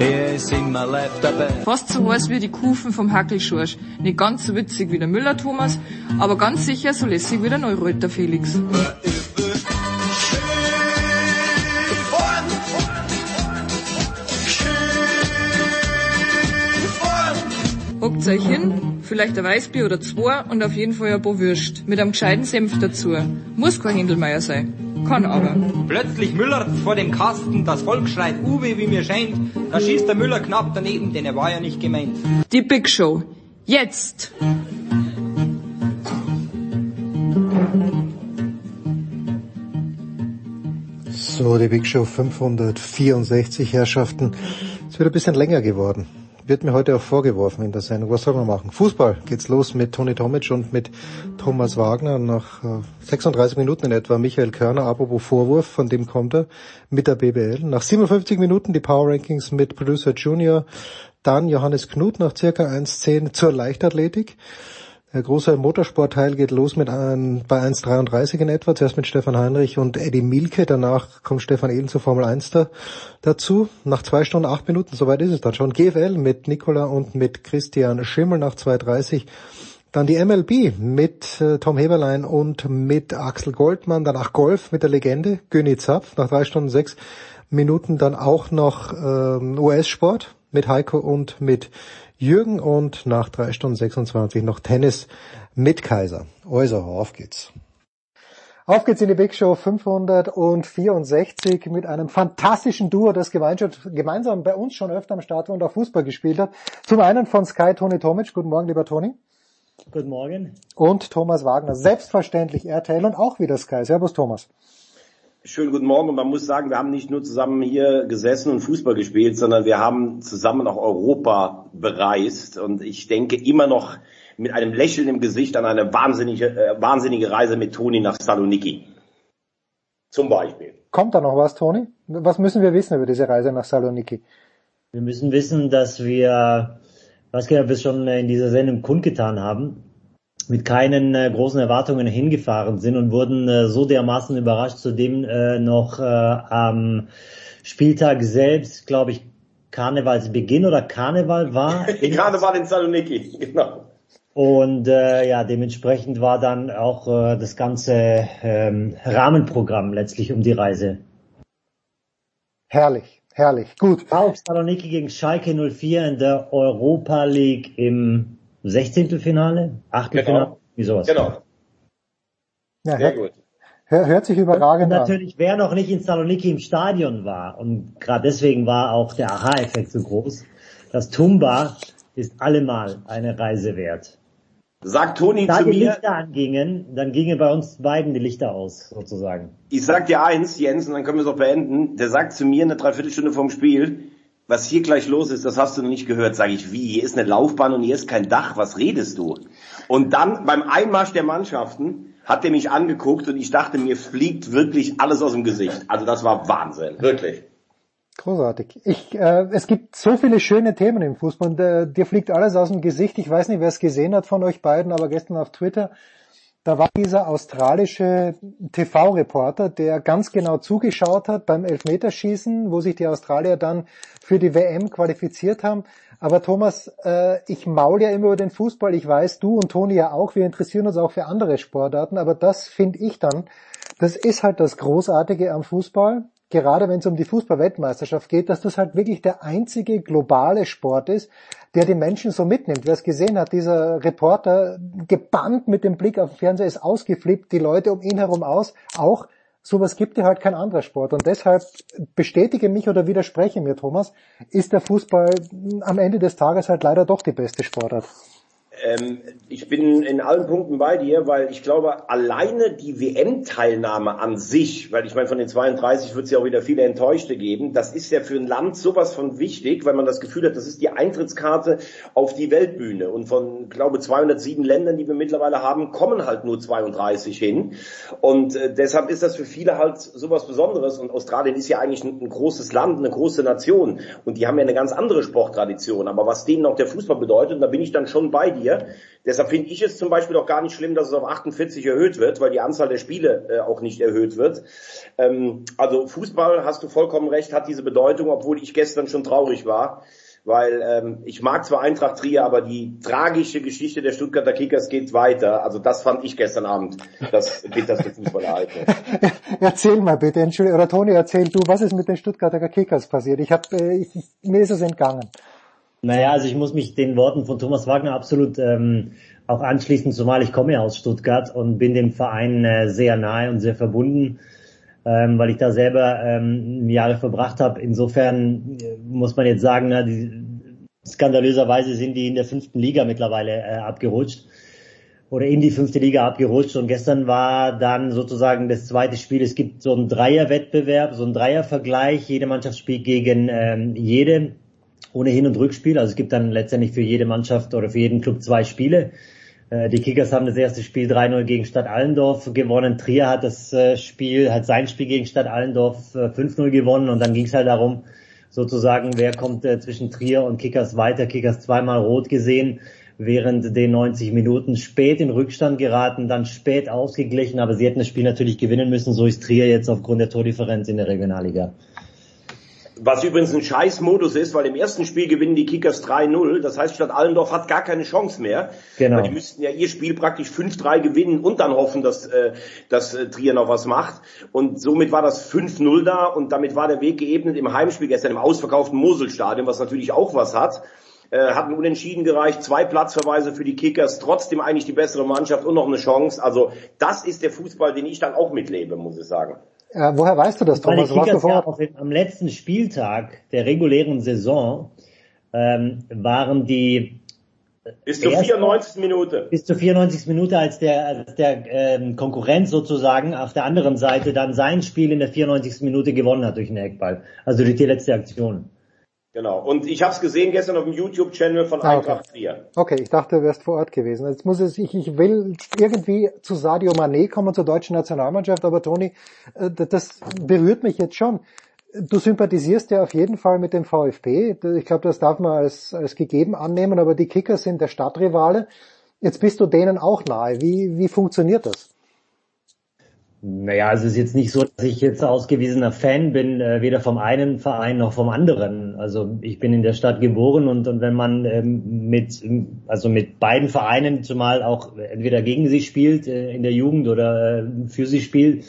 er ist immer live dabei. Fast so heiß wie die Kufen vom Hackelschorsch. Nicht ganz so witzig wie der Müller Thomas, aber ganz sicher so lässig wie der Neureuter Felix. Hockt euch hin, vielleicht ein Weißbier oder zwei und auf jeden Fall ein paar Würst. Mit einem gescheiten Senf dazu. Muss kein Händelmeier sein. Kann aber. Plötzlich Müller vor dem Kasten, das Volk schreit Uwe, wie mir scheint. Da schießt der Müller knapp daneben, denn er war ja nicht gemeint. Die Big Show. Jetzt! So, die Big Show 564 Herrschaften. Ist wieder ein bisschen länger geworden. Wird mir heute auch vorgeworfen in der Sendung. Was soll man machen? Fußball geht's los mit Toni Tomic und mit Thomas Wagner. Nach äh, 36 Minuten in etwa Michael Körner, apropos Vorwurf, von dem kommt er, mit der BBL. Nach 57 Minuten die Power Rankings mit Producer Junior. Dann Johannes Knut nach circa 1.10 zur Leichtathletik. Der große Motorsportteil geht los mit ein, bei 1,33 in etwa, zuerst mit Stefan Heinrich und Eddie Milke, danach kommt Stefan Ehlen zur Formel 1 da, dazu. Nach zwei Stunden, acht Minuten, soweit ist es dann schon. GFL mit Nicola und mit Christian Schimmel nach 2,30. Dann die MLB mit äh, Tom Heberlein und mit Axel Goldmann. Danach Golf mit der Legende Günni Zapf nach drei Stunden, sechs Minuten. Dann auch noch ähm, US-Sport mit Heiko und mit Jürgen und nach drei Stunden 26 noch Tennis mit Kaiser. Also, auf geht's. Auf geht's in die Big Show 564 mit einem fantastischen Duo, das gemeinsam bei uns schon öfter am Start war und auch Fußball gespielt hat. Zum einen von Sky Toni Tomic. Guten Morgen, lieber Toni. Guten Morgen. Und Thomas Wagner. Selbstverständlich RTL und auch wieder Sky. Servus Thomas. Schönen guten Morgen und man muss sagen, wir haben nicht nur zusammen hier gesessen und Fußball gespielt, sondern wir haben zusammen auch Europa bereist und ich denke immer noch mit einem Lächeln im Gesicht an eine wahnsinnige, äh, wahnsinnige Reise mit Toni nach Saloniki. Zum Beispiel. Kommt da noch was, Toni? Was müssen wir wissen über diese Reise nach Saloniki? Wir müssen wissen, dass wir, was wir bis schon in dieser Sendung kundgetan haben, mit keinen äh, großen Erwartungen hingefahren sind und wurden äh, so dermaßen überrascht, zudem äh, noch äh, am Spieltag selbst, glaube ich, Karnevalsbeginn oder Karneval war. Karneval in Saloniki, genau. Und äh, ja, dementsprechend war dann auch äh, das ganze ähm, Rahmenprogramm letztlich um die Reise. Herrlich, herrlich, gut. Auch Saloniki gegen Schalke 04 in der Europa League im 16. Finale, 8. Genau. Wie sowas. Genau. Ja, Sehr hört, gut. hör- hört sich Und überragend an. natürlich, wer noch nicht in Saloniki im Stadion war, und gerade deswegen war auch der Aha-Effekt so groß, das Tumba ist allemal eine Reise wert. Sagt Toni Da zu die mir, Lichter angingen, dann gingen bei uns beiden die Lichter aus, sozusagen. ich sag dir eins, Jens, und dann können wir es auch beenden, der sagt zu mir eine Dreiviertelstunde vorm Spiel, was hier gleich los ist, das hast du noch nicht gehört. Sag ich, wie? Hier ist eine Laufbahn und hier ist kein Dach. Was redest du? Und dann beim Einmarsch der Mannschaften hat er mich angeguckt und ich dachte, mir fliegt wirklich alles aus dem Gesicht. Also das war Wahnsinn, wirklich. Großartig. Ich, äh, es gibt so viele schöne Themen im Fußball und äh, dir fliegt alles aus dem Gesicht. Ich weiß nicht, wer es gesehen hat von euch beiden, aber gestern auf Twitter, da war dieser australische TV-Reporter, der ganz genau zugeschaut hat beim Elfmeterschießen, wo sich die Australier dann für die WM qualifiziert haben. Aber Thomas, äh, ich maul ja immer über den Fußball. Ich weiß, du und Toni ja auch. Wir interessieren uns auch für andere Sportarten. Aber das finde ich dann, das ist halt das Großartige am Fußball. Gerade wenn es um die Fußball-Weltmeisterschaft geht, dass das halt wirklich der einzige globale Sport ist, der die Menschen so mitnimmt. Wer es gesehen hat, dieser Reporter gebannt mit dem Blick auf den Fernseher ist ausgeflippt, die Leute um ihn herum aus, auch sowas gibt ja halt kein anderer Sport. Und deshalb bestätige mich oder widerspreche mir, Thomas, ist der Fußball am Ende des Tages halt leider doch die beste Sportart. Ähm, ich bin in allen Punkten bei dir, weil ich glaube, alleine die WM-Teilnahme an sich, weil ich meine, von den 32 wird es ja auch wieder viele Enttäuschte geben, das ist ja für ein Land sowas von wichtig, weil man das Gefühl hat, das ist die Eintrittskarte auf die Weltbühne. Und von, glaube 207 Ländern, die wir mittlerweile haben, kommen halt nur 32 hin. Und äh, deshalb ist das für viele halt sowas Besonderes. Und Australien ist ja eigentlich ein, ein großes Land, eine große Nation. Und die haben ja eine ganz andere Sporttradition. Aber was denen auch der Fußball bedeutet, da bin ich dann schon bei dir hier. Deshalb finde ich es zum Beispiel auch gar nicht schlimm, dass es auf 48 erhöht wird, weil die Anzahl der Spiele äh, auch nicht erhöht wird. Ähm, also Fußball, hast du vollkommen recht, hat diese Bedeutung, obwohl ich gestern schon traurig war. Weil ähm, ich mag zwar Eintracht Trier, aber die tragische Geschichte der Stuttgarter Kickers geht weiter. Also das fand ich gestern Abend das bitterste Fußballereignis. erzähl mal bitte, Entschuldigung, oder Toni, erzähl du, was ist mit den Stuttgarter Kickers passiert? Ich hab, äh, ich, mir ist es entgangen. Naja, also ich muss mich den Worten von Thomas Wagner absolut ähm, auch anschließen, zumal ich komme ja aus Stuttgart und bin dem Verein äh, sehr nahe und sehr verbunden, ähm, weil ich da selber ähm, Jahre verbracht habe. Insofern äh, muss man jetzt sagen, na, die, skandalöserweise sind die in der fünften Liga mittlerweile äh, abgerutscht oder in die fünfte Liga abgerutscht und gestern war dann sozusagen das zweite Spiel. Es gibt so einen Dreierwettbewerb, so einen Dreiervergleich. Jede Mannschaft spielt gegen ähm, jede ohne Hin- und Rückspiel. Also es gibt dann letztendlich für jede Mannschaft oder für jeden Club zwei Spiele. Äh, die Kickers haben das erste Spiel 3-0 gegen Stadt Allendorf gewonnen. Trier hat das äh, Spiel, hat sein Spiel gegen Stadt Allendorf 5-0 äh, gewonnen und dann ging es halt darum, sozusagen, wer kommt zwischen Trier und Kickers weiter. Kickers zweimal rot gesehen während den 90 Minuten spät in Rückstand geraten, dann spät ausgeglichen, aber sie hätten das Spiel natürlich gewinnen müssen. So ist Trier jetzt aufgrund der Tordifferenz in der Regionalliga. Was übrigens ein Scheißmodus ist, weil im ersten Spiel gewinnen die Kickers 3-0. Das heißt, Stadt Allendorf hat gar keine Chance mehr. Genau. Weil die müssten ja ihr Spiel praktisch 5-3 gewinnen und dann hoffen, dass, äh, dass äh, Trier noch was macht. Und somit war das 5-0 da und damit war der Weg geebnet im Heimspiel gestern im ausverkauften Moselstadion, was natürlich auch was hat. Äh, hatten unentschieden gereicht, zwei Platzverweise für die Kickers, trotzdem eigentlich die bessere Mannschaft und noch eine Chance. Also das ist der Fußball, den ich dann auch mitlebe, muss ich sagen. Äh, woher weißt du das, Thomas? Warst du vor? am letzten Spieltag der regulären Saison ähm, waren die bis zur 94. Minute. Bis zur 94. Minute, als der, als der ähm, Konkurrent sozusagen auf der anderen Seite dann sein Spiel in der 94. Minute gewonnen hat durch den Eckball. Also durch die letzte Aktion. Genau. Und ich habe es gesehen gestern auf dem YouTube-Channel von ah, Eintracht Trier. Okay. okay, ich dachte, du wärst vor Ort gewesen. Jetzt muss es, ich, ich will irgendwie zu Sadio Mané kommen, zur deutschen Nationalmannschaft, aber Toni, äh, das berührt mich jetzt schon. Du sympathisierst ja auf jeden Fall mit dem VfB. Ich glaube, das darf man als, als gegeben annehmen, aber die Kickers sind der Stadtrivale. Jetzt bist du denen auch nahe. Wie, wie funktioniert das? Naja, also es ist jetzt nicht so, dass ich jetzt ausgewiesener Fan bin, äh, weder vom einen Verein noch vom anderen. Also ich bin in der Stadt geboren und, und wenn man ähm, mit, also mit beiden Vereinen zumal auch entweder gegen sie spielt äh, in der Jugend oder äh, für sie spielt,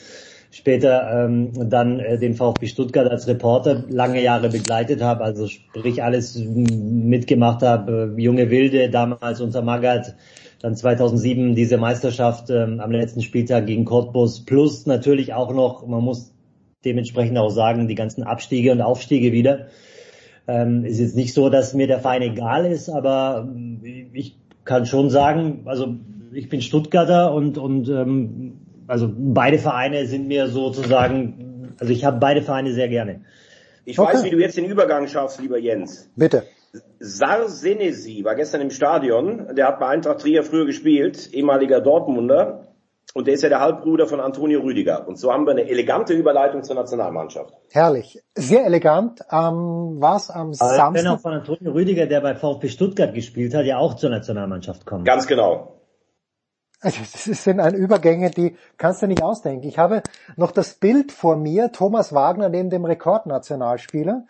später ähm, dann äh, den VfB Stuttgart als Reporter lange Jahre begleitet habe, also sprich alles mitgemacht habe, äh, junge Wilde, damals unter Magath, dann 2007 diese Meisterschaft ähm, am letzten Spieltag gegen Cottbus plus natürlich auch noch, man muss dementsprechend auch sagen, die ganzen Abstiege und Aufstiege wieder. Ähm, ist jetzt nicht so, dass mir der Verein egal ist, aber ähm, ich kann schon sagen, also ich bin Stuttgarter und und ähm, also beide Vereine sind mir sozusagen, also ich habe beide Vereine sehr gerne. Ich okay. weiß, wie du jetzt den Übergang schaffst, lieber Jens. Bitte. Sar Senesi war gestern im Stadion. Der hat bei Eintracht Trier früher gespielt, ehemaliger Dortmunder. Und der ist ja der Halbbruder von Antonio Rüdiger. Und so haben wir eine elegante Überleitung zur Nationalmannschaft. Herrlich. Sehr elegant. Ähm, was am Samstag? Wenn auch von Antonio Rüdiger, der bei VfB Stuttgart gespielt hat, ja auch zur Nationalmannschaft kommt. Ganz genau. Also das sind ein Übergänge, die kannst du nicht ausdenken. Ich habe noch das Bild vor mir, Thomas Wagner neben dem Rekordnationalspieler.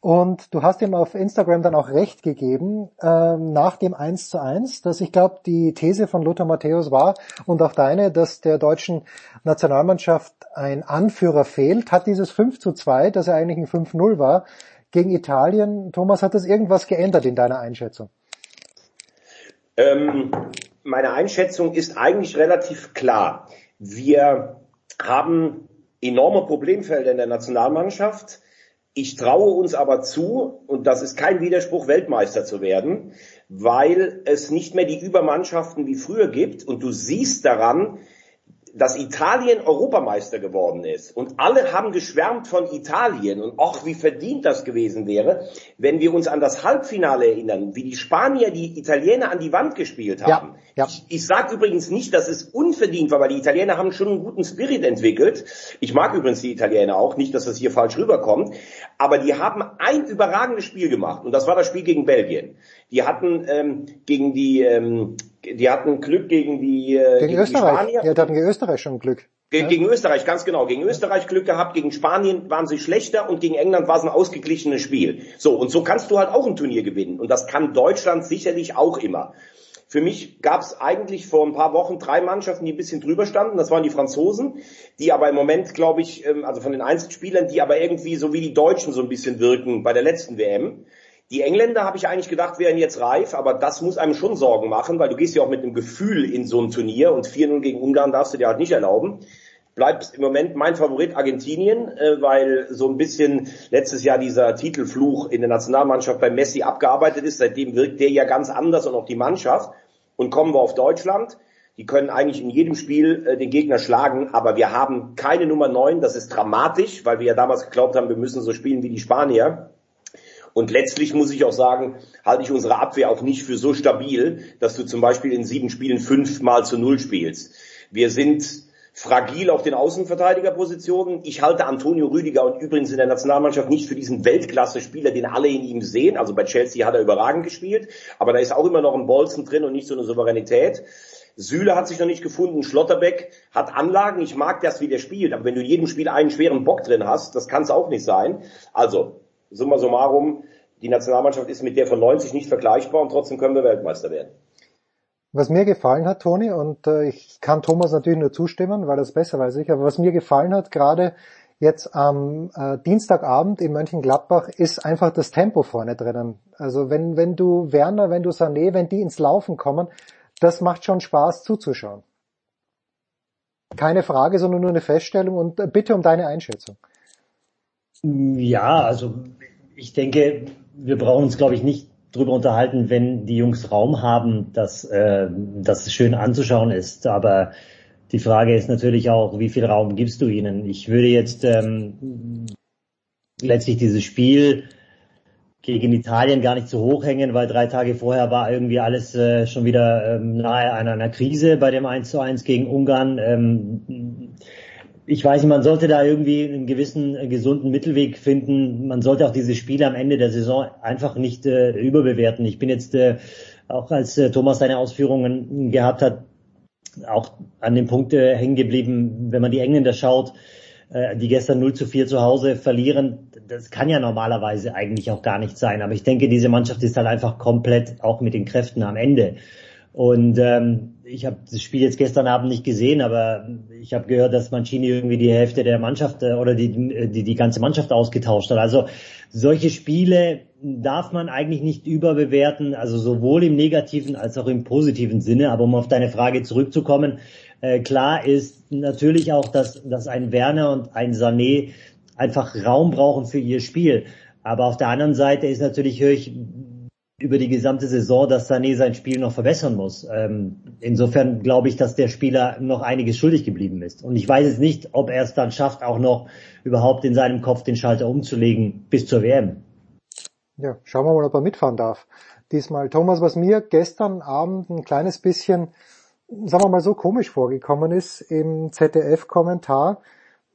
Und du hast ihm auf Instagram dann auch recht gegeben, ähm, nach dem 1 zu 1, dass ich glaube, die These von Lothar Matthäus war und auch deine, dass der deutschen Nationalmannschaft ein Anführer fehlt, hat dieses 5 zu 2, das ja eigentlich ein 5-0 war, gegen Italien. Thomas, hat das irgendwas geändert in deiner Einschätzung? Ähm, meine Einschätzung ist eigentlich relativ klar. Wir haben enorme Problemfelder in der Nationalmannschaft Ich traue uns aber zu, und das ist kein Widerspruch, Weltmeister zu werden, weil es nicht mehr die Übermannschaften wie früher gibt. Und du siehst daran, dass Italien Europameister geworden ist und alle haben geschwärmt von Italien und ach, wie verdient das gewesen wäre, wenn wir uns an das Halbfinale erinnern, wie die Spanier die Italiener an die Wand gespielt haben. Ja, ja. Ich, ich sage übrigens nicht, dass es unverdient war, weil die Italiener haben schon einen guten Spirit entwickelt. Ich mag übrigens die Italiener auch, nicht, dass das hier falsch rüberkommt, aber die haben ein überragendes Spiel gemacht und das war das Spiel gegen Belgien. Die hatten ähm, gegen die ähm, die hatten Glück gegen die, äh, gegen, gegen Österreich. Die Spanier. Ja, die hatten gegen Österreich schon Glück. Ge gegen Österreich, ganz genau. Gegen Österreich Glück gehabt, gegen Spanien waren sie schlechter und gegen England war es ein ausgeglichenes Spiel. So, und so kannst du halt auch ein Turnier gewinnen. Und das kann Deutschland sicherlich auch immer. Für mich gab es eigentlich vor ein paar Wochen drei Mannschaften, die ein bisschen drüber standen. Das waren die Franzosen, die aber im Moment, glaube ich, ähm, also von den Einzelspielern, die aber irgendwie so wie die Deutschen so ein bisschen wirken bei der letzten WM. Die Engländer habe ich eigentlich gedacht, wären jetzt reif, aber das muss einem schon Sorgen machen, weil du gehst ja auch mit einem Gefühl in so ein Turnier und 4-0 gegen Ungarn darfst du dir halt nicht erlauben. Bleibt im Moment mein Favorit Argentinien, äh, weil so ein bisschen letztes Jahr dieser Titelfluch in der Nationalmannschaft bei Messi abgearbeitet ist. Seitdem wirkt der ja ganz anders und auch die Mannschaft. Und kommen wir auf Deutschland. Die können eigentlich in jedem Spiel äh, den Gegner schlagen, aber wir haben keine Nummer 9. Das ist dramatisch, weil wir ja damals geglaubt haben, wir müssen so spielen wie die Spanier. Und letztlich muss ich auch sagen, halte ich unsere Abwehr auch nicht für so stabil, dass du zum Beispiel in sieben Spielen fünf mal zu null spielst. Wir sind fragil auf den Außenverteidigerpositionen. Ich halte Antonio Rüdiger und übrigens in der Nationalmannschaft nicht für diesen Weltklasse-Spieler, den alle in ihm sehen. Also bei Chelsea hat er überragend gespielt, aber da ist auch immer noch ein Bolzen drin und nicht so eine Souveränität. Süle hat sich noch nicht gefunden, Schlotterbeck hat Anlagen, ich mag das, wie der spielt, aber wenn du in jedem Spiel einen schweren Bock drin hast, das kann es auch nicht sein. Also, summa summarum, die Nationalmannschaft ist mit der von 90 nicht vergleichbar und trotzdem können wir Weltmeister werden. Was mir gefallen hat, Toni, und äh, ich kann Thomas natürlich nur zustimmen, weil es besser weiß ich, aber was mir gefallen hat, gerade jetzt am äh, Dienstagabend in Mönchengladbach, ist einfach das Tempo vorne drinnen. Also wenn, wenn du Werner, wenn du Sané, wenn die ins Laufen kommen, das macht schon Spaß zuzuschauen. Keine Frage, sondern nur eine Feststellung und äh, bitte um deine Einschätzung. Ja, also ich denke, wir brauchen uns, glaube ich, nicht drüber unterhalten, wenn die Jungs Raum haben, dass äh, das schön anzuschauen ist. Aber die Frage ist natürlich auch, wie viel Raum gibst du ihnen? Ich würde jetzt ähm, letztlich dieses Spiel gegen Italien gar nicht so hoch hängen, weil drei Tage vorher war irgendwie alles äh, schon wieder ähm, nahe einer, einer Krise bei dem 1 zu 1 gegen Ungarn. Ähm, ich weiß nicht, man sollte da irgendwie einen gewissen äh, gesunden Mittelweg finden. Man sollte auch diese Spiele am Ende der Saison einfach nicht äh, überbewerten. Ich bin jetzt äh, auch als äh, Thomas seine Ausführungen gehabt hat, auch an dem Punkt äh, hängen geblieben, wenn man die Engländer schaut, äh, die gestern 0 zu 4 zu Hause verlieren. Das kann ja normalerweise eigentlich auch gar nicht sein. Aber ich denke, diese Mannschaft ist halt einfach komplett auch mit den Kräften am Ende. Und ähm, ich habe das Spiel jetzt gestern Abend nicht gesehen, aber ich habe gehört, dass Mancini irgendwie die Hälfte der Mannschaft äh, oder die, die, die ganze Mannschaft ausgetauscht hat. Also solche Spiele darf man eigentlich nicht überbewerten, also sowohl im negativen als auch im positiven Sinne. Aber um auf deine Frage zurückzukommen, äh, klar ist natürlich auch, dass, dass ein Werner und ein Sané einfach Raum brauchen für ihr Spiel. Aber auf der anderen Seite ist natürlich, höre ich über die gesamte Saison, dass Sané sein Spiel noch verbessern muss. Ähm, insofern glaube ich, dass der Spieler noch einiges schuldig geblieben ist. Und ich weiß jetzt nicht, ob er es dann schafft, auch noch überhaupt in seinem Kopf den Schalter umzulegen bis zur WM. Ja, schauen wir mal, ob er mitfahren darf. Diesmal, Thomas, was mir gestern Abend ein kleines bisschen, sagen wir mal so komisch vorgekommen ist im ZDF-Kommentar,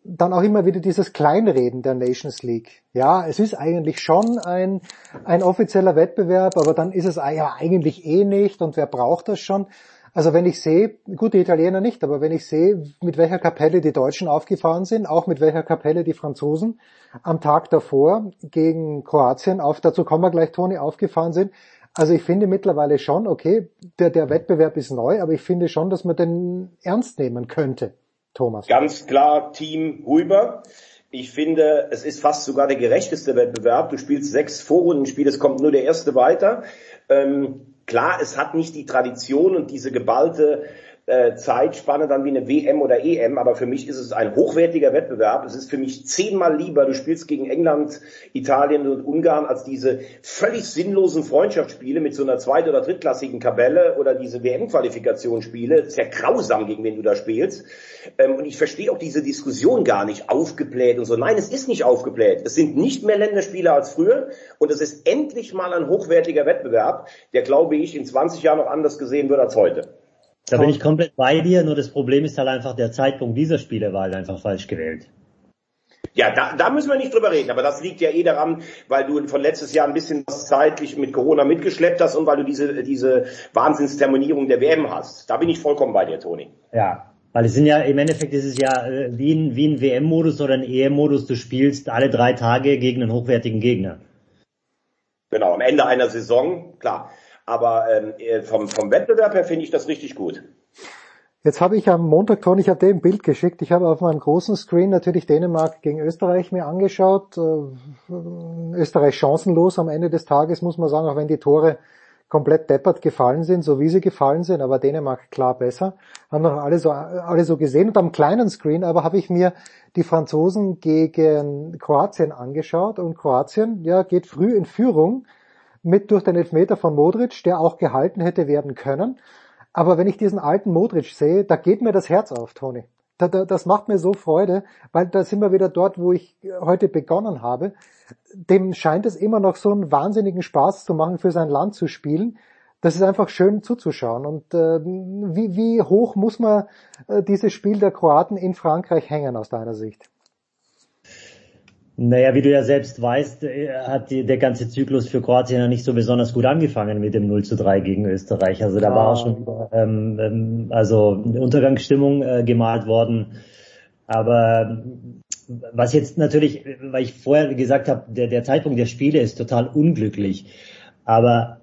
dann auch immer wieder dieses Kleinreden der Nations League. Ja, es ist eigentlich schon ein, ein offizieller Wettbewerb, aber dann ist es ja eigentlich eh nicht und wer braucht das schon? Also wenn ich sehe, gut, die Italiener nicht, aber wenn ich sehe, mit welcher Kapelle die Deutschen aufgefahren sind, auch mit welcher Kapelle die Franzosen am Tag davor gegen Kroatien auf, dazu kommen wir gleich, Toni, aufgefahren sind. Also ich finde mittlerweile schon, okay, der, der Wettbewerb ist neu, aber ich finde schon, dass man den ernst nehmen könnte. Thomas? Ganz klar Team Huber. Ich finde, es ist fast sogar der gerechteste Wettbewerb. Du spielst sechs Vorrundenspiele, es kommt nur der erste weiter. Ähm, klar, es hat nicht die Tradition und diese geballte äh, Zeitspanne dann wie eine WM oder EM, aber für mich ist es ein hochwertiger Wettbewerb. Es ist für mich zehnmal lieber, du spielst gegen England, Italien und Ungarn, als diese völlig sinnlosen Freundschaftsspiele mit so einer zweit- oder drittklassigen Tabelle oder diese WM-Qualifikationsspiele. Ist ja grausam, gegen wen du da spielst. Ähm, und ich verstehe auch diese Diskussion gar nicht, aufgebläht und so. Nein, es ist nicht aufgebläht. Es sind nicht mehr Länderspiele als früher und es ist endlich mal ein hochwertiger Wettbewerb, der, glaube ich, in 20 Jahren noch anders gesehen wird als heute. Da bin ich komplett bei dir, nur das Problem ist halt einfach, der Zeitpunkt dieser Spiele war halt einfach falsch gewählt. Ja, da, da müssen wir nicht drüber reden, aber das liegt ja eh daran, weil du von letztes Jahr ein bisschen was zeitlich mit Corona mitgeschleppt hast und weil du diese, diese Wahnsinnsterminierung der WM hast. Da bin ich vollkommen bei dir, Toni. Ja, weil es sind ja, im Endeffekt ist es ja äh, wie ein, wie ein WM-Modus oder ein EM-Modus, du spielst alle drei Tage gegen einen hochwertigen Gegner. Genau, am Ende einer Saison, klar. Aber ähm, äh, vom, vom Wettbewerb her finde ich das richtig gut. Jetzt habe ich am Montag, Toni, ich habe dir ein Bild geschickt. Ich habe auf meinem großen Screen natürlich Dänemark gegen Österreich mir angeschaut. Äh, Österreich chancenlos am Ende des Tages, muss man sagen, auch wenn die Tore komplett deppert gefallen sind, so wie sie gefallen sind, aber Dänemark klar besser. Haben noch alle so, alle so gesehen. Und am kleinen Screen aber habe ich mir die Franzosen gegen Kroatien angeschaut und Kroatien, ja, geht früh in Führung mit durch den Elfmeter von Modric, der auch gehalten hätte werden können. Aber wenn ich diesen alten Modric sehe, da geht mir das Herz auf, Toni. Da, da, das macht mir so Freude, weil da sind wir wieder dort, wo ich heute begonnen habe. Dem scheint es immer noch so einen wahnsinnigen Spaß zu machen, für sein Land zu spielen. Das ist einfach schön zuzuschauen. Und äh, wie, wie hoch muss man äh, dieses Spiel der Kroaten in Frankreich hängen aus deiner Sicht? Naja, wie du ja selbst weißt, äh, hat die, der ganze Zyklus für Kroatien ja nicht so besonders gut angefangen mit dem 0 zu 3 gegen Österreich. Also da war auch schon ähm, ähm, also eine Untergangsstimmung äh, gemalt worden. Aber was jetzt natürlich, weil ich vorher gesagt habe, der, der Zeitpunkt der Spiele ist total unglücklich. Aber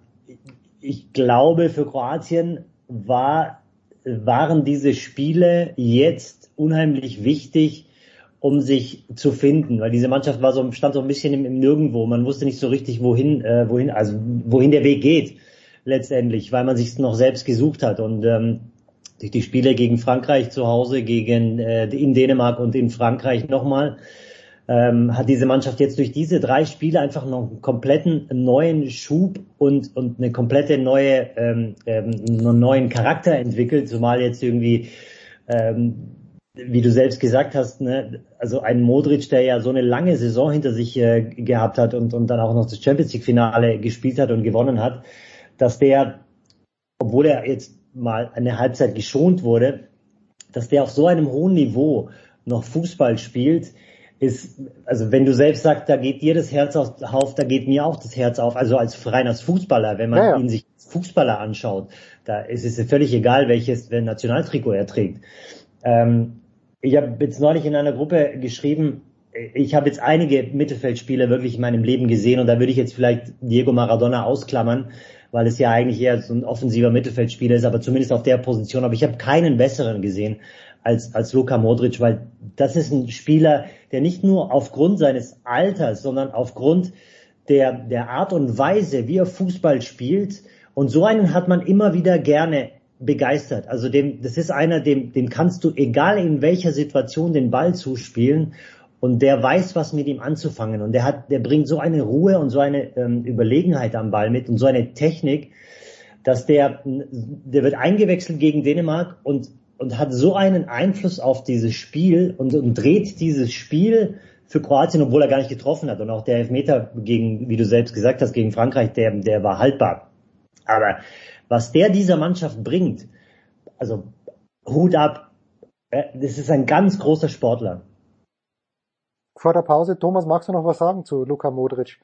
ich glaube, für Kroatien war, waren diese Spiele jetzt unheimlich wichtig, um sich zu finden, weil diese Mannschaft war so, stand so ein bisschen im, im Nirgendwo. Man wusste nicht so richtig, wohin, äh, wohin, also wohin der Weg geht letztendlich, weil man sich noch selbst gesucht hat. Und ähm, durch die Spiele gegen Frankreich zu Hause, gegen äh, in Dänemark und in Frankreich nochmal, ähm, hat diese Mannschaft jetzt durch diese drei Spiele einfach noch einen kompletten neuen Schub und, und eine komplette neue, ähm, ähm, einen neuen Charakter entwickelt, zumal jetzt irgendwie ähm, wie du selbst gesagt hast, ne, also ein Modric, der ja so eine lange Saison hinter sich äh, gehabt hat und, und dann auch noch das Champions League Finale gespielt hat und gewonnen hat, dass der, obwohl er jetzt mal eine Halbzeit geschont wurde, dass der auf so einem hohen Niveau noch Fußball spielt, ist, also wenn du selbst sagst, da geht dir das Herz auf, da geht mir auch das Herz auf, also als rein als Fußballer, wenn man ja, ja. ihn sich als Fußballer anschaut, da ist es völlig egal, welches Nationaltrikot er trägt. Ähm, ich habe jetzt neulich in einer Gruppe geschrieben, ich habe jetzt einige Mittelfeldspieler wirklich in meinem Leben gesehen und da würde ich jetzt vielleicht Diego Maradona ausklammern, weil es ja eigentlich eher so ein offensiver Mittelfeldspieler ist, aber zumindest auf der Position. Aber ich habe keinen besseren gesehen als, als Luka Modric, weil das ist ein Spieler, der nicht nur aufgrund seines Alters, sondern aufgrund der, der Art und Weise, wie er Fußball spielt, und so einen hat man immer wieder gerne begeistert. Also dem, das ist einer, dem, dem kannst du, egal in welcher Situation, den Ball zuspielen und der weiß, was mit ihm anzufangen. Und der hat, der bringt so eine Ruhe und so eine ähm, Überlegenheit am Ball mit und so eine Technik, dass der, der wird eingewechselt gegen Dänemark und, und hat so einen Einfluss auf dieses Spiel und, und dreht dieses Spiel für Kroatien, obwohl er gar nicht getroffen hat. Und auch der Elfmeter gegen, wie du selbst gesagt hast, gegen Frankreich, der, der war haltbar. Aber was der dieser Mannschaft bringt, also Hut ab, äh, das ist ein ganz großer Sportler. Vor der Pause, Thomas, magst du noch was sagen zu Luka Modric?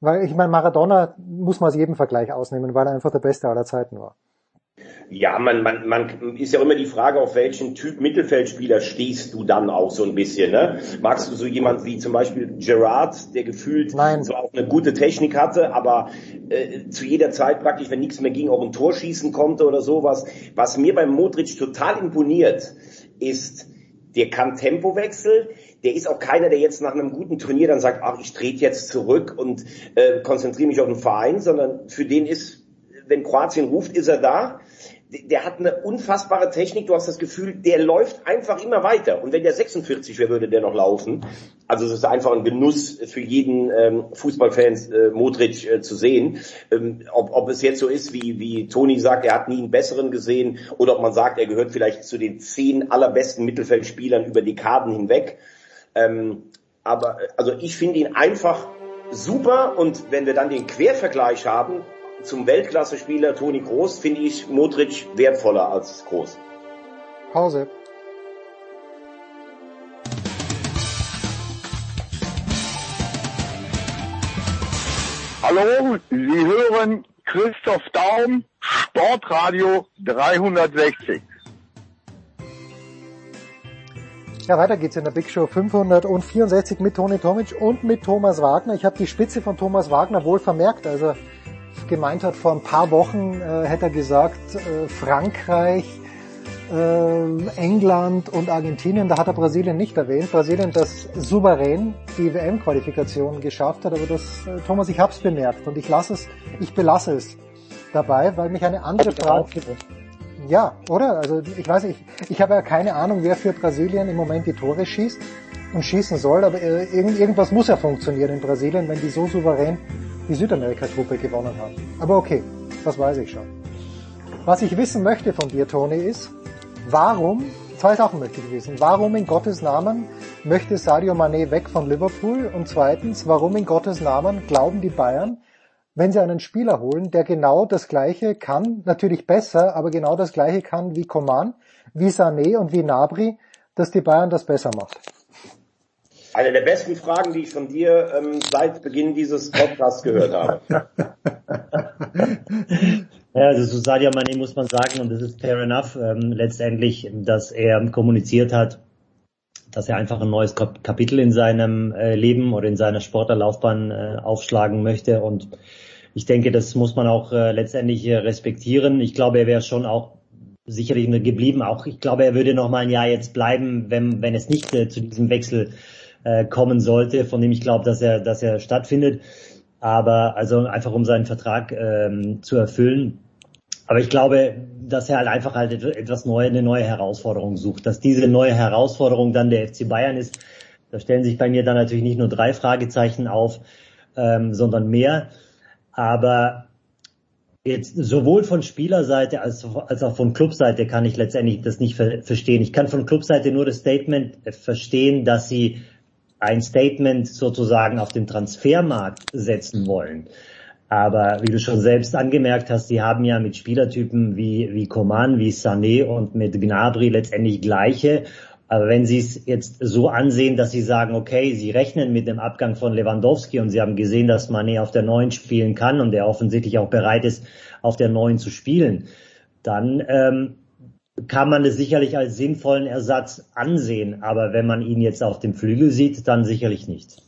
Weil ich meine, Maradona muss man aus jedem Vergleich ausnehmen, weil er einfach der Beste aller Zeiten war. Ja, man, man, man ist ja immer die Frage, auf welchen Typ Mittelfeldspieler stehst du dann auch so ein bisschen. Ne? Magst du so jemand wie zum Beispiel Gerard, der gefühlt Nein. so auch eine gute Technik hatte, aber äh, zu jeder Zeit praktisch, wenn nichts mehr ging, auch ein Tor schießen konnte oder sowas. Was mir beim Modric total imponiert, ist, der kann Tempowechsel, der ist auch keiner, der jetzt nach einem guten Turnier dann sagt, ach, ich trete jetzt zurück und äh, konzentriere mich auf den Verein, sondern für den ist, wenn Kroatien ruft, ist er da der hat eine unfassbare Technik. Du hast das Gefühl, der läuft einfach immer weiter. Und wenn der 46 wäre, würde der noch laufen. Also es ist einfach ein Genuss für jeden ähm, Fußballfan, äh, Modric äh, zu sehen. Ähm, ob, ob es jetzt so ist, wie, wie Toni sagt, er hat nie einen besseren gesehen, oder ob man sagt, er gehört vielleicht zu den zehn allerbesten Mittelfeldspielern über Dekaden hinweg. Ähm, aber also ich finde ihn einfach super und wenn wir dann den Quervergleich haben zum Weltklasse-Spieler Toni Groß, finde ich Modric wertvoller als Groß. Pause. Hallo, Sie hören Christoph Daum, Sportradio 360. Ja, weiter geht's in der Big Show 564 mit Toni Tomic und mit Thomas Wagner. Ich habe die Spitze von Thomas Wagner wohl vermerkt. Also gemeint hat, vor ein paar Wochen äh, hätte er gesagt, äh, Frankreich, äh, England und Argentinien, da hat er Brasilien nicht erwähnt. Brasilien, das souverän die WM-Qualifikation geschafft hat, aber das, äh, Thomas, ich hab's bemerkt und ich lasse es, ich belasse es dabei, weil mich eine andere Frage... Ja, oder? Also ich weiß ich, ich habe ja keine Ahnung, wer für Brasilien im Moment die Tore schießt und schießen soll, aber äh, irgend, irgendwas muss ja funktionieren in Brasilien, wenn die so souverän die Südamerika-Truppe gewonnen haben. Aber okay, das weiß ich schon. Was ich wissen möchte von dir, Toni, ist, warum, zwei Sachen möchte ich wissen. Warum in Gottes Namen möchte Sadio Mané weg von Liverpool? Und zweitens, warum in Gottes Namen glauben die Bayern, wenn sie einen Spieler holen, der genau das Gleiche kann, natürlich besser, aber genau das Gleiche kann wie Coman, wie Sané und wie Nabri, dass die Bayern das besser macht? Eine der besten Fragen, die ich von dir ähm, seit Beginn dieses Podcasts gehört habe. Ja, also zu Sadio Mane muss man sagen, und das ist fair enough, ähm, letztendlich, dass er kommuniziert hat, dass er einfach ein neues Kapitel in seinem äh, Leben oder in seiner Sportlerlaufbahn äh, aufschlagen möchte und ich denke, das muss man auch äh, letztendlich äh, respektieren. Ich glaube, er wäre schon auch sicherlich geblieben. Auch ich glaube, er würde noch mal ein Jahr jetzt bleiben, wenn, wenn es nicht äh, zu diesem Wechsel äh, kommen sollte, von dem ich glaube, dass er, dass er stattfindet. Aber also einfach um seinen Vertrag ähm, zu erfüllen. Aber ich glaube, dass er halt einfach halt etwas neue, eine neue Herausforderung sucht. Dass diese neue Herausforderung dann der FC Bayern ist, da stellen sich bei mir dann natürlich nicht nur drei Fragezeichen auf, ähm, sondern mehr. Aber jetzt sowohl von Spielerseite als, als auch von Clubseite kann ich letztendlich das nicht ver verstehen. Ich kann von Clubseite nur das Statement verstehen, dass sie ein Statement sozusagen auf den Transfermarkt setzen wollen. Aber wie du schon selbst angemerkt hast, sie haben ja mit Spielertypen wie, wie Coman, wie Sané und mit Gnabry letztendlich gleiche aber wenn Sie es jetzt so ansehen, dass Sie sagen, okay, Sie rechnen mit dem Abgang von Lewandowski und Sie haben gesehen, dass Mané auf der Neuen spielen kann und er offensichtlich auch bereit ist, auf der Neuen zu spielen, dann ähm, kann man es sicherlich als sinnvollen Ersatz ansehen. Aber wenn man ihn jetzt auf dem Flügel sieht, dann sicherlich nicht.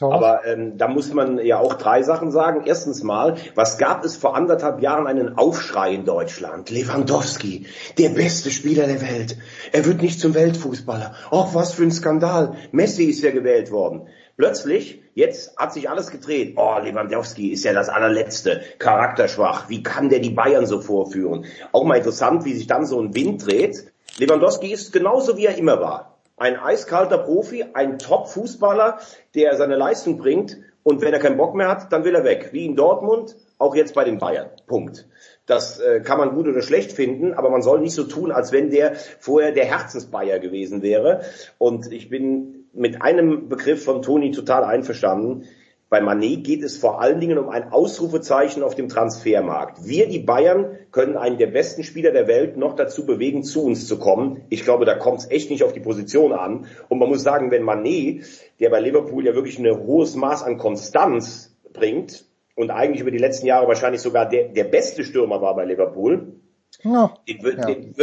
Aber ähm, da muss man ja auch drei Sachen sagen. Erstens mal, was gab es vor anderthalb Jahren einen Aufschrei in Deutschland? Lewandowski, der beste Spieler der Welt. Er wird nicht zum Weltfußballer. Och, was für ein Skandal. Messi ist ja gewählt worden. Plötzlich, jetzt hat sich alles gedreht. Oh, Lewandowski ist ja das allerletzte, charakterschwach. Wie kann der die Bayern so vorführen? Auch mal interessant, wie sich dann so ein Wind dreht. Lewandowski ist genauso wie er immer war ein eiskalter Profi, ein Top-Fußballer, der seine Leistung bringt und wenn er keinen Bock mehr hat, dann will er weg. Wie in Dortmund, auch jetzt bei den Bayern. Punkt. Das äh, kann man gut oder schlecht finden, aber man soll nicht so tun, als wenn der vorher der Herzensbayer gewesen wäre. Und ich bin mit einem Begriff von Toni total einverstanden. Bei Manet geht es vor allen Dingen um ein Ausrufezeichen auf dem Transfermarkt. Wir, die Bayern, können einen der besten Spieler der Welt noch dazu bewegen, zu uns zu kommen. Ich glaube, da kommt es echt nicht auf die Position an. Und man muss sagen, wenn Manet, der bei Liverpool ja wirklich ein hohes Maß an Konstanz bringt und eigentlich über die letzten Jahre wahrscheinlich sogar der, der beste Stürmer war bei Liverpool, ja, den, ja. den,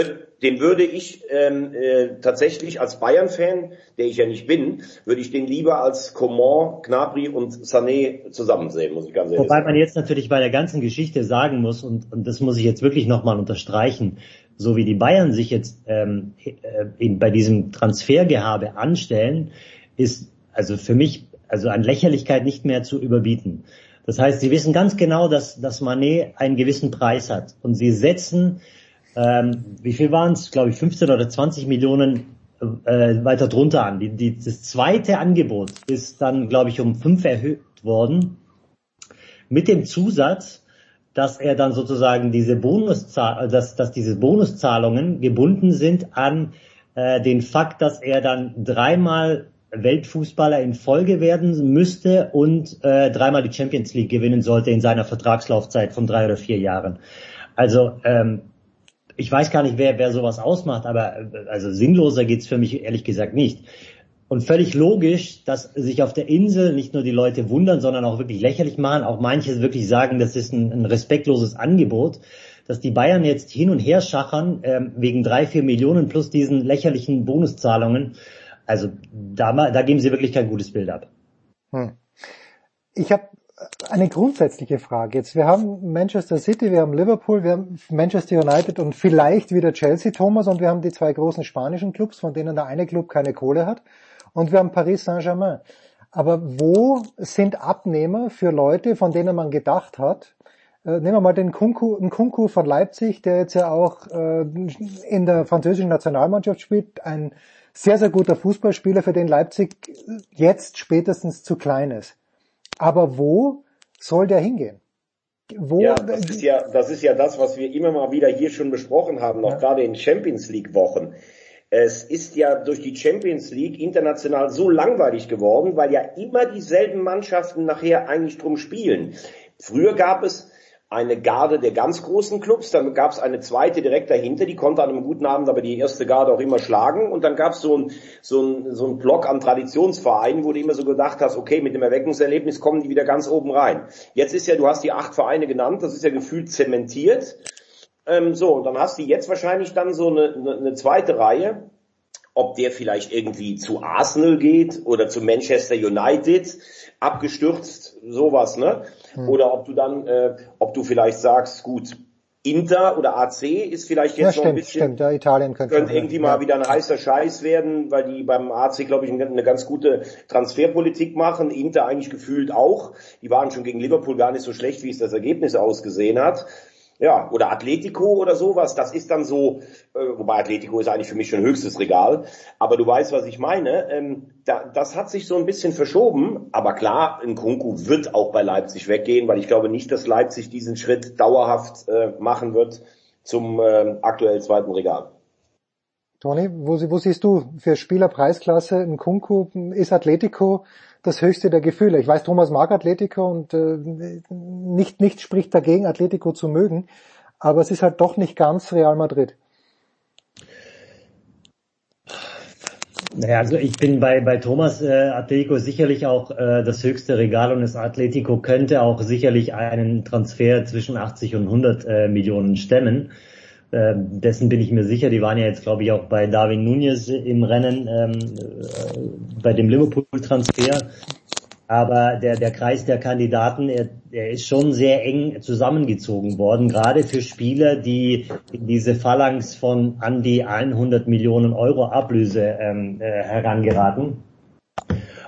den, würde ich ähm, äh, tatsächlich als Bayern-Fan, der ich ja nicht bin, würde ich den lieber als Coman, Gnabry und Sané zusammen sehen, muss ich ganz ehrlich Wobei sagen. man jetzt natürlich bei der ganzen Geschichte sagen muss, und, und das muss ich jetzt wirklich nochmal unterstreichen, so wie die Bayern sich jetzt ähm, äh, in, bei diesem Transfergehabe anstellen, ist also für mich also an Lächerlichkeit nicht mehr zu überbieten. Das heißt, sie wissen ganz genau, dass, dass Manet einen gewissen Preis hat. Und sie setzen ähm, wie viel waren es? Glaube ich 15 oder 20 Millionen äh, weiter drunter an. Die, die, das zweite Angebot ist dann, glaube ich, um fünf erhöht worden. Mit dem Zusatz, dass er dann sozusagen diese Bonuszahl, dass, dass diese Bonuszahlungen gebunden sind an äh, den Fakt, dass er dann dreimal Weltfußballer in Folge werden müsste und äh, dreimal die Champions League gewinnen sollte in seiner Vertragslaufzeit von drei oder vier Jahren. Also ähm, ich weiß gar nicht, wer, wer sowas ausmacht, aber äh, also sinnloser geht's für mich ehrlich gesagt nicht. Und völlig logisch, dass sich auf der Insel nicht nur die Leute wundern, sondern auch wirklich lächerlich machen. Auch manche wirklich sagen, das ist ein, ein respektloses Angebot, dass die Bayern jetzt hin und her schachern ähm, wegen drei, vier Millionen plus diesen lächerlichen Bonuszahlungen. Also da, da geben sie wirklich kein gutes Bild ab. Hm. Ich habe eine grundsätzliche Frage jetzt. Wir haben Manchester City, wir haben Liverpool, wir haben Manchester United und vielleicht wieder Chelsea, Thomas, und wir haben die zwei großen spanischen Clubs, von denen der eine Club keine Kohle hat, und wir haben Paris Saint-Germain. Aber wo sind Abnehmer für Leute, von denen man gedacht hat, äh, nehmen wir mal den Kunku, den Kunku von Leipzig, der jetzt ja auch äh, in der französischen Nationalmannschaft spielt, ein sehr, sehr guter Fußballspieler, für den Leipzig jetzt spätestens zu klein ist. Aber wo soll der hingehen? Wo ja, das ist ja, das ist ja das, was wir immer mal wieder hier schon besprochen haben, noch ja. gerade in Champions League Wochen. Es ist ja durch die Champions League international so langweilig geworden, weil ja immer dieselben Mannschaften nachher eigentlich drum spielen. Früher gab es eine Garde der ganz großen Clubs, dann gab es eine zweite direkt dahinter, die konnte an einem guten Abend aber die erste Garde auch immer schlagen und dann gab es so ein, so ein, so ein Block an Traditionsvereinen, wo du immer so gedacht hast, okay, mit dem Erweckungserlebnis kommen die wieder ganz oben rein. Jetzt ist ja, du hast die acht Vereine genannt, das ist ja gefühlt zementiert. Ähm, so, und dann hast du jetzt wahrscheinlich dann so eine, eine, eine zweite Reihe, ob der vielleicht irgendwie zu Arsenal geht oder zu Manchester United, abgestürzt, sowas, ne? Hm. Oder ob du dann, äh, ob du vielleicht sagst, gut, Inter oder AC ist vielleicht jetzt ja, noch ein bisschen, stimmt, ja, Italien könnte, könnte irgendwie mal wieder ein heißer Scheiß werden, weil die beim AC, glaube ich, eine ganz gute Transferpolitik machen. Inter eigentlich gefühlt auch. Die waren schon gegen Liverpool gar nicht so schlecht, wie es das Ergebnis ausgesehen hat. Ja, oder Atletico oder sowas, das ist dann so, äh, wobei Atletico ist eigentlich für mich schon höchstes Regal, aber du weißt, was ich meine. Ähm, da, das hat sich so ein bisschen verschoben, aber klar, Nkunku wird auch bei Leipzig weggehen, weil ich glaube nicht, dass Leipzig diesen Schritt dauerhaft äh, machen wird zum äh, aktuell zweiten Regal. Toni, wo, wo siehst du für Spielerpreisklasse Nkunku? Ist Atletico das höchste der Gefühle. Ich weiß, Thomas mag Atletico und äh, nicht, nicht spricht dagegen, Atletico zu mögen, aber es ist halt doch nicht ganz Real Madrid. Naja, also ich bin bei, bei Thomas äh, Atletico sicherlich auch äh, das höchste Regal und das Atletico könnte auch sicherlich einen Transfer zwischen 80 und 100 äh, Millionen stemmen. Äh, dessen bin ich mir sicher. Die waren ja jetzt, glaube ich, auch bei Darwin Nunez im Rennen ähm, äh, bei dem Liverpool-Transfer. Aber der, der Kreis der Kandidaten, er, er ist schon sehr eng zusammengezogen worden, gerade für Spieler, die diese Phalanx von an die 100 Millionen Euro Ablöse ähm, äh, herangeraten.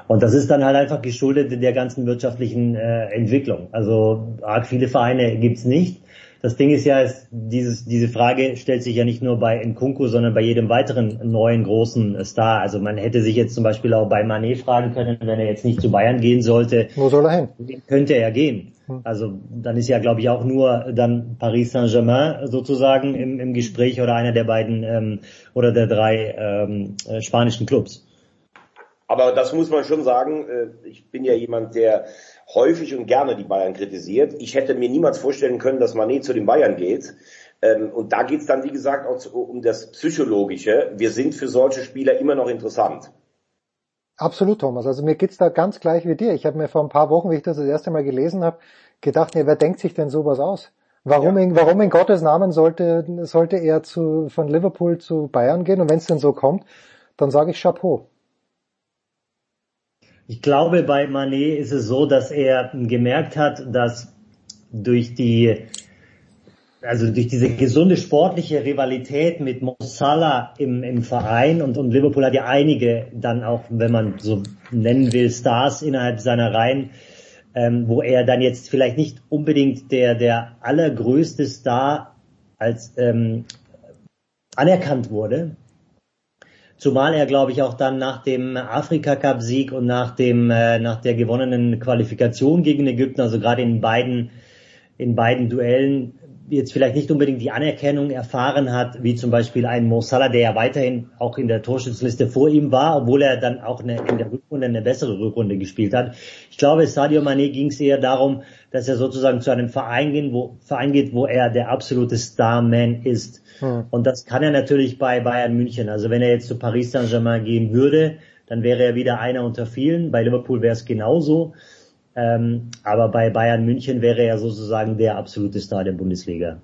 Und das ist dann halt einfach geschuldet der ganzen wirtschaftlichen äh, Entwicklung. Also arg viele Vereine gibt's nicht das Ding ist ja, ist dieses, diese Frage stellt sich ja nicht nur bei Nkunku, sondern bei jedem weiteren neuen großen Star. Also man hätte sich jetzt zum Beispiel auch bei Manet fragen können, wenn er jetzt nicht zu Bayern gehen sollte. Wo soll er hin? Könnte er gehen. Hm. Also dann ist ja, glaube ich, auch nur dann Paris Saint-Germain sozusagen im, im Gespräch oder einer der beiden ähm, oder der drei ähm, äh, spanischen Clubs. Aber das muss man schon sagen. Äh, ich bin ja jemand, der häufig und gerne die Bayern kritisiert. Ich hätte mir niemals vorstellen können, dass Manet zu den Bayern geht. Ähm, und da geht's dann, wie gesagt, auch um das Psychologische. Wir sind für solche Spieler immer noch interessant. Absolut, Thomas. Also mir geht's da ganz gleich wie dir. Ich habe mir vor ein paar Wochen, wie ich das das erste Mal gelesen habe, gedacht, ja, wer denkt sich denn sowas aus? Warum, ja. in, warum in Gottes Namen sollte, sollte er zu, von Liverpool zu Bayern gehen? Und wenn es denn so kommt, dann sage ich Chapeau. Ich glaube, bei Manet ist es so, dass er gemerkt hat, dass durch die, also durch diese gesunde sportliche Rivalität mit Mo Salah im, im Verein und, und Liverpool hat ja einige dann auch, wenn man so nennen will, Stars innerhalb seiner Reihen, ähm, wo er dann jetzt vielleicht nicht unbedingt der, der allergrößte Star als ähm, anerkannt wurde. Zumal er, glaube ich, auch dann nach dem Afrika-Cup-Sieg und nach dem äh, nach der gewonnenen Qualifikation gegen Ägypten, also gerade in beiden in beiden Duellen jetzt vielleicht nicht unbedingt die Anerkennung erfahren hat, wie zum Beispiel ein Mo Salah, der ja weiterhin auch in der Torschützenliste vor ihm war, obwohl er dann auch eine, in der Rückrunde eine bessere Rückrunde gespielt hat. Ich glaube, Sadio Mané ging es eher darum, dass er sozusagen zu einem Verein, gehen, wo, Verein geht, wo er der absolute Starman ist. Hm. Und das kann er natürlich bei Bayern München. Also wenn er jetzt zu Paris Saint-Germain gehen würde, dann wäre er wieder einer unter vielen. Bei Liverpool wäre es genauso. Ähm, aber bei Bayern München wäre er sozusagen der absolute Star der Bundesliga.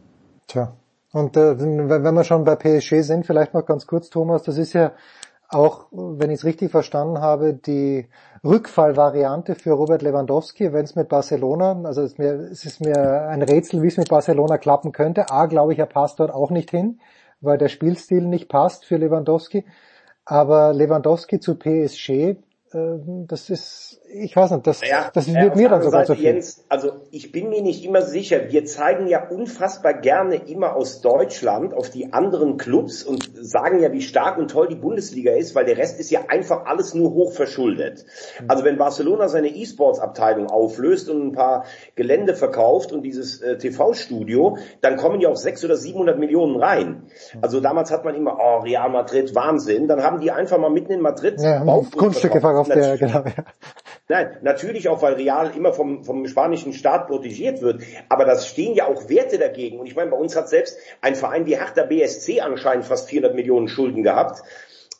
Tja. Und äh, wenn wir schon bei PSG sind, vielleicht noch ganz kurz, Thomas, das ist ja auch, wenn ich es richtig verstanden habe, die Rückfallvariante für Robert Lewandowski, wenn es mit Barcelona, also es ist, mir, es ist mir ein Rätsel, wie es mit Barcelona klappen könnte. A, glaube ich, er passt dort auch nicht hin, weil der Spielstil nicht passt für Lewandowski. Aber Lewandowski zu PSG, ähm, das ist, ich weiß nicht, das, ja, das wird ja, mir dann sogar Seite, zu viel. Jens, also ich bin mir nicht immer sicher. Wir zeigen ja unfassbar gerne immer aus Deutschland auf die anderen Clubs und sagen ja, wie stark und toll die Bundesliga ist, weil der Rest ist ja einfach alles nur hoch verschuldet. Mhm. Also wenn Barcelona seine E-Sports-Abteilung auflöst und ein paar Gelände verkauft und dieses äh, TV-Studio, dann kommen ja auch sechs oder 700 Millionen rein. Mhm. Also damals hat man immer, oh, Real Madrid, Wahnsinn. Dann haben die einfach mal mitten in Madrid ja, Grundstücke verkauft. Der, genau, ja. Nein, natürlich auch, weil Real immer vom, vom spanischen Staat protegiert wird. Aber das stehen ja auch Werte dagegen. Und ich meine, bei uns hat selbst ein Verein wie Hertha BSC anscheinend fast 400 Millionen Schulden gehabt.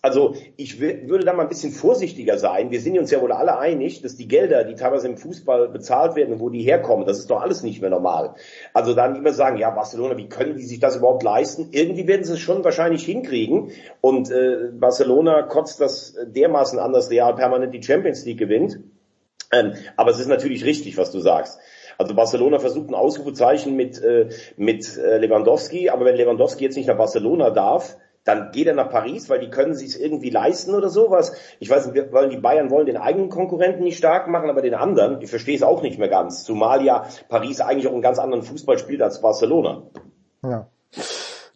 Also ich würde da mal ein bisschen vorsichtiger sein. Wir sind uns ja wohl alle einig, dass die Gelder, die teilweise im Fußball bezahlt werden, wo die herkommen, das ist doch alles nicht mehr normal. Also dann immer sagen, ja Barcelona, wie können die sich das überhaupt leisten? Irgendwie werden sie es schon wahrscheinlich hinkriegen. Und äh, Barcelona kotzt das dermaßen an, dass Real permanent die Champions League gewinnt. Ähm, aber es ist natürlich richtig, was du sagst. Also Barcelona versucht ein Ausrufezeichen mit, äh, mit äh, Lewandowski, aber wenn Lewandowski jetzt nicht nach Barcelona darf, dann geht er nach Paris, weil die können sich irgendwie leisten oder sowas. Ich weiß nicht, weil die Bayern wollen den eigenen Konkurrenten nicht stark machen, aber den anderen, ich verstehe es auch nicht mehr ganz. Zumal ja Paris eigentlich auch einen ganz anderen Fußball spielt als Barcelona. Ja.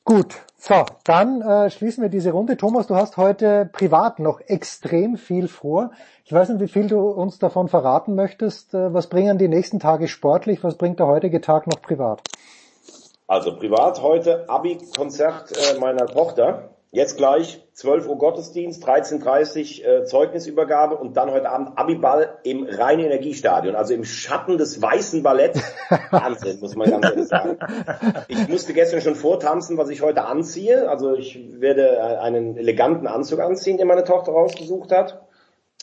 Gut, so, dann äh, schließen wir diese Runde. Thomas, du hast heute privat noch extrem viel vor. Ich weiß nicht, wie viel du uns davon verraten möchtest. Äh, was bringen die nächsten Tage sportlich? Was bringt der heutige Tag noch privat? Also privat heute Abi-Konzert äh, meiner Tochter. Jetzt gleich 12 Uhr Gottesdienst, 13.30 Uhr äh, Zeugnisübergabe und dann heute Abend Abiball im reinen Energiestadion, also im Schatten des weißen Balletts. Wahnsinn, muss man ganz ehrlich sagen. Ich musste gestern schon vortanzen, was ich heute anziehe. Also ich werde äh, einen eleganten Anzug anziehen, den meine Tochter rausgesucht hat.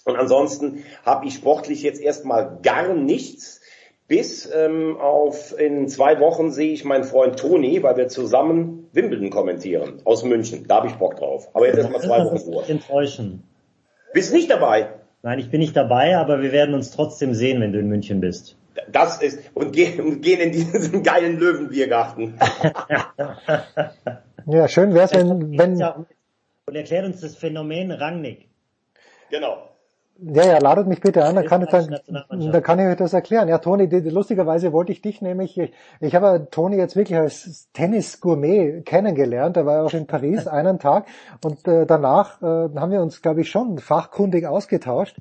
Und ansonsten habe ich sportlich jetzt erstmal gar nichts. Bis ähm, auf in zwei Wochen sehe ich meinen Freund Toni, weil wir zusammen Wimbledon kommentieren aus München. Da habe ich Bock drauf. Aber jetzt erstmal zwei Wochen vor. Enttäuschen. Bist nicht dabei? Nein, ich bin nicht dabei, aber wir werden uns trotzdem sehen, wenn du in München bist. Das ist und gehen, und gehen in diesen geilen Löwenbiergarten. ja, schön wär's, wenn, wenn und erklärt uns das Phänomen Rangnick. Genau. Ja, ja, ladet mich bitte an, dann kann, ich, dann, dann kann ich euch das erklären. Ja, Toni, lustigerweise wollte ich dich nämlich, ich, ich habe Toni jetzt wirklich als Tennis-Gourmet kennengelernt, er war auch in Paris einen Tag und äh, danach äh, haben wir uns, glaube ich, schon fachkundig ausgetauscht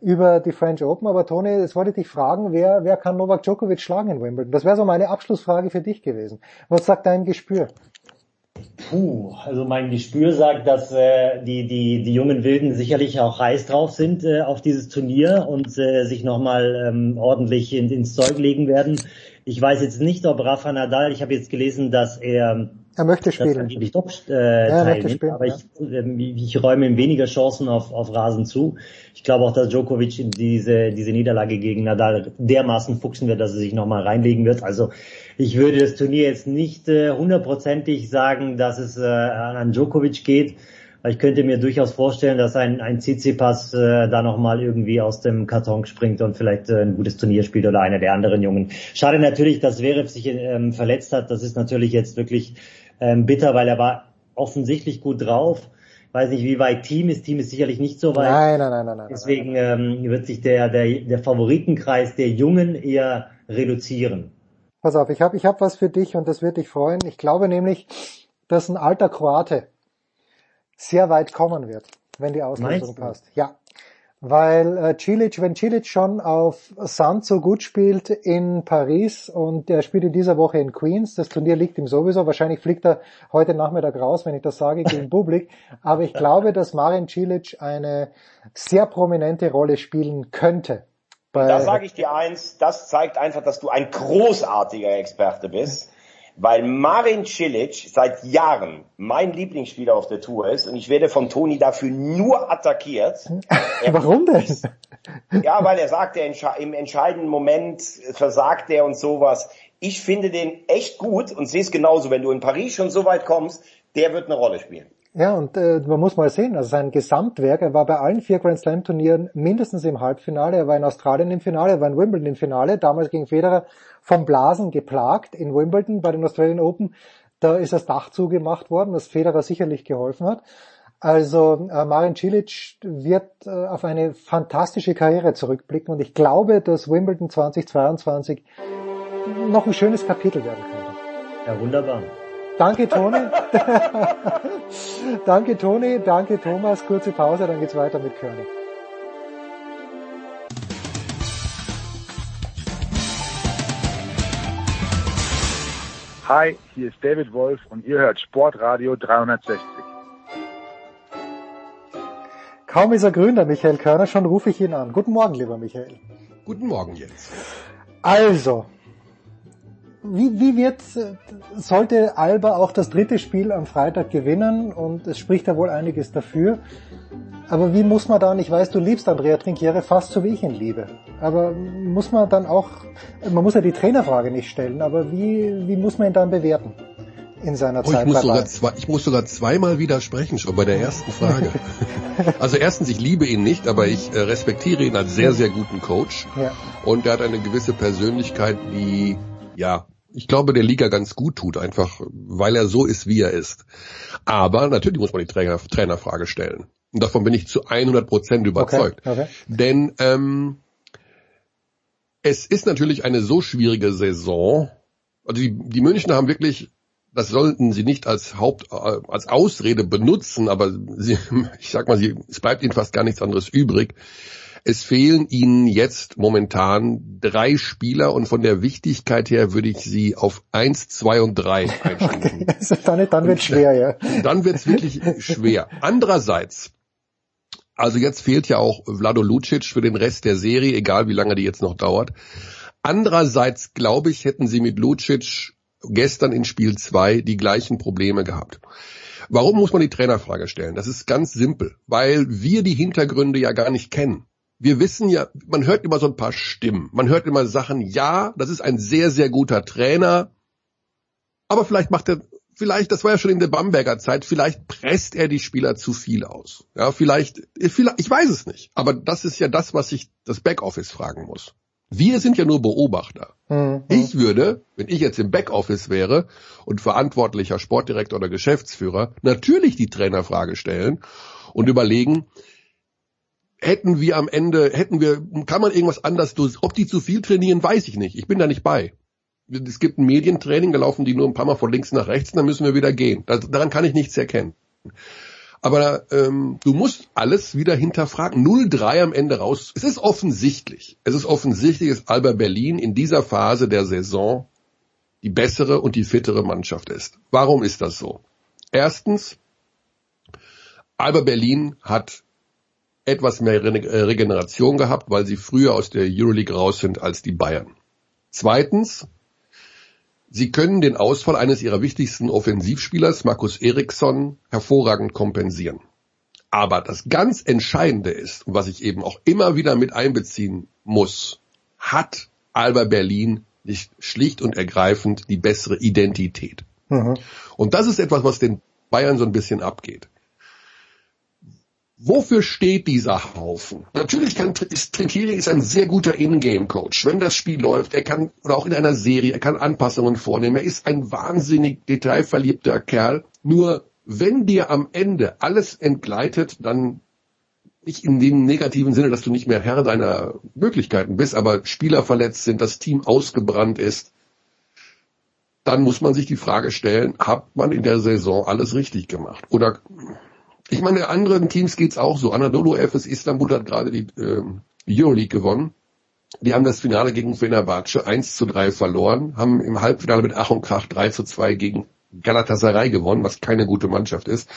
über die French Open, aber Toni, jetzt wollte ich dich fragen, wer, wer kann Novak Djokovic schlagen in Wimbledon? Das wäre so meine Abschlussfrage für dich gewesen. Was sagt dein Gespür? Puh, also mein Gespür sagt, dass äh, die, die, die jungen Wilden sicherlich auch heiß drauf sind äh, auf dieses Turnier und äh, sich nochmal ähm, ordentlich in, ins Zeug legen werden. Ich weiß jetzt nicht, ob Rafa Nadal, ich habe jetzt gelesen, dass er er möchte spielen. Ich doch, äh, ja, teilnimmt, spielen, aber ja. ich, äh, ich räume ihm weniger Chancen auf, auf Rasen zu. Ich glaube auch, dass Djokovic diese, diese Niederlage gegen Nadal dermaßen fuchsen wird, dass er sich nochmal reinlegen wird. Also ich würde das Turnier jetzt nicht äh, hundertprozentig sagen, dass es äh, an Djokovic geht. Ich könnte mir durchaus vorstellen, dass ein, ein Tsitsipas äh, da nochmal irgendwie aus dem Karton springt und vielleicht äh, ein gutes Turnier spielt oder einer der anderen Jungen. Schade natürlich, dass Zverev sich ähm, verletzt hat. Das ist natürlich jetzt wirklich ähm, bitter, weil er war offensichtlich gut drauf. Weiß nicht, wie weit Team ist. Team ist sicherlich nicht so weit. Nein, nein, nein, nein. nein Deswegen ähm, wird sich der, der, der Favoritenkreis der Jungen eher reduzieren. Pass auf, ich habe ich hab was für dich und das wird dich freuen. Ich glaube nämlich, dass ein alter Kroate sehr weit kommen wird, wenn die du? passt. Ja. Weil äh, Cilic, wenn Cilic schon auf Sand so gut spielt in Paris und er spielt in dieser Woche in Queens, das Turnier liegt ihm sowieso, wahrscheinlich fliegt er heute Nachmittag raus, wenn ich das sage, gegen Publik, aber ich glaube, dass Marin Cilic eine sehr prominente Rolle spielen könnte. Da sage ich dir eins, das zeigt einfach, dass du ein großartiger Experte bist, weil Marin Cilic seit Jahren mein Lieblingsspieler auf der Tour ist und ich werde von Toni dafür nur attackiert. Er- Warum denn? Ja, weil er sagt, er entsche im entscheidenden Moment versagt er und sowas. Ich finde den echt gut und sehe es genauso. Wenn du in Paris schon so weit kommst, der wird eine Rolle spielen. Ja, und äh, man muss mal sehen, also sein Gesamtwerk, er war bei allen vier Grand Slam Turnieren mindestens im Halbfinale, er war in Australien im Finale, er war in Wimbledon im Finale, damals gegen Federer vom Blasen geplagt in Wimbledon bei den Australian Open. Da ist das Dach zugemacht worden, was Federer sicherlich geholfen hat. Also äh, Marin Cilic wird äh, auf eine fantastische Karriere zurückblicken und ich glaube, dass Wimbledon 2022 noch ein schönes Kapitel werden könnte. Ja, wunderbar. Danke, Toni. danke, Toni. Danke, Thomas. Kurze Pause, dann geht's weiter mit König. Hi, hier ist David Wolf und ihr hört Sportradio 360. Kaum ist er grün, der Michael Körner, schon rufe ich ihn an. Guten Morgen, lieber Michael. Guten Morgen jetzt. Also, wie, wie wird, sollte Alba auch das dritte Spiel am Freitag gewinnen und es spricht ja wohl einiges dafür. Aber wie muss man dann, ich weiß, du liebst Andrea Trinchiere fast so wie ich ihn liebe. Aber muss man dann auch, man muss ja die Trainerfrage nicht stellen, aber wie, wie muss man ihn dann bewerten in seiner Oh, ich, Zeit muss bei sogar zwei, ich muss sogar zweimal widersprechen, schon bei der ersten Frage. also erstens, ich liebe ihn nicht, aber ich äh, respektiere ihn als sehr, sehr guten Coach. Ja. Und er hat eine gewisse Persönlichkeit, die, ja, ich glaube, der Liga ganz gut tut, einfach weil er so ist, wie er ist. Aber natürlich muss man die Trainer, Trainerfrage stellen. Und davon bin ich zu 100 Prozent überzeugt. Okay, okay. Denn ähm, es ist natürlich eine so schwierige Saison. Also die, die Münchner haben wirklich, das sollten sie nicht als Haupt, äh, als Ausrede benutzen, aber sie, ich sag mal, sie, es bleibt ihnen fast gar nichts anderes übrig. Es fehlen ihnen jetzt momentan drei Spieler und von der Wichtigkeit her würde ich sie auf eins, zwei und drei einstufen. dann, dann wird schwer, ja. Dann wird's wirklich schwer. Andererseits, also jetzt fehlt ja auch Vlado Lucic für den Rest der Serie, egal wie lange die jetzt noch dauert. Andererseits glaube ich, hätten sie mit Lucic gestern in Spiel 2 die gleichen Probleme gehabt. Warum muss man die Trainerfrage stellen? Das ist ganz simpel, weil wir die Hintergründe ja gar nicht kennen. Wir wissen ja, man hört immer so ein paar Stimmen. Man hört immer Sachen, ja, das ist ein sehr, sehr guter Trainer, aber vielleicht macht er, vielleicht, das war ja schon in der Bamberger Zeit, vielleicht presst er die Spieler zu viel aus. Ja, vielleicht, vielleicht, ich weiß es nicht. Aber das ist ja das, was sich das Backoffice fragen muss. Wir sind ja nur Beobachter. Mhm. Ich würde, wenn ich jetzt im Backoffice wäre und verantwortlicher Sportdirektor oder Geschäftsführer, natürlich die Trainerfrage stellen und überlegen, hätten wir am Ende, hätten wir, kann man irgendwas anders, durch- ob die zu viel trainieren, weiß ich nicht. Ich bin da nicht bei. Es gibt ein Medientraining, da laufen die nur ein paar Mal von links nach rechts, dann müssen wir wieder gehen. Das, daran kann ich nichts erkennen. Aber ähm, du musst alles wieder hinterfragen. 0-3 am Ende raus. Es ist offensichtlich. Es ist offensichtlich, dass Alba Berlin in dieser Phase der Saison die bessere und die fittere Mannschaft ist. Warum ist das so? Erstens, Alba Berlin hat etwas mehr äh, Regeneration gehabt, weil sie früher aus der Euroleague raus sind als die Bayern. Zweitens, sie können den Ausfall eines ihrer wichtigsten Offensivspielers, Markus Eriksson, hervorragend kompensieren. Aber das ganz Entscheidende ist, und was ich eben auch immer wieder mit einbeziehen muss, hat Alba Berlin nicht schlicht und ergreifend die bessere Identität. Mhm. Und das ist etwas, was den Bayern so ein bisschen abgeht. Wofür steht dieser Haufen? Natürlich kann ist, Trinkieri ist ein sehr guter In-Game-Coach. Wenn das Spiel läuft, er kann, oder auch in einer Serie, er kann Anpassungen vornehmen. Er ist ein wahnsinnig detailverliebter Kerl. Nur wenn dir am Ende alles entgleitet, dann nicht in dem negativen Sinne, dass du nicht mehr Herr deiner Möglichkeiten bist, aber Spieler verletzt sind, das Team ausgebrannt ist, dann muss man sich die Frage stellen, hat man in der Saison alles richtig gemacht? Oder Ich meine, anderen Teams geht's auch so. Anadolu FS Istanbul hat gerade die äh, Euroleague gewonnen. Die haben das Finale gegen Fenerbahce 1 zu 3 verloren, haben im Halbfinale mit Ach und Krach 3 zu 2 gegen Galatasaray gewonnen, was keine gute Mannschaft ist.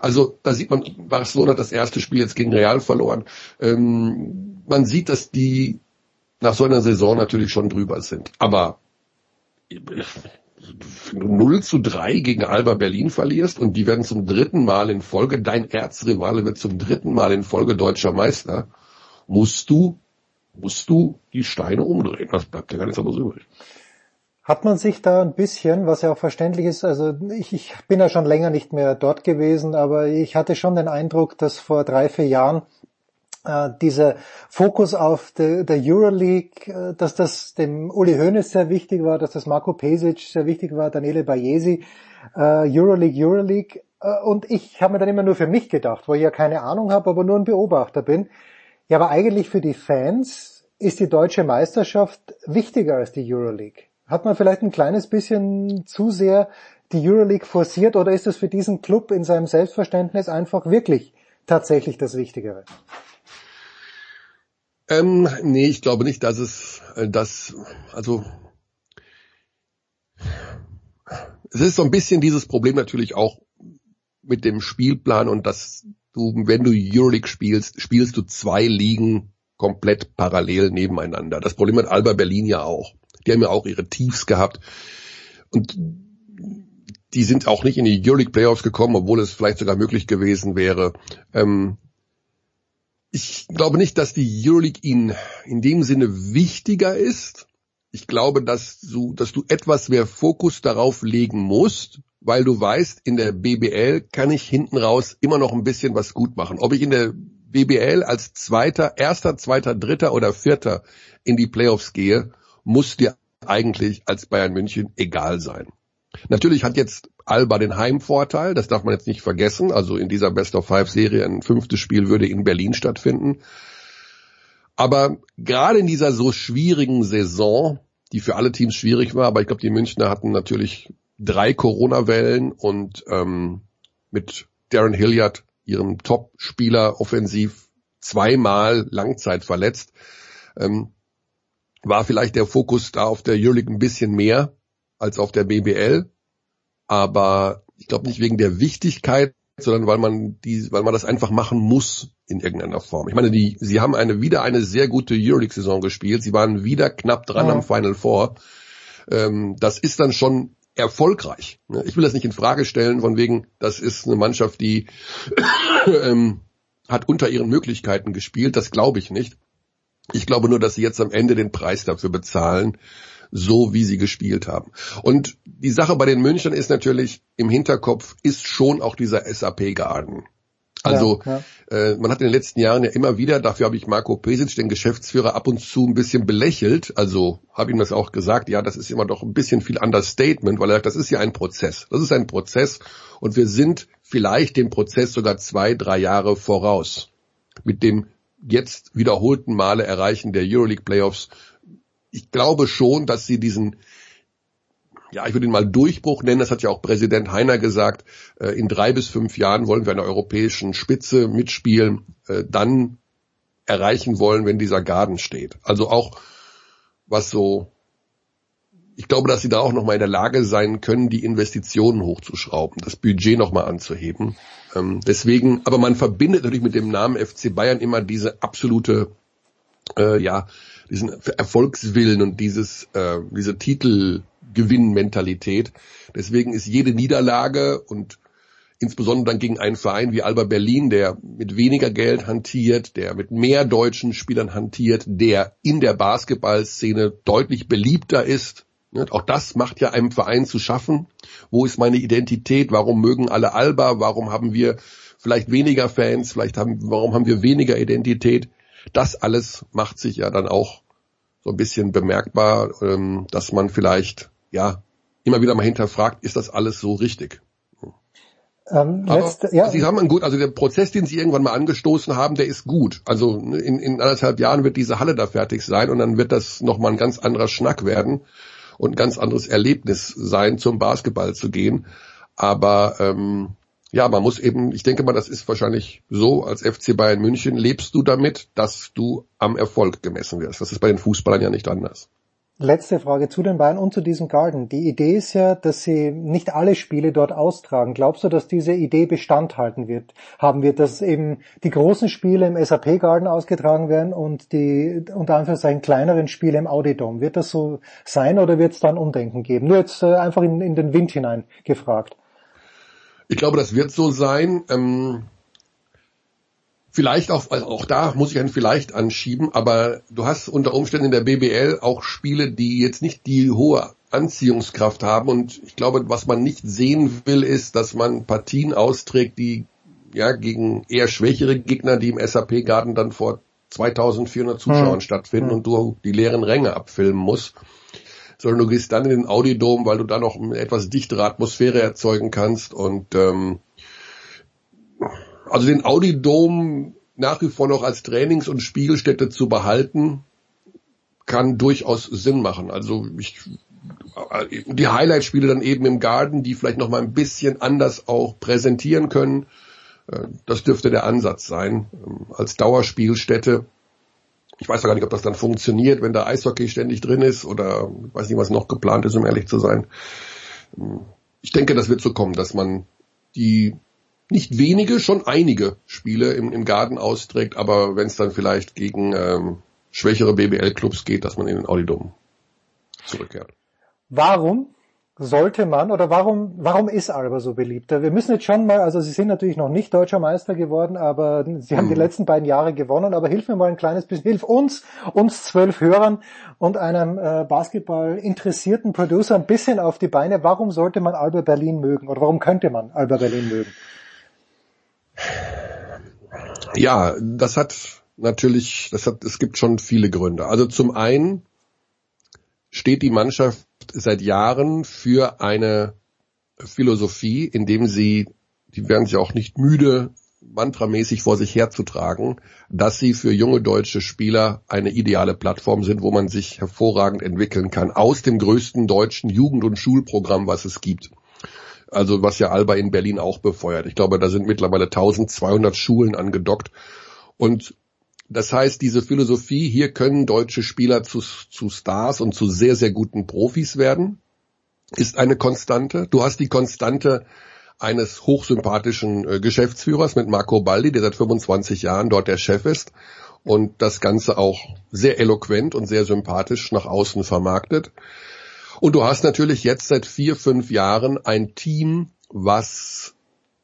Also da sieht man, Barcelona hat das erste Spiel jetzt gegen Real verloren. Ähm, man sieht, dass die nach so einer Saison natürlich schon drüber sind. Aber 0 zu 3 gegen Alba Berlin verlierst und die werden zum dritten Mal in Folge, dein Erzrivale wird zum dritten Mal in Folge deutscher Meister, musst du, musst du die Steine umdrehen. Das bleibt ja gar nichts anderes übrig. Hat man sich da ein bisschen, was ja auch verständlich ist, also ich, ich bin ja schon länger nicht mehr dort gewesen, aber ich hatte schon den Eindruck, dass vor drei, vier Jahren äh, dieser Fokus auf der, der Euroleague, äh, dass das dem Uli Hoeneß sehr wichtig war, dass das Marco Pesic sehr wichtig war, Daniele Bayesi, äh, Euroleague, Euroleague. Äh, und ich habe mir dann immer nur für mich gedacht, wo ich ja keine Ahnung habe, aber nur ein Beobachter bin. Ja, aber eigentlich für die Fans ist die deutsche Meisterschaft wichtiger als die Euroleague. Hat man vielleicht ein kleines bisschen zu sehr die Euroleague forciert oder ist es für diesen Club in seinem Selbstverständnis einfach wirklich tatsächlich das Wichtigere? Ähm, nee, ich glaube nicht, dass es äh, das, also es ist so ein bisschen dieses Problem natürlich auch mit dem Spielplan und dass du, wenn du Euroleague spielst, spielst du zwei Ligen komplett parallel nebeneinander. Das Problem hat Alba Berlin ja auch. Die haben ja auch ihre Tiefs gehabt. Und die sind auch nicht in die Euroleague Playoffs gekommen, obwohl es vielleicht sogar möglich gewesen wäre. Ähm, ich glaube nicht, dass die Euroleague ihnen in dem Sinne wichtiger ist. Ich glaube, dass du, dass du etwas mehr Fokus darauf legen musst, weil du weißt, in der BBL kann ich hinten raus immer noch ein bisschen was gut machen. Ob ich in der BBL als Zweiter, Erster, Zweiter, Dritter oder Vierter in die Playoffs gehe, muss dir eigentlich als Bayern München egal sein. Natürlich hat jetzt Alba den Heimvorteil, das darf man jetzt nicht vergessen. Also in dieser Best of Five Serie ein fünftes Spiel würde in Berlin stattfinden. Aber gerade in dieser so schwierigen Saison, die für alle Teams schwierig war, aber ich glaube, die Münchner hatten natürlich drei Corona-Wellen und ähm, mit Darren Hilliard, ihrem Top-Spieler offensiv, zweimal Langzeit verletzt, ähm, war vielleicht der Fokus da auf der Euroleague ein bisschen mehr als auf der BBL aber ich glaube nicht wegen der Wichtigkeit, sondern weil man die, weil man das einfach machen muss in irgendeiner Form. Ich meine, die, sie haben eine wieder eine sehr gute Euroleague-Saison gespielt. Sie waren wieder knapp dran ja. am Final Four. Ähm, das ist dann schon erfolgreich. Ne? Ich will das nicht in Frage stellen, von wegen, das ist eine Mannschaft, die ähm, hat unter ihren Möglichkeiten gespielt. Das glaube ich nicht. Ich glaube nur, dass sie jetzt am Ende den Preis dafür bezahlen, so wie sie gespielt haben. Und die Sache bei den Münchnern ist natürlich, im Hinterkopf ist schon auch dieser SAP-Garden. Also ja, ja. Äh, man hat in den letzten Jahren ja immer wieder, dafür habe ich Marco Pesic, den Geschäftsführer, ab und zu ein bisschen belächelt. Also habe ihm das auch gesagt, ja, das ist immer doch ein bisschen viel Understatement, weil er sagt, das ist ja ein Prozess. Das ist ein Prozess und wir sind vielleicht dem Prozess sogar zwei, drei Jahre voraus. Mit dem jetzt wiederholten Male Erreichen der Euroleague Playoffs ich glaube schon, dass sie diesen, ja, ich würde ihn mal Durchbruch nennen, das hat ja auch Präsident Heiner gesagt, äh, in drei bis fünf Jahren wollen wir an der europäischen Spitze mitspielen, äh, dann erreichen wollen, wenn dieser Garden steht. Also auch was so, ich glaube, dass sie da auch nochmal in der Lage sein können, die Investitionen hochzuschrauben, das Budget nochmal anzuheben. Ähm, deswegen, aber man verbindet natürlich mit dem Namen FC Bayern immer diese absolute, äh, ja, diesen Erfolgswillen und dieses, äh, diese Titelgewinnmentalität. Deswegen ist jede Niederlage und insbesondere dann gegen einen Verein wie Alba Berlin, der mit weniger Geld hantiert, der mit mehr deutschen Spielern hantiert, der in der Basketballszene deutlich beliebter ist. Auch das macht ja einem Verein zu schaffen. Wo ist meine Identität? Warum mögen alle Alba? Warum haben wir vielleicht weniger Fans? Vielleicht haben, warum haben wir weniger Identität? Das alles macht sich ja dann auch so ein bisschen bemerkbar, ähm, dass man vielleicht ja immer wieder mal hinterfragt, ist das alles so richtig? Ähm, letzte, Aber ja. Sie haben einen gut, also der Prozess, den Sie irgendwann mal angestoßen haben, der ist gut. Also in, in anderthalb Jahren wird diese Halle da fertig sein und dann wird das nochmal ein ganz anderer Schnack werden und ein ganz anderes Erlebnis sein, zum Basketball zu gehen. Aber ähm, ja, man muss eben, ich denke mal, das ist wahrscheinlich so, als FC Bayern München lebst du damit, dass du am Erfolg gemessen wirst. Das ist bei den Fußballern ja nicht anders. Letzte Frage zu den Bayern und zu diesem Garden. Die Idee ist ja, dass sie nicht alle Spiele dort austragen. Glaubst du, dass diese Idee Bestand halten wird? Haben wir, dass eben die großen Spiele im SAP Garden ausgetragen werden und die unter Anführungszeichen kleineren Spiele im Audi Dome? Wird das so sein oder wird es dann Umdenken geben? Nur jetzt äh, einfach in, in den Wind hinein gefragt. Ich glaube, das wird so sein. Ähm Vielleicht auch, also auch da muss ich einen vielleicht anschieben, aber du hast unter Umständen in der BBL auch Spiele, die jetzt nicht die hohe Anziehungskraft haben und ich glaube, was man nicht sehen will, ist, dass man Partien austrägt, die ja gegen eher schwächere Gegner, die im SAP Garden dann vor 2400 Zuschauern hm. stattfinden hm. und du die leeren Ränge abfilmen musst, sondern du gehst dann in den Audidom, weil du da noch eine etwas dichtere Atmosphäre erzeugen kannst und ähm, also den Audi Dome nach wie vor noch als Trainings- und Spielstätte zu behalten, kann durchaus Sinn machen. Also ich, die Highlight-Spiele dann eben im Garden, die vielleicht noch mal ein bisschen anders auch präsentieren können. Äh, das dürfte der Ansatz sein, ähm, als Dauerspielstätte. Ich weiß gar nicht, ob das dann funktioniert, wenn da Eishockey ständig drin ist oder ich weiß nicht, was noch geplant ist, um ehrlich zu sein. Ähm, ich denke, das wird so kommen, dass man die nicht wenige, schon einige Spiele im, im Garten austrägt, aber wenn es dann vielleicht gegen ähm, schwächere BBL-Clubs geht, dass man in den Audidom zurückkehrt. Warum sollte man oder warum warum ist Alba so beliebt? Wir müssen jetzt schon mal, also Sie sind natürlich noch nicht deutscher Meister geworden, aber Sie haben hm. die letzten beiden Jahre gewonnen. Aber hilf mir mal ein kleines bisschen, hilf uns, uns zwölf Hörern und einem äh, Basketball interessierten Producer ein bisschen auf die Beine. Warum sollte man Alba Berlin mögen oder warum könnte man Alba Berlin mögen? Ja, das hat natürlich, das hat, es gibt schon viele Gründe. Also zum einen steht die Mannschaft seit Jahren für eine Philosophie, indem sie, die werden sich auch nicht müde, mantramäßig vor sich herzutragen, dass sie für junge deutsche Spieler eine ideale Plattform sind, wo man sich hervorragend entwickeln kann, aus dem größten deutschen Jugend- und Schulprogramm, was es gibt also was ja Alba in Berlin auch befeuert. Ich glaube, da sind mittlerweile 1200 Schulen angedockt. Und das heißt, diese Philosophie, hier können deutsche Spieler zu, zu Stars und zu sehr, sehr guten Profis werden, ist eine Konstante. Du hast die Konstante eines hochsympathischen äh, Geschäftsführers mit Marco Baldi, der seit 25 Jahren dort der Chef ist und das Ganze auch sehr eloquent und sehr sympathisch nach außen vermarktet. Und du hast natürlich jetzt seit vier, fünf Jahren ein Team, was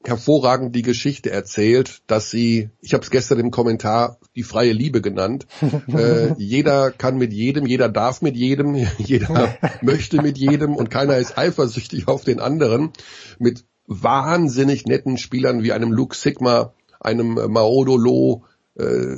hervorragend die Geschichte erzählt, dass sie, ich habe es gestern im Kommentar die freie Liebe genannt, äh, jeder kann mit jedem, jeder darf mit jedem, jeder möchte mit jedem und keiner ist eifersüchtig auf den anderen, mit wahnsinnig netten Spielern wie einem Luke Sigma, einem Maodo Lo, äh,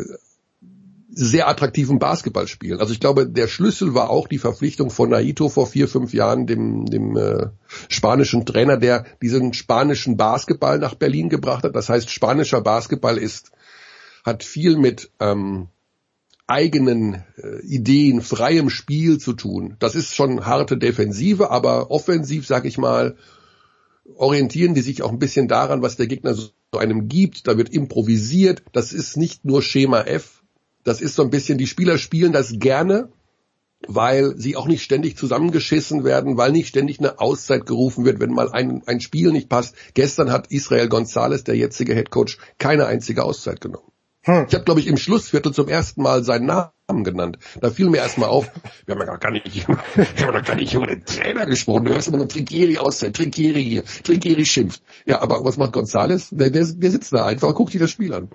sehr attraktiven Basketball spielen. Also ich glaube, der Schlüssel war auch die Verpflichtung von Naito vor vier, fünf Jahren, dem, dem äh, spanischen Trainer, der diesen spanischen Basketball nach Berlin gebracht hat. Das heißt, spanischer Basketball ist, hat viel mit ähm, eigenen äh, Ideen, freiem Spiel zu tun. Das ist schon harte Defensive, aber offensiv, sag ich mal, orientieren die sich auch ein bisschen daran, was der Gegner so einem gibt. Da wird improvisiert. Das ist nicht nur Schema F, das ist so ein bisschen, die Spieler spielen das gerne, weil sie auch nicht ständig zusammengeschissen werden, weil nicht ständig eine Auszeit gerufen wird, wenn mal ein, ein Spiel nicht passt. Gestern hat Israel Gonzalez, der jetzige Head Coach, keine einzige Auszeit genommen. Hm. Ich habe, glaube ich, im Schlussviertel zum ersten Mal seinen Namen genannt. Da fiel mir erstmal auf, wir haben ja gar nicht, wir haben noch gar nicht über den Trainer gesprochen. Du hörst immer nur Trinkieri Auszeit, Trinkieri hier, Trinkieri schimpft. Ja, aber was macht Gonzales? Der, der, der sitzt da einfach, guckt sich das Spiel an.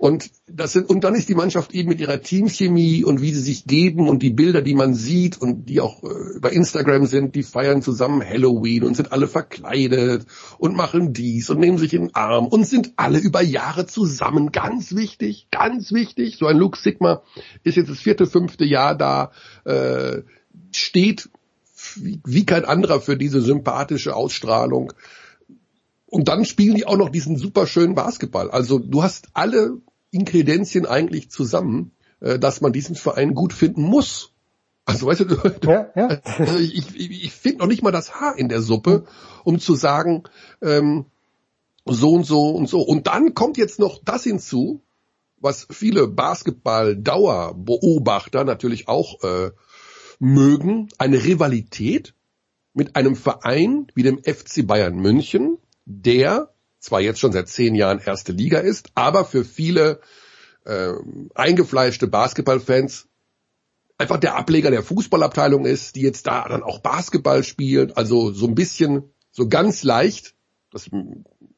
Und das sind, und dann ist die Mannschaft eben mit ihrer Teamchemie und wie sie sich geben und die Bilder, die man sieht und die auch äh, bei Instagram sind, die feiern zusammen Halloween und sind alle verkleidet und machen dies und nehmen sich in den Arm und sind alle über Jahre zusammen. Ganz wichtig, ganz wichtig. So ein Luke Sigma ist jetzt das vierte, fünfte Jahr da, äh, steht wie kein anderer für diese sympathische Ausstrahlung. Und dann spielen die auch noch diesen super schönen Basketball. Also du hast alle Inkredenzien eigentlich zusammen, äh, dass man diesen Verein gut finden muss. Also weißt du, ja, ja. Also ich, ich, ich finde noch nicht mal das Haar in der Suppe, um zu sagen, ähm, so und so und so. Und dann kommt jetzt noch das hinzu, was viele Basketball-Dauerbeobachter natürlich auch äh, mögen, eine Rivalität mit einem Verein wie dem FC Bayern München, der zwar jetzt schon seit zehn Jahren erste Liga ist, aber für viele äh, eingefleischte Basketballfans einfach der Ableger der Fußballabteilung ist, die jetzt da dann auch Basketball spielen, also so ein bisschen, so ganz leicht, das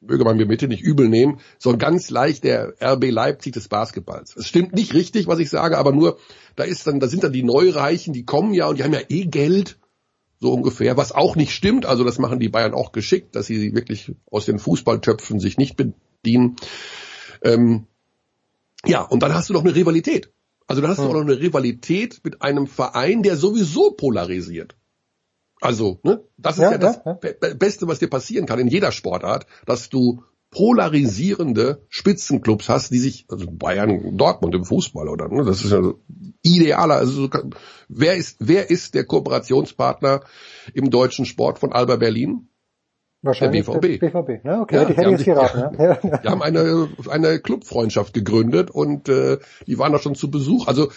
möge man mir bitte nicht übel nehmen, so ganz leicht der RB Leipzig des Basketballs. Es stimmt nicht richtig, was ich sage, aber nur, da ist dann, da sind dann die Neureichen, die kommen ja und die haben ja eh Geld, so ungefähr, was auch nicht stimmt, also das machen die Bayern auch geschickt, dass sie wirklich aus den Fußballtöpfen sich nicht bedienen. Ähm, ja, und dann hast du noch eine Rivalität. Also dann hast du auch noch eine Rivalität mit einem Verein, der sowieso polarisiert. Also, ne, das ist ja, ja das ja, ja. Beste, was dir passieren kann in jeder Sportart, dass du polarisierende Spitzenclubs hast, die sich, also Bayern, Dortmund im Fußball oder, ne, das ist ja idealer, also wer ist, wer ist der Kooperationspartner im deutschen Sport von Alba Berlin? Wahrscheinlich der BVB. Der BVB, ne? Okay, ja, die hätte ich jetzt geraten. Ja. Die haben eine, eine Clubfreundschaft gegründet und äh, die waren da schon zu Besuch. Also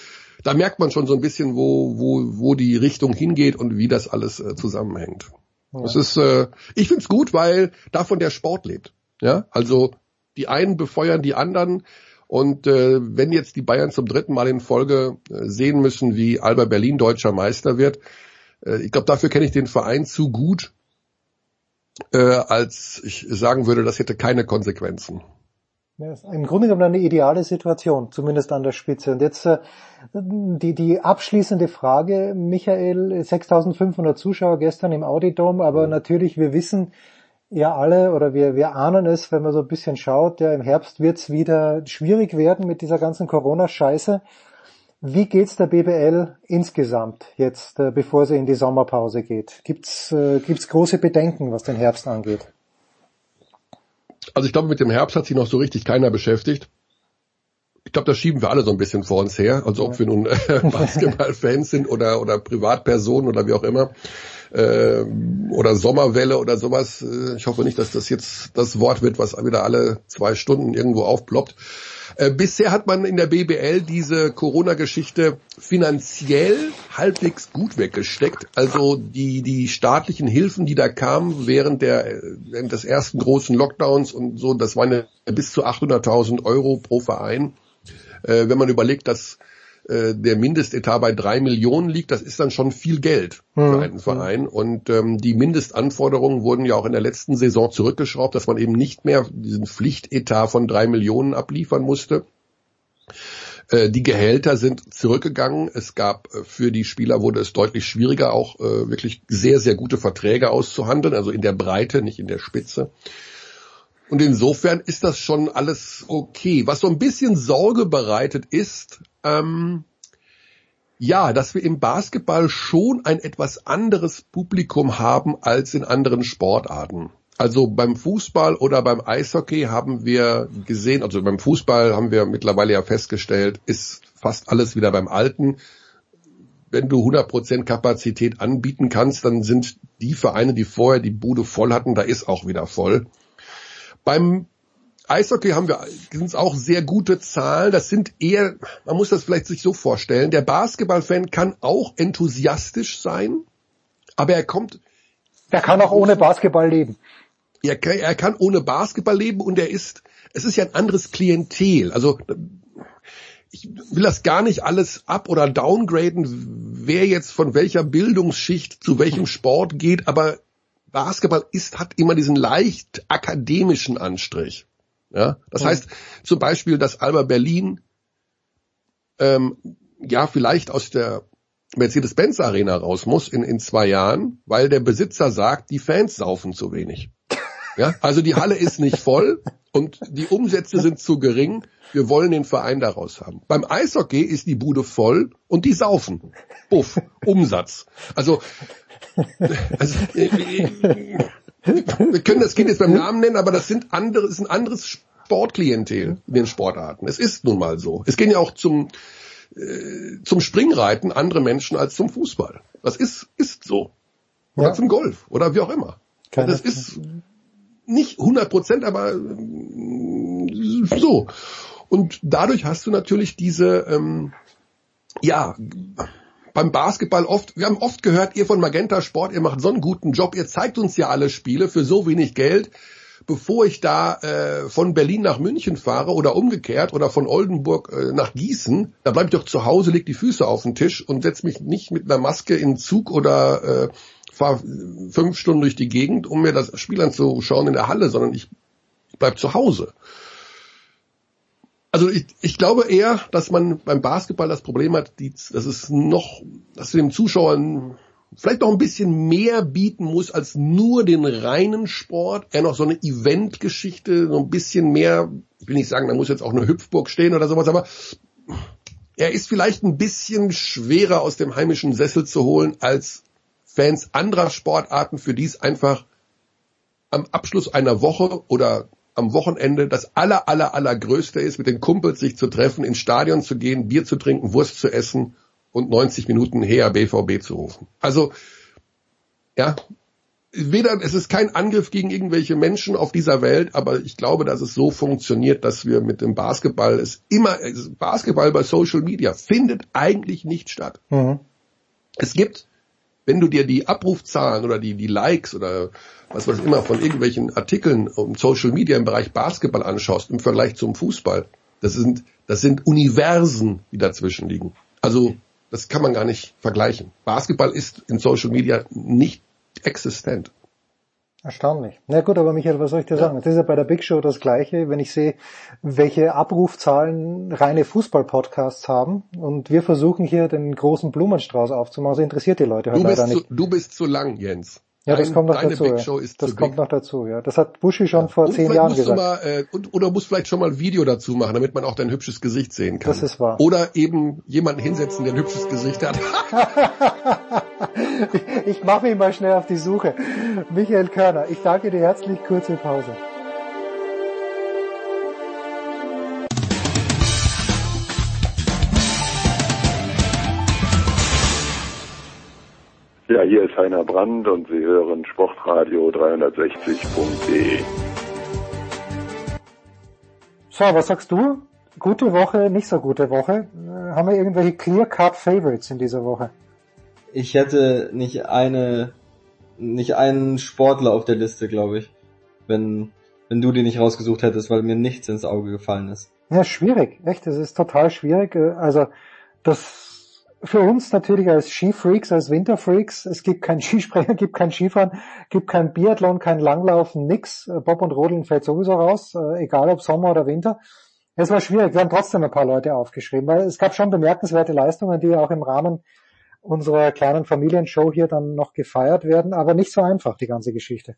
da merkt man schon so ein bisschen, wo, wo, wo die Richtung hingeht und wie das alles äh, zusammenhängt. Ja. Das ist, äh, ich find's gut, weil davon der Sport lebt. Ja, also die einen befeuern die anderen. Und äh, wenn jetzt die Bayern zum dritten Mal in Folge äh, sehen müssen, wie Alba Berlin deutscher Meister wird, äh, ich glaube, dafür kenne ich den Verein zu gut, äh, als ich sagen würde, das hätte keine Konsequenzen. Ja, ist im Grunde genommen eine ideale Situation, zumindest an der Spitze. Und jetzt äh, die, die abschließende Frage, Michael, 6500 Zuschauer gestern im Audidom, aber natürlich, wir wissen ja alle oder wir, wir ahnen es, wenn man so ein bisschen schaut, ja, im Herbst wird's wieder schwierig werden mit dieser ganzen Corona-Scheiße. Wie geht's der BBL insgesamt jetzt, äh, bevor sie in die Sommerpause geht? Gibt's, äh, gibt's große Bedenken, was den Herbst angeht? Also ich glaube, mit dem Herbst hat sich noch so richtig keiner beschäftigt. Ich glaube, das schieben wir alle so ein bisschen vor uns her. Also ob wir nun äh, Basketballfans sind oder, oder Privatpersonen oder wie auch immer. Äh, oder Sommerwelle oder sowas. Äh, ich hoffe nicht, dass das jetzt das Wort wird, was wieder alle zwei Stunden irgendwo aufploppt. Äh, bisher hat man in der BBL diese Corona-Geschichte finanziell halbwegs gut weggesteckt. Also die, die staatlichen Hilfen, die da kamen während, der, während des ersten großen Lockdowns und so, das waren ja bis zu 800.000 Euro pro Verein. Äh, wenn man überlegt, dass äh, der Mindestetat bei drei Millionen liegt, das ist dann schon viel Geld für einen Verein. Und ähm, die Mindestanforderungen wurden ja auch in der letzten Saison zurückgeschraubt, dass man eben nicht mehr diesen Pflichtetat von drei Millionen abliefern musste. Äh, die Gehälter sind zurückgegangen. Es gab äh, für die Spieler wurde es deutlich schwieriger, auch äh, wirklich sehr, sehr gute Verträge auszuhandeln, also in der Breite, nicht in der Spitze. Und insofern ist das schon alles okay. Was so ein bisschen Sorge bereitet ist, ähm, ja, dass wir im Basketball schon ein etwas anderes Publikum haben als in anderen Sportarten. Also beim Fußball oder beim Eishockey haben wir gesehen, also beim Fußball haben wir mittlerweile ja festgestellt, ist fast alles wieder beim Alten. Wenn du 100% Kapazität anbieten kannst, dann sind die Vereine, die vorher die Bude voll hatten, da ist auch wieder voll. Beim Eishockey haben wir sind auch sehr gute Zahlen. Das sind eher, man muss das vielleicht sich so vorstellen. Der Basketballfan kann auch enthusiastisch sein, aber er kommt. Er kann auch ohne Basketball leben. Er kann, er kann ohne Basketball leben und er ist, es ist ja ein anderes Klientel. Also ich will das gar nicht alles ab oder downgraden, wer jetzt von welcher Bildungsschicht zu welchem Sport geht, aber Basketball ist, hat immer diesen leicht akademischen Anstrich. Ja, das mhm. heißt zum Beispiel, dass Alba Berlin ähm, ja vielleicht aus der Mercedes-Benz Arena raus muss in, in zwei Jahren, weil der Besitzer sagt, die Fans saufen zu wenig. Ja, also die Halle ist nicht voll und die Umsätze sind zu gering. Wir wollen den Verein daraus haben. Beim Eishockey ist die Bude voll und die saufen. Buff, Umsatz. Also, also äh, äh, wir können das Kind jetzt beim Namen nennen, aber das sind andere, ist ein anderes Sportklientel in den Sportarten. Es ist nun mal so. Es gehen ja auch zum äh, zum Springreiten andere Menschen als zum Fußball. Das ist ist so. Oder ja. zum Golf oder wie auch immer. Keine das ist nicht 100 Prozent, aber äh, so. Und dadurch hast du natürlich diese, ähm, ja, beim Basketball oft, wir haben oft gehört, ihr von Magenta Sport, ihr macht so einen guten Job, ihr zeigt uns ja alle Spiele für so wenig Geld. Bevor ich da äh, von Berlin nach München fahre oder umgekehrt oder von Oldenburg äh, nach Gießen, da bleib ich doch zu Hause, leg die Füße auf den Tisch und setz mich nicht mit einer Maske in Zug oder äh, fahre fünf Stunden durch die Gegend, um mir das Spiel anzuschauen in der Halle, sondern ich bleib zu Hause. Also ich, ich glaube eher, dass man beim Basketball das Problem hat, die, dass es noch, dass du dem Zuschauern vielleicht noch ein bisschen mehr bieten muss als nur den reinen Sport, eher noch so eine Eventgeschichte, so ein bisschen mehr, ich will nicht sagen, da muss jetzt auch eine Hüpfburg stehen oder sowas, aber er ist vielleicht ein bisschen schwerer aus dem heimischen Sessel zu holen als Fans anderer Sportarten, für die es einfach am Abschluss einer Woche oder am Wochenende das aller, aller, allergrößte ist, mit den Kumpels sich zu treffen, ins Stadion zu gehen, Bier zu trinken, Wurst zu essen und 90 Minuten her BVB zu rufen. Also, ja, weder, es ist kein Angriff gegen irgendwelche Menschen auf dieser Welt, aber ich glaube, dass es so funktioniert, dass wir mit dem Basketball es immer, Basketball bei Social Media findet eigentlich nicht statt. Mhm. Es gibt wenn du dir die Abrufzahlen oder die, die Likes oder was weiß immer von irgendwelchen Artikeln um Social Media im Bereich Basketball anschaust im Vergleich zum Fußball, das sind, das sind Universen, die dazwischen liegen. Also, das kann man gar nicht vergleichen. Basketball ist in Social Media nicht existent. Erstaunlich. Na gut, aber Michael, was soll ich dir sagen? Das ist ja bei der Big Show das Gleiche, wenn ich sehe, welche Abrufzahlen reine Fußball-Podcasts haben und wir versuchen hier den großen Blumenstrauß aufzumachen, das interessiert die Leute halt leider zu, nicht. Du bist zu lang, Jens. Ja, das kommt noch dazu. Ja. das kommt noch dazu, ja. Das hat Buschi schon ja. vor und zehn Jahren gesagt. Mal, äh, und, oder musst vielleicht schon mal ein Video dazu machen, damit man auch dein hübsches Gesicht sehen kann. Das ist wahr. Oder eben jemanden hinsetzen, der ein hübsches Gesicht hat. ich mache mich mal schnell auf die Suche. Michael Körner, ich danke dir herzlich. Kurze Pause. Ja, hier ist Heiner Brand und Sie hören Sportradio 360.de. So, was sagst du? Gute Woche, nicht so gute Woche. Äh, haben wir irgendwelche Clear-Cut Favorites in dieser Woche? Ich hätte nicht eine, nicht einen Sportler auf der Liste, glaube ich, wenn, wenn du den nicht rausgesucht hättest, weil mir nichts ins Auge gefallen ist. Ja, schwierig, echt, es ist total schwierig. Äh, also, das für uns natürlich als Skifreaks, als Winterfreaks, es gibt keinen Skisprecher, gibt kein Skifahren, gibt kein Biathlon, kein Langlaufen, nix. Bob und Rodeln fällt sowieso raus, äh, egal ob Sommer oder Winter. Es war schwierig, wir haben trotzdem ein paar Leute aufgeschrieben, weil es gab schon bemerkenswerte Leistungen, die auch im Rahmen unserer kleinen Familienshow hier dann noch gefeiert werden, aber nicht so einfach, die ganze Geschichte.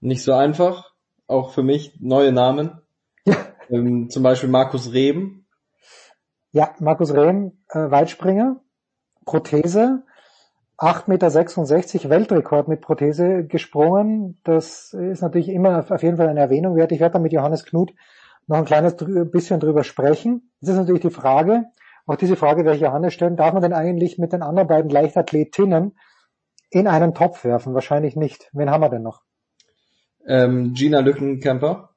Nicht so einfach, auch für mich neue Namen. Ja. Ähm, zum Beispiel Markus Reben, ja, Markus Rehm, äh, Weitspringer, Prothese, 8,66 Meter Weltrekord mit Prothese gesprungen. Das ist natürlich immer auf jeden Fall eine Erwähnung wert. Ich werde da mit Johannes Knut noch ein kleines bisschen drüber sprechen. Das ist natürlich die Frage, auch diese Frage werde ich Johannes stellen, darf man denn eigentlich mit den anderen beiden Leichtathletinnen in einen Topf werfen? Wahrscheinlich nicht. Wen haben wir denn noch? Ähm, Gina Lückenkämper.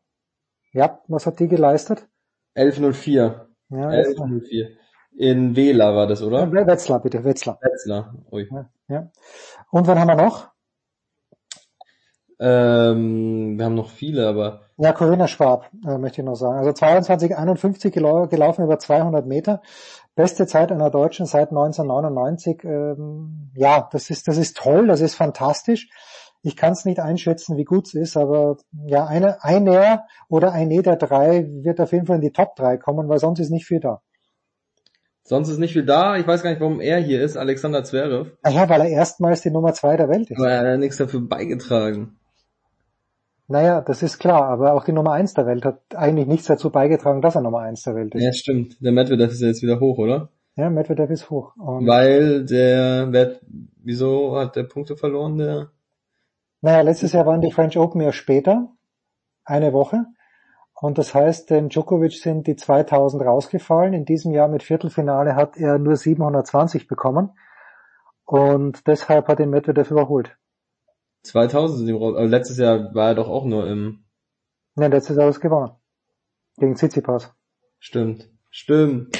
Ja, was hat die geleistet? 11.04. Ja, 11.04. In Wähler war das, oder? Ja, Wetzlar, bitte, Wetzlar. Wetzlar, ui. Ja, ja. Und wen haben wir noch? Ähm, wir haben noch viele, aber... Ja, Corinna Schwab, äh, möchte ich noch sagen. Also 22,51 gelau gelaufen über 200 Meter. Beste Zeit einer Deutschen seit 1999. Ähm, ja, das ist, das ist toll, das ist fantastisch. Ich kann es nicht einschätzen, wie gut es ist, aber ja, eine, einer oder eine der drei wird auf jeden Fall in die Top 3 kommen, weil sonst ist nicht viel da. Sonst ist nicht viel da. Ich weiß gar nicht, warum er hier ist, Alexander Zverev. Ah ja, weil er erstmals die Nummer zwei der Welt ist. Aber er hat nichts dafür beigetragen. Naja, das ist klar, aber auch die Nummer eins der Welt hat eigentlich nichts dazu beigetragen, dass er Nummer eins der Welt ist. Ja, stimmt. Der Medvedev ist ja jetzt wieder hoch, oder? Ja, Medvedev ist hoch. Und weil der, wer, wieso hat der Punkte verloren, der naja, letztes Jahr waren die French Open ja später, eine Woche. Und das heißt, den Djokovic sind die 2000 rausgefallen. In diesem Jahr mit Viertelfinale hat er nur 720 bekommen. Und deshalb hat ihn Medvedev überholt. 2000 sind die raus. Aber letztes Jahr war er doch auch nur im. Nein, letztes Jahr ist gewonnen. Gegen Tsitsipas. Stimmt. Stimmt.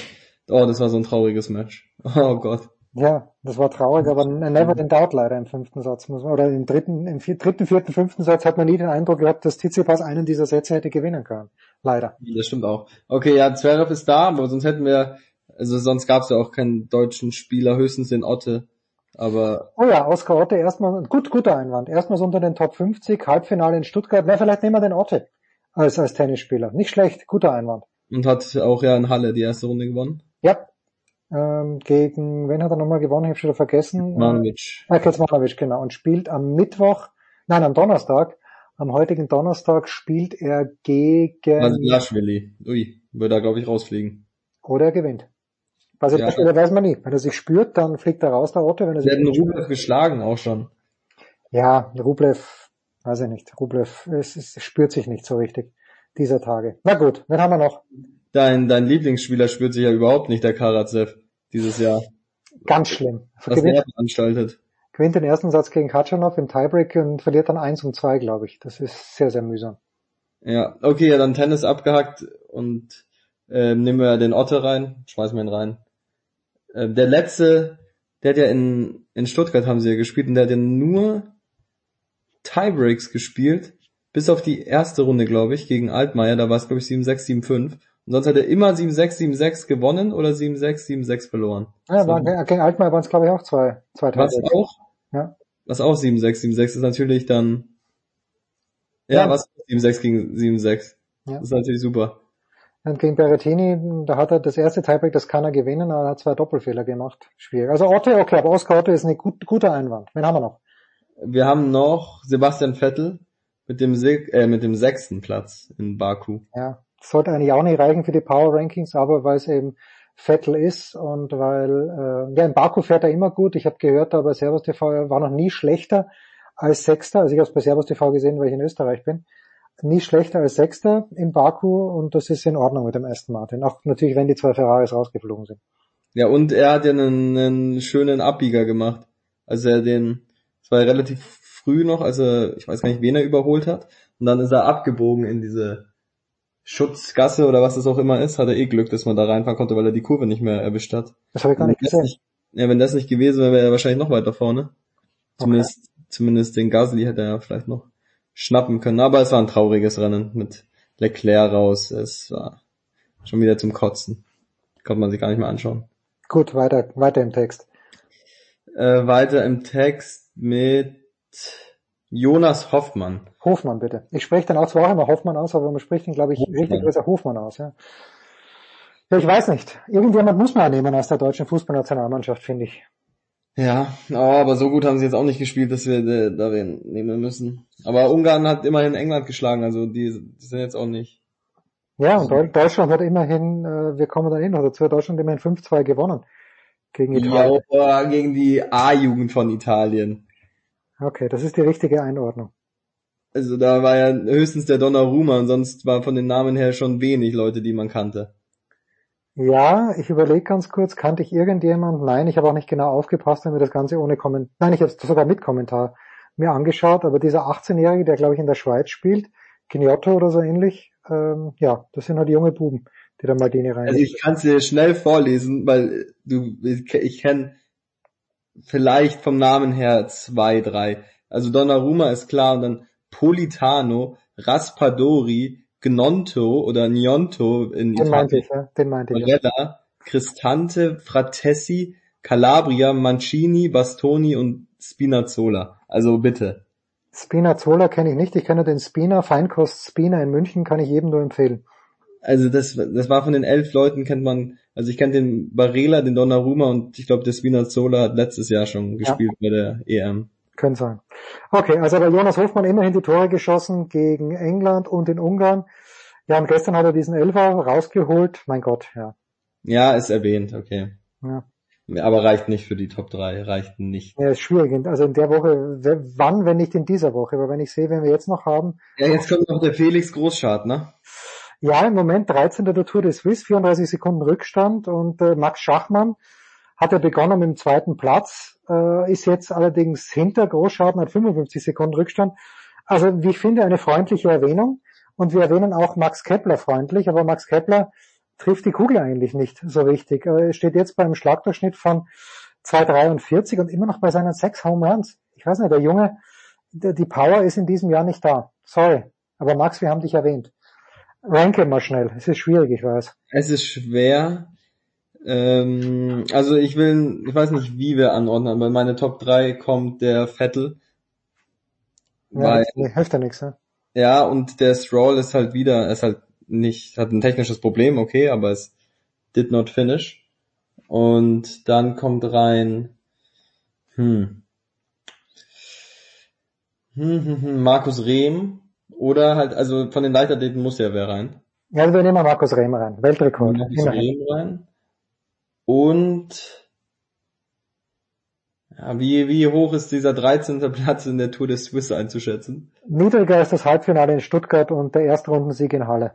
Oh, das war so ein trauriges Match. Oh Gott. Ja, das war traurig, aber never in doubt leider im fünften Satz muss man, oder im dritten, im vier, dritten, vierten, fünften Satz hat man nie den Eindruck gehabt, dass Tsitsipas einen dieser Sätze hätte gewinnen können. Leider. Das stimmt auch. Okay, ja, Zverev ist da, aber sonst hätten wir, also sonst gab es ja auch keinen deutschen Spieler, höchstens den Otte. Aber Oh ja, Oskar Otte erstmal, gut, guter Einwand. Erstmals unter den Top 50, Halbfinale in Stuttgart. Na, vielleicht nehmen wir den Otte als, als Tennisspieler. Nicht schlecht, guter Einwand. und hat auch ja in Halle die erste Runde gewonnen. Ja. Ähm, gegen, wen hat er nochmal gewonnen? Ich habe schon wieder vergessen. Manovic. Äh, Kecmanovic, genau. Und spielt am Mittwoch, nein, am Donnerstag, am heutigen Donnerstag spielt er gegen, Masilashvili. Ui, würde da glaube ich rausfliegen. oder er gewinnt. Also Ja. das weiß man nie. Wenn er sich spürt, dann fliegt er raus, der Otto. Wenn er Sie sich hätten Rublev geschlagen auch schon. Ja, Rublev, weiß ich nicht. Rublev, es, es spürt sich nicht so richtig dieser Tage. Na gut, wen haben wir noch? Dein, dein Lieblingsspieler spürt sich ja überhaupt nicht, der Karatsev, dieses Jahr. Ganz schlimm. Was Gewinnt, veranstaltet. gewinnt den ersten Satz gegen Katschanov im Tiebreak und verliert dann eins und zwei, glaube ich. Das ist sehr, sehr mühsam. Ja, okay, ja, dann Tennis abgehackt und äh, nehmen wir den Otte rein, schmeißen wir ihn rein. Äh, der letzte, der hat ja in, in Stuttgart haben sie ja gespielt und der hat ja nur Tiebreaks gespielt, bis auf die erste Runde, glaube ich, gegen Altmaier, da war es, glaube ich, 7-6, 7-5. Und sonst hat er immer 7-6, 7-6 gewonnen oder 7-6, 7-6 verloren. Ja, war, gegen Altmaier waren es, glaube ich, auch zwei, zwei Was Tiebreaks. auch, Ja. was auch 7-6, 7-6 ist natürlich dann, ja, Ja. was 7-6 gegen 7-6. Ja. Das ist natürlich super. Und gegen Berrettini, da hat er das erste Tiebreak, das kann er gewinnen, aber er hat zwei Doppelfehler gemacht. Schwierig. Also Otte, okay, aber Oskar Otte ist ein gut, guter Einwand. Wen haben wir noch? Wir haben noch Sebastian Vettel mit dem, Se äh, mit dem sechsten Platz in Baku. Ja, sollte eigentlich auch nicht reichen für die Power Rankings, aber weil es eben Vettel ist und weil, äh, ja, in Baku fährt er immer gut. Ich habe gehört, da bei Servus TV, war noch nie schlechter als Sechster. Also ich habe es bei Servus TV gesehen, weil ich in Österreich bin. Nie schlechter als Sechster in Baku und das ist in Ordnung mit dem Aston Martin. Auch natürlich, wenn die zwei Ferraris rausgeflogen sind. Ja, und er hat ja einen, einen schönen Abbieger gemacht. Also er den, es war ja relativ früh noch, also ich weiß gar nicht, wen er überholt hat. Und dann ist er abgebogen in diese Schutzgasse oder was es auch immer ist. Hat er eh Glück, dass man da reinfahren konnte, weil er die Kurve nicht mehr erwischt hat. Das habe ich gar nicht gesehen. nicht- Ja, wenn das nicht gewesen wäre, wäre er wahrscheinlich noch weiter vorne. Zumindest, zumindest den Gasly hätte er ja vielleicht noch schnappen können. Aber es war ein trauriges Rennen mit Leclerc raus. Es war schon wieder zum Kotzen. Konnte man sich gar nicht mehr anschauen. Gut, weiter, weiter im Text. Äh, weiter im Text mit Jonas Hoffmann. Hofmann, bitte. Ich spreche dann auch zwar auch immer Hoffmann aus, aber man spricht ihn, glaube ich, Hofmann. richtig besser Hofmann aus, ja. Ja, ich weiß nicht. Irgendjemand muss man ja nehmen aus der deutschen Fußballnationalmannschaft, finde ich. Ja, oh, aber so gut haben sie jetzt auch nicht gespielt, dass wir äh, da wen nehmen müssen. Aber Ungarn hat immerhin England geschlagen, also die, die sind jetzt auch nicht. Ja, und Deu- Deutschland hat immerhin, äh, wir kommen dann eh noch dazu, Deutschland immerhin 5-2 gewonnen gegen Italien. Ja, gegen die A-Jugend von Italien. Okay, das ist die richtige Einordnung. Also da war ja höchstens der Donnarumma und sonst war von den Namen her schon wenig Leute, die man kannte. Ja, ich überlege ganz kurz, kannte ich irgendjemand? Nein, ich habe auch nicht genau aufgepasst, wenn mir das Ganze ohne Kommentar, nein, ich habe es sogar mit Kommentar mir angeschaut, aber dieser 18-Jährige, der glaube ich in der Schweiz spielt, Ginotto oder so ähnlich, ähm, ja, das sind halt junge Buben, die da Maldini rein. Also ich kann es dir schnell vorlesen, weil du, ich, ich kenne vielleicht vom Namen her zwei, drei. Also Donnarumma ist klar und dann Politano, Raspadori, Gnonto oder Nionto in den meinte Italien, ich, ja, den meinte ich. Ja. Barella, Cristante, Fratessi, Calabria, Mancini, Bastoni und Spinazzola. Also bitte. Spinazzola kenne ich nicht, ich kenne den Spina, Feinkost Spina in München, kann ich jedem nur empfehlen. Also das, das war von den elf Leuten kennt man, also ich kenne den Barella, den Donnarumma und ich glaube der Spinazzola hat letztes Jahr schon gespielt bei der EM. Können sein. Okay, also bei Jonas Hofmann immerhin die Tore geschossen gegen England und in Ungarn. Ja, und gestern hat er diesen Elfer rausgeholt. Mein Gott, ja. Ja, ist erwähnt, okay. Ja, Aber reicht nicht für die Top 3, reicht nicht. ja ist schwierig. Also in der Woche, wann, wenn nicht in dieser Woche? Aber wenn ich sehe, wenn wir jetzt noch haben, Ja, jetzt kommt noch der Felix Großschardt, ne? ja, im Moment 13. der Tour de Suisse, 34 Sekunden Rückstand und äh, Max Schachmann hat er begonnen mit dem zweiten Platz, äh, ist jetzt allerdings hinter Großschaden, hat 55 Sekunden Rückstand. Also wie ich finde, eine freundliche Erwähnung. Und wir erwähnen auch Max Kepler freundlich, aber Max Kepler trifft die Kugel eigentlich nicht so richtig. Er steht jetzt beim Schlagdurchschnitt von 2,43 und immer noch bei seinen sechs Home Runs. Ich weiß nicht, der Junge, die Power ist in diesem Jahr nicht da. Sorry. Aber Max, wir haben dich erwähnt. Ranke mal schnell. Es ist schwierig, ich weiß. Es ist schwer. Ähm, also ich will, ich weiß nicht, wie wir anordnen, aber meine Top 3 kommt der Vettel. Ja, Weil, das hilft ja nichts. Ne? ja, und der Stroll ist halt wieder, ist halt nicht, hat ein technisches Problem, okay, aber es did not finish. Und dann kommt rein, hm, hm, hm, hm Markus Rehm oder halt, also von den Leichtathleten muss ja wer rein. Ja, wir nehmen mal Markus Rehm rein. Weltrekord. Markus. Rehm rein. Und ja, wie, wie hoch ist dieser 13. Platz in der Tour des Swiss einzuschätzen? Niedriger ist das Halbfinale in Stuttgart und der Erstrundensieg in Halle.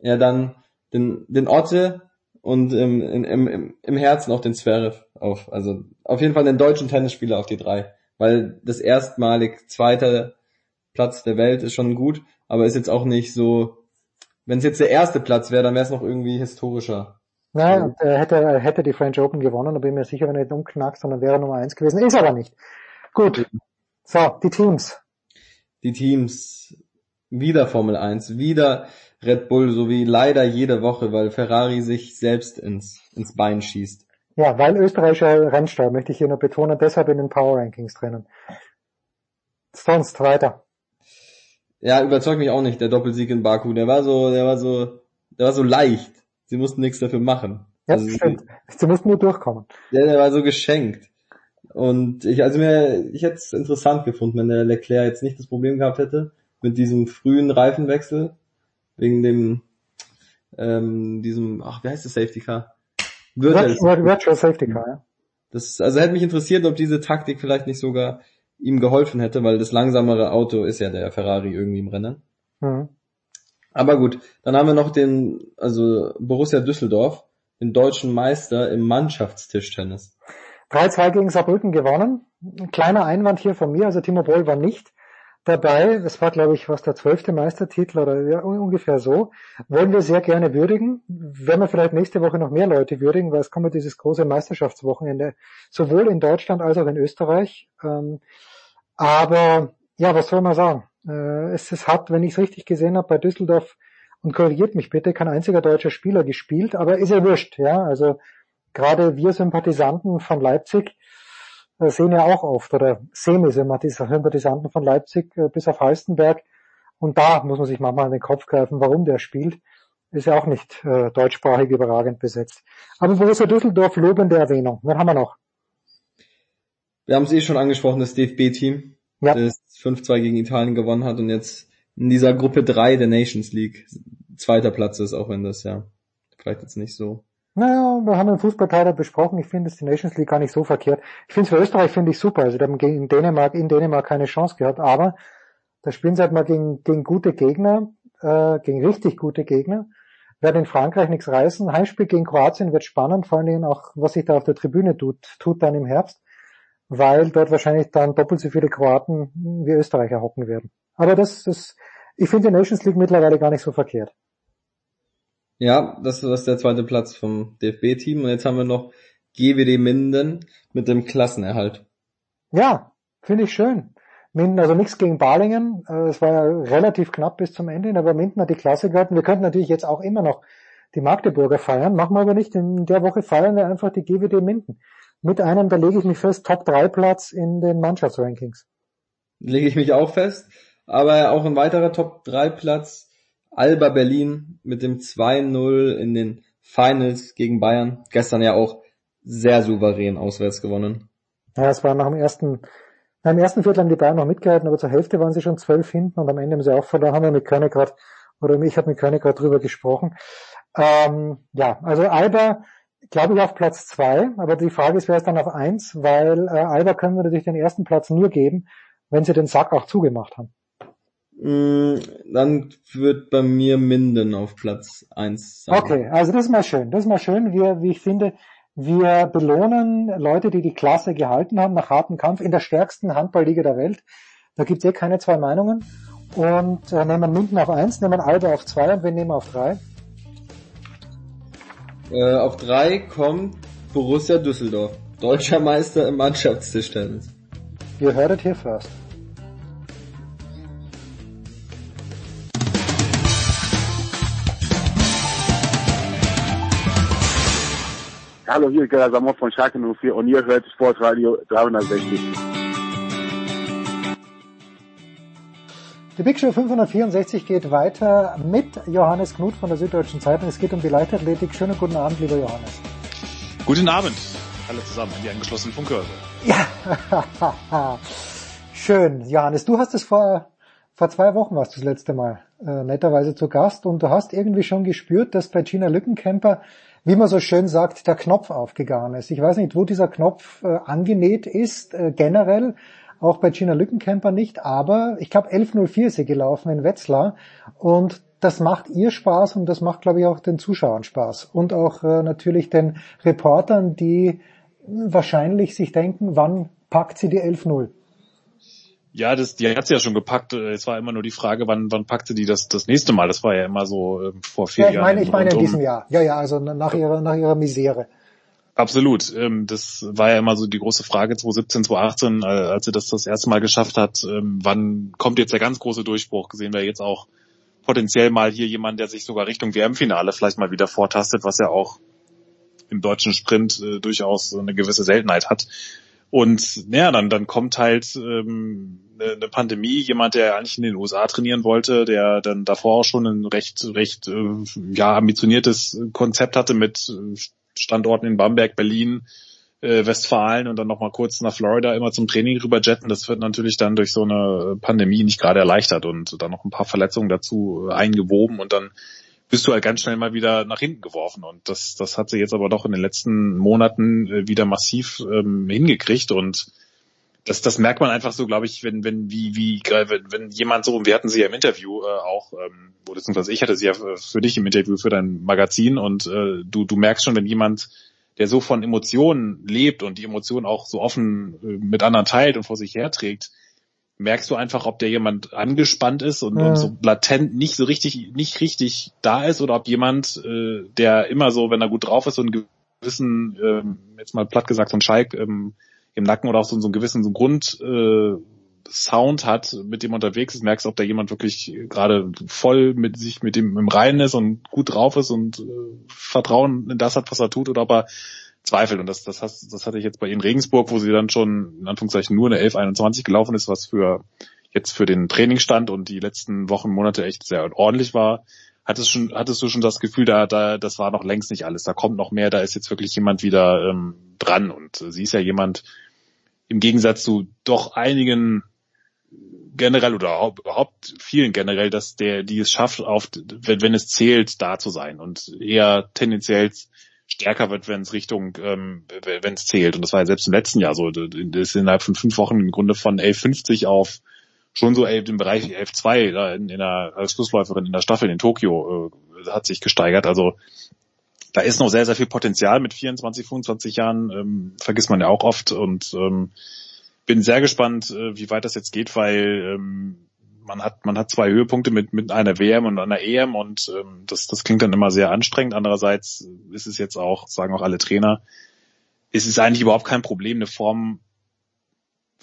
Ja, dann den, den Otte und im, im, im, im Herzen auch den Zverev auf. Also auf jeden Fall den deutschen Tennisspieler auf die drei. Weil das erstmalig zweite Platz der Welt ist schon gut, aber ist jetzt auch nicht so, wenn es jetzt der erste Platz wäre, dann wäre es noch irgendwie historischer. Nein, und er hätte, er hätte die French Open gewonnen, da bin ich mir sicher, wenn er nicht umknackt, sondern wäre er Nummer eins gewesen. Ist aber nicht. Gut. So, die Teams. Die Teams, wieder Formel 1, wieder Red Bull, so wie leider jede Woche, weil Ferrari sich selbst ins, ins Bein schießt. Ja, weil österreichischer Rennstall, möchte ich hier nur betonen, deshalb in den Power Rankings drinnen. Sonst weiter. Ja, überzeugt mich auch nicht, der Doppelsieg in Baku. Der war so, der war so, der war so leicht. Sie mussten nichts dafür machen. Ja, Also, stimmt. Sie mussten nur durchkommen. Der, der war so geschenkt. Und ich, also mir, ich hätte es interessant gefunden, wenn der Leclerc jetzt nicht das Problem gehabt hätte mit diesem frühen Reifenwechsel wegen dem, ähm, diesem, ach, wie heißt das Safety Car? Virtual, Virtual Safety Car, ja. Das, also hätte mich interessiert, ob diese Taktik vielleicht nicht sogar ihm geholfen hätte, weil das langsamere Auto ist ja der Ferrari irgendwie im Rennen. Mhm. Aber gut, dann haben wir noch den, also Borussia Düsseldorf, den deutschen Meister im Mannschaftstischtennis. 3-2 gegen Saarbrücken gewonnen. Ein kleiner Einwand hier von mir, also Timo Boll war nicht dabei. Das war, glaube ich, was der zwölfte Meistertitel oder ja, un- ungefähr so. Wollen wir sehr gerne würdigen. Werden wir vielleicht nächste Woche noch mehr Leute würdigen, weil es kommt ja dieses große Meisterschaftswochenende sowohl in Deutschland als auch in Österreich. Ähm, aber ja, was soll man sagen? Äh, es, es hat, wenn ich es richtig gesehen habe, bei Düsseldorf und korrigiert mich bitte, kein einziger deutscher Spieler gespielt, aber ist ja wurscht, ja. Also gerade wir Sympathisanten von Leipzig äh, sehen ja auch oft oder Semi-Sympathisanten von Leipzig äh, bis auf Halstenberg. Und da muss man sich manchmal an den Kopf greifen, warum der spielt. Ist ja auch nicht äh, deutschsprachig überragend besetzt. Aber Borussia Düsseldorf lobende Erwähnung. Wen haben wir noch? Wir haben es eh schon angesprochen, das DFB-Team, Ja. das 5-2 gegen Italien gewonnen hat und jetzt in dieser Gruppe 3 der Nations League zweiter Platz ist, auch wenn das ja vielleicht jetzt nicht so. Naja, wir haben im Fußballteil da besprochen. Ich finde, die Nations League gar nicht so verkehrt. Ich finde es für Österreich finde ich super. Also, die haben gegen Dänemark, in Dänemark keine Chance gehabt. Aber da spielen sie halt mal gegen, gegen gute Gegner, äh, gegen richtig gute Gegner. Werden in Frankreich nichts reißen. Heimspiel gegen Kroatien wird spannend, vor allen Dingen auch, was sich da auf der Tribüne tut, tut dann im Herbst, weil dort wahrscheinlich dann doppelt so viele Kroaten wie Österreicher hocken werden. Aber das ist, ich finde die Nations League mittlerweile gar nicht so verkehrt. Ja, das ist der zweite Platz vom DFB-Team und jetzt haben wir noch GWD Minden mit dem Klassenerhalt. Ja, finde ich schön. Minden, also nichts gegen Balingen. Äh, Es war ja relativ knapp bis zum Ende, hin, aber Minden hat die Klasse gehalten. Wir könnten natürlich jetzt auch immer noch die Magdeburger feiern, machen wir aber nicht. In der Woche feiern wir einfach die GWD Minden. Mit einem, da lege ich mich fest, Top-3-Platz in den Mannschaftsrankings. Lege ich mich auch fest. Aber auch ein weiterer Top-3-Platz, Alba Berlin mit dem 2-0 in den Finals gegen Bayern. Gestern ja auch sehr souverän auswärts gewonnen. Ja, es war nach dem ersten, nach dem ersten Viertel haben die Bayern noch mitgehalten, aber zur Hälfte waren sie schon zwölf hinten und am Ende haben sie auch verloren, haben wir mit Körner gerade, oder ich habe mit Körner gerade drüber gesprochen. Ähm, ja, also Alba, glaube ich, auf Platz zwei, aber die Frage ist, wer ist dann auf eins, weil äh, Alba können wir natürlich den ersten Platz nur geben, wenn sie den Sack auch zugemacht haben. Mm, Dann wird bei mir Minden auf Platz 1 sein. Okay, also das ist mal schön. Das ist mal schön. Wir, wie ich finde, Wir belohnen Leute, die die Klasse gehalten haben nach hartem Kampf in der stärksten Handballliga der Welt. Da gibt's eh keine zwei Meinungen. Und äh, nehmen München auf eins, nehmen Alba auf zwei und wir nehmen auf drei. Äh, auf drei kommt Borussia Düsseldorf. Deutscher Meister im Mannschaftstischtennis. Ihr hörtet hier first. Hallo, hier ist Gerda Samov von Schalke 04 und ihr hört Sportradio 360. Die Big Show 564 geht weiter mit Johannes Knut von der Süddeutschen Zeitung. Es geht um die Leichtathletik. Schönen guten Abend, lieber Johannes. Guten Abend, alle zusammen in die angeschlossenen Funkhörse. Ja, schön. Johannes, du hast es vor, vor zwei Wochen warst du das letzte Mal äh, netterweise zu Gast und du hast irgendwie schon gespürt, dass bei Gina Lückenkämper wie man so schön sagt, der Knopf aufgegangen ist. Ich weiß nicht, wo dieser Knopf äh, angenäht ist, äh, generell, auch bei Gina Lückenkämper nicht, aber ich glaube 11.04 ist sie gelaufen in Wetzlar und das macht ihr Spaß und das macht, glaube ich, auch den Zuschauern Spaß und auch äh, natürlich den Reportern, die wahrscheinlich sich denken, wann packt sie die 11.0? Ja, das, die hat sie ja schon gepackt. Es war immer nur die Frage, wann, wann packte die das das nächste Mal? Das war ja immer so äh, vor vier ja, ich meine, Jahren. Ich meine in diesem Jahr. Ja, ja, also nach ihrer, nach ihrer Misere. Absolut. Ähm, das war ja immer so die große Frage 2017, 2018, äh, als sie das das erste Mal geschafft hat. Ähm, wann kommt jetzt der ganz große Durchbruch? Sehen wir jetzt auch potenziell mal hier jemand, der sich sogar Richtung WM-Finale vielleicht mal wieder vortastet, was ja auch im deutschen Sprint äh, durchaus eine gewisse Seltenheit hat. Und naja, dann, dann kommt halt ähm, eine Pandemie, jemand, der eigentlich in den USA trainieren wollte, der dann davor auch schon ein recht, recht äh, ja, ambitioniertes Konzept hatte mit Standorten in Bamberg, Berlin, äh, Westfalen und dann nochmal kurz nach Florida immer zum Training rüberjetten. Das wird natürlich dann durch so eine Pandemie nicht gerade erleichtert und dann noch ein paar Verletzungen dazu eingewoben und dann bist du halt ganz schnell mal wieder nach hinten geworfen. Und das, das hat sie jetzt aber doch in den letzten Monaten äh, wieder massiv ähm, hingekriegt und das, das merkt man einfach so, glaube ich, wenn, wenn, wie, wie, wenn, wenn jemand so, wir hatten sie ja im Interview äh, auch, ähm, beziehungsweise ich hatte sie ja für dich im Interview für dein Magazin und äh, du, du merkst schon, wenn jemand, der so von Emotionen lebt und die Emotionen auch so offen äh, mit anderen teilt und vor sich herträgt, merkst du einfach, ob der jemand angespannt ist und, ja. und so latent nicht so richtig, nicht richtig da ist oder ob jemand, äh, der immer so, wenn er gut drauf ist, so einen gewissen, ähm, jetzt mal platt gesagt, so ein Schalk ähm, im Nacken oder auch so, so einen gewissen so einen Grund äh, Sound hat, mit dem unterwegs ist, merkst, ob da jemand wirklich gerade voll mit sich mit dem im Reinen ist und gut drauf ist und äh, Vertrauen in das hat, was er tut, oder ob er zweifelt. Und das, das, hast, das hatte ich jetzt bei in Regensburg, wo sie dann schon in Anführungszeichen nur eine 1121 gelaufen ist, was für jetzt für den Trainingsstand und die letzten Wochen, Monate echt sehr ordentlich war. Hattest, schon, hattest du schon das Gefühl, da, da, das war noch längst nicht alles. Da kommt noch mehr, da ist jetzt wirklich jemand wieder ähm, dran. Und sie ist ja jemand, im Gegensatz zu doch einigen generell oder überhaupt vielen generell, dass der, die es schafft, auf, wenn, wenn es zählt, da zu sein und eher tendenziell stärker wird, wenn es Richtung, ähm, wenn es zählt. Und das war ja selbst im letzten Jahr so. Das ist innerhalb von fünf Wochen im Grunde von 11,50 auf schon so im Bereich 11,2 da in, in der, als Schlussläuferin in der Staffel in Tokio äh, hat sich gesteigert. Also da ist noch sehr, sehr viel Potenzial mit 24, 25 Jahren, ähm, vergisst man ja auch oft und ähm, bin sehr gespannt, äh, wie weit das jetzt geht, weil ähm, man hat man hat zwei Höhepunkte mit mit einer WM und einer EM und ähm, das das klingt dann immer sehr anstrengend. Andererseits ist es jetzt auch sagen auch alle Trainer, ist es eigentlich überhaupt kein Problem, eine Form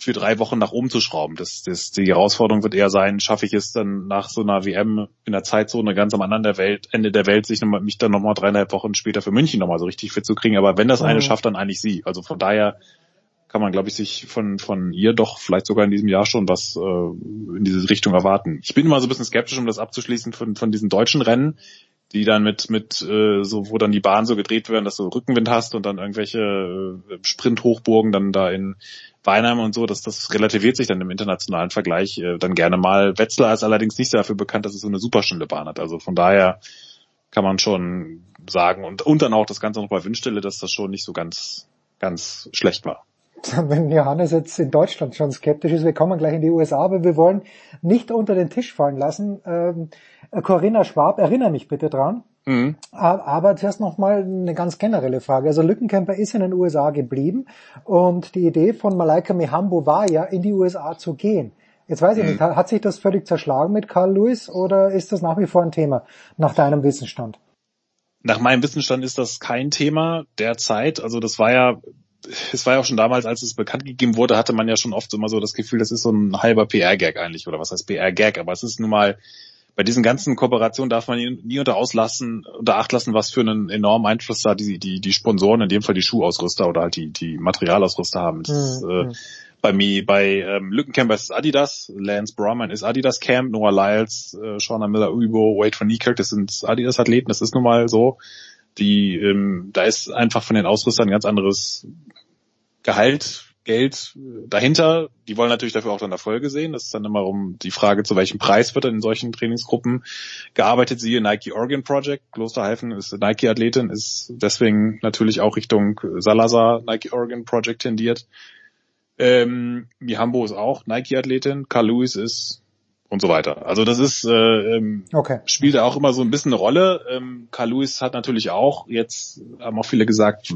für drei Wochen nach oben zu schrauben. Das, das, die Herausforderung wird eher sein, schaffe ich es dann nach so einer WM in der Zeitzone ganz am anderen der Welt, Ende der Welt, sich noch, mich dann nochmal dreieinhalb Wochen später für München nochmal so richtig fit zu kriegen. Aber wenn das eine mhm. schafft, dann eigentlich sie. Also von daher kann man, glaube ich, sich von, von ihr doch vielleicht sogar in diesem Jahr schon was äh, in diese Richtung erwarten. Ich bin immer so ein bisschen skeptisch, um das abzuschließen von, von diesen deutschen Rennen, die dann mit, mit äh, so, wo dann die Bahn so gedreht werden, dass du Rückenwind hast und dann irgendwelche äh, Sprinthochburgen dann da in Weinheim und so, dass das relativiert sich dann im internationalen Vergleich äh, dann gerne mal. Wetzlar ist allerdings nicht dafür bekannt, dass es so eine super schnelle Bahn hat. Also von daher kann man schon sagen und, und dann auch das Ganze noch bei Windstille, dass das schon nicht so ganz, ganz schlecht war wenn Johannes jetzt in Deutschland schon skeptisch ist, wir kommen gleich in die USA, aber wir wollen nicht unter den Tisch fallen lassen. Ähm, Corinna Schwab, erinnere mich bitte dran, Mhm. Aber zuerst nochmal eine ganz generelle Frage. Also Lückenkämper ist in den USA geblieben und die Idee von Malaika Mihambo war ja, in die USA zu gehen. Jetzt weiß ich nicht, hat sich das völlig zerschlagen mit Carl Lewis oder ist das nach wie vor ein Thema nach deinem Wissensstand? Nach meinem Wissensstand ist das kein Thema derzeit. Also das war ja, es war ja auch schon damals, als es bekannt gegeben wurde, hatte man ja schon oft immer so das Gefühl, das ist so ein halber PR-Gag eigentlich oder was heißt PR-Gag, aber es ist nun mal bei diesen ganzen Kooperationen darf man nie unter auslassen, unter Acht lassen, was für einen enormen Einfluss da die, die, die Sponsoren, in dem Fall die Schuhausrüster oder halt die, die Materialausrüster haben. Das, Mhm. äh, bei mir, bei ähm, Lückenkämper ist es Adidas, Lance Brahman ist Adidas Camp, Noah Lyles, äh, Shauna Miller Ubo, Wade von Niekirk, das sind Adidas Athleten, das ist nun mal so. Die, ähm, da ist einfach von den Ausrüstern ein ganz anderes Gehalt, Geld dahinter. Die wollen natürlich dafür auch dann Erfolge sehen. Das ist dann immer um die Frage, zu welchem Preis wird dann in solchen Trainingsgruppen gearbeitet. Siehe Nike Oregon Project. Klosterhalfen ist Nike-Athletin, ist deswegen natürlich auch Richtung Salazar Nike Oregon Project tendiert. Ähm, Mihambo ist auch Nike-Athletin. Carl Lewis ist und so weiter. Also das ist äh, ähm, Okay. spielt ja auch immer so ein bisschen eine Rolle. Ähm, Carl Lewis hat natürlich auch, jetzt haben auch viele gesagt,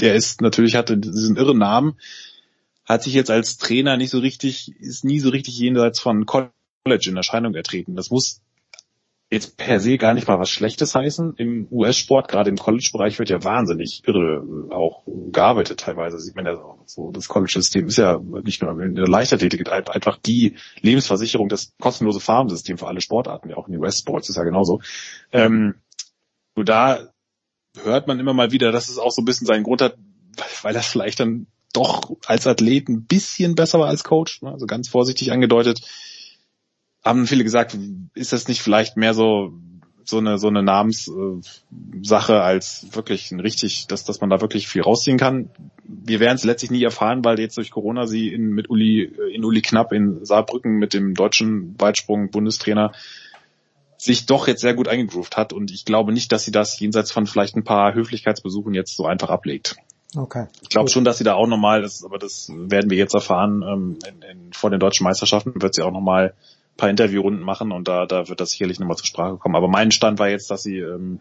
der ist natürlich hatte diesen irren Namen, hat sich jetzt als Trainer nicht so richtig, ist nie so richtig jenseits von College in Erscheinung ertreten. Das muss jetzt per se gar nicht mal was Schlechtes heißen. Im US-Sport, gerade im College-Bereich, wird ja wahnsinnig irre auch gearbeitet. Teilweise sieht man ja auch so, das College-System ist ja nicht nur in der Leichtathletik einfach die Lebensversicherung, das kostenlose Farmsystem für alle Sportarten, ja auch in US-Sports ist ja genauso. Ähm, nur da hört man immer mal wieder, dass es auch so ein bisschen seinen Grund hat, weil das vielleicht dann doch als Athlet ein bisschen besser war als Coach, ne? also ganz vorsichtig angedeutet haben viele gesagt, ist das nicht vielleicht mehr so so eine so eine Namenssache als wirklich ein richtig, dass dass man da wirklich viel rausziehen kann. Wir werden es letztlich nie erfahren, weil jetzt durch Corona sie in mit Uli in Uli Knapp in Saarbrücken mit dem deutschen Weitsprung Bundestrainer sich doch jetzt sehr gut eingegroovt hat und ich glaube nicht, dass sie das jenseits von vielleicht ein paar Höflichkeitsbesuchen jetzt so einfach ablegt. Okay. Ich glaube schon, dass sie da auch nochmal, das, aber das werden wir jetzt erfahren, ähm, in, in, vor den deutschen Meisterschaften wird sie auch nochmal paar Interviewrunden machen und da, da wird das sicherlich nochmal zur Sprache kommen. Aber mein Stand war jetzt, dass sie ähm,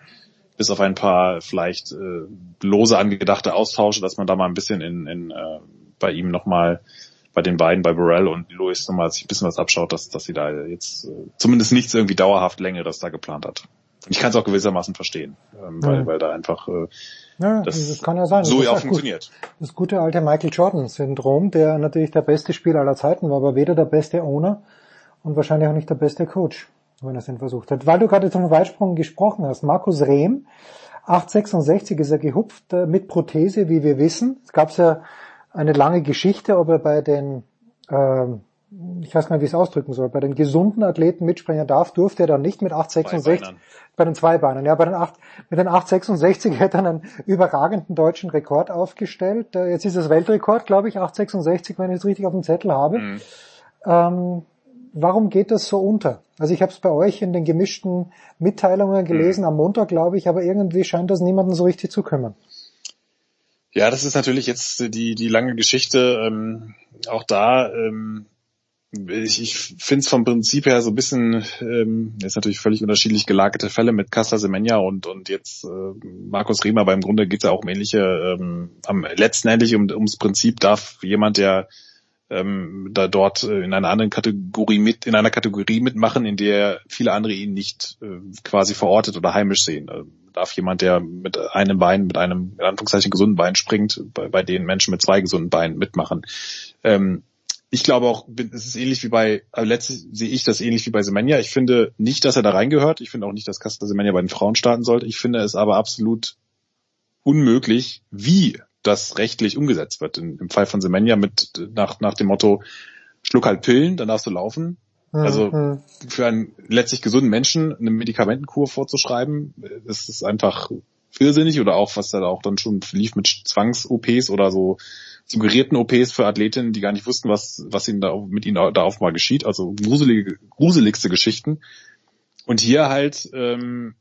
bis auf ein paar vielleicht äh, lose angedachte Austausche, dass man da mal ein bisschen in, in äh, bei ihm nochmal bei den beiden, bei Burrell und Lewis nochmal sich ein bisschen was abschaut, dass, dass sie da jetzt äh, zumindest nichts irgendwie dauerhaft längeres da geplant hat. Ich kann es auch gewissermaßen verstehen, ähm, weil, Mhm. weil da einfach äh, Ja, das, das, kann ja sein. so Das ja auch gut. funktioniert. Das gute alte Michael Jordan-Syndrom, der natürlich der beste Spieler aller Zeiten war, aber weder der beste Owner und wahrscheinlich auch nicht der beste Coach, wenn er es denn versucht hat. Weil du gerade zum Weitsprung gesprochen hast, Markus Rehm, 866 ist er gehupft äh, mit Prothese, wie wir wissen. Es gab ja eine lange Geschichte, ob er bei den, ähm, ich weiß gar nicht, wie ich es ausdrücken soll, bei den gesunden Athleten mitspringen darf, durfte er dann nicht mit 866, Zweibeinern. bei den Zweibeinern, ja, bei den 8, mit den 866 hätte er einen überragenden deutschen Rekord aufgestellt. Äh, Jetzt ist es Weltrekord, glaube ich, 866, wenn ich es richtig auf dem Zettel habe. Mhm. Ähm, warum geht das so unter? Also ich habe es bei euch in den gemischten Mitteilungen gelesen, am Montag, glaube ich, aber irgendwie scheint das niemanden so richtig zu kümmern. Ja, das ist natürlich jetzt die, die lange Geschichte. Ähm, auch da, ähm, ich, ich finde es vom Prinzip her so ein bisschen, ähm, jetzt natürlich völlig unterschiedlich gelagerte Fälle mit Casta Semenya und, und jetzt äh, Markus Riemer, aber im Grunde geht es ja auch um ähnliche, ähm, am letztendlich um, ums Prinzip darf jemand, der ähm, da dort äh, in einer anderen Kategorie mit, in einer Kategorie mitmachen, in der viele andere ihn nicht äh, quasi verortet oder heimisch sehen. Äh, darf jemand, der mit einem Bein, mit einem in Anführungszeichen gesunden Bein springt, bei, bei den Menschen mit zwei gesunden Beinen mitmachen. Ähm, ich glaube auch, es ist ähnlich wie bei, also letztlich sehe ich das ähnlich wie bei Semenya. Ich finde nicht, dass er da reingehört. Ich finde auch nicht, dass Caster Semenya bei den Frauen starten sollte. Ich finde es aber absolut unmöglich, wie das rechtlich umgesetzt wird. In, Im Fall von Semenya mit nach, nach dem Motto, schluck halt Pillen, dann darfst du laufen. Also Mhm. für einen letztlich gesunden Menschen eine Medikamentenkur vorzuschreiben, das ist einfach irrsinnig oder auch, was da auch dann schon lief mit Zwangs-OPs oder so suggerierten OPs für Athletinnen, die gar nicht wussten, was, was ihnen da mit ihnen da auf mal geschieht. Also gruselige, gruseligste Geschichten. Und hier halt ähm,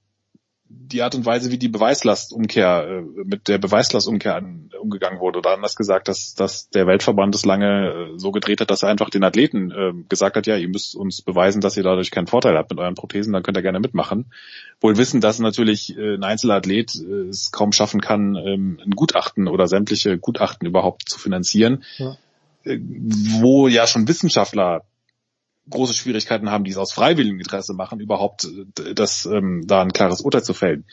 die Art und Weise, wie die Beweislastumkehr, äh, mit der Beweislastumkehr an, umgegangen wurde. Oder anders gesagt, dass, dass der Weltverband es lange äh, so gedreht hat, dass er einfach den Athleten äh, gesagt hat, ja, ihr müsst uns beweisen, dass ihr dadurch keinen Vorteil habt mit euren Prothesen, dann könnt ihr gerne mitmachen. Wohl wissen, dass natürlich äh, ein Einzelathlet äh, es kaum schaffen kann, ähm, ein Gutachten oder sämtliche Gutachten überhaupt zu finanzieren. Ja. Äh, wo ja schon Wissenschaftler große Schwierigkeiten haben, die es aus freiwilligem Interesse machen, überhaupt äh, das, ähm, da ein klares Urteil zu fällen.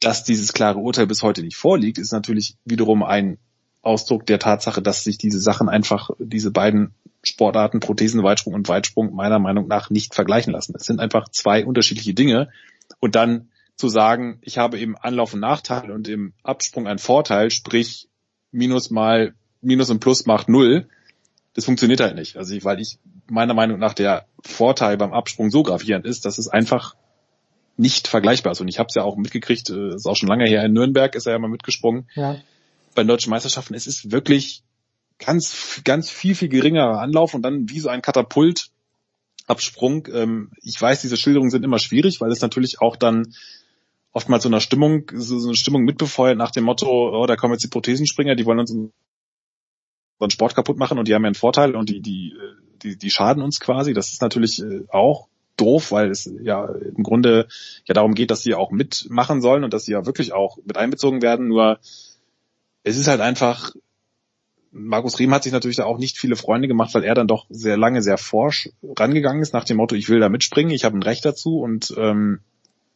Dass dieses klare Urteil bis heute nicht vorliegt, ist natürlich wiederum ein Ausdruck der Tatsache, dass sich diese Sachen einfach, diese beiden Sportarten, Prothesen, Weitsprung und Weitsprung meiner Meinung nach nicht vergleichen lassen. Es sind einfach zwei unterschiedliche Dinge. Und dann zu sagen, ich habe im Anlauf einen Nachteil und im Absprung einen Vorteil, sprich Minus mal Minus und Plus macht Null, das funktioniert halt nicht. Also ich, weil ich meiner Meinung nach der Vorteil beim Absprung so gravierend ist, dass es einfach nicht vergleichbar ist. Und ich habe es ja auch mitgekriegt, äh, ist auch schon lange her in Nürnberg, ist er ja mal mitgesprungen. Ja. Bei den deutschen Meisterschaften, es ist wirklich ganz, ganz viel, viel geringerer Anlauf und dann wie so ein Katapultabsprung. Ähm, ich weiß, diese Schilderungen sind immer schwierig, weil es natürlich auch dann oftmals so eine Stimmung, so eine Stimmung mitbefeuert nach dem Motto, oh, da kommen jetzt die Prothesenspringer, die wollen uns unseren Sport kaputt machen und die haben ja einen Vorteil und die, die, die, die schaden uns quasi. Das ist natürlich äh, auch doof, weil es ja im Grunde ja darum geht, dass sie auch mitmachen sollen und dass sie ja wirklich auch mit einbezogen werden. Nur es ist halt einfach, Markus Riem hat sich natürlich da auch nicht viele Freunde gemacht, weil er dann doch sehr lange sehr forsch rangegangen ist nach dem Motto, ich will da mitspringen, ich habe ein Recht dazu und ähm,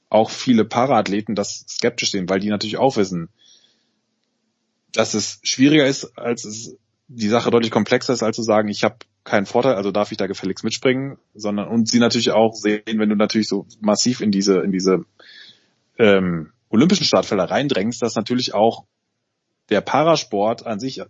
auch viele Paraathleten das skeptisch sehen, weil die natürlich auch wissen, dass es schwieriger ist, als es die Sache deutlich komplexer ist, als zu sagen, ich habe keinen Vorteil, also darf ich da gefälligst mitspringen, sondern und sie natürlich auch sehen, wenn du natürlich so massiv in diese in diese ähm, olympischen Startfelder reindrängst, dass natürlich auch der Parasport an sich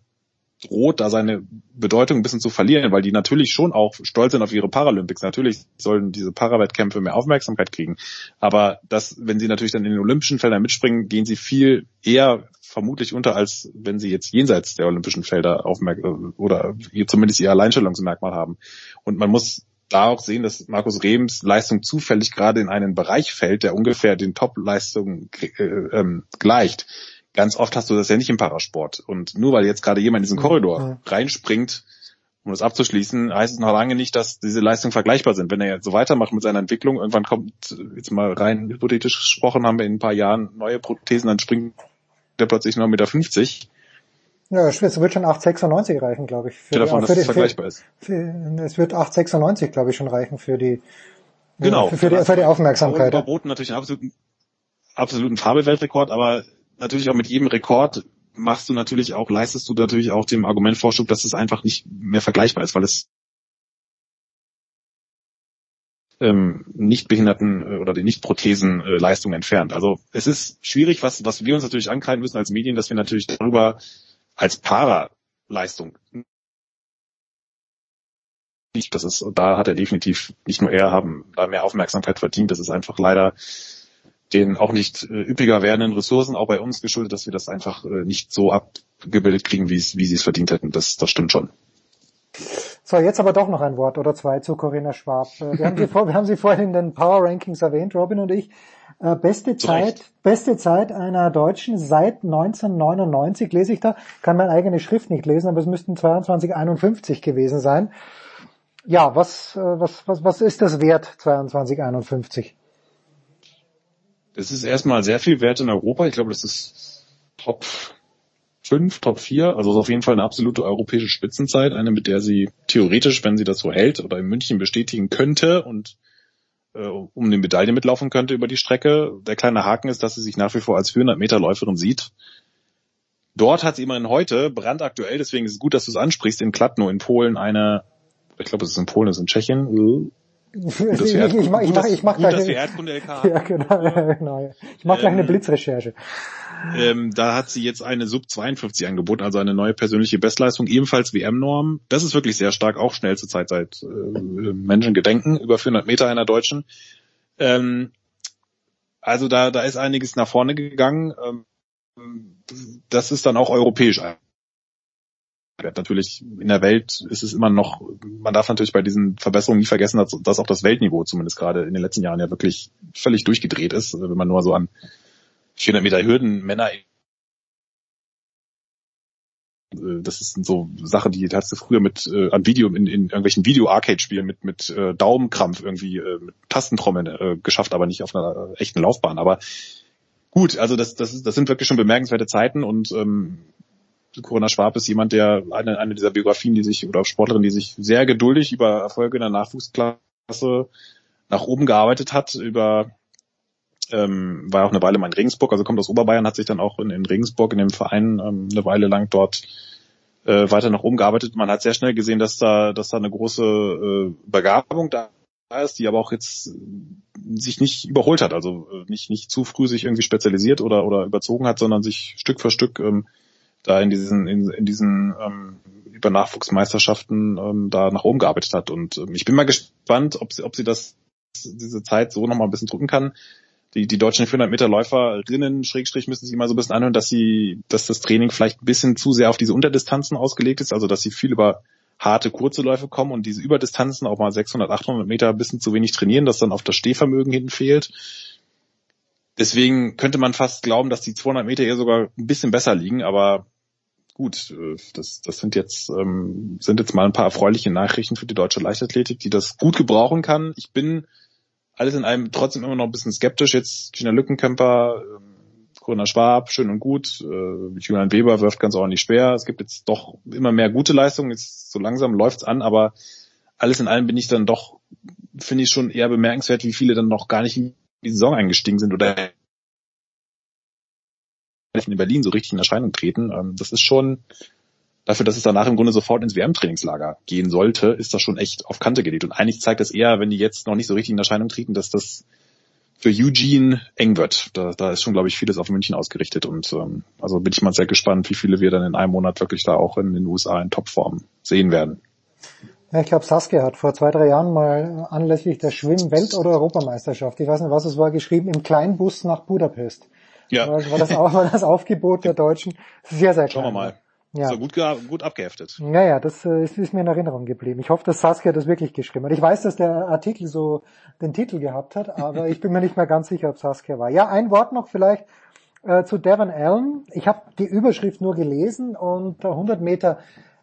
droht, da seine Bedeutung ein bisschen zu verlieren, weil die natürlich schon auch stolz sind auf ihre Paralympics. Natürlich sollen diese Parawettkämpfe mehr Aufmerksamkeit kriegen. Aber das, wenn sie natürlich dann in den olympischen Feldern mitspringen, gehen sie viel eher vermutlich unter, als wenn sie jetzt jenseits der olympischen Felder aufmerksam oder zumindest ihr Alleinstellungsmerkmal haben. Und man muss da auch sehen, dass Markus Rehms Leistung zufällig gerade in einen Bereich fällt, der ungefähr den Top-Leistungen äh, ähm, gleicht ganz oft hast du das ja nicht im Parasport. Und nur weil jetzt gerade jemand in diesen Korridor ja. reinspringt, um das abzuschließen, heißt es noch lange nicht, dass diese Leistungen vergleichbar sind. Wenn er jetzt so weitermacht mit seiner Entwicklung, irgendwann kommt, jetzt mal rein hypothetisch gesprochen, haben wir in ein paar Jahren neue Prothesen, dann springt der plötzlich 9,50 Meter. Ja, es wird schon 8,96 reichen, glaube ich. Für davon, die, dass es vergleichbar ist. Für, es wird 8,96, glaube ich, schon reichen für die, genau, für, für, die, für die Aufmerksamkeit. Überboten natürlich einen absoluten, absoluten Farbeweltrekord, aber natürlich auch mit jedem Rekord machst du natürlich auch, leistest du natürlich auch dem Argument Vorschub, dass es einfach nicht mehr vergleichbar ist, weil es ähm, nicht behinderten äh, oder die nicht Prothesen äh, entfernt. Also es ist schwierig, was, was wir uns natürlich ankreiden müssen als Medien, dass wir natürlich darüber als Para-Leistung nicht, das ist, da hat er definitiv nicht nur er haben da mehr Aufmerksamkeit verdient. Das ist einfach leider den auch nicht äh, üppiger werdenden Ressourcen, auch bei uns geschuldet, dass wir das einfach äh, nicht so abgebildet kriegen, wie, es, wie sie es verdient hätten. Das, das stimmt schon. So, jetzt aber doch noch ein Wort oder zwei zu Corinna Schwab. Äh, wir haben sie, vor, wir haben sie vorhin in den Power Rankings erwähnt, Robin und ich. Äh, beste Zeit, beste Zeit einer Deutschen seit 1999 lese ich da. Kann meine eigene Schrift nicht lesen, aber es müssten 2251 gewesen sein. Ja, was, äh, was, was, was ist das wert, 2251? Das ist erstmal sehr viel wert in Europa. Ich glaube, das ist Top 5, Top 4. Also ist auf jeden Fall eine absolute europäische Spitzenzeit. Eine, mit der sie theoretisch, wenn sie das so hält oder in München bestätigen könnte und äh, um eine Medaille mitlaufen könnte über die Strecke. Der kleine Haken ist, dass sie sich nach wie vor als 400 Meter Läuferin sieht. Dort hat sie immerhin heute, brandaktuell, deswegen ist es gut, dass du es ansprichst, in Klatno in Polen eine, ich glaube, es ist in Polen, es ist in Tschechien, ich, ich, ich, ich, mach, ich mach gleich, ja, genau, genau. Ich mach gleich eine ähm, Blitzrecherche. Ähm, da hat sie jetzt eine Sub 52 angeboten, also eine neue persönliche Bestleistung, ebenfalls WM-Norm. Das ist wirklich sehr stark, auch schnellste Zeit seit äh, Menschengedenken, über 400 Meter einer Deutschen. Ähm, also da, da ist einiges nach vorne gegangen. Ähm, das ist dann auch europäisch Natürlich in der Welt ist es immer noch, man darf natürlich bei diesen Verbesserungen nie vergessen, dass, dass auch das Weltniveau zumindest gerade in den letzten Jahren ja wirklich völlig durchgedreht ist. Wenn man nur so an 400 Meter Hürden Männer äh, das ist so Sache, die hast du früher mit äh, an Video in, in irgendwelchen Video-Arcade-Spielen mit mit äh, Daumenkrampf irgendwie äh, mit Tastentrommeln äh, geschafft, aber nicht auf einer äh, echten Laufbahn. Aber gut, also das das das sind wirklich schon bemerkenswerte Zeiten und ähm, Corinna Schwab ist jemand, der eine, eine dieser Biografien, die sich oder Sportlerin, die sich sehr geduldig über Erfolge in der Nachwuchsklasse nach oben gearbeitet hat, über ähm, war auch eine Weile mal in Regensburg, also kommt aus Oberbayern, hat sich dann auch in, in Regensburg in dem Verein ähm, eine Weile lang dort äh, weiter nach oben gearbeitet. Man hat sehr schnell gesehen, dass da, dass da eine große äh, Begabung da ist, die aber auch jetzt sich nicht überholt hat, also äh, nicht, nicht zu früh sich irgendwie spezialisiert oder, oder überzogen hat, sondern sich Stück für Stück ähm, da in diesen, in, in diesen ähm, über Nachwuchsmeisterschaften ähm, da nach oben gearbeitet hat. Und ähm, ich bin mal gespannt, ob sie, ob sie das diese Zeit so nochmal ein bisschen drücken kann die, die deutschen 400 Meter Läuferinnen, Schrägstrich, müssen sich immer so ein bisschen anhören, dass sie, dass das Training vielleicht ein bisschen zu sehr auf diese Unterdistanzen ausgelegt ist, also dass sie viel über harte, kurze Läufe kommen und diese Überdistanzen, auch mal 600, 800 Meter, ein bisschen zu wenig trainieren, dass dann auf das Stehvermögen hinten fehlt. Deswegen könnte man fast glauben, dass die 200 Meter eher sogar ein bisschen besser liegen, aber gut, äh, das, das sind jetzt ähm, sind jetzt mal ein paar erfreuliche Nachrichten für die deutsche Leichtathletik, die das gut gebrauchen kann. Ich bin alles in allem trotzdem immer noch ein bisschen skeptisch. Jetzt Gina Lückenkämper, ähm, Corinna Schwab, schön und gut. Äh, Julian Weber wirft ganz ordentlich schwer. Es gibt jetzt doch immer mehr gute Leistungen. Jetzt so langsam läuft's an, aber alles in allem bin ich dann doch, finde ich schon eher bemerkenswert, wie viele dann noch gar nicht in die Saison eingestiegen sind oder in Berlin so richtig in Erscheinung treten. Ähm, das ist schon, dafür, dass es danach im Grunde sofort ins WM-Trainingslager gehen sollte, ist das schon echt auf Kante gelegt. Und eigentlich zeigt das eher, wenn die jetzt noch nicht so richtig in Erscheinung treten, dass das für Eugene eng wird. Da, da ist schon, glaube ich, vieles auf München ausgerichtet. Und ähm, also bin ich mal sehr gespannt, wie viele wir dann in einem Monat wirklich da auch in den USA in Topform sehen werden. Ja, ich glaube, Saskia hat vor zwei, drei Jahren mal anlässlich der Schwimm-Welt- oder Europameisterschaft, ich weiß nicht, was es war, geschrieben, im Kleinbus nach Budapest. Ja. War, war, das, auch, war das Aufgebot der Deutschen sehr, sehr klein. Schauen wir mal. Ja. So gut, gut abgeheftet. Naja, das äh, ist, ist mir in Erinnerung geblieben. Ich hoffe, dass Saskia das wirklich geschrieben hat. Ich weiß, dass der Artikel so den Titel gehabt hat, aber ich bin mir nicht mehr ganz sicher, ob Saskia war. Ja, ein Wort noch vielleicht äh, zu Devon Allen. Ich habe die Überschrift nur gelesen und 100 Meter,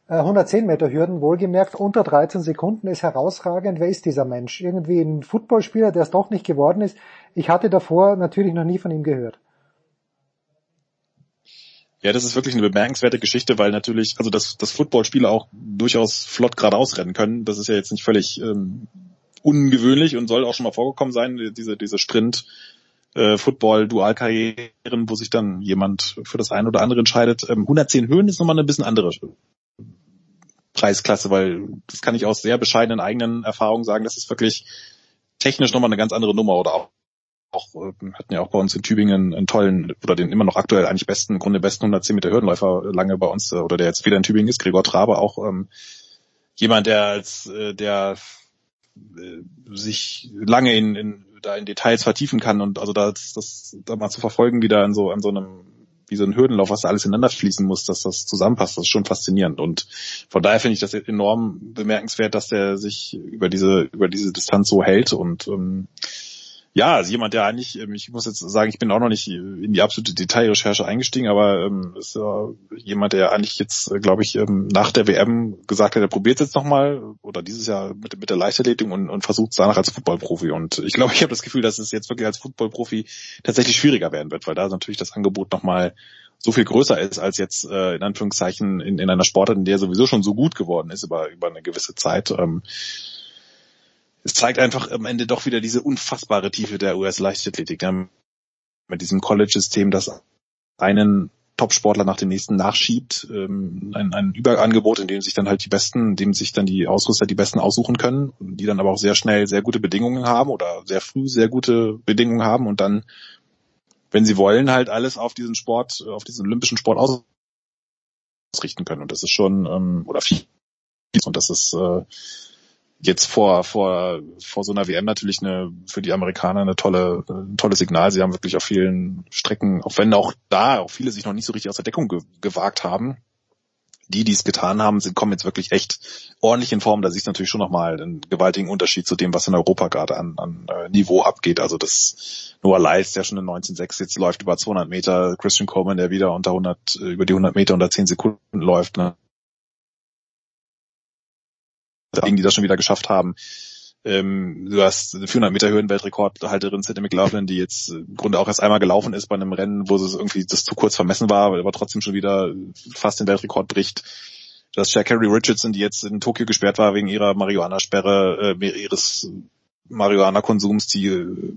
äh, 110 Meter Hürden wohlgemerkt, unter 13 Sekunden ist herausragend. Wer ist dieser Mensch? Irgendwie ein Footballspieler, der es doch nicht geworden ist. Ich hatte davor natürlich noch nie von ihm gehört. Ja, das ist wirklich eine bemerkenswerte Geschichte, weil natürlich, also dass, dass Footballspieler auch durchaus flott geradeaus rennen können, das ist ja jetzt nicht völlig ähm, ungewöhnlich und soll auch schon mal vorgekommen sein, diese, diese Sprint äh, Football Dualkarrieren, wo sich dann jemand für das eine oder andere entscheidet. Ähm, 110 Höhen ist nochmal eine bisschen andere Preisklasse, weil das kann ich aus sehr bescheidenen eigenen Erfahrungen sagen, das ist wirklich technisch nochmal eine ganz andere Nummer oder auch auch, äh, hatten ja auch bei uns in Tübingen einen tollen, oder den immer noch aktuell eigentlich besten, im Grunde besten 110 Meter Hürdenläufer lange bei uns, äh, oder der jetzt wieder in Tübingen ist, Gregor Trabe, auch ähm, jemand, der als, äh, der äh, sich lange in, in, da in Details vertiefen kann und also das, das da mal zu verfolgen, wie da in so, an so einem, wie so ein Hürdenlauf, was da alles ineinander fließen muss, dass das zusammenpasst, das ist schon faszinierend. Und von daher finde ich das enorm bemerkenswert, dass der sich über diese, über diese Distanz so hält und ähm, ja, also jemand, der eigentlich, ähm, ich muss jetzt sagen, ich bin auch noch nicht in die absolute Detailrecherche eingestiegen, aber ähm, ist ja jemand, der eigentlich jetzt, äh, glaube ich, ähm, nach der WM gesagt hat, er probiert jetzt nochmal oder dieses Jahr mit, mit der Leichtathletik und, und versucht es danach als Footballprofi. Und ich glaube, ich habe das Gefühl, dass es jetzt wirklich als Footballprofi tatsächlich schwieriger werden wird, weil da natürlich das Angebot nochmal so viel größer ist als jetzt äh, in Anführungszeichen in, in einer Sportart, in der sowieso schon so gut geworden ist über, über eine gewisse Zeit. Ähm, es zeigt einfach am Ende doch wieder diese unfassbare Tiefe der US-Leichtathletik. Mit diesem College-System, das einen Top-Sportler nach dem nächsten nachschiebt, ähm, ein, ein Überangebot, in dem sich dann halt die Besten, in dem sich dann die Ausrüster die Besten aussuchen können, die dann aber auch sehr schnell sehr gute Bedingungen haben oder sehr früh sehr gute Bedingungen haben und dann, wenn sie wollen, halt alles auf diesen Sport, auf diesen olympischen Sport ausrichten können. Und das ist schon, ähm, oder viel, und das ist äh, jetzt vor, vor, vor so einer WM natürlich eine, für die Amerikaner eine tolle, ein tolles Signal. Sie haben wirklich auf vielen Strecken, auch wenn auch da auch viele sich noch nicht so richtig aus der Deckung ge gewagt haben, die, die es getan haben, sind, kommen jetzt wirklich echt ordentlich in Form. Da siehst du natürlich schon nochmal einen gewaltigen Unterschied zu dem, was in Europa gerade an, an äh, Niveau abgeht. Also das Noah Lyles, der schon in 19.6 jetzt läuft über 200 Meter, Christian Coleman, der wieder unter 100, äh, über die 100 Meter unter 10 Sekunden läuft, ne? Die das schon wieder geschafft haben. Ähm, du hast 400 Meter Höhenweltrekordhalterin Cindy McLaughlin, die jetzt im Grunde auch erst einmal gelaufen ist bei einem Rennen, wo es irgendwie das zu kurz vermessen war, aber trotzdem schon wieder fast den Weltrekord bricht. Du hast Shakari Richardson, die jetzt in Tokio gesperrt war wegen ihrer Marihuana-Sperre, äh, ihres Marihuana-Konsums, die äh,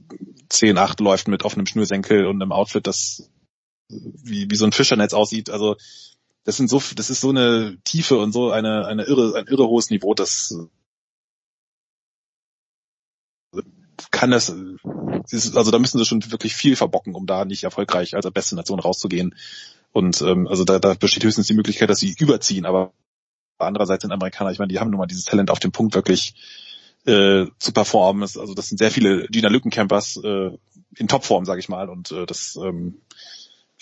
10-8 läuft mit offenem Schnürsenkel und einem Outfit, das wie, wie so ein Fischernetz aussieht. Also das sind so, das ist so eine Tiefe und so eine, eine irre, ein irre hohes Niveau, das kann das, also da müssen sie schon wirklich viel verbocken, um da nicht erfolgreich als beste Nation rauszugehen. Und ähm, also da, da besteht höchstens die Möglichkeit, dass sie überziehen, aber andererseits sind Amerikaner, ich meine, die haben nun mal dieses Talent auf dem Punkt wirklich äh, zu performen. Also das sind sehr viele Gina Lückencampers äh, in Topform, sage ich mal. Und äh, das ähm,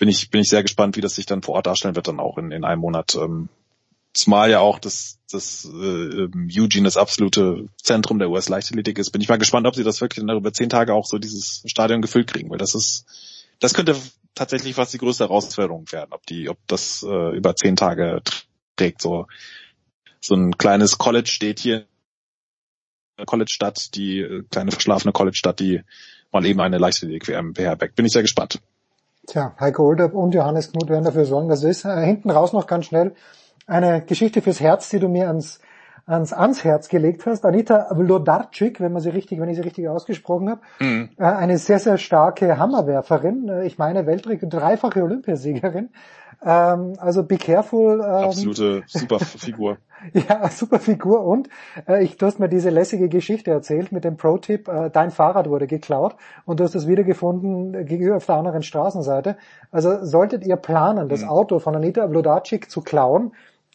bin ich bin ich sehr gespannt, wie das sich dann vor Ort darstellen wird, dann auch in, in einem Monat. Ähm, zumal ja auch das, das äh, ähm, Eugene das absolute Zentrum der US-Leichtathletik ist. Bin ich mal gespannt, ob sie das wirklich dann über zehn Tage auch so dieses Stadion gefüllt kriegen, weil das ist, das könnte tatsächlich fast die größte Herausforderung werden, ob die, ob das äh, über zehn Tage trägt. So, so ein kleines College steht hier, College-Stadt, die äh, kleine verschlafene College-Stadt, die mal eben eine Leichtathletik-WM beherbergt. Bin ich sehr gespannt. Tja, Heiko Olderb und Johannes Knut werden dafür sorgen, dass es ist. Äh, hinten raus noch ganz schnell eine Geschichte fürs Herz, die du mir ans, ans, ans Herz gelegt hast. Anita Vlodarczyk, wenn man sie richtig, wenn ich sie richtig ausgesprochen habe, mhm. Äh, eine sehr, sehr starke Hammerwerferin. Äh, ich meine Weltrekord, dreifache Olympiasiegerin. Ähm, also be careful. Ähm, Absolute super Figur. ja, super Figur. Und äh, ich, du hast mir diese lässige Geschichte erzählt mit dem Pro-Tipp, äh, dein Fahrrad wurde geklaut und du hast es wiedergefunden gegenüber auf der anderen Straßenseite. Also solltet ihr planen, das mhm. Auto von Anita Vlodarczyk zu klauen,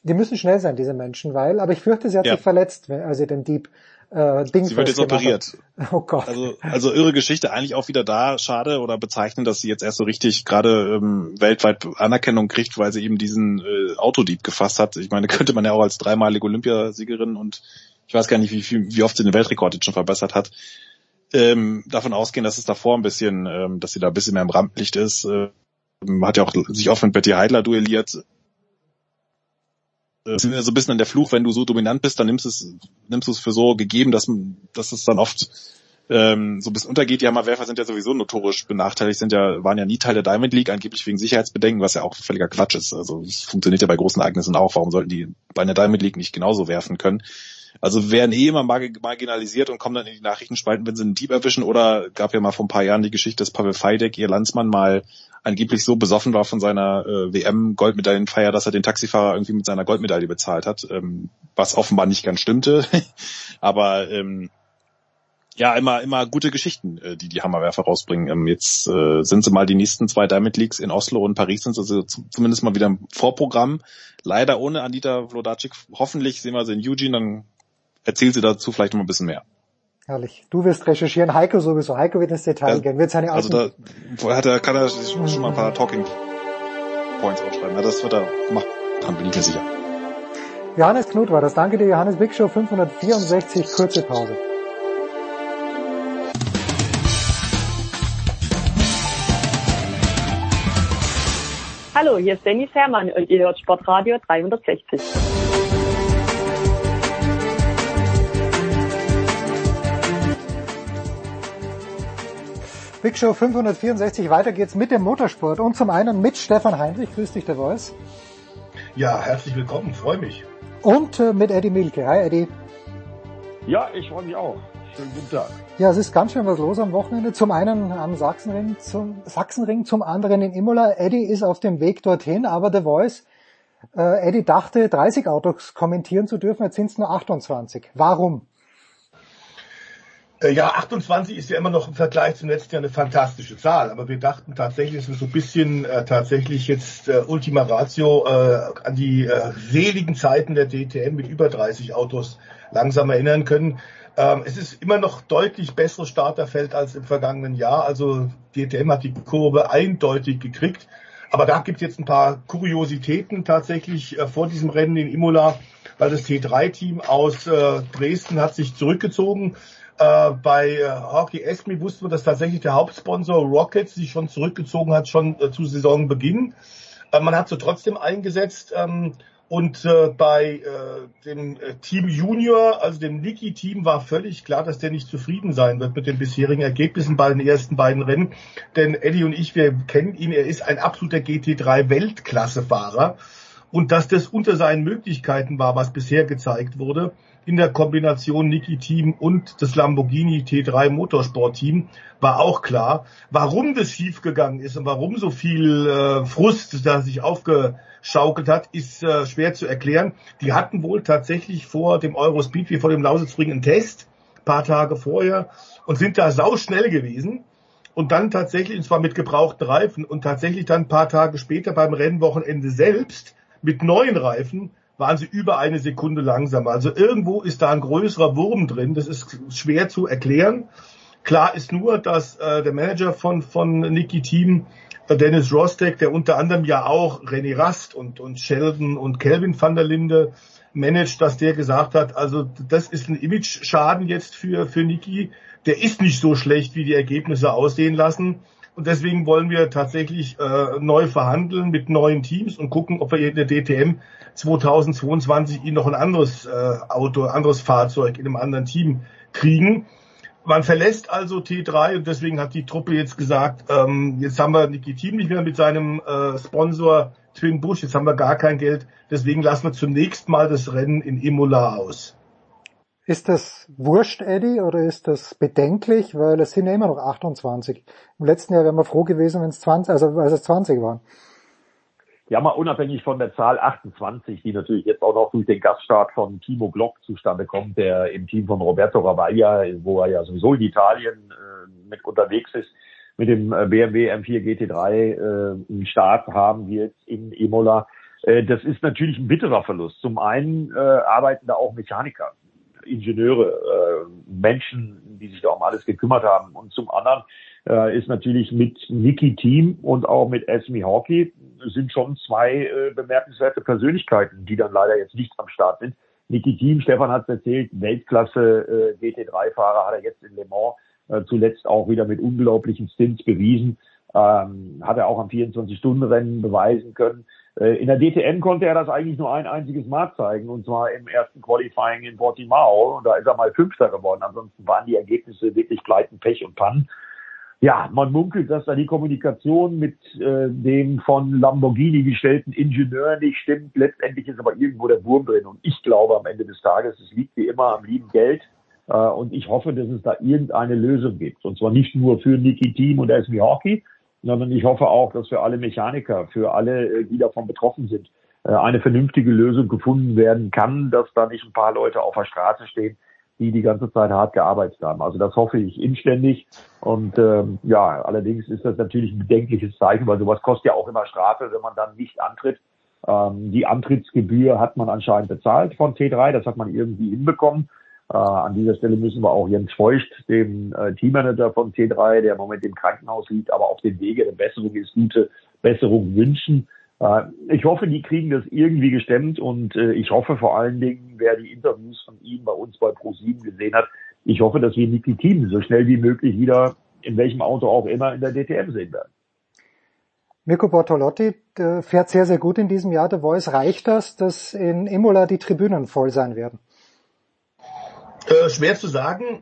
die müssen schnell sein, diese Menschen, weil, aber ich fürchte, sie hat ja. sich verletzt, als sie den Dieb äh, Ding Sie wird jetzt operiert. Hat. Oh Gott. Also, also irre Geschichte, eigentlich auch wieder da, schade oder bezeichnen, dass sie jetzt erst so richtig gerade ähm, weltweit Anerkennung kriegt, weil sie eben diesen äh, Autodieb gefasst hat. Ich meine, könnte man ja auch als dreimalige Olympiasiegerin und ich weiß gar nicht, wie, viel, wie oft sie den Weltrekord jetzt schon verbessert hat, ähm, davon ausgehen, dass es davor ein bisschen, ähm, dass sie da ein bisschen mehr im Rampenlicht ist. Äh, hat ja auch sich oft mit Betty Heidler duelliert äh, so ein bisschen an der Fluch, wenn du so dominant bist, dann nimmst du es, nimmst es für so gegeben, dass, dass es dann oft ähm, so ein bisschen untergeht. Die Hammerwerfer sind ja sowieso notorisch benachteiligt, sind ja, waren ja nie Teil der Diamond League, angeblich wegen Sicherheitsbedenken, was ja auch völliger Quatsch ist. Also es funktioniert ja bei großen Ereignissen auch. Warum sollten die bei einer Diamond League nicht genauso werfen können? Also werden eh immer marginalisiert und kommen dann in die Nachrichtenspalten, wenn sie einen Dieb erwischen. Oder gab ja mal vor ein paar Jahren die Geschichte, dass Pavel Feidek, ihr Landsmann, mal angeblich so besoffen war von seiner äh, WM-Goldmedaillenfeier, dass er den Taxifahrer irgendwie mit seiner Goldmedaille bezahlt hat, ähm, was offenbar nicht ganz stimmte. Aber ähm, ja, immer, immer gute Geschichten, äh, die die Hammerwerfer rausbringen. Ähm, jetzt äh, sind sie mal die nächsten zwei Diamond Leagues in Oslo und Paris sind sie also zumindest mal wieder im Vorprogramm. Leider ohne Anita Vlodarczyk. Hoffentlich sehen wir sie in Eugene, dann erzählt sie dazu vielleicht noch ein bisschen mehr. Herrlich. Du wirst recherchieren, Heiko sowieso. Heiko wird ins Detail ja, gehen, wird seine Also da hat er, kann er schon mal ein paar Talking Points aufschreiben. Ja, das wird er machen, bin ich mir sicher. Johannes Knut war das. Danke dir, Johannes Big Show 564, kurze Pause. Hallo, hier ist Dennis Herrmann und ihr hört Sportradio 360. Big Show 564, weiter geht's mit dem Motorsport und zum einen mit Stefan Heinrich, grüß dich, der Voice. Ja, herzlich willkommen, freue mich. Und äh, mit Eddie Milke, hi Eddie. Ja, ich freue mich auch. Schönen guten Tag. Ja, es ist ganz schön was los am Wochenende. Zum einen am Sachsenring, zum Sachsenring, zum anderen in Imola. Eddie ist auf dem Weg dorthin, aber The Voice, äh, Eddie dachte, 30 Autos kommentieren zu dürfen, jetzt sind es nur 28. Warum? Äh, ja, 28 ist ja immer noch im Vergleich zum letzten Jahr eine fantastische Zahl, aber wir dachten tatsächlich, dass wir so ein bisschen äh, tatsächlich jetzt äh, Ultima Ratio äh, an die äh, seligen Zeiten der DTM mit über 30 Autos langsam erinnern können. Ähm, es ist immer noch deutlich besseres Starterfeld als im vergangenen Jahr. Also DTM hat die Kurve eindeutig gekriegt. Aber da gibt es jetzt ein paar Kuriositäten tatsächlich äh, vor diesem Rennen in Imola, weil das T3-Team aus äh, Dresden hat sich zurückgezogen. Äh, bei äh, Hockey Esmi wussten wir, dass tatsächlich der Hauptsponsor Rockets sich schon zurückgezogen hat, schon äh, zu Saisonbeginn. Äh, man hat sie trotzdem eingesetzt. Ähm, und äh, bei äh, dem äh, Team Junior, also dem Niki-Team, war völlig klar, dass der nicht zufrieden sein wird mit den bisherigen Ergebnissen bei den ersten beiden Rennen. Denn Eddie und ich, wir kennen ihn, er ist ein absoluter GT3-Weltklassefahrer. Und dass das unter seinen Möglichkeiten war, was bisher gezeigt wurde, in der Kombination Niki-Team und das Lamborghini T3 Motorsport-Team, war auch klar. Warum das schiefgegangen ist und warum so viel äh, Frust da sich aufgeschaukelt hat, ist äh, schwer zu erklären. Die hatten wohl tatsächlich vor dem Eurospeed wie vor dem Lausitzring einen Test, paar Tage vorher, und sind da sauschnell gewesen. Und dann tatsächlich, und zwar mit gebrauchten Reifen, und tatsächlich dann ein paar Tage später beim Rennwochenende selbst mit neuen Reifen waren sie über eine Sekunde langsamer. Also irgendwo ist da ein größerer Wurm drin. Das ist schwer zu erklären. Klar ist nur, dass äh, der Manager von, von Niki Team, äh, Dennis Rostek, der unter anderem ja auch René Rast und, und Sheldon und Kelvin van der Linde managt, dass der gesagt hat, also das ist ein Image-Schaden jetzt für, für Niki. Der ist nicht so schlecht, wie die Ergebnisse aussehen lassen. Und deswegen wollen wir tatsächlich äh, neu verhandeln mit neuen Teams und gucken, ob wir in der DTM 2022 ihnen noch ein anderes äh, Auto, anderes Fahrzeug in einem anderen Team kriegen. Man verlässt also T3 und deswegen hat die Truppe jetzt gesagt, ähm, jetzt haben wir Niki Team nicht mehr mit seinem äh, Sponsor Twin Bush, jetzt haben wir gar kein Geld, deswegen lassen wir zunächst mal das Rennen in Imola aus. Ist das wurscht, Eddie, oder ist das bedenklich? Weil es sind ja immer noch 28. Im letzten Jahr wären wir froh gewesen, wenn es 20, also als es 20 waren. Ja, mal unabhängig von der Zahl 28, die natürlich jetzt auch noch durch den Gaststart von Timo Glock zustande kommt, der im Team von Roberto Ravaglia, wo er ja sowieso in Italien äh, mit unterwegs ist, mit dem äh, BMW M4 GT3 äh, einen Start haben wir jetzt in Imola. Äh, das ist natürlich ein bitterer Verlust. Zum einen äh, arbeiten da auch Mechaniker Ingenieure, äh, Menschen, die sich da um alles gekümmert haben. Und zum anderen äh, ist natürlich mit Niki Team und auch mit Esme Hawkey sind schon zwei äh, bemerkenswerte Persönlichkeiten, die dann leider jetzt nicht am Start sind. Niki Team, Stefan hat es erzählt, Weltklasse äh, GT3-Fahrer hat er jetzt in Le Mans äh, zuletzt auch wieder mit unglaublichen Stints bewiesen. Ähm, hat er auch am 24-Stunden-Rennen beweisen können. Äh, in der DTM konnte er das eigentlich nur ein einziges Mal zeigen, und zwar im ersten Qualifying in Portimao. Und da ist er mal Fünfter geworden. Ansonsten waren die Ergebnisse wirklich Pleiten, Pech und Pannen. Ja, man munkelt, dass da die Kommunikation mit äh, dem von Lamborghini gestellten Ingenieur nicht stimmt. Letztendlich ist aber irgendwo der Wurm drin. Und ich glaube am Ende des Tages, es liegt wie immer am lieben Geld. Äh, und ich hoffe, dass es da irgendeine Lösung gibt. Und zwar nicht nur für Niki Team und SB Hockey, sondern ich hoffe auch, dass für alle Mechaniker, für alle, äh, die davon betroffen sind, äh, eine vernünftige Lösung gefunden werden kann, dass da nicht ein paar Leute auf der Straße stehen, die die ganze Zeit hart gearbeitet haben. Also das hoffe ich inständig. Und ähm, ja, allerdings ist das natürlich ein bedenkliches Zeichen, weil sowas kostet ja auch immer Strafe, wenn man dann nicht antritt. Ähm, die Antrittsgebühr hat man anscheinend bezahlt von T3, das hat man irgendwie hinbekommen. Äh, an dieser Stelle müssen wir auch Jens Feucht, dem äh, Teammanager von T3, der im Moment im Krankenhaus liegt, aber auf dem Wege der Besserung ist, gute Besserung wünschen. Äh, ich hoffe, die kriegen das irgendwie gestemmt und äh, ich hoffe vor allen Dingen, wer die Interviews von ihm bei uns bei Pro7 gesehen hat, ich hoffe, dass wir Niki Team so schnell wie möglich wieder in welchem Auto auch immer in der DTM sehen werden. Mirko Bortolotti fährt sehr, sehr gut in diesem Jahr. Der Voice reicht das, dass in Imola die Tribünen voll sein werden? Äh, schwer zu sagen.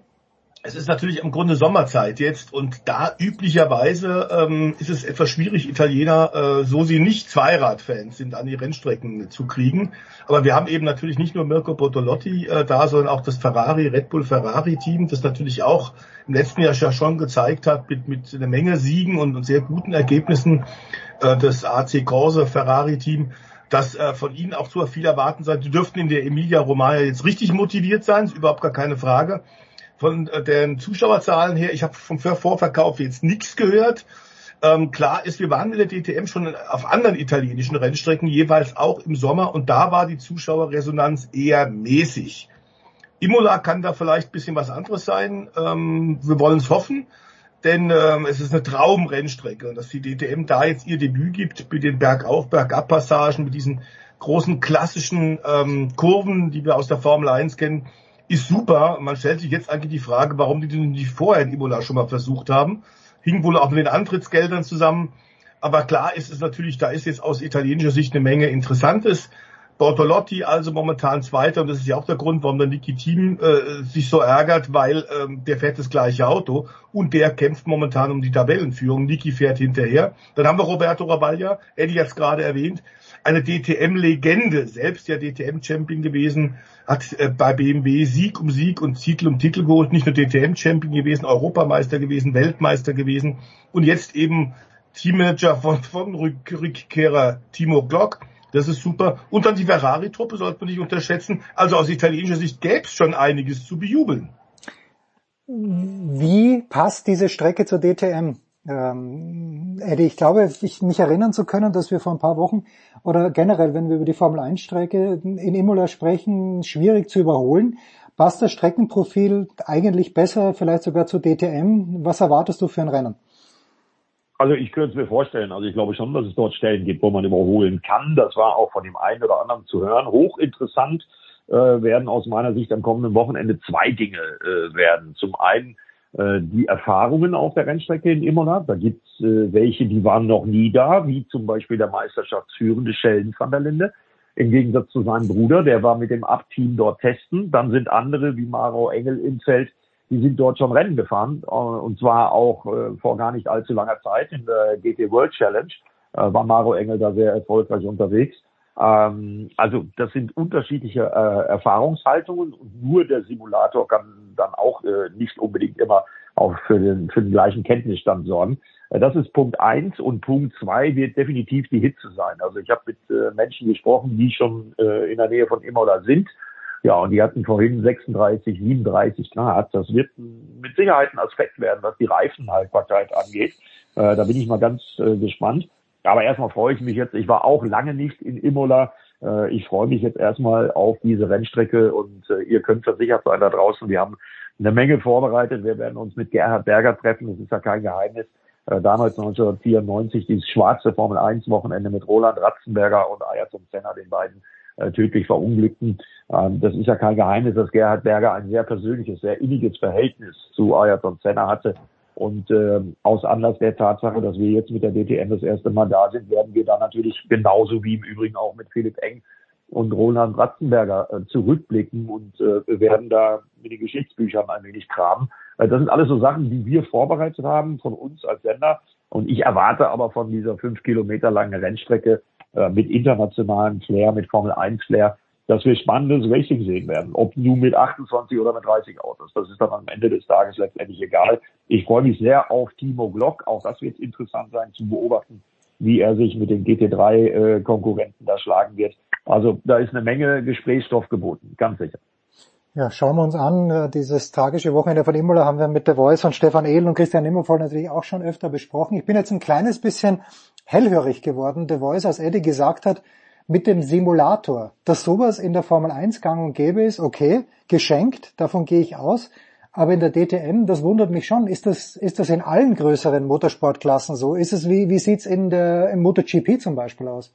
Es ist natürlich im Grunde Sommerzeit jetzt und da üblicherweise ähm, ist es etwas schwierig, Italiener, äh, so sie nicht Zweiradfans sind, an die Rennstrecken zu kriegen. Aber wir haben eben natürlich nicht nur Mirko Bortolotti äh, da, sondern auch das Ferrari, Red Bull Ferrari Team, das natürlich auch im letzten Jahr schon gezeigt hat mit, mit einer Menge Siegen und, und sehr guten Ergebnissen, äh, das AC Corse Ferrari Team dass äh, von ihnen auch zu viel erwarten sein. Die dürften in der Emilia Romagna jetzt richtig motiviert sein, ist überhaupt gar keine Frage. Von äh, den Zuschauerzahlen her, ich habe vom Vorverkauf jetzt nichts gehört. Ähm, klar ist, wir waren in der DTM schon auf anderen italienischen Rennstrecken, jeweils auch im Sommer, und da war die Zuschauerresonanz eher mäßig. Imola kann da vielleicht bisschen was anderes sein. Ähm, wir wollen es hoffen denn ähm, es ist eine Traumrennstrecke und dass die DTM da jetzt ihr Debüt gibt mit den Bergauf, Bergab-Passagen, mit diesen großen klassischen ähm, Kurven, die wir aus der Formel 1 kennen, ist super. Man stellt sich jetzt eigentlich die Frage, warum die den nicht vorher in Imola schon mal versucht haben. Hing wohl auch mit den Antrittsgeldern zusammen. Aber klar ist es natürlich, da ist jetzt aus italienischer Sicht eine Menge Interessantes. Bortolotti also momentan Zweiter und das ist ja auch der Grund, warum der Niki Team äh, sich so ärgert, weil ähm, der fährt das gleiche Auto und der kämpft momentan um die Tabellenführung. Niki fährt hinterher. Dann haben wir Roberto Rabaglia, Eddie hat es gerade erwähnt, eine DTM-Legende, selbst ja DTM-Champion gewesen, hat äh, bei BMW Sieg um Sieg und Titel um Titel geholt, nicht nur DTM-Champion gewesen, Europameister gewesen, Weltmeister gewesen und jetzt eben Teammanager von, von Rückkehrer Timo Glock das ist super. Und dann die Ferrari-Truppe sollte man nicht unterschätzen. Also aus italienischer Sicht gäbe es schon einiges zu bejubeln. Wie passt diese Strecke zur DTM? Ähm, Eddie, ich glaube, ich, mich erinnern zu können, dass wir vor ein paar Wochen oder generell, wenn wir über die Formel 1 Strecke in Imola sprechen, schwierig zu überholen. Passt das Streckenprofil eigentlich besser, vielleicht sogar zur DTM? Was erwartest du für ein Rennen? Also ich könnte es mir vorstellen. Also ich glaube schon, dass es dort Stellen gibt, wo man überholen kann. Das war auch von dem einen oder anderen zu hören. Hochinteressant äh, werden aus meiner Sicht am kommenden Wochenende zwei Dinge äh, werden. Zum einen äh, die Erfahrungen auf der Rennstrecke in Imola. Da gibt's äh, welche, die waren noch nie da, wie zum Beispiel der Meisterschaftsführende Sheldon van der Linde. Im Gegensatz zu seinem Bruder, der war mit dem Up-Team dort testen. Dann sind andere wie Maro Engel im Feld die sind dort schon Rennen gefahren äh, und zwar auch äh, vor gar nicht allzu langer Zeit in der GT World Challenge äh, war Maro Engel da sehr erfolgreich unterwegs. Ähm, also das sind unterschiedliche Erfahrungshaltungen und nur der Simulator kann dann auch nicht unbedingt immer auch für den, für den gleichen Kenntnisstand sorgen. Das ist Punkt eins und Punkt zwei wird definitiv die Hitze sein. Also ich habe mit Menschen gesprochen, die schon in der Nähe von Imola sind ja, und die hatten vorhin 36, 37 Grad. Das wird mit Sicherheit ein Aspekt werden, was die Reifenhaltbarkeit angeht. Äh, da bin ich mal ganz äh, gespannt. Aber erstmal freue ich mich jetzt. Ich war auch lange nicht in Imola. Äh, ich freue mich jetzt erstmal auf diese Rennstrecke und äh, ihr könnt versichert sein da draußen. Wir haben eine Menge vorbereitet. Wir werden uns mit Gerhard Berger treffen. Das ist ja kein Geheimnis. Äh, damals 1994 dieses schwarze Formel 1 Wochenende mit Roland Ratzenberger und Ayrton Senna, den beiden äh, tödlich verunglückten. Ähm, das ist ja kein Geheimnis, dass Gerhard Berger ein sehr persönliches, sehr inniges Verhältnis zu Ayrton Senna hatte. Und äh, aus Anlass der Tatsache, dass wir jetzt mit der DTM das erste Mal da sind, werden wir da natürlich genauso wie im Übrigen auch mit Philipp Eng und Roland Ratzenberger äh, zurückblicken und äh, werden da mit den Geschichtsbüchern ein wenig kramen. Äh, das sind alles so Sachen, die wir vorbereitet haben von uns als Sender. Und ich erwarte aber von dieser fünf Kilometer langen Rennstrecke äh, mit internationalem Flair, mit Formel 1 Flair, dass wir spannendes Racing sehen werden. Ob nun mit 28 oder mit 30 Autos. Das ist dann am Ende des Tages letztendlich egal. Ich freue mich sehr auf Timo Glock. Auch das wird interessant sein zu beobachten, wie er sich mit den GT3-Konkurrenten da schlagen wird. Also da ist eine Menge Gesprächsstoff geboten, ganz sicher. Ja, schauen wir uns an. Äh, dieses tragische Wochenende von Imola haben wir mit der Voice von Stefan Ehl und Christian Nimmervoll natürlich auch schon öfter besprochen. Ich bin jetzt ein kleines bisschen hellhörig geworden. The Voice, als Eddie gesagt hat, mit dem Simulator, dass sowas in der Formel 1 gang und gäbe ist, okay, geschenkt, davon gehe ich aus. Aber in der DTM, das wundert mich schon, ist das, ist das in allen größeren Motorsportklassen so? Ist es wie, wie sieht's in der, im MotoGP zum Beispiel aus?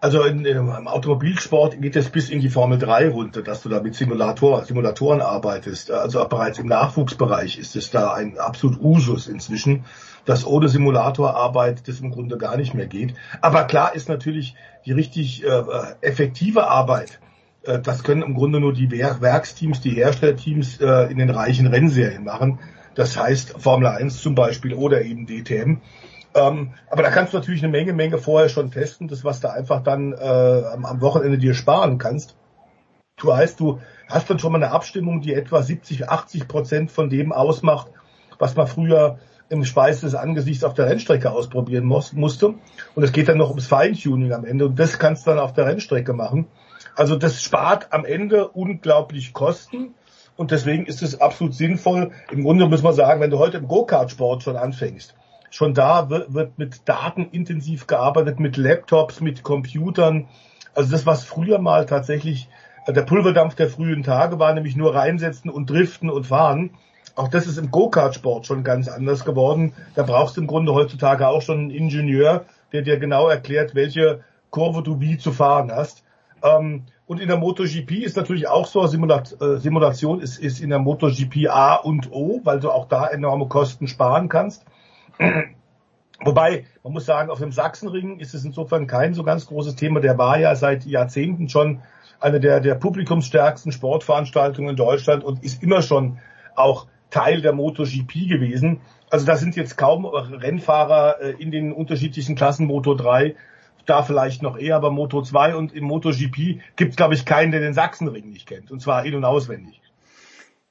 Also in, im Automobilsport geht es bis in die Formel 3 runter, dass du da mit Simulator, Simulatoren arbeitest. Also bereits im Nachwuchsbereich ist es da ein absolut Usus inzwischen, dass ohne Simulator arbeitet das im Grunde gar nicht mehr geht. Aber klar ist natürlich die richtig äh, effektive Arbeit. Äh, das können im Grunde nur die Werksteams, die Herstellerteams äh, in den reichen Rennserien machen. Das heißt Formel 1 zum Beispiel oder eben DTM. Ähm, aber da kannst du natürlich eine Menge, Menge vorher schon testen, das was du einfach dann äh, am, am Wochenende dir sparen kannst. Du heißt, du hast dann schon mal eine Abstimmung, die etwa 70, 80 Prozent von dem ausmacht, was man früher im Speis des Angesichts auf der Rennstrecke ausprobieren muss, musste. Und es geht dann noch ums Feintuning am Ende. Und das kannst du dann auf der Rennstrecke machen. Also das spart am Ende unglaublich Kosten. Und deswegen ist es absolut sinnvoll. Im Grunde muss man sagen, wenn du heute im Go-Kart-Sport schon anfängst, Schon da wird, wird mit Daten intensiv gearbeitet, mit Laptops, mit Computern. Also das, was früher mal tatsächlich äh, der Pulverdampf der frühen Tage war, nämlich nur reinsetzen und driften und fahren. Auch das ist im Go-Kart-Sport schon ganz anders geworden. Da brauchst du im Grunde heutzutage auch schon einen Ingenieur, der dir genau erklärt, welche Kurve du wie zu fahren hast. Ähm, und in der MotoGP ist natürlich auch so, Simulat äh, Simulation ist, ist in der MotoGP A und O, weil du auch da enorme Kosten sparen kannst. Wobei, man muss sagen, auf dem Sachsenring ist es insofern kein so ganz großes Thema. Der war ja seit Jahrzehnten schon eine der, der publikumsstärksten Sportveranstaltungen in Deutschland und ist immer schon auch Teil der MotoGP gewesen. Also da sind jetzt kaum Rennfahrer äh, in den unterschiedlichen Klassen Moto 3, da vielleicht noch eher, aber Moto 2 und im MotoGP gibt es, glaube ich, keinen, der den Sachsenring nicht kennt. Und zwar in- und auswendig.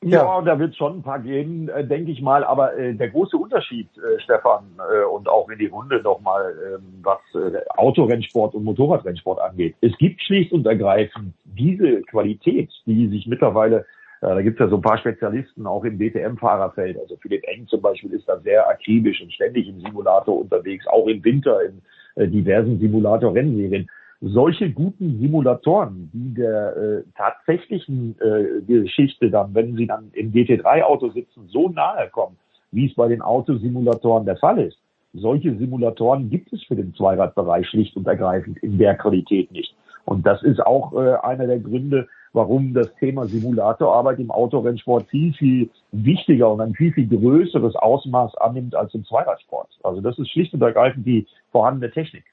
Ja, ja da wird es schon ein paar geben, äh, denke ich mal. Aber äh, der große Unterschied, äh, Stefan, äh, und auch in die Runde nochmal, äh, was äh, Autorennsport und Motorradrennsport angeht. Es gibt schlicht und ergreifend diese Qualität, die sich mittlerweile da gibt es ja so ein paar Spezialisten auch im DTM-Fahrerfeld. Also Philipp Eng zum Beispiel ist da sehr akribisch und ständig im Simulator unterwegs, auch im Winter in äh, diversen Simulator-Rennserien. Solche guten Simulatoren, die der äh, tatsächlichen äh, Geschichte dann, wenn sie dann im GT3-Auto sitzen, so nahe kommen, wie es bei den Autosimulatoren der Fall ist. Solche Simulatoren gibt es für den Zweiradbereich schlicht und ergreifend in der Qualität nicht. Und das ist auch äh, einer der Gründe, warum das Thema Simulatorarbeit im Autorennsport viel, viel wichtiger und ein viel, viel größeres Ausmaß annimmt als im Zweiradsport. Also das ist schlicht und ergreifend die vorhandene Technik.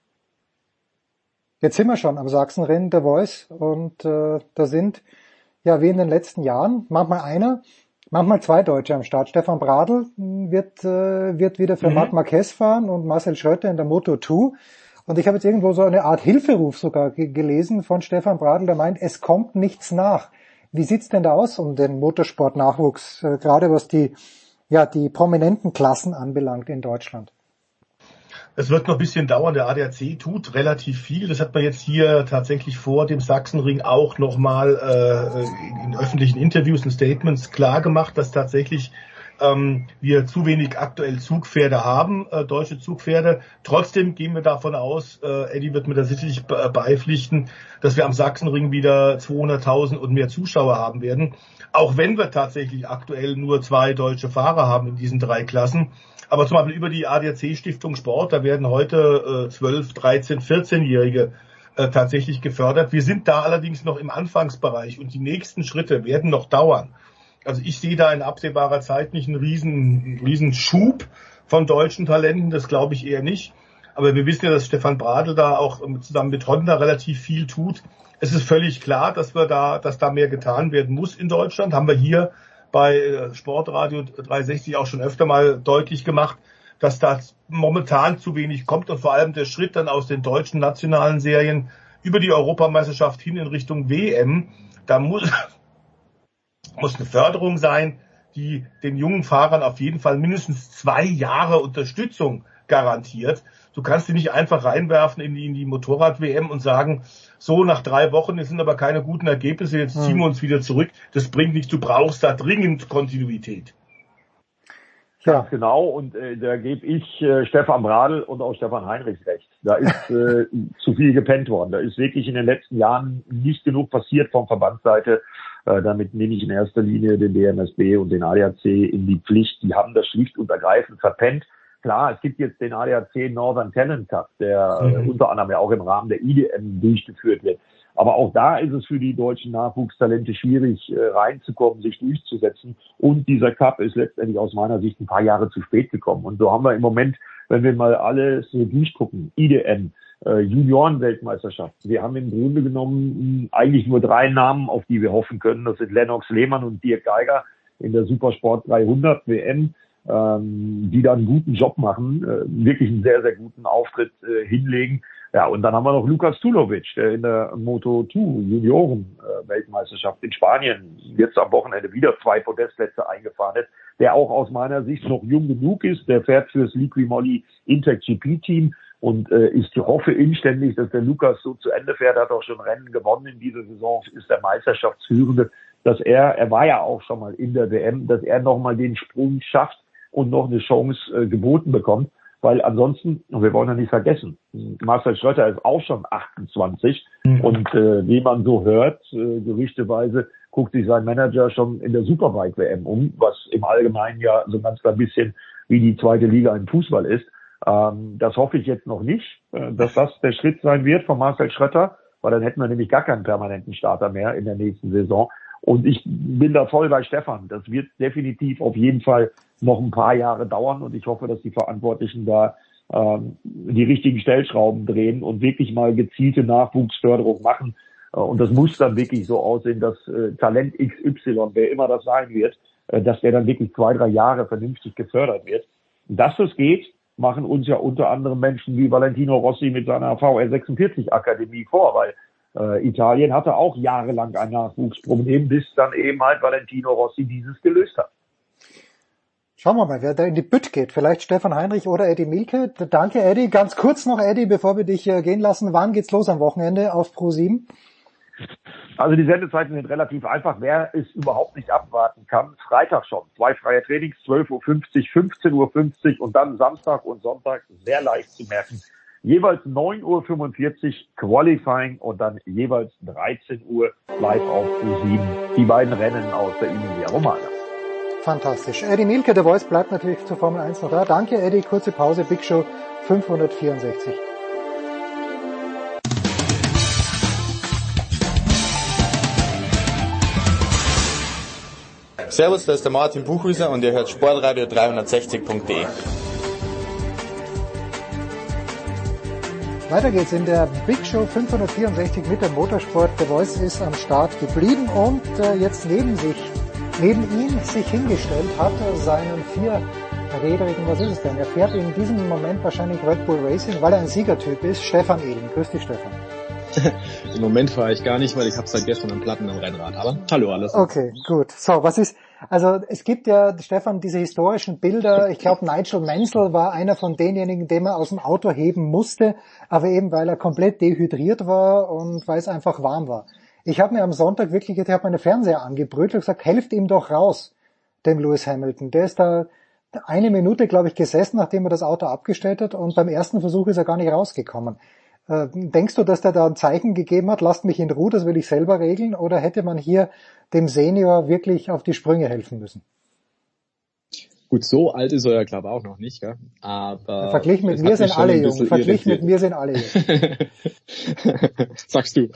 Jetzt sind wir schon am Sachsenrennen der Voice und äh, da sind ja wie in den letzten Jahren manchmal einer, manchmal zwei Deutsche am Start. Stefan Bradl wird, äh, wird wieder für mhm. Marc Marquez fahren und Marcel Schröter in der Moto 2. Und ich habe jetzt irgendwo so eine Art Hilferuf sogar gelesen von Stefan Bradl, der meint, es kommt nichts nach. Wie sieht's denn da aus um den Motorsportnachwuchs, äh, gerade was die, ja, die prominenten Klassen anbelangt in Deutschland? Es wird noch ein bisschen dauern. Der ADAC tut relativ viel. Das hat man jetzt hier tatsächlich vor dem Sachsenring auch nochmal äh, in öffentlichen Interviews und Statements klar gemacht, dass tatsächlich ähm, wir zu wenig aktuell Zugpferde haben, äh, deutsche Zugpferde. Trotzdem gehen wir davon aus, äh, Eddie wird mir da sicherlich beipflichten, dass wir am Sachsenring wieder 200.000 und mehr Zuschauer haben werden. Auch wenn wir tatsächlich aktuell nur zwei deutsche Fahrer haben in diesen drei Klassen. Aber zum Beispiel über die ADAC Stiftung Sport, da werden heute äh, 12, 13, 14-Jährige äh, tatsächlich gefördert. Wir sind da allerdings noch im Anfangsbereich und die nächsten Schritte werden noch dauern. Also ich sehe da in absehbarer Zeit nicht einen riesen, riesen Schub von deutschen Talenten, das glaube ich eher nicht. Aber wir wissen ja, dass Stefan Bradl da auch zusammen mit Honda relativ viel tut. Es ist völlig klar, dass wir da, dass da mehr getan werden muss in Deutschland. Haben wir hier bei äh, Sportradio 360 auch schon öfter mal deutlich gemacht, dass da momentan zu wenig kommt und vor allem der Schritt dann aus den deutschen nationalen Serien über die Europameisterschaft hin in Richtung WM, da muss, muss eine Förderung sein, die den jungen Fahrern auf jeden Fall mindestens zwei Jahre Unterstützung garantiert. Du kannst die nicht einfach reinwerfen in die, in die Motorrad-WM und sagen, so nach drei Wochen, es sind aber keine guten Ergebnisse, jetzt ziehen wir uns wieder zurück. Das bringt nichts, du brauchst da dringend Kontinuität. Ja. Genau, und äh, da gebe ich äh, Stefan Bradl und auch Stefan Heinrichs recht. Da ist äh, zu viel gepennt worden. Da ist wirklich in den letzten Jahren nicht genug passiert von Verbandsseite. Äh, damit nehme ich in erster Linie den DMSB und den ADAC in die Pflicht. Die haben das schlicht und ergreifend verpennt. Klar, es gibt jetzt den ADAC Northern Talent Cup, der äh, mhm. unter anderem ja auch im Rahmen der IDM durchgeführt wird. Aber auch da ist es für die deutschen Nachwuchstalente schwierig, äh, reinzukommen, sich durchzusetzen. Und dieser Cup ist letztendlich aus meiner Sicht ein paar Jahre zu spät gekommen. Und so haben wir im Moment, wenn wir mal alles so durchgucken, IDM, äh, Juniorenweltmeisterschaft. Wir haben im Grunde genommen eigentlich nur drei Namen, auf die wir hoffen können. Das sind Lennox Lehmann und Dirk Geiger in der Supersport 300 WM ähm, die da einen guten Job machen, äh, wirklich einen sehr, sehr guten Auftritt äh, hinlegen. Ja, und dann haben wir noch Lukas Tulovic, der in der Moto2 Junioren äh, Weltmeisterschaft in Spanien jetzt am Wochenende wieder zwei Podestplätze eingefahren hat, der auch aus meiner Sicht noch jung genug ist, der fährt fürs Liqui Moly Intec GP Team und äh, ich hoffe inständig, dass der Lukas so zu Ende fährt, hat auch schon Rennen gewonnen in dieser Saison, ist der Meisterschaftsführende, dass er, er war ja auch schon mal in der WM, dass er nochmal den Sprung schafft und noch eine Chance äh, geboten bekommt. weil ansonsten, und wir wollen ja nicht vergessen, Marcel Schröter ist auch schon 28 mhm. und äh, wie man so hört, äh, gerüchteweise guckt sich sein Manager schon in der Superbike-WM um, was im Allgemeinen ja so ganz klein bisschen wie die zweite Liga im Fußball ist. Ähm, das hoffe ich jetzt noch nicht, äh, dass das der Schritt sein wird von Marcel Schrötter, weil dann hätten wir nämlich gar keinen permanenten Starter mehr in der nächsten Saison. Und ich bin da voll bei Stefan. Das wird definitiv auf jeden Fall noch ein paar Jahre dauern und ich hoffe, dass die Verantwortlichen da ähm, die richtigen Stellschrauben drehen und wirklich mal gezielte Nachwuchsförderung machen. Äh, und das muss dann wirklich so aussehen, dass äh, Talent XY, wer immer das sein wird, äh, dass der dann wirklich zwei, drei Jahre vernünftig gefördert wird. Dass das geht, machen uns ja unter anderem Menschen wie Valentino Rossi mit seiner VR46 Akademie vor, weil äh, Italien hatte auch jahrelang ein Nachwuchsproblem, bis dann eben halt Valentino Rossi dieses gelöst hat. Schauen wir mal, wer da in die Bütt geht. Vielleicht Stefan Heinrich oder Eddie Milke. Danke, Eddie. Ganz kurz noch, Eddie, bevor wir dich äh, gehen lassen. Wann geht's los am Wochenende auf Pro 7? Also die Sendezeiten sind relativ einfach. Wer es überhaupt nicht abwarten kann, Freitag schon. Zwei freie Trainings, 12.50 Uhr, 15.50 Uhr und dann Samstag und Sonntag, sehr leicht zu merken, jeweils 9.45 Uhr Qualifying und dann jeweils 13 Uhr live auf U7. Die beiden Rennen aus der Emilia Romagna. Fantastisch. Eddie Milke, der Voice, bleibt natürlich zur Formel 1 noch da. Danke, Eddie. Kurze Pause. Big Show 564. Servus, da ist der Martin Buchhüser und ihr hört Sportradio 360.de. Weiter geht's in der Big Show 564 mit dem Motorsport. Der Voice ist am Start geblieben und äh, jetzt neben sich, neben ihn sich hingestellt hat seinen vierräderigen, was ist es denn? Er fährt in diesem Moment wahrscheinlich Red Bull Racing, weil er ein Siegertyp ist. Stefan Ehlen. Grüß dich, Stefan. Im Moment fahre ich gar nicht, weil ich habe seit gestern einen Platten am Rennrad. Aber hallo alles. Okay, gut. So, was ist, also es gibt ja, Stefan, diese historischen Bilder. Ich glaube, Nigel Mansell war einer von denjenigen, den man aus dem Auto heben musste, aber eben weil er komplett dehydriert war und weil es einfach warm war. Ich habe mir am Sonntag wirklich, ich habe meine Fernseher angebrüllt und gesagt, helft ihm doch raus, dem Lewis Hamilton. Der ist da eine Minute, glaube ich, gesessen, nachdem er das Auto abgestellt hat und beim ersten Versuch ist er gar nicht rausgekommen. Äh, denkst du, dass der da ein Zeichen gegeben hat, lasst mich in Ruhe, das will ich selber regeln, oder hätte man hier dem Senior wirklich auf die Sprünge helfen müssen? Gut, so alt ist er ja, glaube ich, auch noch nicht, gell? aber... Verglichen mit mir sind alle jung, verglichen mit mir sind alle jung. Sagst du.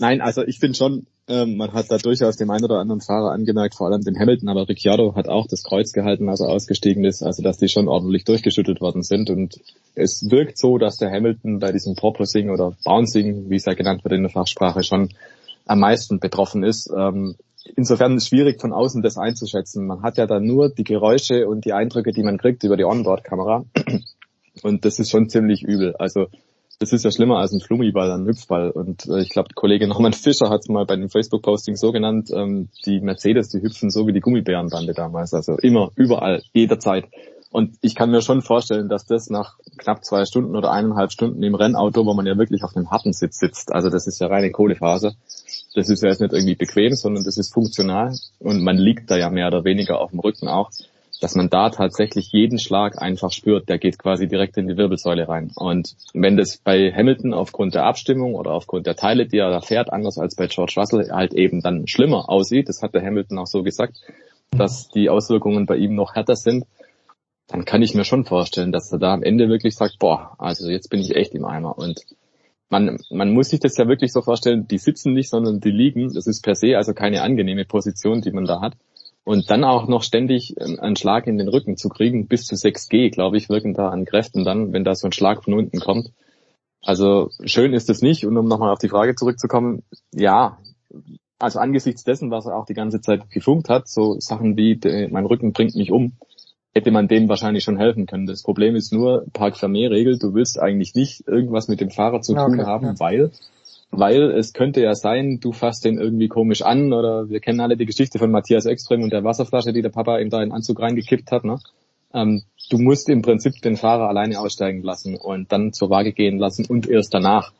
Nein, also ich finde schon, ähm, man hat da durchaus dem einen oder anderen Fahrer angemerkt, vor allem den Hamilton, aber Ricciardo hat auch das Kreuz gehalten, als er ausgestiegen ist, also dass die schon ordentlich durchgeschüttelt worden sind und es wirkt so, dass der Hamilton bei diesem Porpoising oder Bouncing, wie es ja genannt wird in der Fachsprache, schon am meisten betroffen ist. Ähm, insofern ist es schwierig von außen das einzuschätzen. Man hat ja dann nur die Geräusche und die Eindrücke, die man kriegt über die Onboard-Kamera. Und das ist schon ziemlich übel. Also das ist ja schlimmer als ein Flummiball, ein Hüpfball. Und äh, ich glaube, der Kollege Norman Fischer hat es mal bei dem Facebook-Posting so genannt, ähm, die Mercedes, die hüpfen so wie die Gummibärenbande damals. Also immer, überall, jederzeit. Und ich kann mir schon vorstellen, dass das nach knapp zwei Stunden oder eineinhalb Stunden im Rennauto, wo man ja wirklich auf einem harten Sitz sitzt, also das ist ja reine Kohlephase, das ist ja jetzt nicht irgendwie bequem, sondern das ist funktional und man liegt da ja mehr oder weniger auf dem Rücken auch, dass man da tatsächlich jeden Schlag einfach spürt, der geht quasi direkt in die Wirbelsäule rein. Und wenn das bei Hamilton aufgrund der Abstimmung oder aufgrund der Teile, die er da fährt, anders als bei George Russell, halt eben dann schlimmer aussieht, das hat der Hamilton auch so gesagt, dass die Auswirkungen bei ihm noch härter sind, dann kann ich mir schon vorstellen, dass er da am Ende wirklich sagt, boah, also jetzt bin ich echt im Eimer. Und man, man muss sich das ja wirklich so vorstellen, die sitzen nicht, sondern die liegen. Das ist per se also keine angenehme Position, die man da hat. Und dann auch noch ständig einen Schlag in den Rücken zu kriegen, bis zu 6G, glaube ich, wirken da an Kräften dann, wenn da so ein Schlag von unten kommt. Also schön ist es nicht. Und um nochmal auf die Frage zurückzukommen, ja, also angesichts dessen, was er auch die ganze Zeit gefunkt hat, so Sachen wie, mein Rücken bringt mich um, hätte man dem wahrscheinlich schon helfen können. Das Problem ist nur, Park Fermé-Regel, du willst eigentlich nicht irgendwas mit dem Fahrer zu tun okay, haben, ja. weil weil es könnte ja sein, du fasst den irgendwie komisch an oder wir kennen alle die Geschichte von Matthias Ekström und der Wasserflasche, die der Papa ihm da in den Anzug reingekippt hat. Ne? Ähm, du musst im Prinzip den Fahrer alleine aussteigen lassen und dann zur Waage gehen lassen und erst danach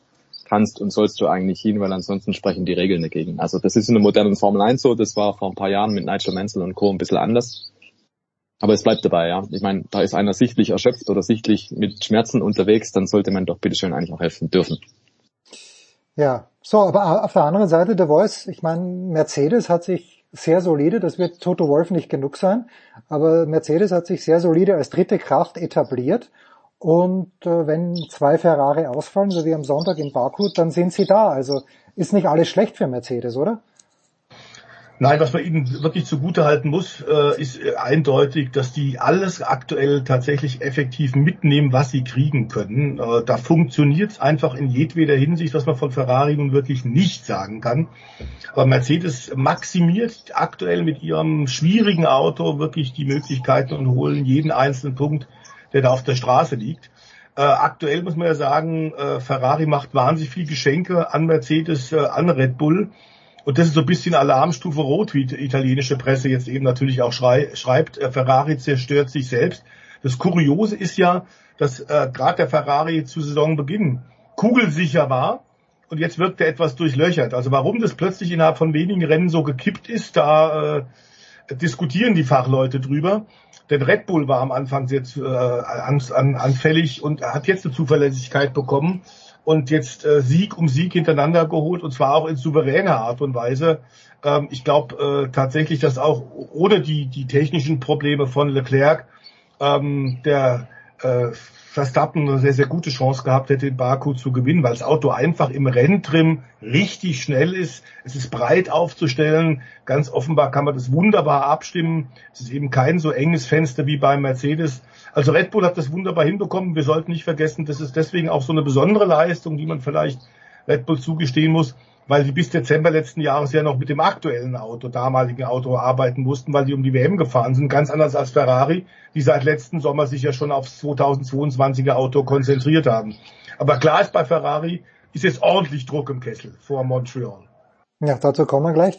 kannst und sollst du eigentlich hin, weil ansonsten sprechen die Regeln dagegen. Also das ist in der modernen Formel 1 so, das war vor ein paar Jahren mit Nigel Mansell und Co. ein bisschen anders. Aber es bleibt dabei, ja. Ich meine, da ist einer sichtlich erschöpft oder sichtlich mit Schmerzen unterwegs, dann sollte man doch bitteschön eigentlich auch helfen dürfen. Ja, so, aber auf der anderen Seite der Voice, ich meine, Mercedes hat sich sehr solide, das wird Toto Wolf nicht genug sein, aber Mercedes hat sich sehr solide als dritte Kraft etabliert und äh, wenn zwei Ferrari ausfallen, so wie am Sonntag in Baku, dann sind sie da. Also ist nicht alles schlecht für Mercedes, oder? Nein, was man ihnen wirklich zugute halten muss, äh, ist äh, eindeutig, dass die alles aktuell tatsächlich effektiv mitnehmen, was sie kriegen können. Äh, da funktioniert es einfach in jedweder Hinsicht, was man von Ferrari nun wirklich nicht sagen kann. Aber Mercedes maximiert aktuell mit ihrem schwierigen Auto wirklich die Möglichkeiten und holen jeden einzelnen Punkt, der da auf der Straße liegt. Äh, aktuell muss man ja sagen, äh, Ferrari macht wahnsinnig viel Geschenke an Mercedes, äh, an Red Bull. Und das ist so ein bisschen Alarmstufe Rot, wie die italienische Presse jetzt eben natürlich auch schrei schreibt. Äh, Ferrari zerstört sich selbst. Das Kuriose ist ja, dass äh, gerade der Ferrari zu Saisonbeginn kugelsicher war und jetzt wirkt er etwas durchlöchert. Also warum das plötzlich innerhalb von wenigen Rennen so gekippt ist, da äh, diskutieren die Fachleute drüber. Denn Red Bull war am Anfang jetzt äh, an, an, anfällig und hat jetzt eine Zuverlässigkeit bekommen und jetzt äh, Sieg um Sieg hintereinander geholt und zwar auch in souveräner Art und Weise. Ähm, ich glaube äh, tatsächlich, dass auch ohne die, die technischen Probleme von Leclerc ähm, der äh, Verstappen eine sehr, sehr gute Chance gehabt hätte, in Baku zu gewinnen, weil das Auto einfach im Renntrim richtig schnell ist. Es ist breit aufzustellen. Ganz offenbar kann man das wunderbar abstimmen. Es ist eben kein so enges Fenster wie beim Mercedes. Also Red Bull hat das wunderbar hinbekommen. Wir sollten nicht vergessen, das ist deswegen auch so eine besondere Leistung, die man vielleicht Red Bull zugestehen muss, weil sie bis Dezember letzten Jahres ja noch mit dem aktuellen Auto, damaligen Auto arbeiten mussten, weil die um die WM gefahren sind. Ganz anders als Ferrari, die seit letzten Sommer sich ja schon aufs 2022er Auto konzentriert haben. Aber klar ist bei Ferrari, ist jetzt ordentlich Druck im Kessel vor Montreal. Ja, dazu kommen wir gleich.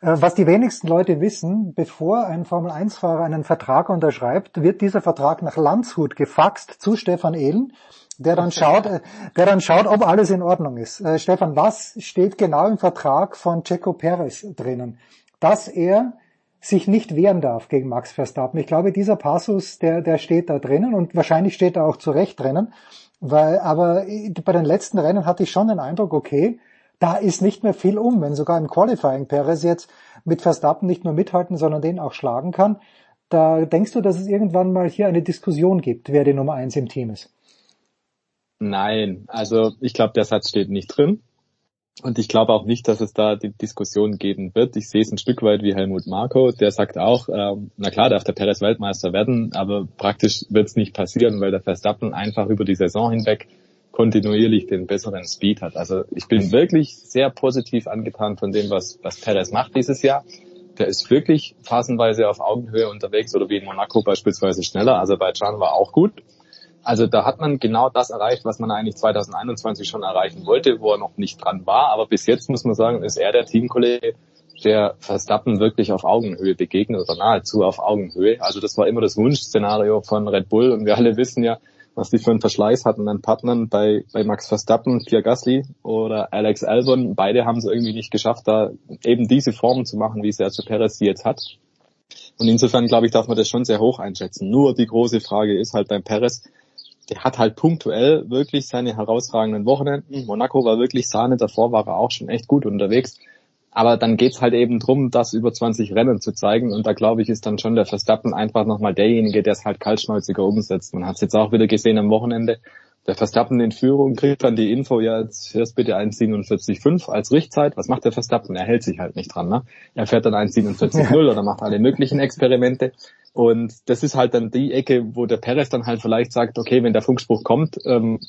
Äh, was die wenigsten Leute wissen, bevor ein Formel-1-Fahrer einen Vertrag unterschreibt, wird dieser Vertrag nach Landshut gefaxt zu Stefan Ehlen, der dann schaut, äh, der dann schaut, ob alles in Ordnung ist. Äh, Stefan, was steht genau im Vertrag von Checo Perez drinnen? Dass er sich nicht wehren darf gegen Max Verstappen. Ich glaube, dieser Passus, der, der steht da drinnen und wahrscheinlich steht er auch zu Recht drinnen, weil, aber bei den letzten Rennen hatte ich schon den Eindruck, okay, da ist nicht mehr viel um, wenn sogar im Qualifying Perez jetzt mit Verstappen nicht nur mithalten, sondern den auch schlagen kann. Da denkst du, dass es irgendwann mal hier eine Diskussion gibt, wer die Nummer eins im Team ist? Nein, also ich glaube, der Satz steht nicht drin. Und ich glaube auch nicht, dass es da die Diskussion geben wird. Ich sehe es ein Stück weit wie Helmut Marko, der sagt auch, äh, na klar, darf der Perez Weltmeister werden, aber praktisch wird es nicht passieren, weil der Verstappen einfach über die Saison hinweg kontinuierlich den besseren Speed hat. Also ich bin wirklich sehr positiv angetan von dem, was, was Perez macht dieses Jahr. Der ist wirklich phasenweise auf Augenhöhe unterwegs oder wie in Monaco beispielsweise schneller. Aserbaidschan war auch gut. Also da hat man genau das erreicht, was man eigentlich 2021 schon erreichen wollte, wo er noch nicht dran war. Aber bis jetzt muss man sagen, ist er der Teamkollege, der Verstappen wirklich auf Augenhöhe begegnet oder nahezu auf Augenhöhe. Also das war immer das Wunschszenario von Red Bull und wir alle wissen ja, was die für einen Verschleiß hatten an Partnern bei, bei Max Verstappen, Pierre Gasly oder Alex Albon. Beide haben es irgendwie nicht geschafft, da eben diese Form zu machen, wie Sergio Perez sie jetzt hat. Und insofern, glaube ich, darf man das schon sehr hoch einschätzen. Nur die große Frage ist halt beim Perez, der hat halt punktuell wirklich seine herausragenden Wochenenden. Monaco war wirklich Sahne, davor war er auch schon echt gut unterwegs. Aber dann geht's halt eben drum, das über 20 Rennen zu zeigen. Und da glaube ich, ist dann schon der Verstappen einfach nochmal derjenige, der es halt kaltschnäuziger umsetzt. Man hat es jetzt auch wieder gesehen am Wochenende. Der Verstappen in Führung kriegt dann die Info, ja, jetzt fährst bitte 1,47,5 als Richtzeit. Was macht der Verstappen? Er hält sich halt nicht dran. Ne? Er fährt dann 1,47,0 oder macht alle möglichen Experimente. Und das ist halt dann die Ecke, wo der Perez dann halt vielleicht sagt, okay, wenn der Funkspruch kommt, ähm,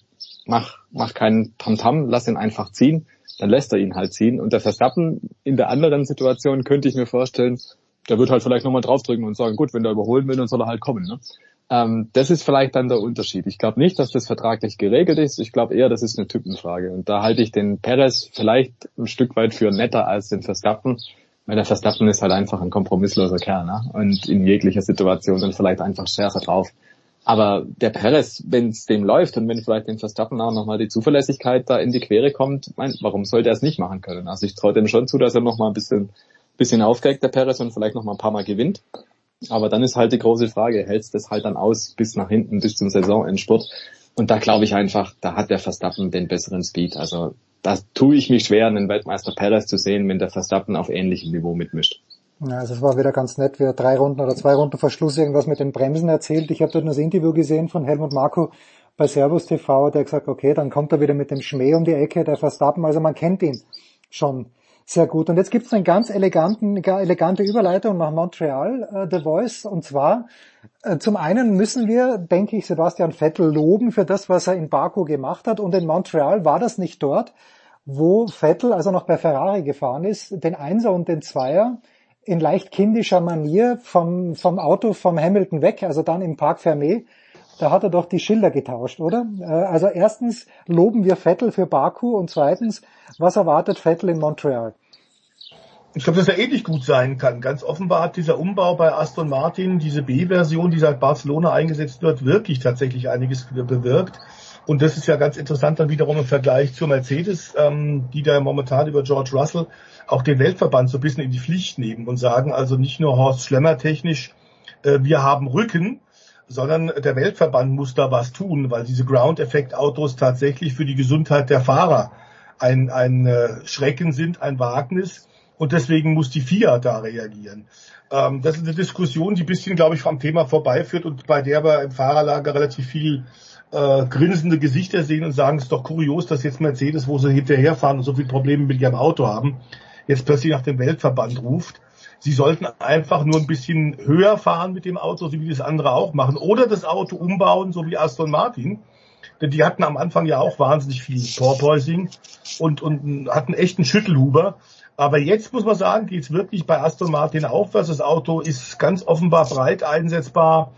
mach, mach keinen Tamtam, lass ihn einfach ziehen dann lässt er ihn halt ziehen. Und der Verstappen in der anderen Situation könnte ich mir vorstellen, der wird halt vielleicht nochmal draufdrücken und sagen, gut, wenn der überholen will, dann soll er halt kommen. Ne? Ähm, das ist vielleicht dann der Unterschied. Ich glaube nicht, dass das vertraglich geregelt ist. Ich glaube eher, das ist eine Typenfrage. Und da halte ich den Perez vielleicht ein Stück weit für netter als den Verstappen, weil der Verstappen ist halt einfach ein kompromissloser Kerl ne? und in jeglicher Situation dann vielleicht einfach schärfer drauf. Aber der Perez, wenn es dem läuft und wenn vielleicht dem Verstappen auch nochmal die Zuverlässigkeit da in die Quere kommt, mein, warum sollte er es nicht machen können? Also ich traue dem schon zu, dass er nochmal ein bisschen, bisschen aufgeregt, der Perez, und vielleicht nochmal ein paar Mal gewinnt. Aber dann ist halt die große Frage, hältst das halt dann aus bis nach hinten, bis zum Saisonendspurt? Und da glaube ich einfach, da hat der Verstappen den besseren Speed. Also da tue ich mich schwer, einen Weltmeister Perez zu sehen, wenn der Verstappen auf ähnlichem Niveau mitmischt. Ja, also es war wieder ganz nett, wie er drei Runden oder zwei Runden vor Schluss irgendwas mit den Bremsen erzählt. Ich habe dort das Interview gesehen von Helmut Marko bei Servus TV, der gesagt, okay, dann kommt er wieder mit dem Schmäh um die Ecke, der Verstappen, also man kennt ihn schon sehr gut. Und jetzt gibt es eine ganz eleganten, elegante Überleitung nach Montreal, äh, The Voice. Und zwar, äh, zum einen müssen wir, denke ich, Sebastian Vettel loben für das, was er in Baku gemacht hat. Und in Montreal war das nicht dort, wo Vettel, als er noch bei Ferrari gefahren ist, den Einser und den Zweier in leicht kindischer Manier vom, vom Auto vom Hamilton weg, also dann im Park Fermé, da hat er doch die Schilder getauscht, oder? Äh, also erstens loben wir Vettel für Baku und zweitens, was erwartet Vettel in Montreal? Ich glaube, dass er ähnlich gut sein kann. Ganz offenbar hat dieser Umbau bei Aston Martin, diese B-Version, die seit Barcelona eingesetzt wird, wirklich tatsächlich einiges bewirkt. Und das ist ja ganz interessant dann wiederum im Vergleich zur Mercedes, ähm, die da momentan über George Russell auch den Weltverband so ein bisschen in die Pflicht nehmen und sagen also nicht nur Horst Schlemmer technisch, äh, wir haben Rücken, sondern der Weltverband muss da was tun, weil diese Ground-Effekt-Autos tatsächlich für die Gesundheit der Fahrer ein, ein äh, Schrecken sind, ein Wagnis. Und deswegen muss die FIA da reagieren. Ähm, das ist eine Diskussion, die ein bisschen, glaube ich, vom Thema vorbeiführt und bei der wir im Fahrerlager relativ viel äh, grinsende Gesichter sehen und sagen, es ist doch kurios, dass jetzt Mercedes, wo sie hinterherfahren und so viele Probleme mit ihrem Auto haben, jetzt plötzlich nach dem Weltverband ruft. Sie sollten einfach nur ein bisschen höher fahren mit dem Auto, so wie das andere auch machen. Oder das Auto umbauen, so wie Aston Martin. Denn die hatten am Anfang ja auch wahnsinnig viel Porpoising und, und hatten echt einen Schüttelhuber. Aber jetzt muss man sagen, geht's wirklich bei Aston Martin aufwärts. Das Auto ist ganz offenbar breit einsetzbar.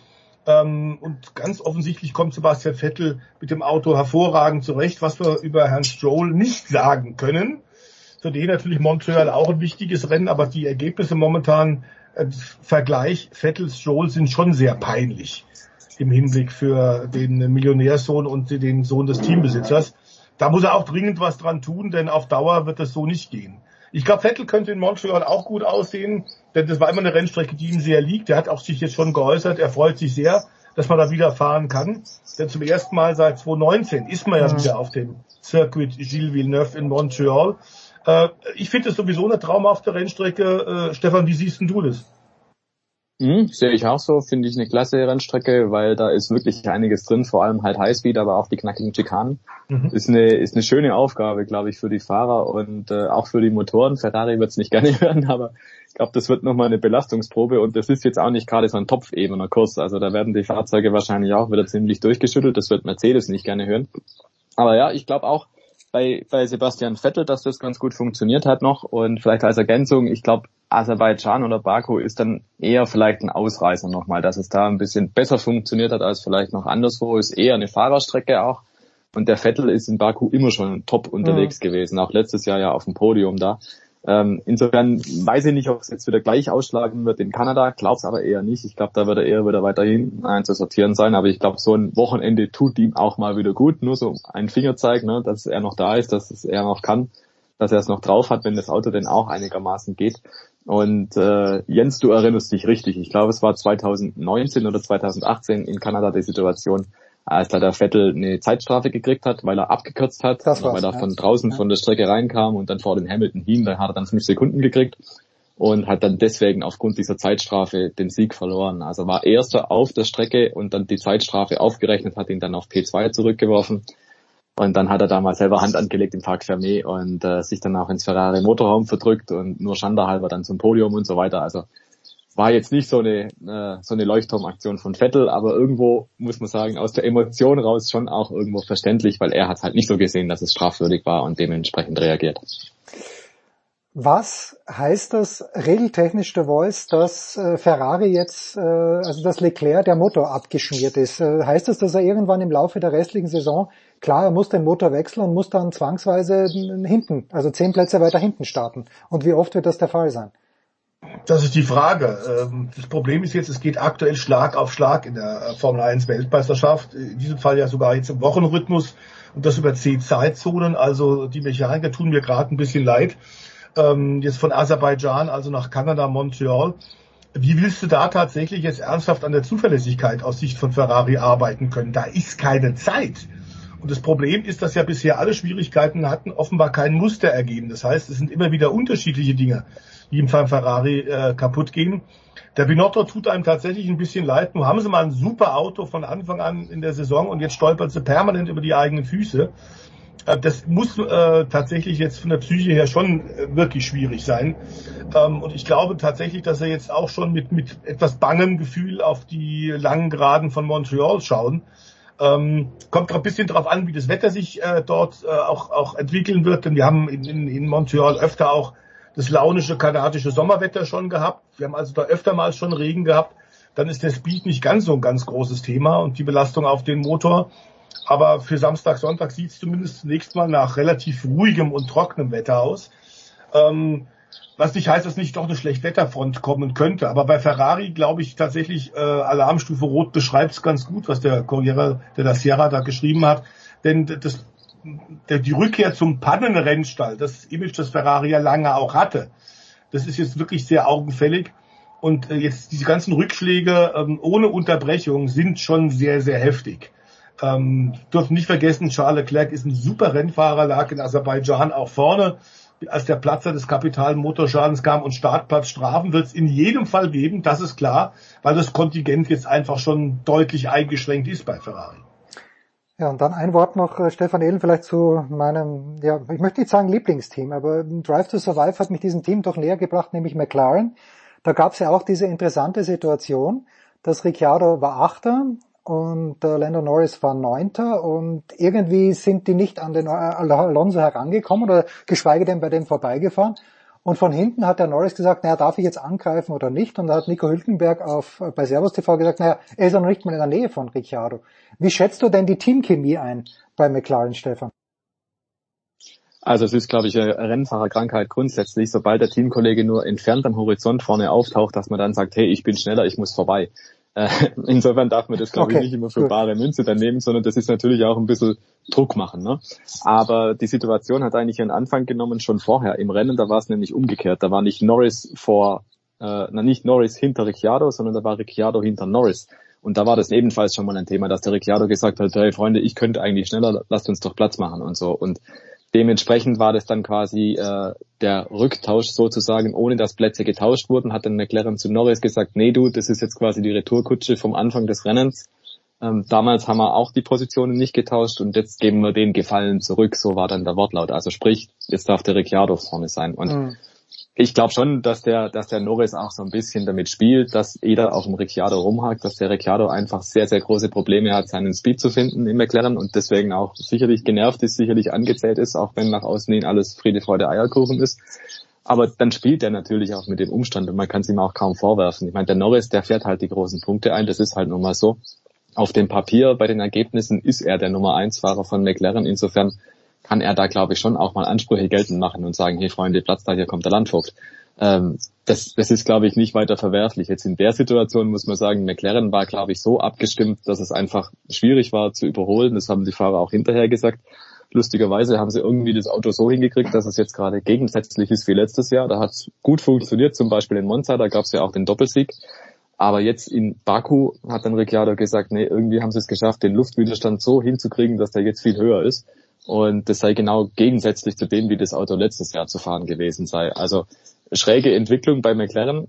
Ähm, und ganz offensichtlich kommt Sebastian Vettel mit dem Auto hervorragend zurecht, was wir über Herrn Stroll nicht sagen können. Für den natürlich Montreal auch ein wichtiges Rennen, aber die Ergebnisse momentan, äh, Vergleich Vettel-Stroll sind schon sehr peinlich im Hinblick für den Millionärsohn und den Sohn des Teambesitzers. Da muss er auch dringend was dran tun, denn auf Dauer wird das so nicht gehen. Ich glaube, Vettel könnte in Montreal auch gut aussehen, denn das war immer eine Rennstrecke, die ihm sehr liegt. Er hat auch sich jetzt schon geäußert, er freut sich sehr, dass man da wieder fahren kann. Denn zum ersten Mal seit 2019 ist man ja mhm. wieder auf dem Circuit Gilles Villeneuve in Montreal. Äh, ich finde es sowieso eine traumhafte Rennstrecke. Äh, Stefan, wie siehst denn du das? Mhm, sehe ich auch so, finde ich eine klasse Rennstrecke, weil da ist wirklich einiges drin, vor allem halt Highspeed, aber auch die knackigen Schikanen. Mhm. Ist eine ist eine schöne Aufgabe, glaube ich, für die Fahrer und äh, auch für die Motoren. Ferrari wird es nicht gerne hören, aber ich glaube, das wird nochmal eine Belastungsprobe und das ist jetzt auch nicht gerade so ein topfebener Kurs. Also da werden die Fahrzeuge wahrscheinlich auch wieder ziemlich durchgeschüttelt. Das wird Mercedes nicht gerne hören. Aber ja, ich glaube auch, bei, bei Sebastian Vettel, dass das ganz gut funktioniert hat noch. Und vielleicht als Ergänzung, ich glaube, Aserbaidschan oder Baku ist dann eher vielleicht ein Ausreißer nochmal, dass es da ein bisschen besser funktioniert hat als vielleicht noch anderswo, ist eher eine Fahrerstrecke auch. Und der Vettel ist in Baku immer schon top unterwegs mhm. gewesen, auch letztes Jahr ja auf dem Podium da. Ähm, insofern weiß ich nicht, ob es jetzt wieder gleich ausschlagen wird in Kanada, glaub's aber eher nicht. Ich glaube, da wird er eher wieder weiterhin einzusortieren sein, aber ich glaube, so ein Wochenende tut ihm auch mal wieder gut. Nur so ein Fingerzeig, ne, dass er noch da ist, dass er noch kann, dass er es noch drauf hat, wenn das Auto denn auch einigermaßen geht. Und äh, Jens, du erinnerst dich richtig. Ich glaube, es war 2019 oder 2018 in Kanada die Situation, als da der Vettel eine Zeitstrafe gekriegt hat, weil er abgekürzt hat, weil er von draußen ja. von der Strecke reinkam und dann vor den Hamilton hin, da hat er dann fünf Sekunden gekriegt und hat dann deswegen aufgrund dieser Zeitstrafe den Sieg verloren. Also war erster auf der Strecke und dann die Zeitstrafe aufgerechnet, hat ihn dann auf P2 zurückgeworfen. Und dann hat er da mal selber Hand angelegt im Park Fermé und äh, sich dann auch ins Ferrari Motorraum verdrückt und nur Schande halber dann zum Podium und so weiter. Also war jetzt nicht so eine, äh, so eine Leuchtturmaktion von Vettel, aber irgendwo muss man sagen, aus der Emotion raus schon auch irgendwo verständlich, weil er hat halt nicht so gesehen, dass es strafwürdig war und dementsprechend reagiert. Was heißt das regeltechnisch der Voice, dass äh, Ferrari jetzt, äh, also dass Leclerc der Motor abgeschmiert ist? Äh, heißt das, dass er irgendwann im Laufe der restlichen Saison, klar, er muss den Motor wechseln und muss dann zwangsweise hinten, also zehn Plätze weiter hinten starten? Und wie oft wird das der Fall sein? Das ist die Frage. Ähm, das Problem ist jetzt, es geht aktuell Schlag auf Schlag in der äh, Formel 1 Weltmeisterschaft. In diesem Fall ja sogar jetzt im Wochenrhythmus und das über zehn Zeitzonen. Also die Mechaniker tun mir gerade ein bisschen leid. Ähm, jetzt von Aserbaidschan, also nach Kanada, Montreal. wie willst du da tatsächlich jetzt ernsthaft an der Zuverlässigkeit aus Sicht von Ferrari arbeiten können? Da ist keine Zeit. Und das Problem ist, dass ja bisher alle Schwierigkeiten hatten, offenbar kein Muster ergeben. Das heißt, es sind immer wieder unterschiedliche Dinge, die im Fall Ferrari äh, kaputt gehen. Der Binotto tut einem tatsächlich ein bisschen leid. Nun haben sie mal ein super Auto von Anfang an in der Saison und jetzt stolpert sie permanent über die eigenen Füße. Äh, das muss äh, tatsächlich jetzt von der Psyche her schon äh, wirklich schwierig sein. Ähm, und ich glaube tatsächlich, dass er jetzt auch schon mit, mit etwas bangem Gefühl auf die langen Geraden von Montreal schauen. Ähm, kommt ein bisschen darauf an, wie das Wetter sich äh, dort äh, auch, auch entwickeln wird, denn wir haben in, in, in Montreal öfter auch das launische kanadische Sommerwetter schon gehabt. Wir haben also da öftermals schon Regen gehabt. Dann ist der Speed nicht ganz so ein ganz großes Thema und die Belastung auf den Motor. Aber für Samstag, Sonntag sieht es zumindest zunächst mal nach relativ ruhigem und trockenem Wetter aus. Ähm, was nicht heißt, dass nicht doch eine Schlechtwetterfront kommen könnte. Aber bei Ferrari glaube ich tatsächlich, äh, Alarmstufe Rot beschreibt es ganz gut, was der Corriere de la Sierra da geschrieben hat. Denn das, die Rückkehr zum Pannenrennstall, das Image, das Ferrari ja lange auch hatte, das ist jetzt wirklich sehr augenfällig. Und äh, jetzt diese ganzen Rückschläge ähm, ohne Unterbrechung sind schon sehr, sehr heftig. Ähm, dürfen nicht vergessen, Charles Leclerc ist ein super Rennfahrer, lag in Aserbaidschan auch vorne als der Platzer des kapitalen Motorschadens kam und Startplatzstrafen wird es in jedem Fall geben, das ist klar, weil das Kontingent jetzt einfach schon deutlich eingeschränkt ist bei Ferrari. Ja, und dann ein Wort noch, äh, Stefan Ehlen, vielleicht zu meinem, ja, ich möchte nicht sagen Lieblingsteam, aber Drive to Survive hat mich diesem Team doch näher gebracht, nämlich McLaren. Da gab es ja auch diese interessante Situation, dass Ricciardo war Achter und äh, Lando Norris war Neunter und irgendwie sind die nicht an den Alonso herangekommen oder geschweige denn bei dem vorbeigefahren. Und von hinten hat der Norris gesagt, naja, darf ich jetzt angreifen oder nicht? Und da hat Nico Hülkenberg auf, bei Servus TV gesagt, naja, er ist ja noch nicht mal in der Nähe von Ricciardo. Wie schätzt du denn die Teamchemie ein bei McLaren, Stefan? Also es ist, glaube ich, eine Rennfahrerkrankheit grundsätzlich, sobald der Teamkollege nur entfernt am Horizont vorne auftaucht, dass man dann sagt, hey, ich bin schneller, ich muss vorbei. Äh, insofern darf man das, glaube okay, ich, nicht immer für gut. bare Münze dann nehmen, sondern das ist natürlich auch ein bisschen Druck machen. Ne? Aber die Situation hat eigentlich ihren Anfang genommen schon vorher im Rennen, da war es nämlich umgekehrt. Da war nicht Norris vor, äh, na nicht Norris hinter Ricciardo, sondern da war Ricciardo hinter Norris. Und da war das ebenfalls schon mal ein Thema, dass der Ricciardo gesagt hat, hey Freunde, ich könnte eigentlich schneller, lasst uns doch Platz machen und so. Und Dementsprechend war das dann quasi äh, der Rücktausch sozusagen, ohne dass Plätze getauscht wurden, hat dann McLaren zu Norris gesagt, nee du, das ist jetzt quasi die Retourkutsche vom Anfang des Rennens. Ähm, damals haben wir auch die Positionen nicht getauscht und jetzt geben wir den Gefallen zurück, so war dann der Wortlaut. Also sprich, jetzt darf der Ricciardo vorne sein. Und mhm ich glaube schon, dass der, dass der Norris auch so ein bisschen damit spielt, dass jeder auf dem Ricciardo rumhakt, dass der Ricciardo einfach sehr, sehr große Probleme hat, seinen Speed zu finden im McLaren und deswegen auch sicherlich genervt ist, sicherlich angezählt ist, auch wenn nach außen hin alles Friede, Freude, Eierkuchen ist. Aber dann spielt er natürlich auch mit dem Umstand und man kann es ihm auch kaum vorwerfen. Ich meine, der Norris, der fährt halt die großen Punkte ein, das ist halt nun mal so. Auf dem Papier bei den Ergebnissen ist er der Nummer eins Fahrer von McLaren. Insofern kann er da, glaube ich, schon auch mal Ansprüche geltend machen und sagen, hey Freunde, Platz da, hier kommt der Landvogt. Ähm, das, das ist, glaube ich, nicht weiter verwerflich. Jetzt in der Situation muss man sagen, McLaren war, glaube ich, so abgestimmt, dass es einfach schwierig war zu überholen. Das haben die Fahrer auch hinterher gesagt. Lustigerweise haben sie irgendwie das Auto so hingekriegt, dass es jetzt gerade gegensätzlich ist wie letztes Jahr. Da hat es gut funktioniert, zum Beispiel in Monza, da gab es ja auch den Doppelsieg. Aber jetzt in Baku hat dann Ricciardo gesagt, nee, irgendwie haben sie es geschafft, den Luftwiderstand so hinzukriegen, dass der jetzt viel höher ist. Und das sei genau gegensätzlich zu dem, wie das Auto letztes Jahr zu fahren gewesen sei. Also schräge Entwicklung bei McLaren.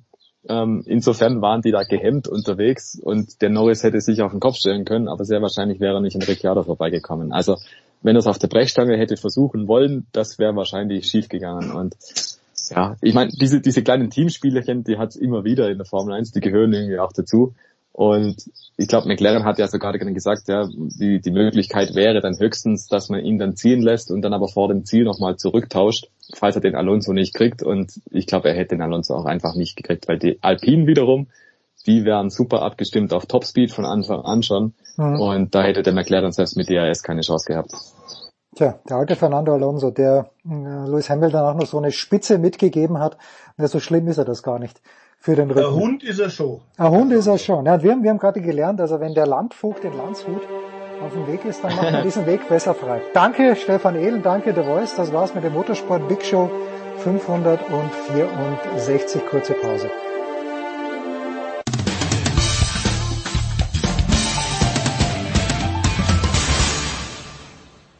Ähm, insofern waren die da gehemmt unterwegs und der Norris hätte sich auf den Kopf stellen können, aber sehr wahrscheinlich wäre er nicht in Ricciardo vorbeigekommen. Also wenn er es auf der Brechstange hätte versuchen wollen, das wäre wahrscheinlich schiefgegangen. Und ja, ich meine, diese, diese kleinen Teamspielerchen, die hat es immer wieder in der Formel 1, die gehören irgendwie auch dazu. Und ich glaube, McLaren hat ja sogar gesagt, ja, die, die Möglichkeit wäre dann höchstens, dass man ihn dann ziehen lässt und dann aber vor dem Ziel nochmal zurücktauscht, falls er den Alonso nicht kriegt. Und ich glaube, er hätte den Alonso auch einfach nicht gekriegt, weil die Alpinen wiederum, die wären super abgestimmt auf Topspeed von Anfang an schon. Mhm. Und da hätte der McLaren selbst mit DRS keine Chance gehabt. Tja, der alte Fernando Alonso, der äh, Lewis Hamilton auch noch so eine Spitze mitgegeben hat, ja, so schlimm ist er das gar nicht für den Rücken. Der Hund ist er schon. Der Hund ist er schon. Ja, wir haben, wir haben gerade gelernt, also wenn der Landvogt in Landshut auf dem Weg ist, dann macht man diesen Weg besser frei. Danke Stefan Ehlen, danke The Voice. Das war's mit dem Motorsport Big Show 564. Kurze Pause.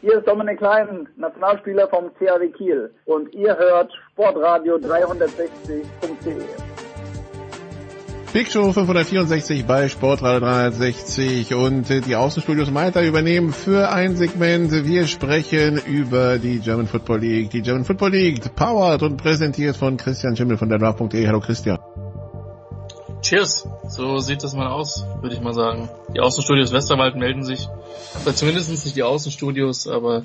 Hier ist Dominik Klein, Nationalspieler vom CAW Kiel und ihr hört sportradio360.de. Big Show 564 bei Sportradio 360 und die Außenstudios Malta übernehmen für ein Segment. Wir sprechen über die German Football League. Die German Football League, powered und präsentiert von Christian Schimmel von der Draft.de. Hallo Christian. Cheers. So sieht das mal aus, würde ich mal sagen. Die Außenstudios Westerwald melden sich, oder zumindest nicht die Außenstudios, aber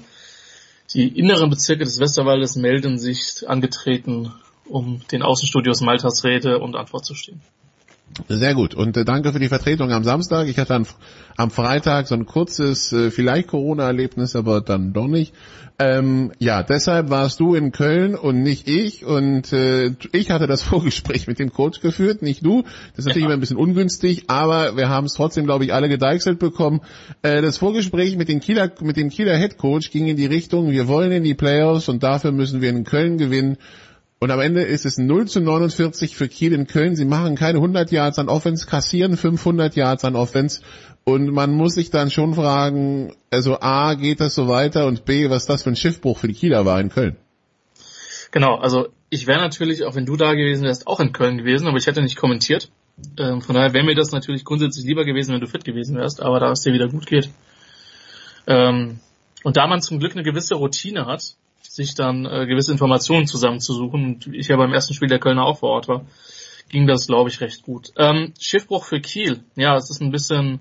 die inneren Bezirke des Westerwaldes melden sich angetreten, um den Außenstudios Maltas Rede und Antwort zu stehen. Sehr gut und äh, danke für die Vertretung am Samstag. Ich hatte an, am Freitag so ein kurzes, äh, vielleicht Corona-Erlebnis, aber dann doch nicht. Ähm, ja, deshalb warst du in Köln und nicht ich und äh, ich hatte das Vorgespräch mit dem Coach geführt, nicht du. Das ist natürlich ja. immer ein bisschen ungünstig, aber wir haben es trotzdem, glaube ich, alle gedeichselt bekommen. Äh, das Vorgespräch mit, den Kieler, mit dem Kieler Head Coach ging in die Richtung, wir wollen in die Playoffs und dafür müssen wir in Köln gewinnen. Und am Ende ist es 0 zu 49 für Kiel in Köln. Sie machen keine 100 Yards an Offense, kassieren 500 Yards an Offense. Und man muss sich dann schon fragen, also A, geht das so weiter und B, was das für ein Schiffbruch für die Kieler war in Köln. Genau, also ich wäre natürlich, auch wenn du da gewesen wärst, auch in Köln gewesen, aber ich hätte nicht kommentiert. Ähm, von daher wäre mir das natürlich grundsätzlich lieber gewesen, wenn du fit gewesen wärst, aber da es dir wieder gut geht. Ähm, und da man zum Glück eine gewisse Routine hat, sich dann äh, gewisse Informationen zusammenzusuchen. Und ich ja beim ersten Spiel der Kölner auch vor Ort war, ging das, glaube ich, recht gut. Ähm, Schiffbruch für Kiel. Ja, es ist ein bisschen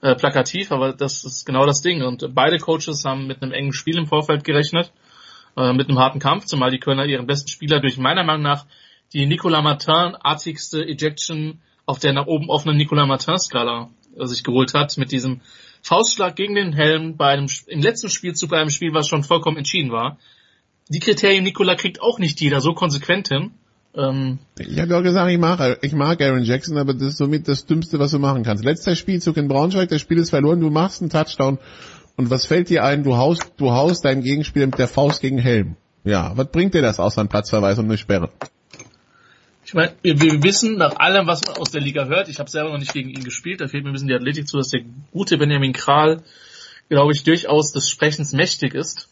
äh, plakativ, aber das ist genau das Ding. Und beide Coaches haben mit einem engen Spiel im Vorfeld gerechnet, äh, mit einem harten Kampf, zumal die Kölner ihren besten Spieler durch meiner Meinung nach die Nicolas Martin-artigste Ejection auf der nach oben offenen Nicolas Martin-Skala äh, sich geholt hat, mit diesem Faustschlag gegen den Helm bei einem, im letzten Spielzug bei einem Spiel, was schon vollkommen entschieden war die Kriterien Nikola kriegt auch nicht jeder so konsequent hin. Ähm, ich habe ja gesagt, ich mag, ich mag Aaron Jackson, aber das ist somit das Dümmste, was du machen kannst. Letzter Spielzug in Braunschweig, das Spiel ist verloren, du machst einen Touchdown und was fällt dir ein? Du haust, du haust deinen Gegenspieler mit der Faust gegen Helm. Ja, was bringt dir das außer ein Platzverweis und eine Sperre? Ich meine, wir, wir, wissen nach allem, was man aus der Liga hört, ich habe selber noch nicht gegen ihn gespielt, da fehlt mir ein bisschen die Athletik zu, dass der gute Benjamin Kral, glaube ich, durchaus des Sprechens mächtig ist.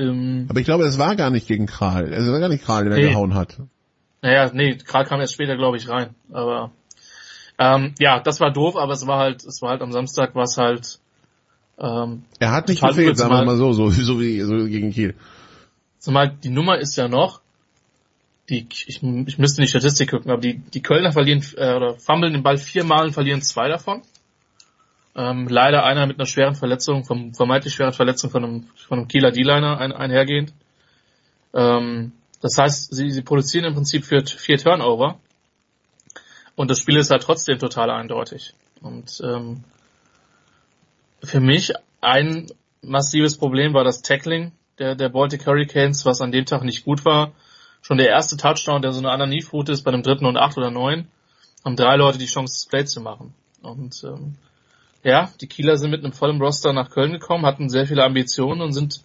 Ähm, Aber ich glaube, es war gar nicht gegen Kral. Es war gar nicht Kral, der nee. gehauen hat. Naja, nee, Kral kam erst später, glaube ich, rein. Aber ähm, ja, das war doof, aber es war halt, es war halt am Samstag war es halt. Ähm, er hat nicht gefehlt, sagen wir mal so, so, so wie so gegen Kiel. Zumal die Nummer ist ja noch, die, ich, ich müsste in die Statistik gucken, aber die, die Kölner verlieren äh, oder fummeln den Ball viermal und verlieren zwei davon. Ähm, leider einer mit einer schweren Verletzung, vom, vermeintlich schweren Verletzung von einem, von einem Kieler D-Liner ein, einhergehend. Ähm, das heißt, sie, sie produzieren im Prinzip für vier Turnover. Und das Spiel ist halt trotzdem total eindeutig. Und ähm, für mich ein massives Problem war das Tackling der, der Baltic Hurricanes, was an dem Tag nicht gut war. Schon der erste Touchdown, der so eine Underneath-Route ist, bei einem dritten und acht oder neun, haben drei Leute die Chance, das Play zu machen. Und ähm, ja, die Kieler sind mit einem vollen Roster nach Köln gekommen, hatten sehr viele Ambitionen und sind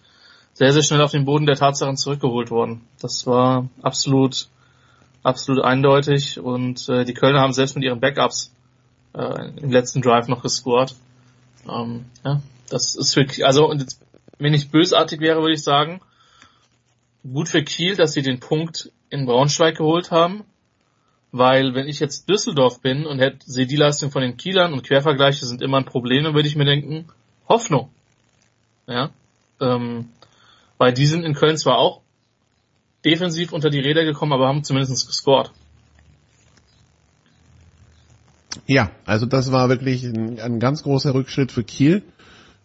sehr, sehr schnell auf den Boden der Tatsachen zurückgeholt worden. Das war absolut, absolut eindeutig und äh, die Kölner haben selbst mit ihren Backups äh, im letzten Drive noch gescored. Ähm, ja, das ist für, also und jetzt, wenn ich bösartig wäre, würde ich sagen, gut für Kiel, dass sie den Punkt in Braunschweig geholt haben, weil wenn ich jetzt Düsseldorf bin und hätte, sehe die Leistung von den Kielern und Quervergleiche sind immer ein Problem, dann würde ich mir denken, Hoffnung. Ja. Ähm, weil die sind in Köln zwar auch defensiv unter die Räder gekommen, aber haben zumindest gescored. Ja, also das war wirklich ein, ein ganz großer Rückschritt für Kiel,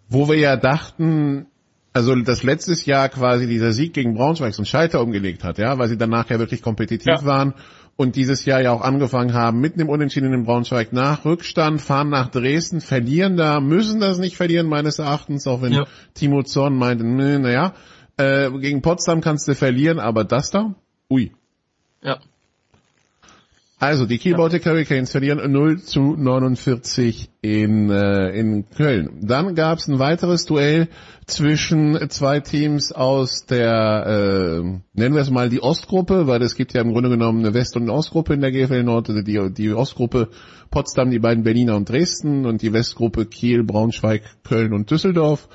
wo wir ja dachten, also das letztes Jahr quasi dieser Sieg gegen Braunschweig so einen Schalter umgelegt hat, ja, weil sie danach ja wirklich kompetitiv ja. waren und dieses Jahr ja auch angefangen haben, mitten im Unentschieden in Braunschweig nach Rückstand, fahren nach Dresden, verlieren da, müssen das nicht verlieren meines Erachtens, auch wenn ja. Timo Zorn meinte, naja, äh, gegen Potsdam kannst du verlieren, aber das da, ui. Ja. Also die Baltic Hurricanes verlieren 0 zu 49 in, äh, in Köln. Dann gab es ein weiteres Duell zwischen zwei Teams aus der, äh, nennen wir es mal die Ostgruppe, weil es gibt ja im Grunde genommen eine West- und Ostgruppe in der GFL Nord, also die, die Ostgruppe Potsdam, die beiden Berliner und Dresden und die Westgruppe Kiel, Braunschweig, Köln und Düsseldorf.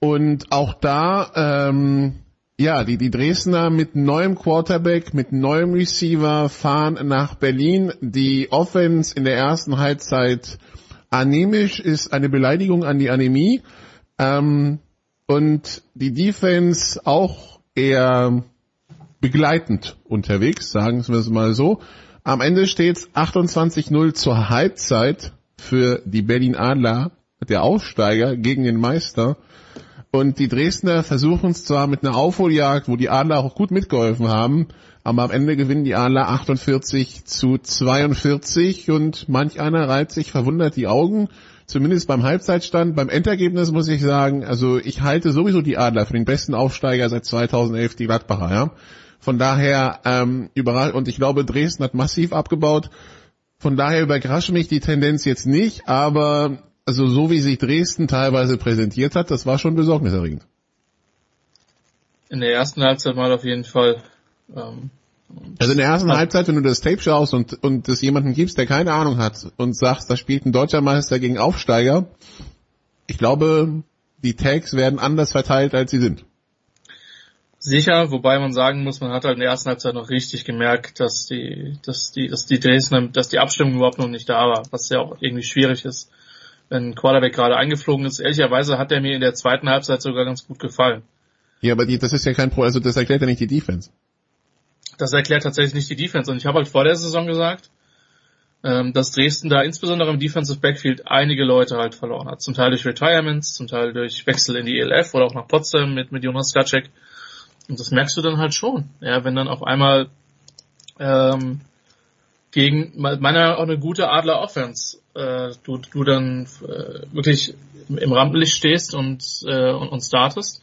Und auch da, ähm, ja, die, die Dresdner mit neuem Quarterback, mit neuem Receiver fahren nach Berlin. Die Offense in der ersten Halbzeit anemisch ist eine Beleidigung an die Anämie. Ähm, und die Defense auch eher begleitend unterwegs, sagen wir es mal so. Am Ende steht 28-0 zur Halbzeit für die Berlin Adler, der Aufsteiger gegen den Meister. Und die Dresdner versuchen es zwar mit einer Aufholjagd, wo die Adler auch gut mitgeholfen haben, aber am Ende gewinnen die Adler 48 zu 42 und manch einer reibt sich verwundert die Augen, zumindest beim Halbzeitstand. Beim Endergebnis muss ich sagen, also ich halte sowieso die Adler für den besten Aufsteiger seit 2011, die Gladbacher, ja. Von daher ähm, überall und ich glaube, Dresden hat massiv abgebaut. Von daher überrascht mich die Tendenz jetzt nicht, aber also so wie sich Dresden teilweise präsentiert hat, das war schon besorgniserregend. In der ersten Halbzeit mal auf jeden Fall. Ähm, also in der ersten Halbzeit, wenn du das Tape schaust und, und das jemanden gibst, der keine Ahnung hat und sagst, da spielt ein deutscher Meister gegen Aufsteiger, ich glaube, die Tags werden anders verteilt, als sie sind. Sicher, wobei man sagen muss, man hat halt in der ersten Halbzeit noch richtig gemerkt, dass die, dass die, dass die Dresdner, dass die Abstimmung überhaupt noch nicht da war, was ja auch irgendwie schwierig ist wenn Quarterback gerade eingeflogen ist. Ehrlicherweise hat er mir in der zweiten Halbzeit sogar ganz gut gefallen. Ja, aber die, das ist ja kein Pro, also das erklärt ja nicht die Defense. Das erklärt tatsächlich nicht die Defense. Und ich habe halt vor der Saison gesagt, ähm, dass Dresden da insbesondere im Defensive Backfield einige Leute halt verloren hat. Zum Teil durch Retirements, zum Teil durch Wechsel in die ELF oder auch nach Potsdam mit, mit Jonas Skacek. Und das merkst du dann halt schon. Ja, wenn dann auf einmal ähm, gegen meiner auch eine gute Adler Offense äh, du, du dann äh, wirklich im Rampenlicht stehst und, äh, und, und startest.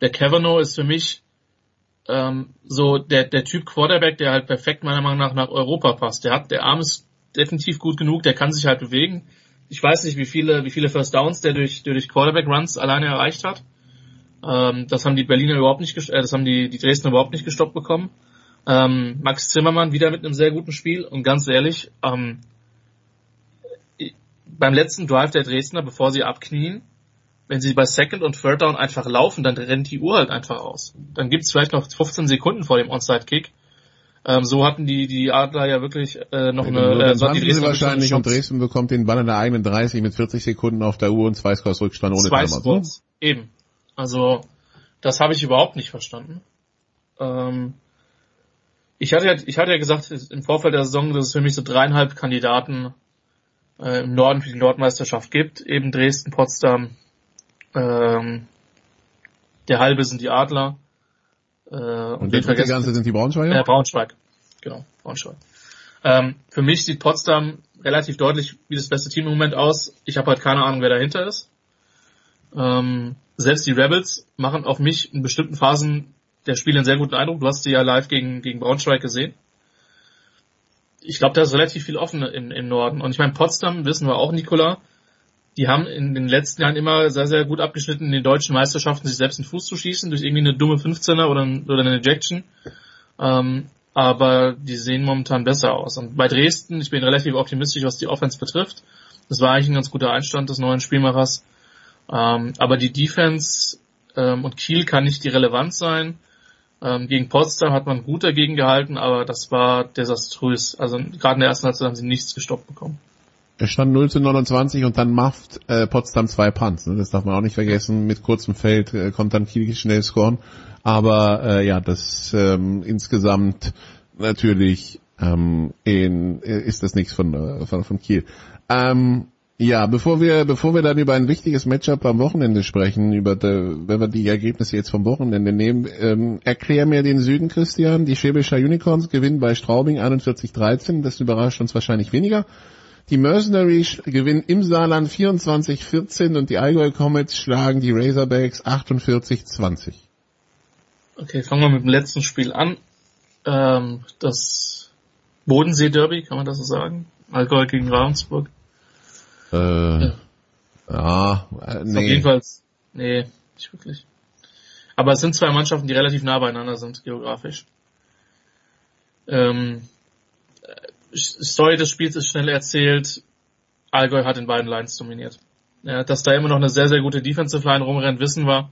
Der Kavanaugh ist für mich ähm, so der, der Typ Quarterback, der halt perfekt meiner Meinung nach nach Europa passt. Der hat, der Arm ist definitiv gut genug, der kann sich halt bewegen. Ich weiß nicht, wie viele, wie viele First Downs der durch, durch Quarterback Runs alleine erreicht hat. Ähm, das haben die Berliner überhaupt nicht, äh, das haben die, die Dresdner überhaupt nicht gestoppt bekommen. Ähm, Max Zimmermann wieder mit einem sehr guten Spiel und ganz ehrlich, ähm, beim letzten Drive der Dresdner, bevor sie abknien, wenn sie bei Second und Third Down einfach laufen, dann rennt die Uhr halt einfach aus. Dann gibt's vielleicht noch 15 Sekunden vor dem Onside-Kick. Ähm, so hatten die, die Adler ja wirklich äh, noch eine... Äh, so die Dresdner wahrscheinlich und Dresden bekommt den Ball in der eigenen 30 mit 40 Sekunden auf der Uhr und zwei Scores Rückstand ohne zwei. Scores, eben. Also das habe ich überhaupt nicht verstanden. Ähm, ich hatte ja, ich hatte ja gesagt im Vorfeld der Saison, dass es für mich so dreieinhalb Kandidaten äh, im Norden für die Nordmeisterschaft gibt. Eben Dresden, Potsdam, ähm, der halbe sind die Adler. Äh, und, und der dritte ganze sind die Braunschweiger? Äh, Braunschweig, genau, Braunschweig. Ähm, für mich sieht Potsdam relativ deutlich wie das beste Team im Moment aus. Ich habe halt keine Ahnung, wer dahinter ist. Ähm, selbst die Rebels machen auf mich in bestimmten Phasen der Spiele einen sehr guten Eindruck. Du hast sie ja live gegen, gegen Braunschweig gesehen ich glaube, da ist relativ viel offen im, im Norden. Und ich meine, Potsdam, wissen wir auch, Nikola, die haben in den letzten Jahren immer sehr, sehr gut abgeschnitten, in den deutschen Meisterschaften sich selbst in den Fuß zu schießen, durch irgendwie eine dumme 15er oder, oder eine Ejection. Ähm, aber die sehen momentan besser aus. Und bei Dresden, ich bin relativ optimistisch, was die Offense betrifft. Das war eigentlich ein ganz guter Einstand des neuen Spielmachers. Ähm, aber die Defense ähm, und Kiel kann nicht die Relevanz sein. Ähm, gegen Potsdam hat man gut dagegen gehalten, aber das war desaströs. Also gerade in der ersten Halbzeit haben sie nichts gestoppt bekommen. Es stand 0 zu 29 und dann macht äh, Potsdam zwei Punts. Ne? Das darf man auch nicht vergessen. Mit kurzem Feld äh, kommt dann Kiel schnell scoren. Aber äh, ja, das ähm, insgesamt natürlich ähm, in, äh, ist das nichts von, äh, von, von Kiel. Ähm, ja, bevor wir, bevor wir dann über ein wichtiges Matchup am Wochenende sprechen, über de, wenn wir die Ergebnisse jetzt vom Wochenende nehmen, ähm, erklär mir den Süden, Christian. Die Schäbischer Unicorns gewinnen bei Straubing 41-13. Das überrascht uns wahrscheinlich weniger. Die Mercenaries gewinnen im Saarland 24-14 und die Allgäu Comets schlagen die Razorbacks 48-20. Okay, fangen wir mit dem letzten Spiel an. Ähm, das Bodensee Derby, kann man das so sagen? Allgäu gegen Ravensburg. Äh, ja, ja äh, nee. Auf jeden Fall, nee, nicht wirklich. Aber es sind zwei Mannschaften, die relativ nah beieinander sind, geografisch. Ähm, Story des Spiels ist schnell erzählt. Allgäu hat in beiden Lines dominiert. Ja, dass da immer noch eine sehr, sehr gute Defensive Line rumrennt, wissen wir.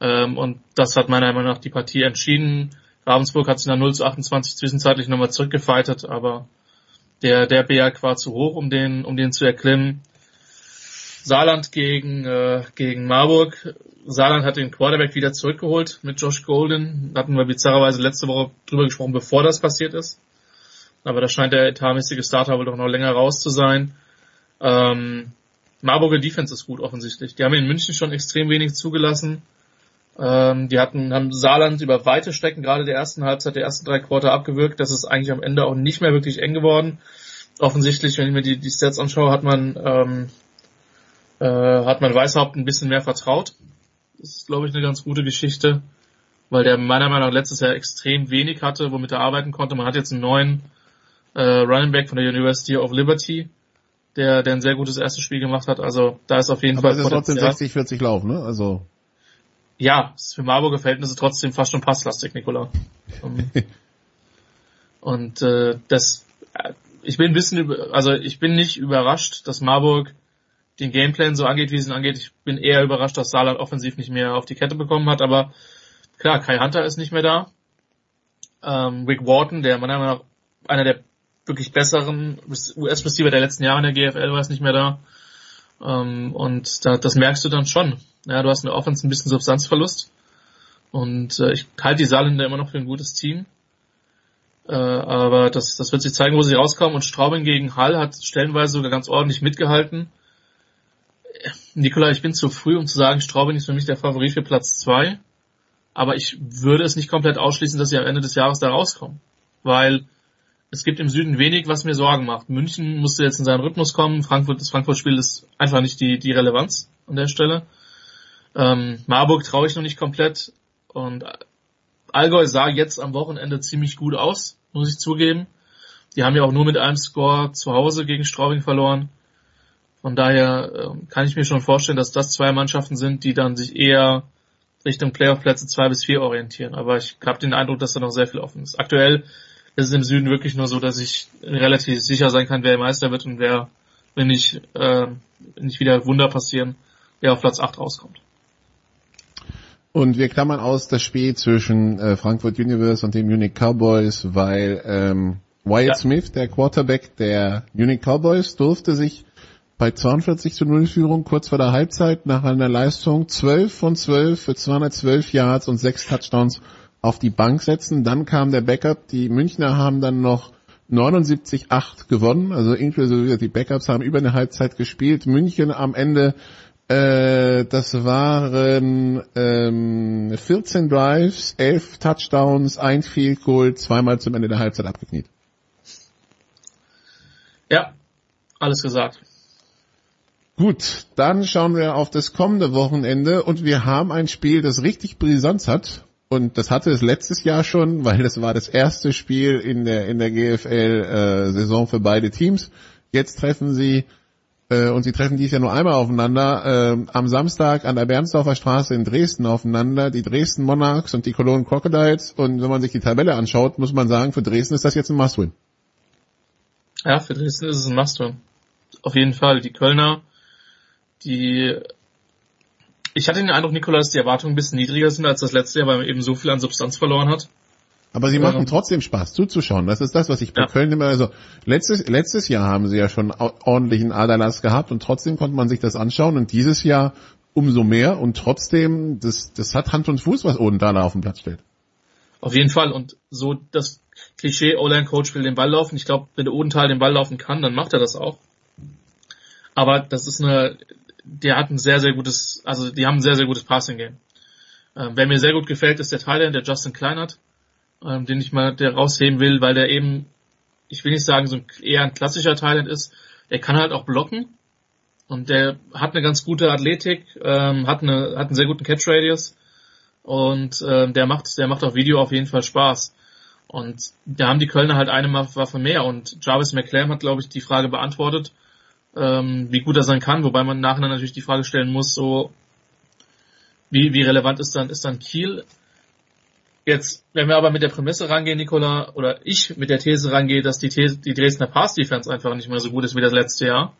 Ähm, und das hat meiner Meinung nach die Partie entschieden. Ravensburg hat sich nach 0 zu 28 zwischenzeitlich nochmal zurückgefightet, aber der, der Berg war zu hoch, um den, um den zu erklimmen. Saarland gegen, äh, gegen Marburg. Saarland hat den Quarterback wieder zurückgeholt mit Josh Golden. Hatten wir bizarrerweise letzte Woche drüber gesprochen, bevor das passiert ist. Aber da scheint der etatmäßige Starter wohl doch noch länger raus zu sein. Ähm, Marburger Defense ist gut offensichtlich. Die haben in München schon extrem wenig zugelassen. Ähm, die hatten, haben Saarland über weite Strecken gerade der ersten Halbzeit, der ersten drei Quarter abgewürgt. Das ist eigentlich am Ende auch nicht mehr wirklich eng geworden. Offensichtlich, wenn ich mir die, die Stats anschaue, hat man, ähm, äh, hat man Weißhaupt ein bisschen mehr vertraut. Das ist, glaube ich, eine ganz gute Geschichte, weil der meiner Meinung nach letztes Jahr extrem wenig hatte, womit er arbeiten konnte. Man hat jetzt einen neuen äh, Running Back von der University of Liberty, der, der ein sehr gutes erstes Spiel gemacht hat. Also da ist auf jeden Aber Fall es ist trotzdem 60, 40 Lauf, ne? Also. Ja, ist für Marburger Verhältnisse trotzdem fast schon passlastig, Nikola. Um, und äh, das, äh, ich bin ein bisschen, über, also ich bin nicht überrascht, dass Marburg den Gameplan so angeht, wie es ihn angeht. Ich bin eher überrascht, dass Saarland offensiv nicht mehr auf die Kette bekommen hat, aber klar, Kai Hunter ist nicht mehr da. Ähm, Rick Wharton, der meiner Meinung nach einer der wirklich besseren US-Receiver der letzten Jahre in der GFL war, ist nicht mehr da. Ähm, und da, das merkst du dann schon. Ja, du hast eine Offense ein bisschen Substanzverlust. Und äh, ich halte die Saarländer immer noch für ein gutes Team. Äh, aber das, das wird sich zeigen, wo sie rauskommen. Und Straubing gegen Hall hat stellenweise sogar ganz ordentlich mitgehalten. Nikola, ich bin zu früh, um zu sagen, Straubing ist für mich der Favorit für Platz zwei. Aber ich würde es nicht komplett ausschließen, dass sie am Ende des Jahres da rauskommen. Weil es gibt im Süden wenig, was mir Sorgen macht. München musste jetzt in seinen Rhythmus kommen. Frankfurt, das Frankfurt-Spiel ist einfach nicht die, die Relevanz an der Stelle. Ähm, Marburg traue ich noch nicht komplett. Und Allgäu sah jetzt am Wochenende ziemlich gut aus, muss ich zugeben. Die haben ja auch nur mit einem Score zu Hause gegen Straubing verloren. Von daher äh, kann ich mir schon vorstellen, dass das zwei Mannschaften sind, die dann sich eher Richtung Playoff-Plätze zwei bis vier orientieren. Aber ich habe den Eindruck, dass da noch sehr viel offen ist. Aktuell ist es im Süden wirklich nur so, dass ich relativ sicher sein kann, wer Meister wird und wer, wenn nicht, äh, nicht wieder Wunder passieren, wer auf Platz 8 rauskommt. Und wir klammern aus das Spiel zwischen äh, Frankfurt Universe und den Munich Cowboys, weil ähm, Wyatt ja. Smith, der Quarterback der Munich Cowboys, durfte sich bei 42 zu 0 Führung kurz vor der Halbzeit nach einer Leistung 12 von 12 für 212 Yards und 6 Touchdowns auf die Bank setzen. Dann kam der Backup. Die Münchner haben dann noch 79-8 gewonnen, also inklusive die Backups haben über eine Halbzeit gespielt. München am Ende, äh, das waren ähm, 14 Drives, 11 Touchdowns, ein Field Goal, zweimal zum Ende der Halbzeit abgekniet. Ja, alles gesagt. Gut, dann schauen wir auf das kommende Wochenende und wir haben ein Spiel, das richtig Brisanz hat. Und das hatte es letztes Jahr schon, weil das war das erste Spiel in der, in der GFL-Saison äh, für beide Teams. Jetzt treffen sie, äh, und sie treffen dies ja nur einmal aufeinander, äh, am Samstag an der Bernsdorfer Straße in Dresden aufeinander, die Dresden Monarchs und die Cologne Crocodiles. Und wenn man sich die Tabelle anschaut, muss man sagen, für Dresden ist das jetzt ein Must-Win. Ja, für Dresden ist es ein Must-Win. Auf jeden Fall. Die Kölner die ich hatte den Eindruck, Nikolaus, dass die Erwartungen ein bisschen niedriger sind als das letzte Jahr, weil man eben so viel an Substanz verloren hat. Aber sie machen trotzdem Spaß zuzuschauen. Das ist das, was ich bei ja. Köln immer, also letztes, letztes Jahr haben sie ja schon ordentlichen Aderlass gehabt und trotzdem konnte man sich das anschauen und dieses Jahr umso mehr und trotzdem, das, das hat Hand und Fuß, was Odenthaler auf dem Platz steht. Auf jeden Fall und so das Klischee, O-Line-Coach will den Ball laufen. Ich glaube, wenn der Odenthal den Ball laufen kann, dann macht er das auch. Aber das ist eine, der hat ein sehr, sehr gutes, also die haben ein sehr, sehr gutes Passing-Game. Ähm, wer mir sehr gut gefällt, ist der Thailand, der Justin Kleinert, ähm, den ich mal der rausheben will, weil der eben, ich will nicht sagen, so ein, eher ein klassischer Thailand ist, der kann halt auch blocken und der hat eine ganz gute Athletik, ähm, hat, eine, hat einen sehr guten Catch-Radius und ähm, der macht, der macht auf Video auf jeden Fall Spaß. Und da haben die Kölner halt eine Waffe mehr und Jarvis McClam hat, glaube ich, die Frage beantwortet, ähm, wie gut er sein kann, wobei man nachher natürlich die Frage stellen muss, so wie, wie relevant ist dann, ist dann Kiel? Jetzt, wenn wir aber mit der Prämisse rangehen, Nicola, oder ich mit der These rangehe, dass die, These, die Dresdner Pass Defense einfach nicht mehr so gut ist wie das letzte Jahr,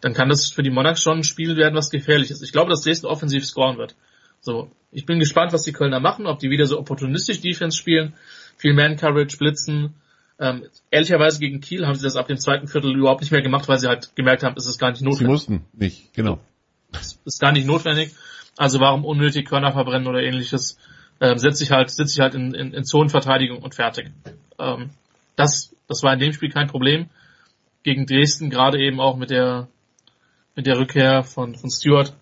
dann kann das für die Monarchs schon ein Spiel werden, was gefährlich ist. Ich glaube, dass Dresden offensiv scoren wird. So, ich bin gespannt, was die Kölner machen, ob die wieder so opportunistisch Defense spielen, viel Man-Coverage, blitzen. Ähm, ehrlicherweise gegen Kiel haben sie das ab dem zweiten Viertel überhaupt nicht mehr gemacht, weil sie halt gemerkt haben, es ist gar nicht notwendig. Sie mussten nicht, genau. Es ist gar nicht notwendig. Also warum unnötig Körner verbrennen oder ähnliches? Ähm, setze ich halt, sitze ich halt in, in, in Zonenverteidigung und fertig. Ähm, das, das war in dem Spiel kein Problem. Gegen Dresden gerade eben auch mit der mit der Rückkehr von, von Stewart,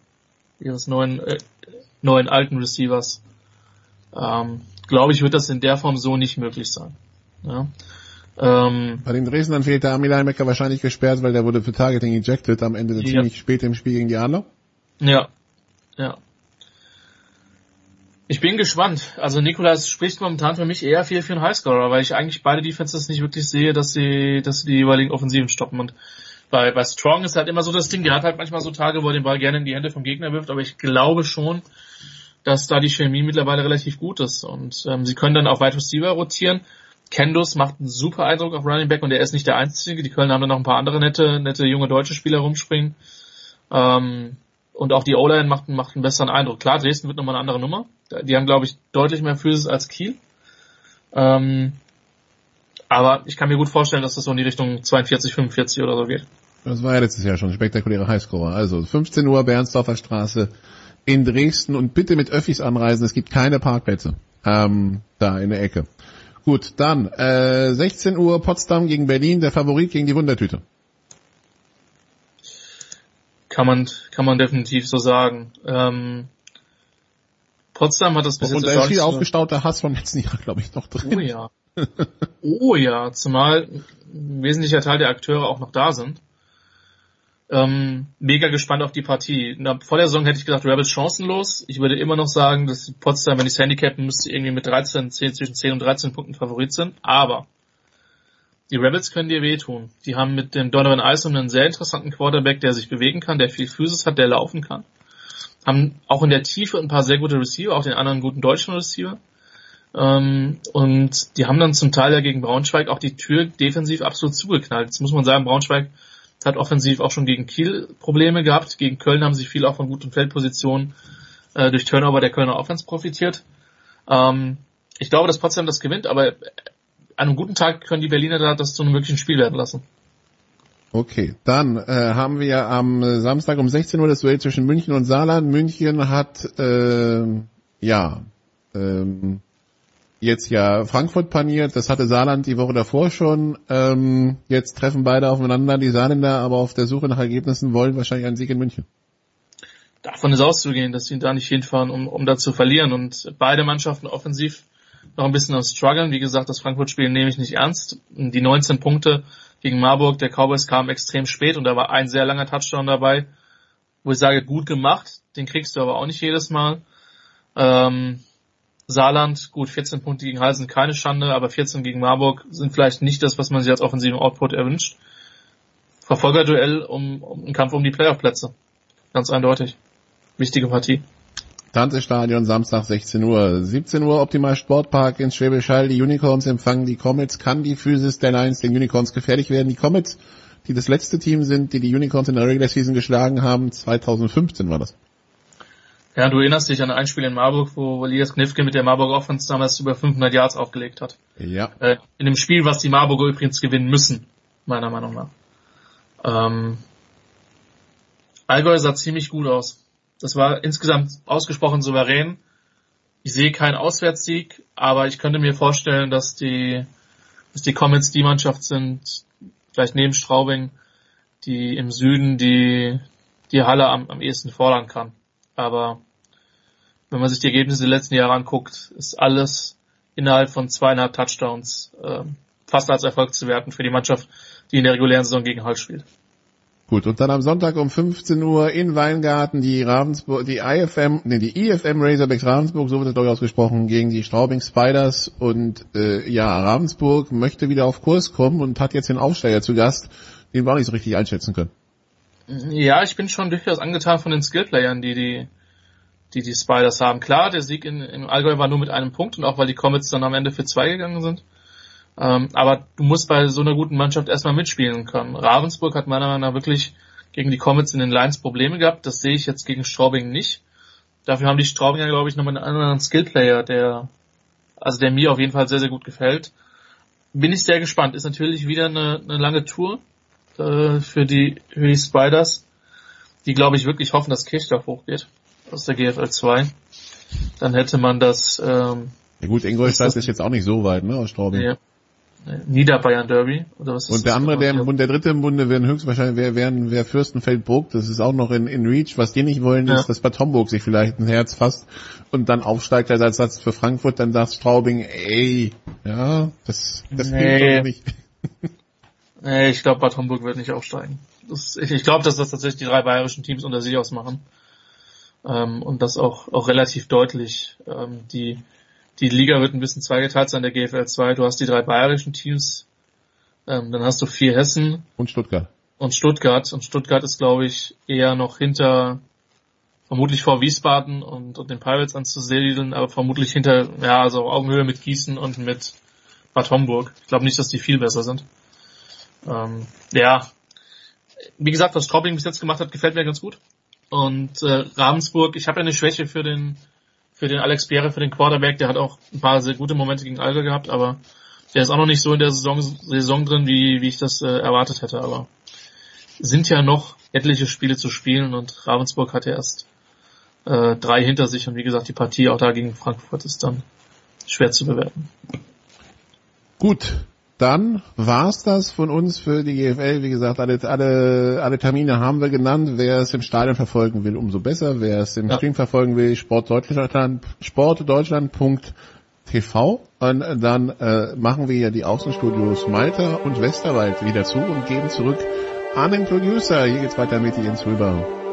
ihres neuen, äh, neuen alten Receivers, ähm, glaube ich, wird das in der Form so nicht möglich sein. Ja. Ähm, Bei den Dresdnern fehlt der Army Linebacker wahrscheinlich gesperrt, weil der wurde für Targeting ejected am Ende Ja. ziemlich spät im Spiel gegen die Adler. Ja, ja. Ich bin gespannt. Also Nikolas spricht momentan für mich eher viel für einen Highscorer, weil ich eigentlich beide Defenses nicht wirklich sehe, dass sie, dass sie die jeweiligen Offensiven stoppen. Und bei, bei Strong ist halt immer so das Ding, der hat halt manchmal so Tage, wo er den Ball gerne in die Hände vom Gegner wirft, aber ich glaube schon, dass da die Chemie mittlerweile relativ gut ist. Und ähm, sie können dann auch Wide Receiver rotieren. Kendus macht einen super Eindruck auf Running Back und er ist nicht der Einzige. Die Kölner haben dann noch ein paar andere nette, nette junge deutsche Spieler rumspringen. Ähm, und auch die O-Line macht, macht einen besseren Eindruck. Klar, Dresden wird nochmal eine andere Nummer. Die haben, glaube ich, deutlich mehr Physis als Kiel. Ähm, aber ich kann mir gut vorstellen, dass das so in die Richtung 42, 45 oder so geht. Das war ja letztes Jahr schon ein spektakulärer Highscorer. Also 15 Uhr Bernsdorfer Straße in Dresden und bitte mit Öffis anreisen. Es gibt keine Parkplätze ähm, da in der Ecke. Gut, dann äh, 16 Uhr Potsdam gegen Berlin, der Favorit gegen die Wundertüte. Kann man, kann man definitiv so sagen. Ähm, Potsdam hat das bis Und jetzt da ist viel aufgestauter Hass vom letzten Jahr, glaube ich, noch drin. Oh ja. Oh ja, zumal ein wesentlicher Teil der Akteure auch noch da sind. Ähm, mega gespannt auf die Partie. Na, vor der Saison hätte ich gesagt, Rebels chancenlos. Ich würde immer noch sagen, dass Potsdam, wenn ich handicappen müsste, irgendwie mit 13, 10, zwischen 10 und 13 Punkten Favorit sind. Aber die Rebels können dir wehtun. Die haben mit dem Donovan Isom einen sehr interessanten Quarterback, der sich bewegen kann, der viel Physis hat, der laufen kann. Haben auch in der Tiefe ein paar sehr gute Receiver, auch den anderen guten deutschen Receiver. Ähm, und die haben dann zum Teil ja gegen Braunschweig auch die Tür defensiv absolut zugeknallt. Jetzt muss man sagen, Braunschweig hat offensiv auch schon gegen Kiel Probleme gehabt. Gegen Köln haben sie viel auch von guten Feldpositionen äh, durch Turnover der Kölner Offense profitiert. Ähm, ich glaube, dass Potsdam das gewinnt, aber an einem guten Tag können die Berliner da das zu einem wirklichen Spiel werden lassen. Okay, dann äh, haben wir am äh, Samstag um 16 Uhr das Duell zwischen München und Saarland. München hat äh, ja ähm, jetzt ja Frankfurt paniert. Das hatte Saarland die Woche davor schon. Ähm, jetzt treffen beide aufeinander. Die Saarländer aber auf der Suche nach Ergebnissen wollen wahrscheinlich einen Sieg in München. Davon ist auszugehen, dass sie da nicht hinfahren, um, um da zu verlieren. Und beide Mannschaften offensiv noch ein bisschen am struggeln. Wie gesagt, das Frankfurt-Spiel nehme ich nicht ernst. Die 19 Punkte gegen Marburg der Cowboys kamen extrem spät und da war ein sehr langer Touchdown dabei, wo ich sage, gut gemacht. Den kriegst du aber auch nicht jedes Mal. Ähm, Saarland, gut, 14 Punkte gegen Halsen, keine Schande, aber 14 gegen Marburg sind vielleicht nicht das, was man sich als offensiven Output erwünscht. Verfolgerduell um, um einen Kampf um die Playoff-Plätze. Ganz eindeutig. Wichtige Partie. Tanzestadion Samstag 16 Uhr. 17 Uhr Optimal Sportpark in Schwäbisch Hall. Die Unicorns empfangen die Comets. Kann die Physis der Lions den Unicorns gefährlich werden? Die Comets, die das letzte Team sind, die die Unicorns in der Regular Season geschlagen haben, 2015 war das. Ja, du erinnerst dich an ein Spiel in Marburg, wo Elias Knifke mit der Marburg Offense damals über 500 Yards aufgelegt hat. Ja. Äh, in einem Spiel, was die Marburger übrigens gewinnen müssen, meiner Meinung nach. Ähm, Allgäu sah ziemlich gut aus. Das war insgesamt ausgesprochen souverän. Ich sehe keinen Auswärtssieg, aber ich könnte mir vorstellen, dass die, dass die Comets die Mannschaft sind, vielleicht neben Straubing, die im Süden die, die Halle am, am ehesten fordern kann. Aber wenn man sich die Ergebnisse der letzten Jahre anguckt, ist alles innerhalb von zweieinhalb Touchdowns äh, fast als Erfolg zu werten für die Mannschaft, die in der regulären Saison gegen Hall spielt. Gut, und dann am Sonntag um 15 Uhr in Weingarten die Ravensburg, die IFM, nee, die IFM Razorbacks Ravensburg, so wird es glaube ich ausgesprochen, gegen die Straubing Spiders und äh, ja, Ravensburg möchte wieder auf Kurs kommen und hat jetzt den Aufsteiger zu Gast, den wir auch nicht so richtig einschätzen können. Ja, ich bin schon durchaus angetan von den Skillplayern, die die, die die Spiders haben. Klar, der Sieg in, in Allgäu war nur mit einem Punkt und auch weil die Comets dann am Ende für zwei gegangen sind. Ähm, aber du musst bei so einer guten Mannschaft erstmal mitspielen können. Ravensburg hat meiner Meinung nach wirklich gegen die Comets in den Lines Probleme gehabt. Das sehe ich jetzt gegen Straubing nicht. Dafür haben die Straubinger, glaube ich, nochmal einen anderen Skillplayer, der, also der mir auf jeden Fall sehr, sehr gut gefällt. Bin ich sehr gespannt. Ist natürlich wieder eine, eine lange Tour äh, für die für die Spiders, die, glaube ich, wirklich hoffen, dass Kirchdorf hochgeht aus der GFL 2. Dann hätte man das. Ähm, ja gut, Ingolstadt ist, ist jetzt auch nicht so weit, ne, aus Straubing. Ja. Niederbayern Derby oder was Und der andere, der im Bund, der dritte im Bunde wären höchstwahrscheinlich wäre wären wär Fürstenfeldbruck, das ist auch noch in, in Reach. Was die nicht wollen, ja. ist, dass Bad Homburg sich vielleicht ein Herz fasst und dann aufsteigt als Ersatz für Frankfurt, dann sagt Straubing, ey, ja, das, das nee. geht doch nicht. nee, ich glaube, Bad Homburg wird nicht aufsteigen. Das, ich ich glaube, dass das tatsächlich die drei bayerischen Teams unter sich ausmachen. Ähm, und das auch, auch relativ deutlich. Ähm, die die Liga wird ein bisschen zweigeteilt sein, der GFL 2. Du hast die drei bayerischen Teams, ähm, dann hast du vier Hessen. Und Stuttgart. Und Stuttgart. Und Stuttgart ist, glaube ich, eher noch hinter, vermutlich vor Wiesbaden und, und den Pirates anzusiedeln, aber vermutlich hinter, ja, also Augenhöhe mit Gießen und mit Bad Homburg. Ich glaube nicht, dass die viel besser sind. Ähm, ja, wie gesagt, was Straubing bis jetzt gemacht hat, gefällt mir ganz gut. Und äh, Ravensburg, ich habe ja eine Schwäche für den für den Alex Pierre, für den Quarterback. Der hat auch ein paar sehr gute Momente gegen Alter gehabt, aber der ist auch noch nicht so in der Saison, Saison drin, wie, wie ich das äh, erwartet hätte. Aber sind ja noch etliche Spiele zu spielen und Ravensburg hat ja erst äh, drei hinter sich und wie gesagt, die Partie auch da gegen Frankfurt ist dann schwer zu bewerten. Gut, dann war's das von uns für die GFL. Wie gesagt, alle, alle, alle Termine haben wir genannt. Wer es im Stadion verfolgen will, umso besser. Wer es im ja. Stream verfolgen will, sportdeutschland, sportdeutschland.tv. Und dann äh, machen wir ja die Außenstudios Malta und Westerwald wieder zu und geben zurück an den Producer. Hier geht's weiter mit Jens Rüber.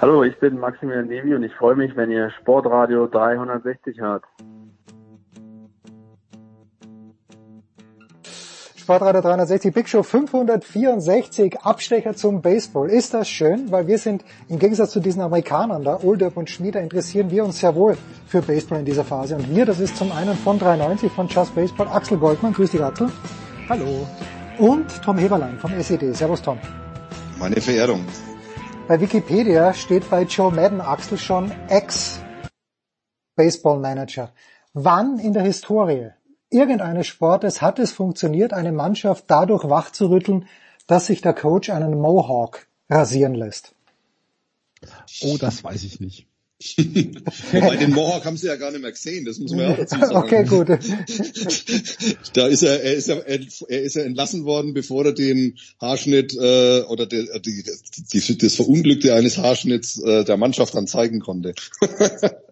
Hallo, ich bin Maximilian Nevi und ich freue mich, wenn ihr Sportradio 360 hört. Sportradio 360 Big Show 564 Abstecher zum Baseball. Ist das schön? Weil wir sind im Gegensatz zu diesen Amerikanern da, Olderb und Schmieder, interessieren wir uns sehr wohl für Baseball in dieser Phase. Und wir, das ist zum einen von 390 von Just Baseball, Axel Goldmann. Grüß dich, Axel. Hallo. Und Tom Heberlein vom SED. Servus, Tom. Meine Verehrung. Bei Wikipedia steht bei Joe Madden Axel schon Ex-Baseball-Manager. Wann in der Historie irgendeines Sportes hat es funktioniert, eine Mannschaft dadurch wachzurütteln, dass sich der Coach einen Mohawk rasieren lässt? Oh, das weiß ich nicht. Bei den Mohawk haben sie ja gar nicht mehr gesehen, das muss man ja auch dazu sagen. Okay, gut. da ist er, er ist ja, er ist ja entlassen worden, bevor er den Haarschnitt äh, oder die, die, die, das Verunglückte eines Haarschnitts äh, der Mannschaft dann zeigen konnte.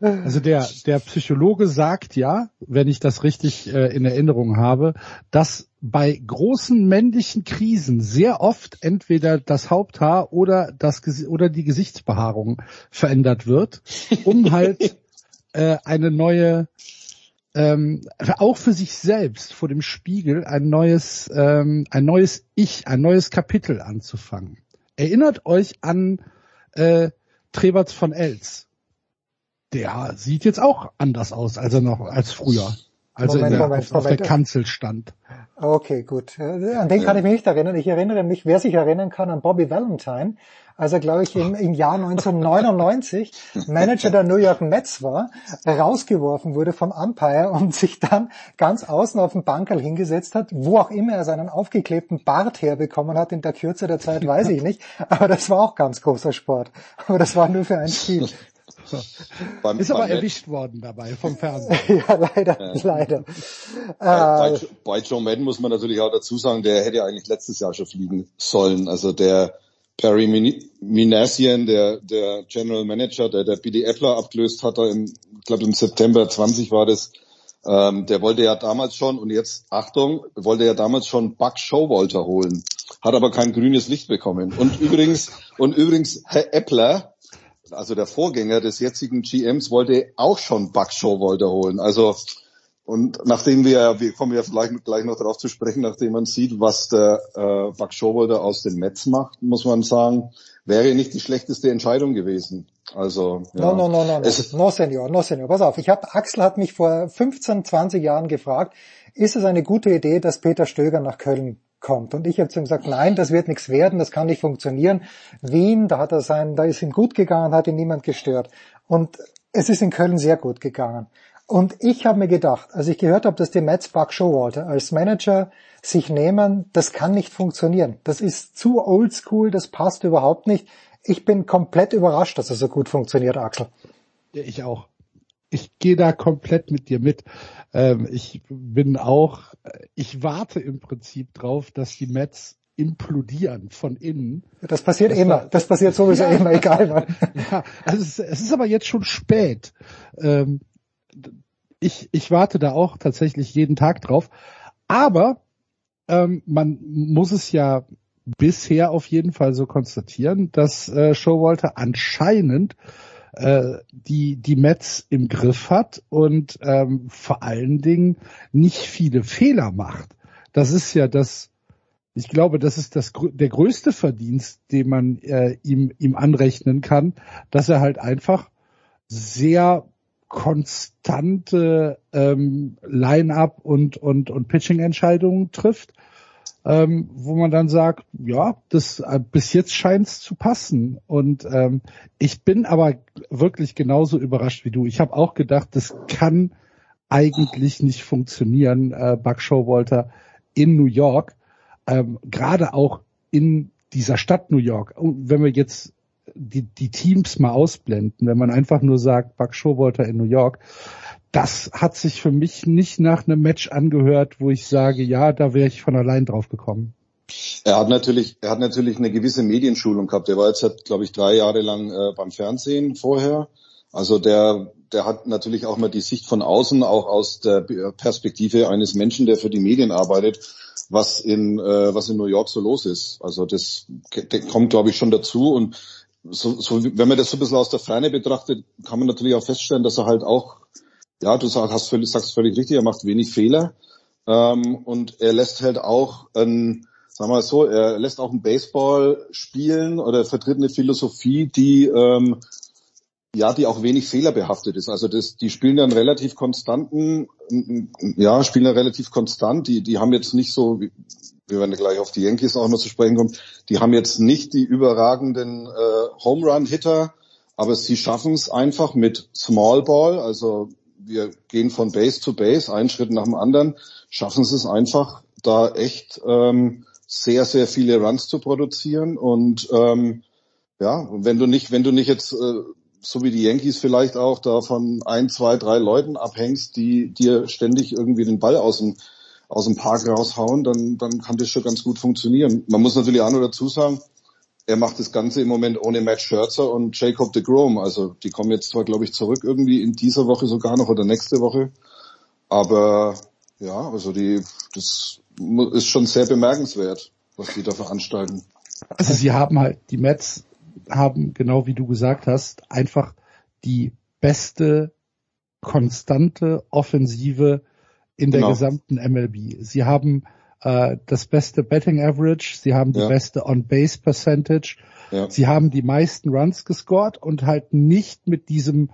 also der, der Psychologe sagt ja, wenn ich das richtig äh, in Erinnerung habe, dass bei großen männlichen Krisen sehr oft entweder das Haupthaar oder das oder die Gesichtsbehaarung verändert wird, um halt äh, eine neue ähm, auch für sich selbst vor dem Spiegel ein neues ähm, ein neues Ich, ein neues Kapitel anzufangen. Erinnert euch an äh, Treberts von Els. Der sieht jetzt auch anders aus, als er noch als früher. Also Moment, der, Moment, auf, Moment. auf der Kanzel stand. Okay, gut. An den kann ich mich nicht erinnern. Ich erinnere mich, wer sich erinnern kann, an Bobby Valentine, als er, glaube ich, im, im Jahr 1999 Manager der New York Mets war, rausgeworfen wurde vom Umpire und sich dann ganz außen auf den Bankerl hingesetzt hat, wo auch immer er seinen aufgeklebten Bart herbekommen hat in der Kürze der Zeit, weiß ich nicht. Aber das war auch ganz großer Sport. Aber das war nur für ein Spiel. Beim, ist aber erwischt worden dabei vom Fernsehen. ja, leider, ja. leider. Bei, äh, bei, Joe Madden muss man natürlich auch dazu sagen, der hätte eigentlich letztes Jahr schon fliegen sollen. Also der Perry Minassian, der, der General Manager, der der Billy Epler abgelöst hat, im, ich glaube im September 20 war das, ähm, der wollte ja damals schon, und jetzt Achtung, wollte ja damals schon Buck Showalter holen, hat aber kein grünes Licht bekommen. Und übrigens, und übrigens, Herr Epler, also der Vorgänger des jetzigen GMs wollte auch schon Buck Showalter holen. Also und nachdem wir, wir kommen ja vielleicht gleich noch darauf zu sprechen, nachdem man sieht, was der äh, Buck Showalter aus den Mets macht, muss man sagen, wäre nicht die schlechteste Entscheidung gewesen Also ja. No, no, no, no, no. Es, no, Senior, no, Senior. Pass auf, ich hab, Axel hat mich vor 15, 20 Jahren gefragt, ist es eine gute Idee, dass Peter Stöger nach Köln kommt? Und ich habe zu ihm gesagt, nein, das wird nichts werden, das kann nicht funktionieren. Wien, da hat er sein, da ist ihm gut gegangen, hat ihn niemand gestört. Und es ist in Köln sehr gut gegangen. Und ich habe mir gedacht, als ich gehört habe, dass die Mets Buck Showalter als Manager sich nehmen, das kann nicht funktionieren. Das ist zu oldschool, das passt überhaupt nicht. Ich bin komplett überrascht, dass es so gut funktioniert, Axel. Ja, ich auch. Ich gehe da komplett mit dir mit. Ähm, ich bin auch, ich warte im Prinzip drauf, dass die Mets implodieren von innen. Das passiert Das immer. war- Das passiert sowieso Ja. immer, egal wann. Ja, also es, es ist aber jetzt schon spät. Ähm, ich, ich warte da auch tatsächlich jeden Tag drauf. Aber ähm, man muss es ja bisher auf jeden Fall so konstatieren, dass äh, Showalter anscheinend äh, die die Mets im Griff hat und ähm, vor allen Dingen nicht viele Fehler macht. Das ist ja das ich glaube, das ist das, der größte Verdienst, den man äh, ihm, ihm anrechnen kann, dass er halt einfach sehr konstante ähm, Line-up und, und, und Pitching-Entscheidungen trifft, ähm, wo man dann sagt, ja, das äh, bis jetzt scheint es zu passen. Und ähm, ich bin aber wirklich genauso überrascht wie du. Ich habe auch gedacht, das kann eigentlich nicht funktionieren, äh, Buck Showalter in New York ähm, gerade auch in dieser Stadt New York, und wenn wir jetzt die, die Teams mal ausblenden, wenn man einfach nur sagt, Buck Showalter in New York, das hat sich für mich nicht nach einem Match angehört, wo ich sage, ja, da wäre ich von allein drauf gekommen. Er hat natürlich, er hat natürlich eine gewisse Medienschulung gehabt. Er war jetzt, glaube ich, drei Jahre lang äh, beim Fernsehen vorher. Also der, der hat natürlich auch mal die Sicht von außen, auch aus der Perspektive eines Menschen, der für die Medien arbeitet, was in, äh, was in New York so los ist. Also das ge- kommt, glaube ich, schon dazu. Und so, so, wenn man das so ein bisschen aus der Ferne betrachtet, kann man natürlich auch feststellen, dass er halt auch, ja, du sagst, hast völlig, sagst völlig richtig, er macht wenig Fehler. Ähm, und er lässt halt auch, ähm, sagen wir mal so, er lässt auch einen Baseball spielen oder vertritt eine Philosophie, die ähm, ja, die auch wenig fehlerbehaftet ist. Also das, die spielen dann relativ konstanten, ja, spielen dann relativ konstant. Die, die haben jetzt nicht so, wir werden gleich auf die Yankees auch noch zu sprechen kommen, die haben jetzt nicht die überragenden äh, Home Run Hitter, aber sie schaffen es einfach mit Small Ball, also wir gehen von Base zu Base, einen Schritt nach dem anderen, schaffen sie es einfach, da echt ähm, sehr, sehr viele Runs zu produzieren und ähm, ja, wenn du nicht, wenn du nicht jetzt äh, so wie die Yankees vielleicht auch da von ein, zwei, drei Leuten abhängst, die dir ständig irgendwie den Ball aus dem aus dem Park raushauen, dann dann kann das schon ganz gut funktionieren. Man muss natürlich auch noch dazu sagen, er macht das Ganze im Moment ohne Matt Scherzer und Jacob de Grom. Also die kommen jetzt zwar, glaube ich, zurück irgendwie in dieser Woche sogar noch oder nächste Woche, aber ja, also die das ist schon sehr bemerkenswert, was die da veranstalten. Also sie haben halt, die Mets haben, genau wie du gesagt hast, einfach die beste konstante Offensive in der Genau. gesamten MLB. Sie haben äh, das beste Betting Average, sie haben die Ja. beste On-Base Percentage, Ja. sie haben die meisten Runs gescored und halt nicht mit diesem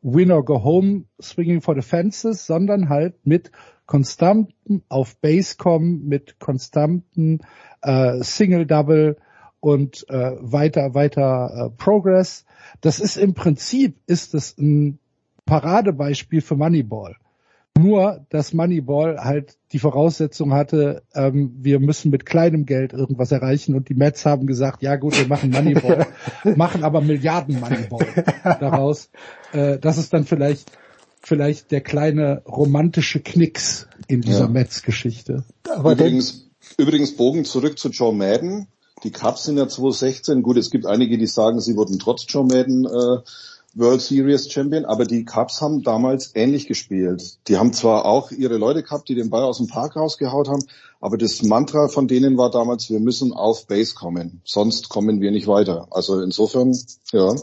Win or Go Home Swinging for the Fences, sondern halt mit konstanten auf Base kommen, mit konstanten äh, Single Double und äh, weiter weiter äh, Progress. Das ist im Prinzip ist es ein Paradebeispiel für Moneyball. Nur, dass Moneyball halt die Voraussetzung hatte, ähm, wir müssen mit kleinem Geld irgendwas erreichen und die Mets haben gesagt, ja gut, wir machen Moneyball, machen aber Milliarden Moneyball daraus. Äh, das ist dann vielleicht vielleicht der kleine romantische Knicks in dieser Ja. Mets-Geschichte. übrigens, übrigens Bogen zurück zu Joe Madden. Die Cubs sind ja 2016. Gut, es gibt einige, die sagen, sie wurden trotz Joe Madden äh, World Series Champion, aber die Cubs haben damals ähnlich gespielt. Die haben zwar auch ihre Leute gehabt, die den Ball aus dem Park rausgehaut haben, aber das Mantra von denen war damals, wir müssen auf Base kommen, sonst kommen wir nicht weiter. Also insofern, ja.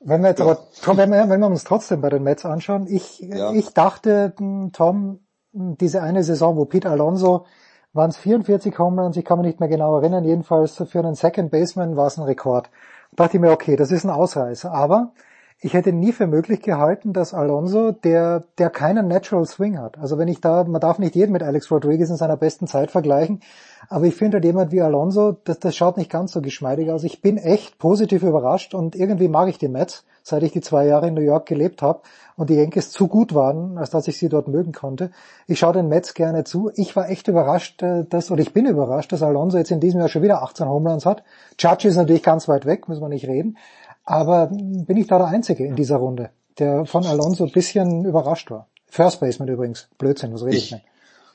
Wenn wir jetzt aber, wenn wir, wenn wir uns trotzdem bei den Mets anschauen, ich, ich dachte, mh, Tom, mh, diese eine Saison, wo Pete Alonso, waren es 44 Home Runs, ich kann mich nicht mehr genau erinnern, jedenfalls für einen Second Baseman war es ein Rekord. Dachte ich mir, okay, das ist ein Ausreißer. Aber ich hätte nie für möglich gehalten, dass Alonso, der, der keinen Natural Swing hat. Also wenn ich da, man darf nicht jeden mit Alex Rodriguez in seiner besten Zeit vergleichen, aber ich finde halt jemand wie Alonso, das, das schaut nicht ganz so geschmeidig aus. Ich bin echt positiv überrascht und irgendwie mag ich die Mets, seit ich die zwei Jahre in New York gelebt habe und die Yankees zu gut waren, als dass ich sie dort mögen konnte. Ich schaue den Mets gerne zu. Ich war echt überrascht, äh, dass, oder ich bin überrascht, dass Alonso jetzt in diesem Jahr schon wieder 18 Homeruns hat. Judge ist natürlich ganz weit weg, müssen wir nicht reden. Aber bin ich da der Einzige in dieser Runde, der von Alonso ein bisschen überrascht war? First Baseman übrigens. Blödsinn, was rede ich, ich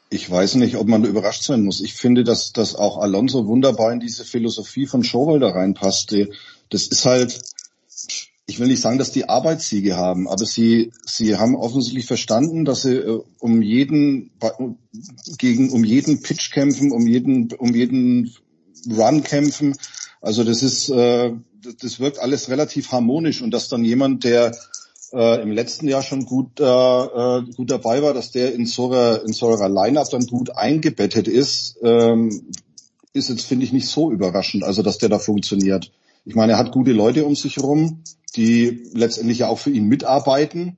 Ich weiß nicht, ob man überrascht sein muss. Ich finde, dass, dass auch Alonso wunderbar in diese Philosophie von Showalter reinpasst. Das ist halt, ich will nicht sagen, dass die Arbeitssiege haben, aber sie, sie haben offensichtlich verstanden, dass sie äh, um jeden, gegen, um jeden Pitch kämpfen, um jeden, um jeden Run kämpfen. Also das ist, äh, das wirkt alles relativ harmonisch und dass dann jemand, der äh, im letzten Jahr schon gut, äh, äh, gut dabei war, dass der in so einer, in so einer Line-Up dann gut eingebettet ist, ähm, ist jetzt, finde ich, nicht so überraschend, also dass der da funktioniert. Ich meine, er hat gute Leute um sich herum, die letztendlich ja auch für ihn mitarbeiten.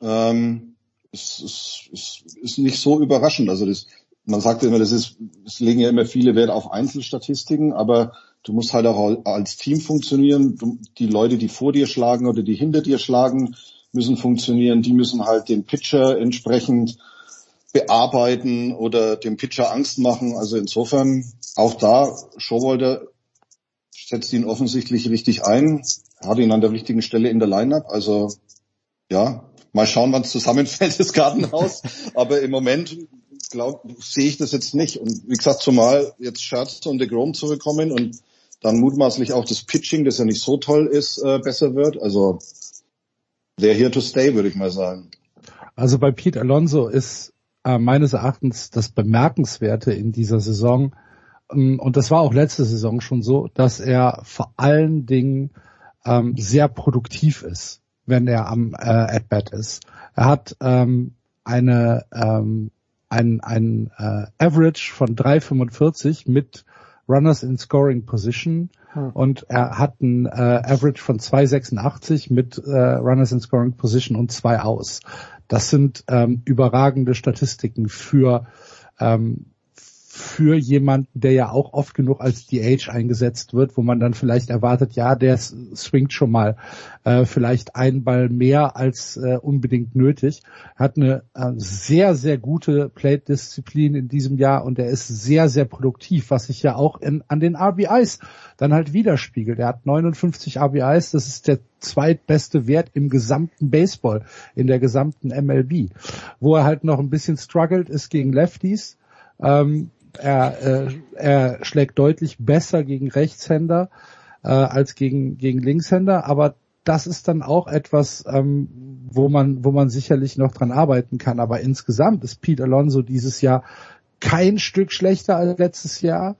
Ähm, es, es, es ist nicht so überraschend. Also das, man sagt immer, das ist, es legen ja immer viele Wert auf Einzelstatistiken, aber Du musst halt auch als Team funktionieren. Die Leute, die vor dir schlagen oder die hinter dir schlagen, müssen funktionieren. Die müssen halt den Pitcher entsprechend bearbeiten oder dem Pitcher Angst machen. Also insofern auch da, Showalter setzt ihn offensichtlich richtig ein, hat ihn an der richtigen Stelle in der Lineup. Also ja, mal schauen, wann es zusammenfällt, das Gartenhaus. Aber im Moment glaub, sehe ich das jetzt nicht. Und wie gesagt, zumal jetzt Scherz und de Grom zurückkommen und dann mutmaßlich auch das Pitching, das ja nicht so toll ist, äh, besser wird. Also they're here to stay, würde ich mal sagen. Also bei Pete Alonso ist äh, meines Erachtens das Bemerkenswerte in dieser Saison, ähm, und das war auch letzte Saison schon so, dass er vor allen Dingen ähm, sehr produktiv ist, wenn er am äh, At-Bat ist. Er hat ähm, eine ähm, ein, ein äh, Average von 3,45 mit Runners in Scoring Position hm. und er hat ein äh, Average von 2,86 mit äh, Runners in Scoring Position und zwei aus. Das sind ähm, überragende Statistiken für ähm, für jemanden, der ja auch oft genug als DH eingesetzt wird, wo man dann vielleicht erwartet, ja, der swingt schon mal äh, vielleicht einen Ball mehr als äh, unbedingt nötig. Hat eine äh, sehr, sehr gute Plate-Disziplin in diesem Jahr und er ist sehr, sehr produktiv, was sich ja auch in, an den RBIs dann halt widerspiegelt. Er hat 59 RBIs, das ist der zweitbeste Wert im gesamten Baseball, in der gesamten MLB. Wo er halt noch ein bisschen struggelt, ist gegen Lefties. Ähm, er, äh, er schlägt deutlich besser gegen Rechtshänder äh, als gegen, gegen Linkshänder, aber das ist dann auch etwas, ähm, wo man, wo man sicherlich noch dran arbeiten kann. Aber insgesamt ist Pete Alonso dieses Jahr kein Stück schlechter als letztes Jahr.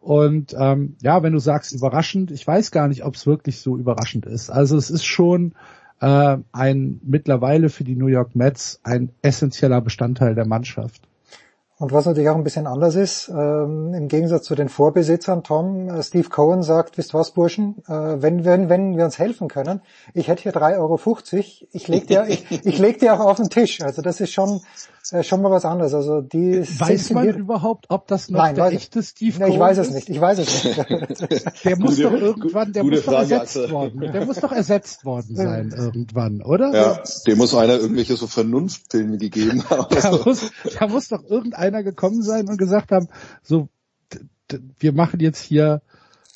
Und ähm, ja, wenn du sagst überraschend, ich weiß gar nicht, ob es wirklich so überraschend ist. Also es ist schon äh, ein mittlerweile für die New York Mets ein essentieller Bestandteil der Mannschaft. Und was natürlich auch ein bisschen anders ist, ähm, im Gegensatz zu den Vorbesitzern, Tom, äh, Steve Cohen sagt, wisst was, Burschen, äh, wenn, wenn, wenn wir uns helfen können, ich hätte hier 3,50 Euro, ich leg dir, ich, ich leg dir auch auf den Tisch. Also das ist schon, äh, schon mal was anderes. Also die weiß man überhaupt, ob das noch Nein, der echte Steve Cohen ist? Ich weiß es nicht. Ich weiß es nicht. der muss doch irgendwann, der muss doch ersetzt worden. Der muss doch ersetzt worden sein irgendwann, oder? Ja, dem muss einer irgendwelche so Vernunftfilme gegeben haben. da, muss, da muss doch irgendeiner gekommen sein und gesagt haben, so, wir machen jetzt hier,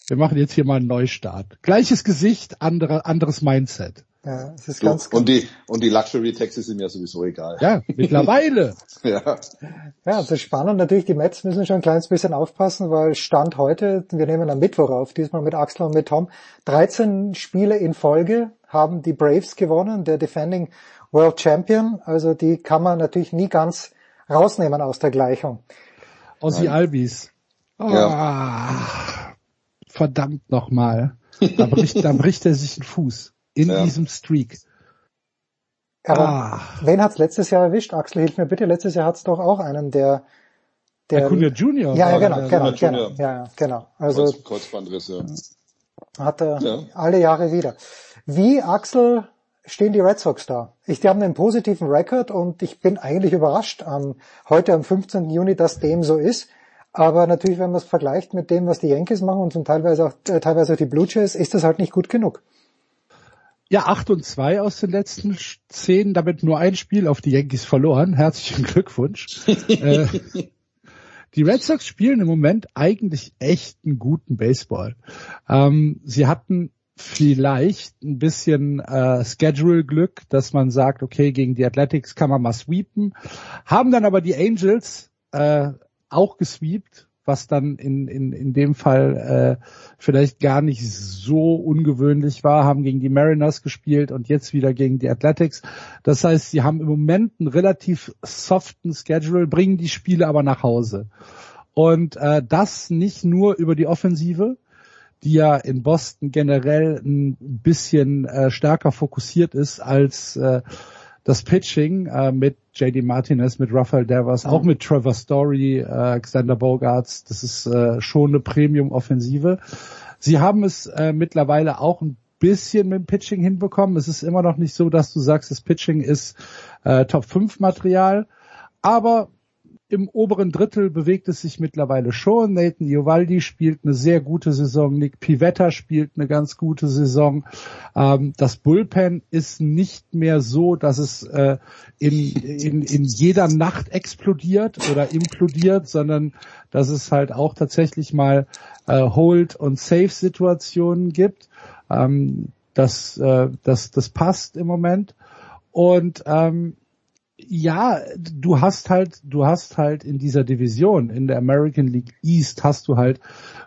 wir machen jetzt hier mal einen Neustart. Gleiches Gesicht, andere, anderes Mindset. Ja, es ist so, ganz, und die und die Luxury Taxis sind ja sowieso egal. Ja, mittlerweile. ja. Ja, das ist spannend. Natürlich, die Mets müssen schon ein kleines bisschen aufpassen, weil Stand heute, wir nehmen am Mittwoch auf, diesmal mit Axel und mit Tom, 13 Spiele in Folge haben die Braves gewonnen, der Defending World Champion. Also die kann man natürlich nie ganz rausnehmen aus der Gleichung. Ossi Albis. Oh, ja. Verdammt nochmal. Da bricht, da bricht er sich den Fuß in ja. diesem Streak. Aber ah. wen hat's letztes Jahr erwischt? Axel, hilf mir bitte. Letztes Jahr hat's doch auch einen, der der Acuna Junior. Ja, ja, genau, genau, genau, ja, ja, genau. Also Kreuz, Kreuzbandriss, ja. Hat er ja. alle Jahre wieder. Wie, Axel, stehen die Red Sox da? Ich, die haben einen positiven Rekord und ich bin eigentlich überrascht am, heute am 15. Juni, dass dem so ist. Aber natürlich, wenn man es vergleicht mit dem, was die Yankees machen und zum teilweise auch, äh, teilweise auch die Blue Jays, ist das halt nicht gut genug. Ja, 8 und 2 aus den letzten 10, damit nur ein Spiel auf die Yankees verloren. Herzlichen Glückwunsch. äh, die Red Sox spielen im Moment eigentlich echt einen guten Baseball. Ähm, sie hatten vielleicht ein bisschen äh, Schedule-Glück, dass man sagt, okay, gegen die Athletics kann man mal sweepen, haben dann aber die Angels äh, auch gesweept, was dann in, in, in dem Fall äh, vielleicht gar nicht so ungewöhnlich war, haben gegen die Mariners gespielt und jetzt wieder gegen die Athletics. Das heißt, sie haben im Moment einen relativ soften Schedule, bringen die Spiele aber nach Hause. Und äh, das nicht nur über die Offensive, die ja in Boston generell ein bisschen äh, stärker fokussiert ist als äh, das Pitching äh, mit JD Martinez, mit Rafael Devers, auch mit Trevor Story, äh, Xander Bogarts. Das ist äh, schon eine Premium-Offensive. Sie haben es äh, mittlerweile auch ein bisschen mit dem Pitching hinbekommen. Es ist immer noch nicht so, dass du sagst, das Pitching ist äh, Top 5 Material. Aber im oberen Drittel bewegt es sich mittlerweile schon. Nathan Iovaldi spielt eine sehr gute Saison. Nick Pivetta spielt eine ganz gute Saison. Ähm, das Bullpen ist nicht mehr so, dass es äh, in, in, in jeder Nacht explodiert oder implodiert, sondern dass es halt auch tatsächlich mal äh, Hold- und Safe-Situationen gibt. Ähm, das, äh, das, das passt im Moment. Und ähm, ja, du hast halt, du hast halt in dieser Division, in der American League East, hast du halt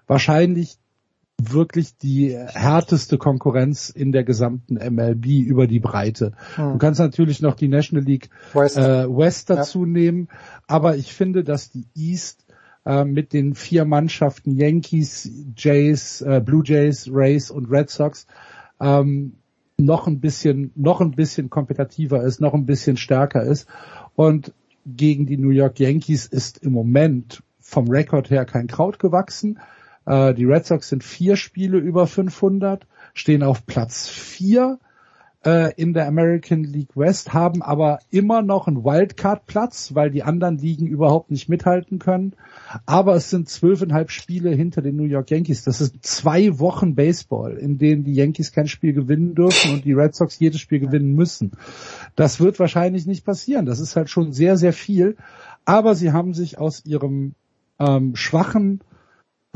wahrscheinlich wirklich die härteste Konkurrenz in der gesamten MLB über die Breite. Hm. Du kannst natürlich noch die National League West, äh, West dazu ja. nehmen, aber ich finde, dass die East äh, mit den vier Mannschaften Yankees, Jays, äh, Blue Jays, Rays und Red Sox ähm, noch ein bisschen, noch ein bisschen kompetitiver ist, noch ein bisschen stärker ist. Und gegen die New York Yankees ist im Moment vom Rekord her kein Kraut gewachsen. Äh, die Red Sox sind vier Spiele über 500, stehen auf Platz vier äh, in der American League West, haben aber immer noch einen Wildcard-Platz, weil die anderen Ligen überhaupt nicht mithalten können. Aber es sind zwölfeinhalb Spiele hinter den New York Yankees. Das sind zwei Wochen Baseball, in denen die Yankees kein Spiel gewinnen dürfen und die Red Sox jedes Spiel gewinnen müssen. Das wird wahrscheinlich nicht passieren. Das ist halt schon sehr, sehr viel. Aber sie haben sich aus ihrem ähm, schwachen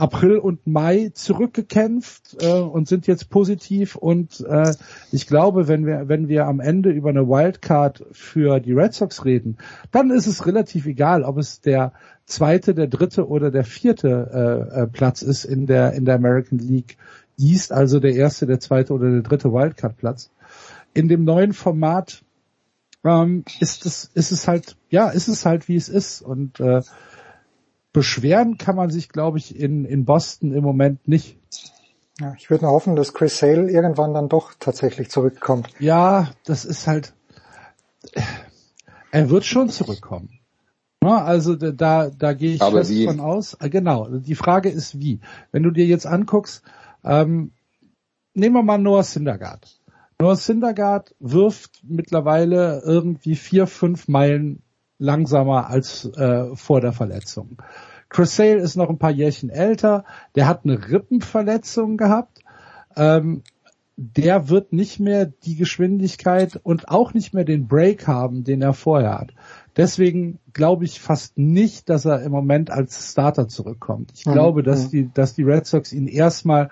April und Mai zurückgekämpft äh, und sind jetzt positiv und äh, ich glaube, wenn wir wenn wir am Ende über eine Wildcard für die Red Sox reden, dann ist es relativ egal, ob es der zweite, der dritte oder der vierte äh, äh, Platz ist in der in der American League East, also der erste, der zweite oder der dritte Wildcard Platz. In dem neuen Format ähm, ist es ist es halt ja ist es halt wie es ist und äh, beschweren kann man sich, glaube ich, in, in Boston im Moment nicht. Ja, ich würde nur hoffen, dass Chris Sale irgendwann dann doch tatsächlich zurückkommt. Ja, das ist halt, er wird schon zurückkommen. Also da, da gehe ich Aber fest wie? von aus. Äh, Genau, die Frage ist wie. Wenn du dir jetzt anguckst, ähm, nehmen wir mal Noah Syndergaard. Noah Syndergaard wirft mittlerweile irgendwie vier, fünf Meilen langsamer als äh, vor der Verletzung. Chris Sale ist noch ein paar Jährchen älter, der hat eine Rippenverletzung gehabt. Ähm, der wird nicht mehr die Geschwindigkeit und auch nicht mehr den Break haben, den er vorher hat. Deswegen glaube ich fast nicht, dass er im Moment als Starter zurückkommt. Ich Mhm, glaube, dass mhm. die, dass die Red Sox ihn erstmal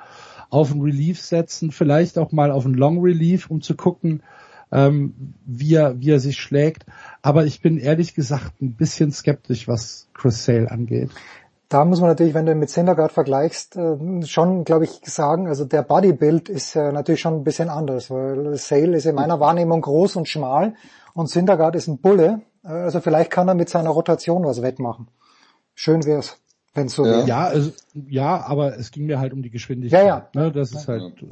auf einen Relief setzen, vielleicht auch mal auf einen Long Relief, um zu gucken, ähm, wie, er, wie er sich schlägt. Aber ich bin ehrlich gesagt ein bisschen skeptisch, was Chris Sale angeht. Da muss man natürlich, wenn du ihn mit Syndergaard vergleichst, äh, schon, glaube ich, sagen, also der Bodybuild ist äh, natürlich schon ein bisschen anders, weil Sale ist in meiner Wahrnehmung groß und schmal und Syndergaard ist ein Bulle. Äh, Also vielleicht kann er mit seiner Rotation was wettmachen. Schön wär's, wenn's so wäre. Ja, also, ja, aber es ging mir halt um die Geschwindigkeit. Ja, ja. Ne, das ist halt. äh,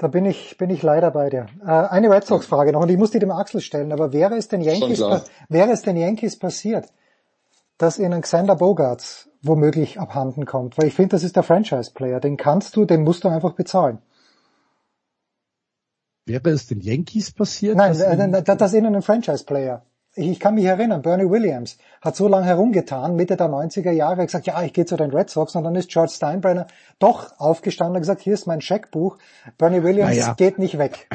Da bin ich, bin ich leider bei dir. Äh, eine Red Sox-Frage noch, und ich muss die dem Axel stellen, aber wäre es den Yankees, wäre es den Yankees passiert, dass ihnen Xander Bogarts womöglich abhanden kommt. Weil ich finde, das ist der Franchise-Player. Den kannst du, den musst du einfach bezahlen. Wäre es den Yankees passiert? Nein, äh, das ist ihnen ein Franchise-Player. Ich kann mich erinnern, Bernie Williams hat so lange herumgetan, Mitte der 90er Jahre, gesagt, ja, ich gehe zu den Red Sox und dann ist George Steinbrenner doch aufgestanden und gesagt, hier ist mein Scheckbuch. Bernie Williams Naja. geht nicht weg.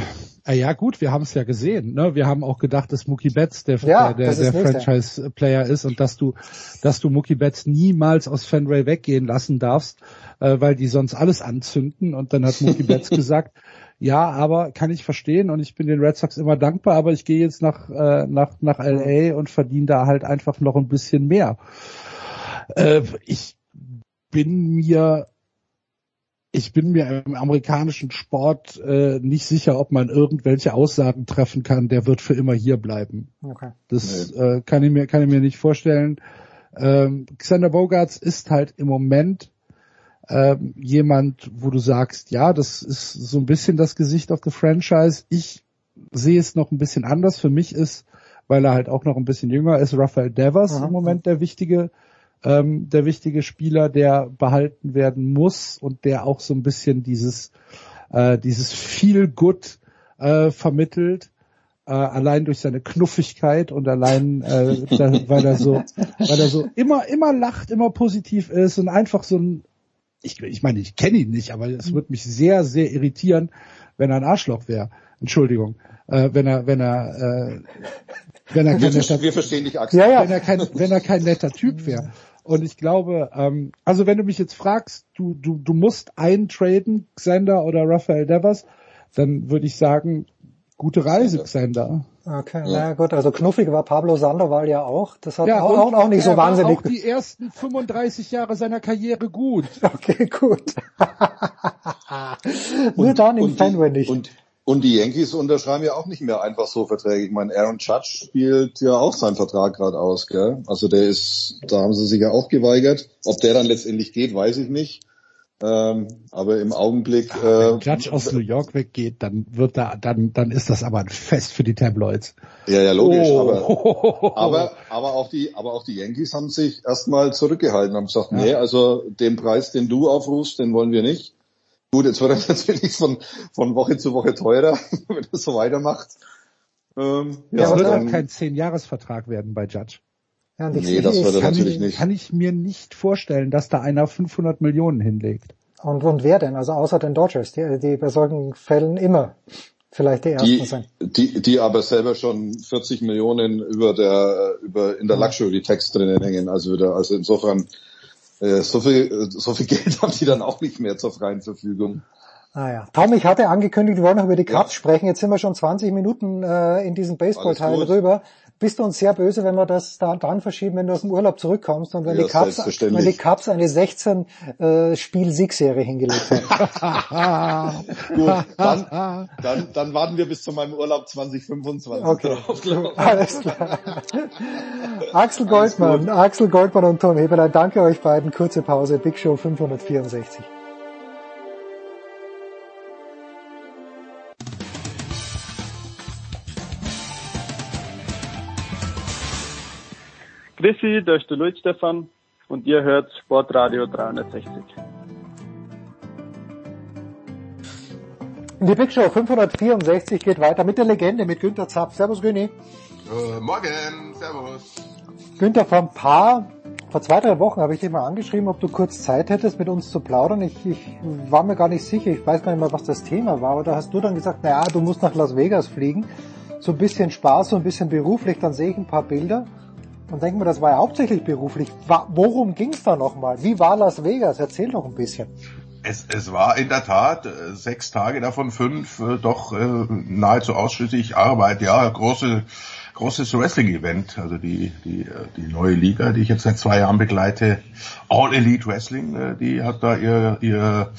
Ah ja gut, wir haben es ja gesehen. Ne? Wir haben auch gedacht, dass Mookie Betts der, Ja, der, der, ist der. Franchise-Player ist und dass du, dass du Mookie Betts niemals aus Fenway weggehen lassen darfst, äh, weil die sonst alles anzünden. Und dann hat Mookie Betts gesagt, ja, aber kann ich verstehen und ich bin den Red Sox immer dankbar, aber ich gehe jetzt nach, äh, nach, nach LA und verdiene da halt einfach noch ein bisschen mehr. Äh, ich bin mir ich bin mir im amerikanischen Sport äh, nicht sicher, ob man irgendwelche Aussagen treffen kann, der wird für immer hier bleiben. Okay. Das äh, kann ich mir kann ich mir nicht vorstellen. Ähm, Xander Bogarts ist halt im Moment ähm, jemand, wo du sagst, ja, das ist so ein bisschen das Gesicht auf the Franchise. Ich sehe es noch ein bisschen anders. Für mich ist, weil er halt auch noch ein bisschen jünger ist, Rafael Devers im Moment der wichtige ähm, der wichtige Spieler, der behalten werden muss und der auch so ein bisschen dieses äh, dieses Feel Good äh, vermittelt, äh, allein durch seine Knuffigkeit und allein, äh, da, weil er so, weil er so immer immer lacht, immer positiv ist und einfach so ein, ich, ich meine, ich kenne ihn nicht, aber es würde mich sehr sehr irritieren, wenn er ein Arschloch wäre. Entschuldigung, äh, wenn er wenn er äh, wenn er kein netter, wir verstehen dich, Axel. wenn er kein wenn er kein netter Typ wäre. Und ich glaube, ähm, also wenn du mich jetzt fragst, du du du musst eintraden, Xander oder Rafael Devers, dann würde ich sagen, gute Reise, Xander. Okay, na gut, also knuffig war Pablo Sandoval ja auch. Das hat auch, und auch, auch nicht so er war wahnsinnig. Auch die ersten 35 Jahre seiner Karriere gut. Okay, gut. Nur dann im Fenway nicht. Und, und die Yankees unterschreiben ja auch nicht mehr einfach so Verträge. Ich meine, Aaron Judge spielt ja auch seinen Vertrag gerade aus, gell? Also der ist, da haben sie sich ja auch geweigert. Ob der dann letztendlich geht, weiß ich nicht. Ähm, aber im Augenblick äh, Wenn Judge aus New York weggeht, dann wird da, dann, dann ist das aber ein Fest für die Tabloids. Ja, ja, logisch, Oh. aber, aber, aber auch die, aber auch die Yankees haben sich erstmal zurückgehalten, haben gesagt, nee, also den Preis, den du aufrufst, den wollen wir nicht. Gut, jetzt wird er natürlich von, von Woche zu Woche teurer, wenn er so weitermacht. Ähm, Ja, ja, das wird dann, auch kein 10-Jahres-Vertrag werden bei Judge. Ja, und ich- Nee, das wird er Kann natürlich ich, nicht. kann ich mir nicht vorstellen, dass da einer 500 Millionen hinlegt. Und, und wer denn? Also außer den Dodgers, die, die bei solchen Fällen immer vielleicht die ersten die, sind. die, die aber selber schon 40 Millionen über der, über, in der Luxury Tax drinnen hängen, also wieder, also insofern, äh, so viel, so viel Geld haben die dann auch nicht mehr zur freien Verfügung. Ah ja. Tom, ich hatte angekündigt, wir wollen noch über die Cubs sprechen. Jetzt sind wir schon 20 Minuten äh, in diesem Baseball-Teil drüber. Bist du uns sehr böse, wenn wir das da dann verschieben, wenn du aus dem Urlaub zurückkommst und wenn Ja, die Cubs, wenn die Cubs eine 16 äh, Spiel-Siegserie hingelegt haben? Gut, dann, dann, dann warten wir bis zu meinem Urlaub 2025 Okay. Alles klar. Axel Goldmann, Axel Goldmann und Tom Heberlein, danke euch beiden. Kurze Pause, Big Show 564. Grüßi, da ist der Luis Stefan und ihr hört Sportradio 360. Die Big Show 564 geht weiter mit der Legende, mit Günter Zapp. Servus Güni. Äh, morgen, servus. Günther, vor ein paar, vor zwei, drei Wochen habe ich dich mal angeschrieben, ob du kurz Zeit hättest, mit uns zu plaudern. Ich, ich war mir gar nicht sicher, ich weiß gar nicht mehr, was das Thema war. Oder hast du dann gesagt, naja, du musst nach Las Vegas fliegen. So ein bisschen Spaß, so ein bisschen beruflich, dann sehe ich ein paar Bilder und denke mir, das war ja hauptsächlich beruflich. Worum ging's da nochmal? Wie war Las Vegas? Erzähl doch ein bisschen. Es, es war in der Tat äh, sechs Tage davon fünf äh, doch äh, nahezu ausschließlich Arbeit. Ja, große großes Wrestling-Event, also die die die neue Liga, die ich jetzt seit zwei Jahren begleite, All Elite Wrestling, die hat da ihr ihr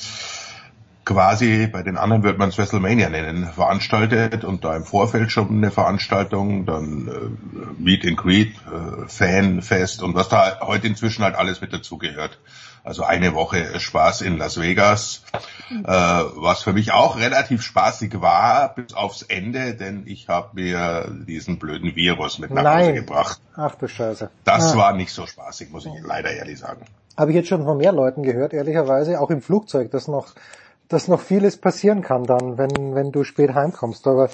quasi, bei den anderen wird man es WrestleMania nennen, veranstaltet und da im Vorfeld schon eine Veranstaltung, dann äh, Meet and Greet, äh, Fanfest und was da heute inzwischen halt alles mit dazugehört. Also eine Woche Spaß in Las Vegas, äh, was für mich auch relativ spaßig war bis aufs Ende, denn ich habe mir diesen blöden Virus mit nach Hause gebracht. Ach du Scheiße. Das Ah. war nicht so spaßig, muss ich leider ehrlich sagen. Habe ich jetzt schon von mehr Leuten gehört, ehrlicherweise, auch im Flugzeug, dass noch, dass noch vieles passieren kann dann, wenn, wenn du spät heimkommst. Aber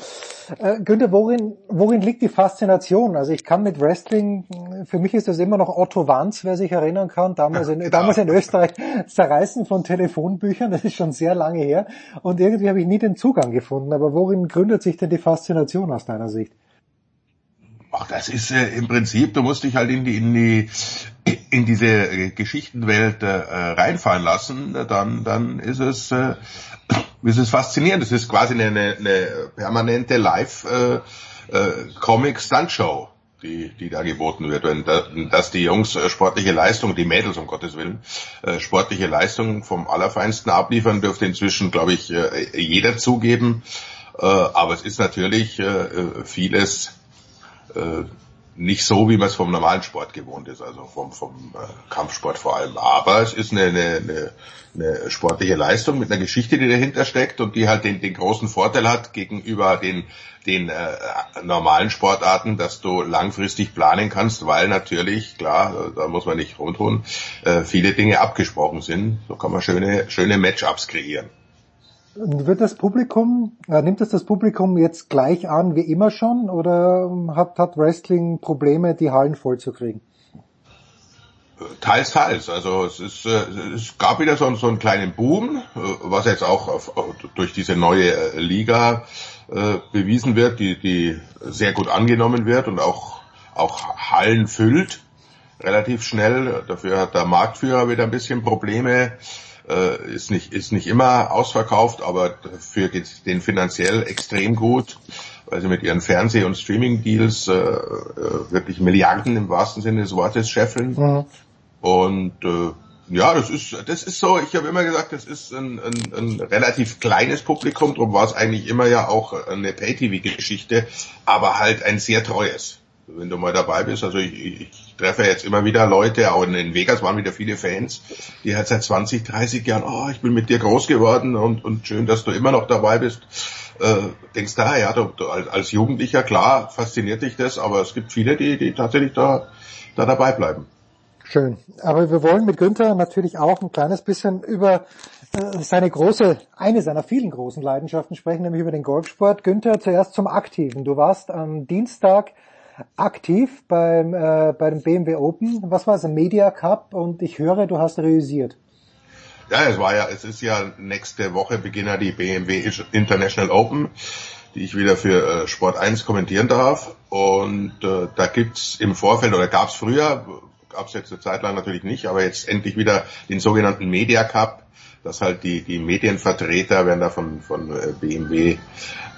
äh, Günther, worin, worin liegt die Faszination? Also ich kann mit Wrestling, für mich ist das immer noch Otto Wanz, wer sich erinnern kann, damals in, damals in Österreich, Zerreißen von Telefonbüchern, das ist schon sehr lange her. Und irgendwie habe ich nie den Zugang gefunden. Aber worin gründet sich denn die Faszination aus deiner Sicht? Ach, das ist äh, im Prinzip, du musst dich halt in die, in die, in diese äh, Geschichtenwelt äh, reinfallen lassen, dann, dann ist es, äh, ist es faszinierend. Es ist quasi eine, eine, permanente Live, äh, äh, Comic Stunt Show, die, die da geboten wird. Wenn da, dass die Jungs äh, sportliche Leistung, die Mädels um Gottes Willen, äh, sportliche Leistung vom Allerfeinsten abliefern, dürfte inzwischen, glaube ich, äh, jeder zugeben. Äh, aber es ist natürlich äh, äh, vieles, äh, nicht so, wie man es vom normalen Sport gewohnt ist, also vom, vom äh, Kampfsport vor allem. Aber es ist eine, eine, eine, eine sportliche Leistung mit einer Geschichte, die dahinter steckt und die halt den, den großen Vorteil hat gegenüber den, den äh, normalen Sportarten, dass du langfristig planen kannst, weil natürlich, klar, äh, da muss man nicht rumtun, äh, viele Dinge abgesprochen sind. So kann man schöne, schöne Matchups kreieren. Wird das Publikum, äh, nimmt das das Publikum jetzt gleich an wie immer schon oder ähm, hat, hat Wrestling Probleme, die Hallen voll zu kriegen? Teils, teils. Also es ist, äh, es gab wieder so, so einen kleinen Boom, äh, was jetzt auch auf, durch diese neue äh, Liga äh, bewiesen wird, die, die sehr gut angenommen wird und auch, auch Hallen füllt relativ schnell. Dafür hat der Marktführer wieder ein bisschen Probleme. Äh, ist nicht ist nicht immer ausverkauft, aber dafür geht es denen finanziell extrem gut, weil sie mit ihren Fernseh- und Streaming-Deals äh, äh, wirklich Milliarden im wahrsten Sinne des Wortes scheffeln. Mhm. Und äh, ja, das ist das ist so. Ich habe immer gesagt, das ist ein, ein, ein relativ kleines Publikum. Darum war es eigentlich immer ja auch eine Pay-TV-Geschichte, aber halt ein sehr treues. Wenn du mal dabei bist, also ich, ich, ich treffe jetzt immer wieder Leute, auch in, Vegas waren wieder viele Fans, die halt seit 20, 30 Jahren, oh, ich bin mit dir groß geworden und, und schön, dass du immer noch dabei bist. Äh, denkst da, ja, du, du, als Jugendlicher, klar, fasziniert dich das, aber es gibt viele, die, die tatsächlich da, da dabei bleiben. Schön. Aber wir wollen mit Günther natürlich auch ein kleines bisschen über äh, seine große, eine seiner vielen großen Leidenschaften sprechen, nämlich über den Golfsport. Günther, zuerst zum Aktiven. Du warst am Dienstag aktiv beim, äh, bei BMW Open. Was war es? Media Cup und ich höre, du hast realisiert. Ja, es war ja, es ist ja nächste Woche Beginner die BMW International Open, die ich wieder für äh, Sport 1 kommentieren darf. Und äh, da gibt's im Vorfeld oder gab's früher, gab's jetzt eine Zeit lang natürlich nicht, aber jetzt endlich wieder den sogenannten Media Cup, dass halt die, die Medienvertreter werden da von, von äh, BMW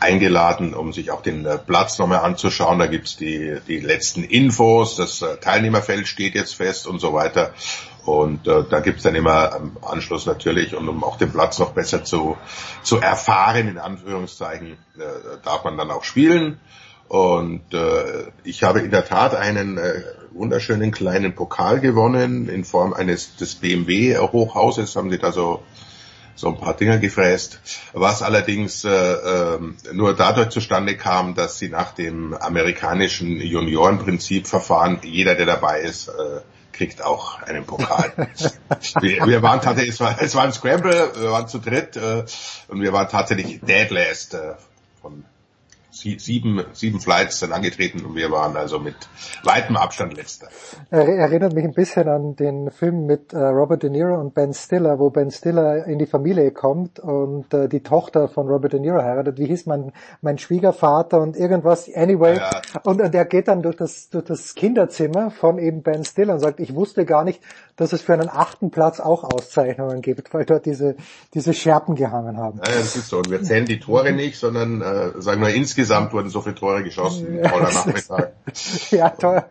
eingeladen, um sich auch den äh, Platz nochmal anzuschauen. Da gibt's die, die letzten Infos, das äh, Teilnehmerfeld steht jetzt fest und so weiter. Und äh, da gibt's dann immer am Anschluss natürlich, und um auch den Platz noch besser zu, zu erfahren, in Anführungszeichen, äh, darf man dann auch spielen. Und äh, ich habe in der Tat einen äh, wunderschönen kleinen Pokal gewonnen in Form eines des BMW Hochhauses. Haben sie da so so ein paar Dinger gefräst, was allerdings äh, äh, nur dadurch zustande kam, dass sie nach dem amerikanischen Juniorenprinzip-Verfahren, jeder, der dabei ist, äh, kriegt auch einen Pokal. wir, wir waren tatsächlich, es war, es war ein Scramble, wir waren zu dritt äh, und wir waren tatsächlich dead last äh, von sieben, sieben Flights sind angetreten und wir waren also mit weitem Abstand letzter. Er erinnert mich ein bisschen an den Film mit äh, Robert De Niro und Ben Stiller, wo Ben Stiller in die Familie kommt und äh, die Tochter von Robert De Niro heiratet. Wie hieß mein, mein Schwiegervater und irgendwas, anyway. Ja. Und, und er geht dann durch das, durch das Kinderzimmer von eben Ben Stiller und sagt, ich wusste gar nicht, dass es für einen achten Platz auch Auszeichnungen gibt, weil dort diese, diese Scherben gehangen haben. Ja, das ist so. Und wir zählen die Tore nicht, sondern äh, sagen wir insgesamt wurden so viele Tore geschossen. Toller Nachmittag. ja, toll.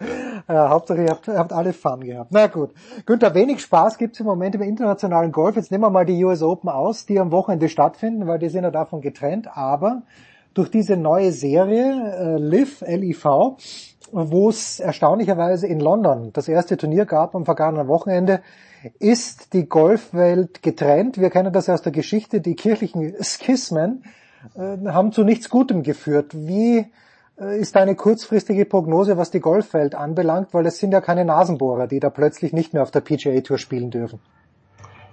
Ja, Hauptsache, ihr habt, habt alle Fun gehabt. Na gut. Günther, wenig Spaß gibt's im Moment im internationalen Golf. Jetzt nehmen wir mal die US Open aus, die am Wochenende stattfinden, weil die sind ja davon getrennt. Aber durch diese neue Serie, äh, LIV, L-I-V, wo es erstaunlicherweise in London das erste Turnier gab am vergangenen Wochenende, ist die Golfwelt getrennt. Wir kennen das aus der Geschichte. Die kirchlichen Schismen haben zu nichts Gutem geführt. Wie äh, ist deine kurzfristige Prognose, was die Golfwelt anbelangt? Weil es sind ja keine Nasenbohrer, die da plötzlich nicht mehr auf der PGA Tour spielen dürfen.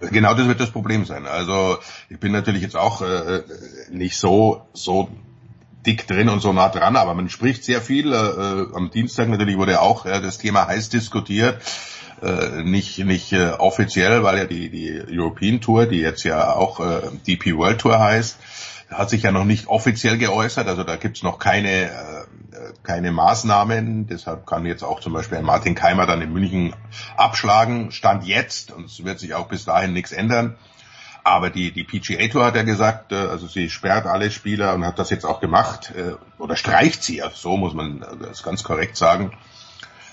Genau das wird das Problem sein. Also ich bin natürlich jetzt auch äh, nicht so so dick drin und so nah dran, aber man spricht sehr viel. Äh, am Dienstag natürlich wurde auch äh, das Thema heiß diskutiert. Äh, nicht nicht äh, offiziell, weil ja die die European Tour, die jetzt ja auch äh, DP World Tour heißt, hat sich ja noch nicht offiziell geäußert. Also da gibt's noch keine äh, keine Maßnahmen. Deshalb kann jetzt auch zum Beispiel Martin Keimer dann in München abschlagen. Stand jetzt und es wird sich auch bis dahin nichts ändern. Aber die, die PGA Tour hat ja gesagt, äh, also sie sperrt alle Spieler und hat das jetzt auch gemacht, äh, oder streicht sie, also so muss man das ganz korrekt sagen,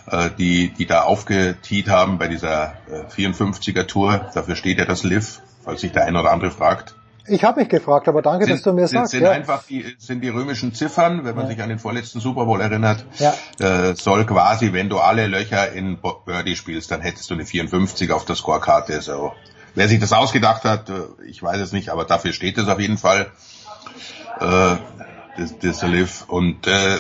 äh, die, die da aufgetiet haben bei dieser 54er Tour. Dafür steht ja das Liv, falls sich der eine oder andere fragt. Ich habe mich gefragt, aber danke, sind, dass du mir sagst. Sind ja. einfach die, sind die römischen Ziffern, wenn man Ja. sich an den vorletzten Super Bowl erinnert, Ja. äh, soll quasi, wenn du alle Löcher in Birdie spielst, dann hättest du eine 54 auf der Scorekarte. So. Wer sich das ausgedacht hat, äh, ich weiß es nicht, aber dafür steht es auf jeden Fall. Äh, das, das Liv. Und äh,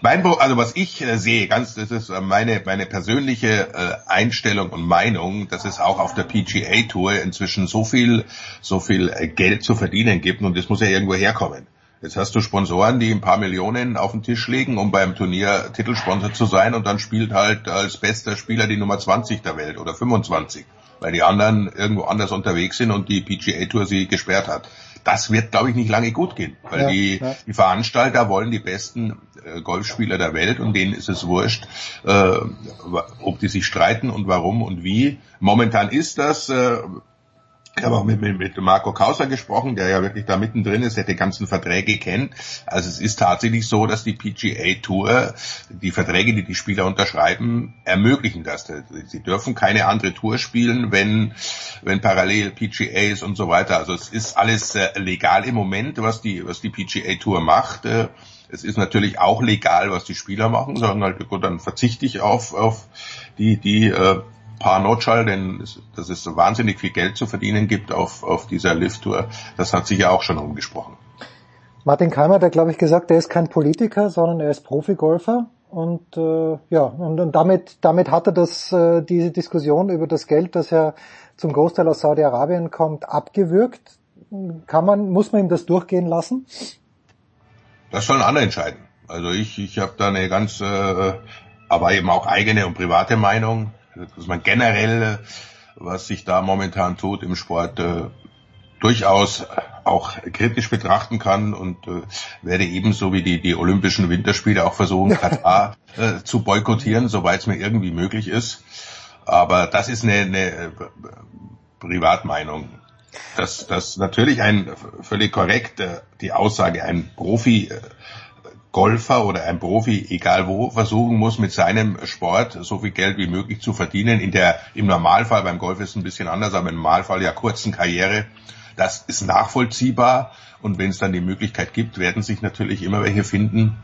mein, also was ich äh, sehe, ganz, das ist äh, meine meine persönliche äh, Einstellung und Meinung, dass es auch auf der PGA Tour inzwischen so viel so viel äh, Geld zu verdienen gibt und das muss ja irgendwo herkommen. Jetzt hast du Sponsoren, die ein paar Millionen auf den Tisch legen, um beim Turnier Titelsponsor zu sein und dann spielt halt als bester Spieler die Nummer 20 der Welt oder 25, weil die anderen irgendwo anders unterwegs sind und die PGA Tour sie gesperrt hat. Das wird, glaube ich, nicht lange gut gehen, weil Ja, die, ja. die Veranstalter wollen die besten äh, Golfspieler der Welt und denen ist es wurscht, äh, ob die sich streiten und warum und wie. Momentan ist das, äh, ich habe auch mit, mit, mit Marco Kauser gesprochen, der ja wirklich da mittendrin ist, der die ganzen Verträge kennt. Also es ist tatsächlich so, dass die PGA Tour die Verträge, die die Spieler unterschreiben, ermöglichen das. Sie dürfen keine andere Tour spielen, wenn, wenn parallel PGAs und so weiter. Also es ist alles äh, legal im Moment, was die, was die PGA Tour macht. Äh, es ist natürlich auch legal, was die Spieler machen, sagen halt, gut, dann verzichte ich auf, auf die, die äh, paar Notschall, denn es, dass es so wahnsinnig viel Geld zu verdienen gibt auf, auf dieser Lift-Tour, das hat sich ja auch schon umgesprochen. Martin Keimer hat, glaube ich, gesagt, er ist kein Politiker, sondern er ist Profigolfer. Und äh, ja, und, und damit, damit hat er das, äh, diese Diskussion über das Geld, das ja zum Großteil aus Saudi-Arabien kommt, abgewürgt. Kann man, muss man ihm das durchgehen lassen? Das sollen andere entscheiden. Also ich, ich habe da eine ganz, äh, aber eben auch eigene und private Meinung, dass man generell, was sich da momentan tut im Sport, äh, durchaus auch kritisch betrachten kann und äh, werde ebenso wie die, die Olympischen Winterspiele auch versuchen, Katar äh, zu boykottieren, soweit es mir irgendwie möglich ist. Aber das ist eine, eine äh, Privatmeinung. Dass, dass natürlich ein völlig korrekt äh, die Aussage, ein Profi äh, Golfer oder ein Profi, egal wo, versuchen muss, mit seinem Sport so viel Geld wie möglich zu verdienen. In der, im Normalfall, beim Golf ist es ein bisschen anders, aber im Normalfall ja kurzen Karriere. Das ist nachvollziehbar. Und wenn es dann die Möglichkeit gibt, werden sich natürlich immer welche finden,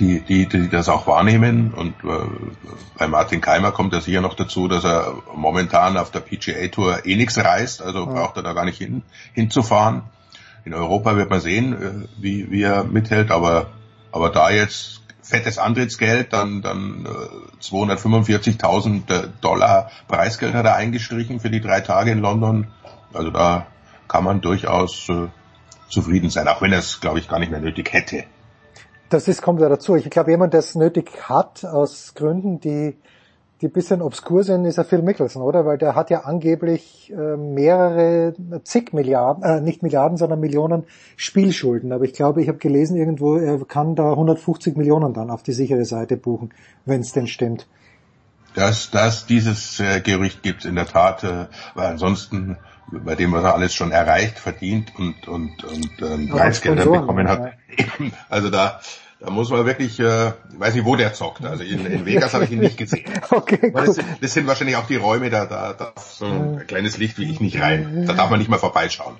die, die, die das auch wahrnehmen. Und äh, bei Martin Keimer kommt ja sicher noch dazu, dass er momentan auf der PGA Tour eh nichts reist, also Ja. braucht er da gar nicht hin, hinzufahren. In Europa wird man sehen, äh, wie, wie er mithält, aber, aber da jetzt fettes Antrittsgeld, dann, dann äh, 245.000 Dollar Preisgeld hat er eingestrichen für die drei Tage in London. Also da kann man durchaus äh, zufrieden sein, auch wenn er es, glaube ich, gar nicht mehr nötig hätte. Das ist, kommt ja dazu. Ich glaube, jemand, der es nötig hat, aus Gründen, die, die ein bisschen obskur sind, ist ja Phil Mickelson, oder? Weil der hat ja angeblich äh, mehrere, zig Milliarden, äh, nicht Milliarden, sondern Millionen Spielschulden. Aber ich glaube, ich habe gelesen irgendwo, er kann da 150 Millionen dann auf die sichere Seite buchen, wenn es denn stimmt. dass, dass dieses äh, Gerücht gibt in der Tat, äh, weil ansonsten bei dem, was er alles schon erreicht, verdient und und und ähm, Auch Preisgelder bekommen hat. Also da Da muss man wirklich, äh, ich weiß nicht, wo der zockt. Also in, in Vegas habe ich ihn nicht gesehen. Okay, Aber das, sind- das sind wahrscheinlich auch die Räume, da, da darf so ein kleines Licht wie ich nicht rein. Da darf man nicht mal vorbeischauen.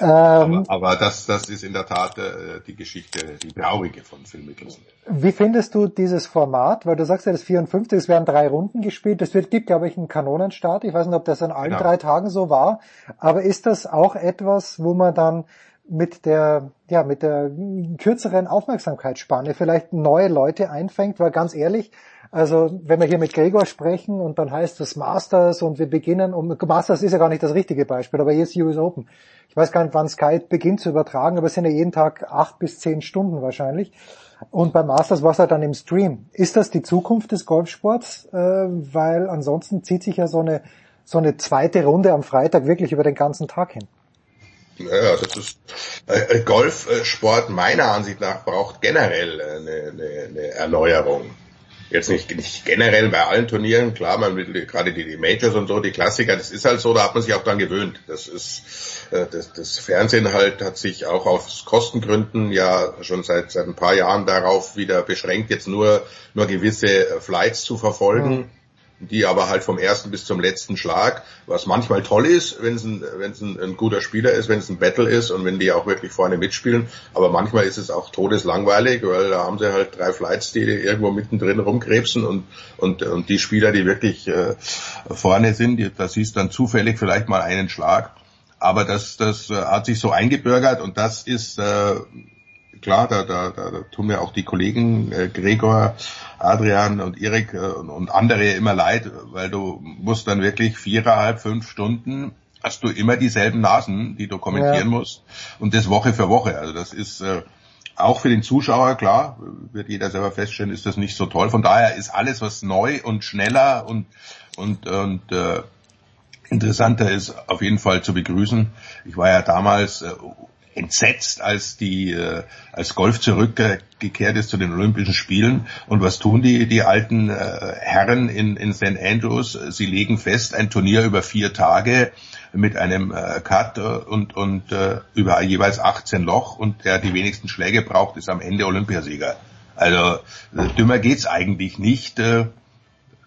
Ähm, Aber das, das ist in der Tat äh, die Geschichte, die traurige von Phil Mickelson. Wie findest du dieses Format? Weil du sagst ja, das 54, es werden drei Runden gespielt. Es wird, gibt, glaube ich, einen Kanonenstart. Ich weiß nicht, ob das an allen Genau. drei Tagen so war. Aber ist das auch etwas, wo man dann mit der, ja, mit der kürzeren Aufmerksamkeitsspanne vielleicht neue Leute einfängt? Weil ganz ehrlich, also wenn wir hier mit Gregor sprechen und dann heißt es Masters und wir beginnen, und Masters ist ja gar nicht das richtige Beispiel, aber jetzt US Open. Ich weiß gar nicht, wann Sky beginnt zu übertragen, aber es sind ja jeden Tag acht bis zehn Stunden wahrscheinlich. Und beim Masters war es halt dann im Stream. Ist das die Zukunft des Golfsports? Äh, weil ansonsten zieht sich ja so eine, so eine zweite Runde am Freitag wirklich über den ganzen Tag hin. Ja, das ist äh, äh, Golfsport meiner Ansicht nach braucht generell äh, eine, eine, eine Erneuerung. Jetzt nicht, nicht generell bei allen Turnieren, klar, man will gerade die, die Majors und so, die Klassiker, das ist halt so, da hat man sich auch dran gewöhnt. Das ist äh, das, das Fernsehen halt hat sich auch aus Kostengründen ja schon seit seit ein paar Jahren darauf wieder beschränkt, jetzt nur nur gewisse Flights zu verfolgen die aber halt vom ersten bis zum letzten Schlag, was manchmal toll ist, wenn es ein, wenn es ein, ein guter Spieler ist, wenn es ein Battle ist und wenn die auch wirklich vorne mitspielen, aber manchmal ist es auch todeslangweilig, weil da haben sie halt drei Flights, die irgendwo mittendrin rumkrebsen und und und die Spieler, die wirklich äh, vorne sind, die, da siehst dann zufällig vielleicht mal einen Schlag, aber das das äh, hat sich so eingebürgert und das ist äh, klar, da, da, da, da tun mir auch die Kollegen äh, Gregor, Adrian und Erik äh, und, andere immer leid, weil du musst dann wirklich viereinhalb, fünf Stunden hast du immer dieselben Nasen, die du kommentieren Ja. musst und das Woche für Woche. Also das ist äh, auch für den Zuschauer, klar, wird jeder selber feststellen, ist das nicht so toll. Von daher ist alles, was neu und schneller und, und, und äh, interessanter ist, auf jeden Fall zu begrüßen. Ich war ja damals äh, entsetzt, als die äh, als Golf zurückgekehrt ist zu den Olympischen Spielen. Und was tun die die alten äh, Herren in in St. Andrews? Sie legen fest, ein Turnier über vier Tage mit einem äh, Cut äh, und und äh, über jeweils 18 Loch und der die wenigsten Schläge braucht, ist am Ende Olympiasieger. Also äh, dümmer geht's eigentlich nicht. Äh,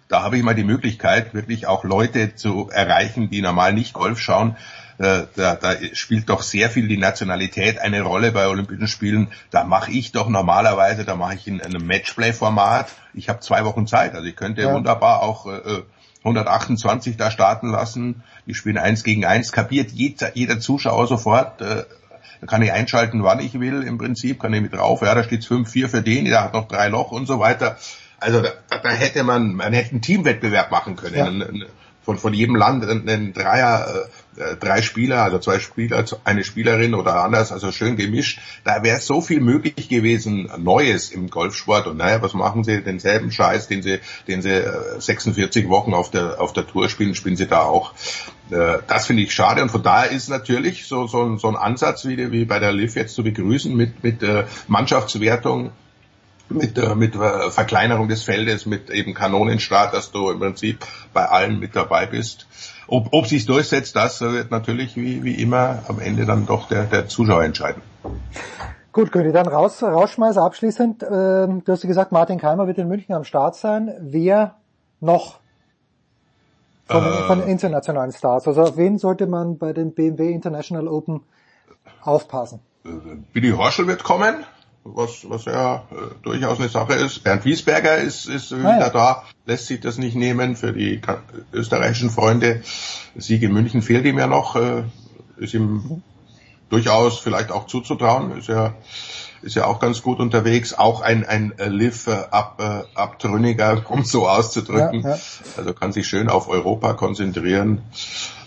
da habe ich mal die Möglichkeit, wirklich auch Leute zu erreichen, die normal nicht Golf schauen. Äh, Da, da spielt doch sehr viel die Nationalität eine Rolle bei Olympischen Spielen. Da mache ich doch normalerweise, da mache ich in einem Matchplay-Format. Ich habe zwei Wochen Zeit, also ich könnte Ja. wunderbar auch äh, 128 da starten lassen. Die spielen eins gegen eins, kapiert jeder, jeder Zuschauer sofort. Äh, da kann ich einschalten, wann ich will im Prinzip, kann ich mit drauf. Ja, da steht 5-4 für den, der hat noch drei Loch und so weiter. Also da, da hätte man, man hätte einen Teamwettbewerb machen können. Ja. Von, von jedem Land einen, einen Dreier, äh, drei Spieler, also zwei Spieler, eine Spielerin oder anders, also schön gemischt. Da wäre so viel möglich gewesen, Neues im Golfsport. Und naja, was machen sie? Denselben Scheiß, den sie, den sie äh, 46 Wochen auf der, auf der Tour spielen, spielen sie da auch. Äh, Das finde ich schade und von daher ist natürlich so, so, ein- so ein Ansatz wie, wie bei der LIV jetzt zu begrüßen mit, mit äh, Mannschaftswertung, mit, äh, mit äh, Verkleinerung des Feldes, mit eben Kanonenstart, dass du im Prinzip bei allen mit dabei bist. Ob, ob sich durchsetzt, das äh, wird natürlich wie, wie immer am Ende dann doch der, der Zuschauer entscheiden. Gut, König, dann raus, rausschmeißer abschließend. Ähm, du hast ja gesagt, Martin Keimer wird in München am Start sein. Wer noch von, Äh. von internationalen Stars? Also auf wen sollte man bei den BMW International Open aufpassen? Billy Horschel wird kommen, was, was ja äh, durchaus eine Sache ist. Bernd Wiesberger ist, ist wieder Ah, ja. da, lässt sich das nicht nehmen für die österreichischen Freunde. Sieg in München fehlt ihm ja noch, äh, ist ihm durchaus vielleicht auch zuzutrauen, ist ja ist ja auch ganz gut unterwegs, auch ein ein äh, Liv äh, ab äh, um so auszudrücken. Ja, ja. Also kann sich schön auf Europa konzentrieren.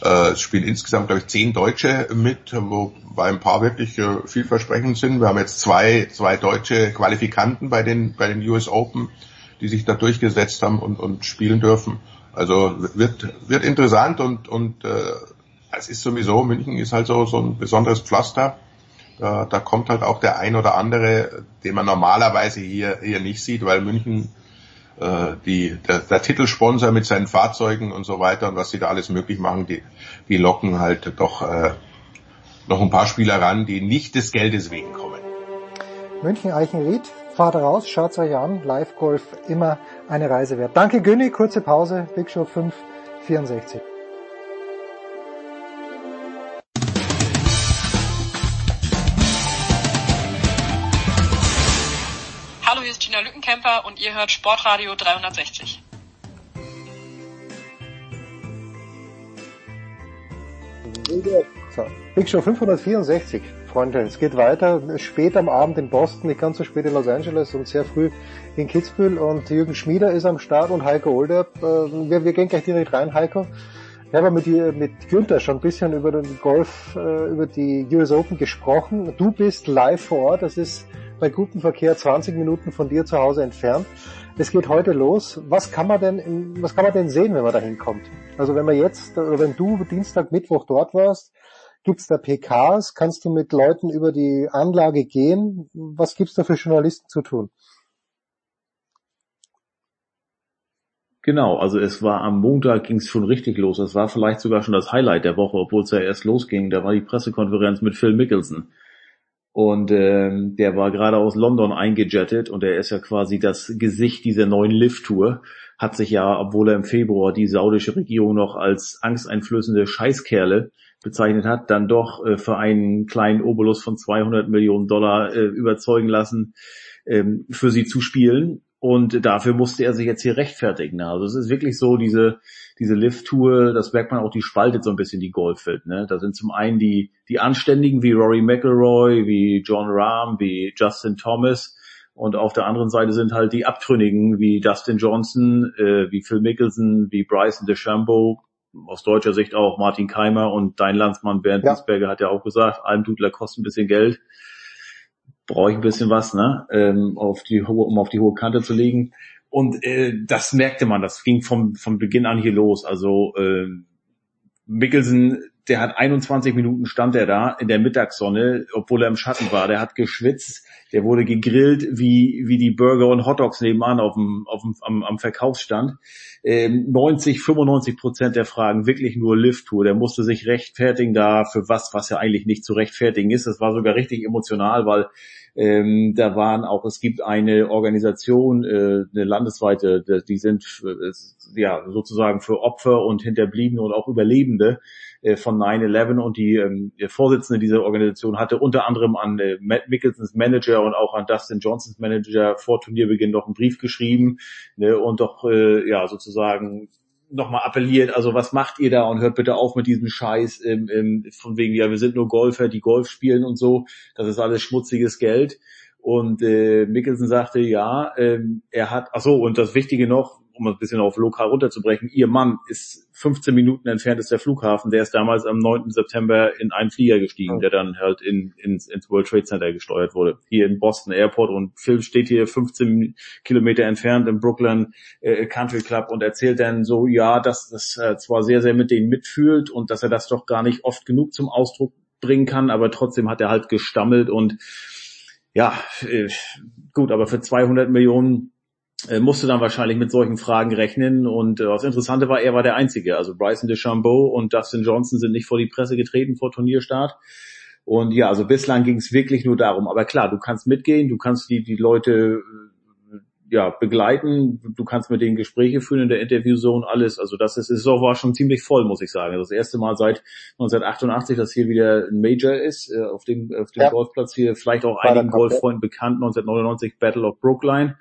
Äh, es spielen insgesamt, glaube ich, zehn Deutsche mit, wobei ein paar wirklich äh, vielversprechend sind. Wir haben jetzt zwei, zwei deutsche Qualifikanten bei den, bei den US Open, die sich da durchgesetzt haben und, und spielen dürfen. Also wird, wird interessant und, und äh, es ist sowieso, München ist halt so, so ein besonderes Pflaster. Da, da kommt halt auch der ein oder andere, den man normalerweise hier, hier nicht sieht, weil München die, der, der Titelsponsor mit seinen Fahrzeugen und so weiter und was sie da alles möglich machen, die, die locken halt doch äh, noch ein paar Spieler ran, die nicht des Geldes wegen kommen. München Eichenried. Fahrt raus, schaut's euch an. Live Golf immer eine Reise wert. Danke Günni, kurze Pause. Big Show 5, Lückenkämper und ihr hört Sportradio 360. So, Big Show 564, Freunde. Es geht weiter. Spät am Abend in Boston, nicht ganz so spät in Los Angeles und sehr früh in Kitzbühel. Und Jürgen Schmieder ist am Start und Heiko Olderb. Äh, Wir, wir gehen gleich direkt rein, Heiko. Ich habe mit, mit Günther schon ein bisschen über den Golf, äh, über die US Open gesprochen. Du bist live vor Ort. Das ist bei gutem Verkehr 20 Minuten von dir zu Hause entfernt. Es geht heute los. Was kann man denn, was kann man denn sehen, wenn man da hinkommt? Also wenn man jetzt, oder wenn du Dienstag, Mittwoch dort warst, gibt's da PKs? Kannst du mit Leuten über die Anlage gehen? Was gibt's da für Journalisten zu tun? Genau, also es war am Montag ging es schon richtig los. Das war vielleicht sogar schon das Highlight der Woche, obwohl es ja erst losging. Da war die Pressekonferenz mit Phil Mickelson. Und ähm, der war gerade aus London eingejettet und er ist ja quasi das Gesicht dieser neuen Lift-Tour. Hat sich ja, obwohl er im Februar die saudische Regierung noch als angsteinflößende Scheißkerle bezeichnet hat, dann doch äh, für einen kleinen Obolus von 200 Millionen Dollar äh, überzeugen lassen, ähm, für sie zu spielen. Und dafür musste er sich jetzt hier rechtfertigen. Also es ist wirklich so, diese, diese Lift-Tour, das merkt man auch, die spaltet so ein bisschen die Golfwelt. Ne? Da sind zum einen die, die Anständigen wie Rory McIlroy, wie John Rahm, wie Justin Thomas. Und auf der anderen Seite sind halt die Abtrünnigen wie Dustin Johnson, äh, wie Phil Mickelson, wie Bryson DeChambeau, aus deutscher Sicht auch Martin Keimer und dein Landsmann Bernd Ja. Wiesberger hat ja auch gesagt, Almdudler kostet ein bisschen Geld brauche ich ein bisschen was, ne, ähm, auf die hohe, um auf die hohe Kante zu legen. Und äh, das merkte man, das ging vom, vom Beginn an hier los. Also äh, Mickelson, der hat 21 Minuten stand er da in der Mittagssonne, obwohl er im Schatten war. Der hat geschwitzt, der wurde gegrillt wie wie die Burger und Hotdogs nebenan auf dem, auf dem am, am Verkaufsstand. Ähm, 90, 95 Prozent der Fragen wirklich nur Lift-Tour. Der musste sich rechtfertigen da für was, was ja eigentlich nicht zu rechtfertigen ist. Das war sogar richtig emotional, weil ähm, da waren auch, es gibt eine Organisation, äh, eine landesweite, die- sind äh, ja sozusagen für Opfer und Hinterbliebene und auch Überlebende von 9-11 und die ähm, Vorsitzende dieser Organisation hatte unter anderem an äh, Matt Mickelsons Manager und auch an Dustin Johnsons Manager vor Turnierbeginn noch einen Brief geschrieben ne, und doch äh, ja sozusagen nochmal appelliert, also was macht ihr da und hört bitte auf mit diesem Scheiß ähm, ähm, von wegen, ja, wir sind nur Golfer, die Golf spielen und so, das ist alles schmutziges Geld. Und äh, Mickelson sagte, ja, ähm, er hat, ach so, und das Wichtige noch, um ein bisschen auf lokal runterzubrechen, ihr Mann ist 15 Minuten entfernt ist der Flughafen, der ist damals am 9. September in einen Flieger gestiegen, der dann halt in, ins, ins World Trade Center gesteuert wurde, hier in Boston Airport und Phil steht hier 15 Kilometer entfernt im Brooklyn äh, Country Club und erzählt dann so, ja, dass das äh, zwar sehr, sehr mit denen mitfühlt und dass er das doch gar nicht oft genug zum Ausdruck bringen kann, aber trotzdem hat er halt gestammelt und ja, äh, gut, aber für 200 Millionen äh, musste dann wahrscheinlich mit solchen Fragen rechnen und äh, das Interessante war, er war der Einzige. Also Bryson DeChambeau und Dustin Johnson sind nicht vor die Presse getreten vor Turnierstart. Und ja, also bislang ging es wirklich nur darum. Aber klar, du kannst mitgehen, du kannst die, die Leute äh, ja, begleiten, du kannst mit denen Gespräche führen in der Interviewzone, alles. Also das ist, ist auch war schon ziemlich voll, muss ich sagen. Das erste Mal seit 1988, dass hier wieder ein Major ist, äh, auf dem, auf dem Ja. Golfplatz hier, vielleicht auch einigen. Golffreunden bekannt, 1999 Battle of Brookline.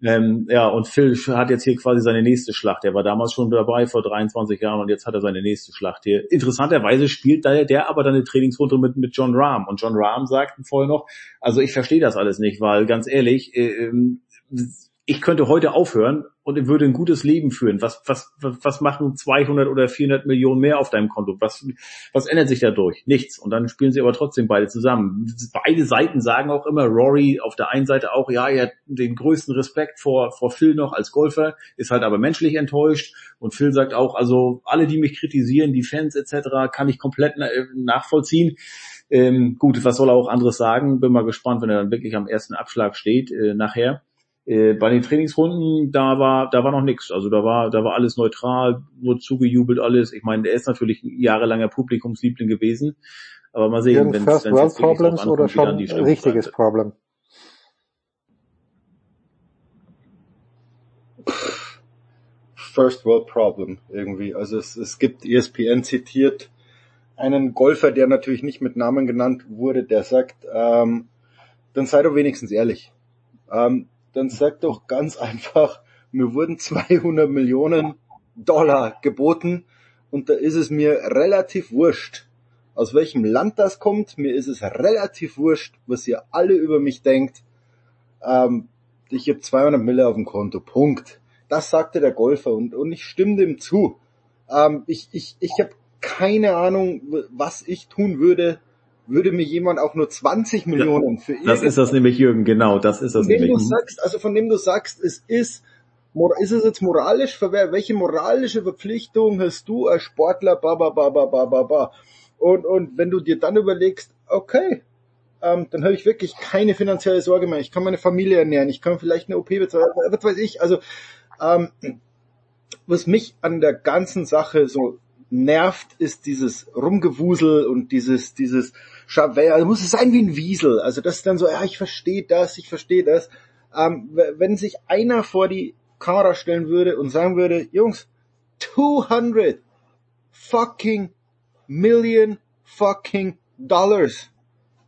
Ähm, ja, und Phil hat jetzt hier quasi seine nächste Schlacht. Er war damals schon dabei, vor 23 Jahren, und jetzt hat er seine nächste Schlacht hier. Interessanterweise spielt der, der aber dann eine Trainingsrunde mit, mit John Rahm. Und John Rahm sagte vorher noch, also ich verstehe das alles nicht, weil ganz ehrlich, äh, ähm, ich könnte heute aufhören und würde ein gutes Leben führen. Was, was, was machen 200 oder 400 Millionen mehr auf deinem Konto? Was, was ändert sich dadurch? Nichts. Und dann spielen sie aber trotzdem beide zusammen. Beide Seiten sagen auch immer, Rory auf der einen Seite auch, ja, er hat den größten Respekt vor, vor Phil noch als Golfer, ist halt aber menschlich enttäuscht. Und Phil sagt auch, also alle, die mich kritisieren, die Fans etc., kann ich komplett äh, nachvollziehen. Ähm, gut, was soll er auch anderes sagen? Bin mal gespannt, wenn er dann wirklich am ersten Abschlag steht äh, nachher. Äh, bei den Trainingsrunden, da war, da war noch nichts. Also da war, da war alles neutral, nur zugejubelt alles. Ich meine, der ist natürlich ein jahrelanger Publikumsliebling gewesen. Aber mal sehen, wenn es World Problems oder schon ein richtiges Problem. First World Problem irgendwie. Also es, es gibt ESPN zitiert einen Golfer, der natürlich nicht mit Namen genannt wurde, der sagt, ähm, dann sei doch wenigstens ehrlich. Ähm, dann sag doch ganz einfach, mir wurden 200 Millionen Dollar geboten und da ist es mir relativ wurscht, aus welchem Land das kommt. Mir ist es relativ wurscht, was ihr alle über mich denkt. Ähm, ich habe 200 Mille auf dem Konto. Punkt. Das sagte der Golfer und, und ich stimme dem zu. Ähm, ich ich, ich habe keine Ahnung, was ich tun würde, würde mir jemand auch nur 20 Millionen für Das ist das nämlich, Jürgen, genau, das ist das von dem nämlich. du sagst, also von dem du sagst, es ist, ist es jetzt moralisch, welche moralische Verpflichtung hast du als Sportler, ba, ba, ba, ba, ba, ba, ba. Und, und wenn du dir dann überlegst, okay, ähm, dann habe ich wirklich keine finanzielle Sorge mehr. Ich kann meine Familie ernähren, ich kann vielleicht eine OP bezahlen, was weiß ich. Also, ähm, was mich an der ganzen Sache so nervt, ist dieses Rumgewusel und dieses, dieses Chavert, also muss es sein wie ein Wiesel. Also das ist dann so, ja, ich verstehe das, ich verstehe das. Ähm, wenn sich einer vor die Kamera stellen würde und sagen würde, Jungs, 200 fucking million fucking dollars.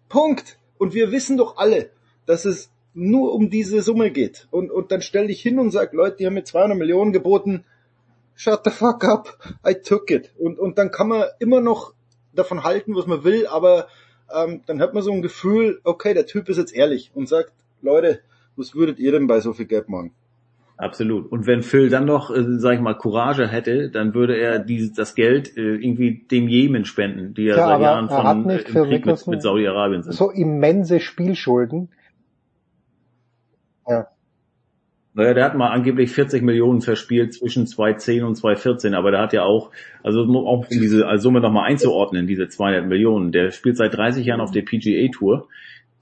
Punkt. Und wir wissen doch alle, dass es nur um diese Summe geht. Und, und dann stell dich hin und sag, Leute, die haben mir 200 Millionen geboten, shut the fuck up, I took it. Und, und dann kann man immer noch davon halten, was man will, aber ähm, dann hat man so ein Gefühl, okay, der Typ ist jetzt ehrlich und sagt, Leute, was würdet ihr denn bei so viel Geld machen? Absolut. Und wenn Phil dann noch, äh, sag ich mal, Courage hätte, dann würde er dieses, das Geld äh, irgendwie dem Jemen spenden, die ja, Ja, seit Jahren er hat von äh, Krieg mit, mit Saudi-Arabien sind. so immense Spielschulden. Ja. Naja, der hat mal angeblich 40 Millionen verspielt zwischen 2010 und 2014, aber der hat ja auch, also um auch um diese Summe nochmal einzuordnen, diese 200 Millionen, der spielt seit 30 Jahren auf der PGA Tour,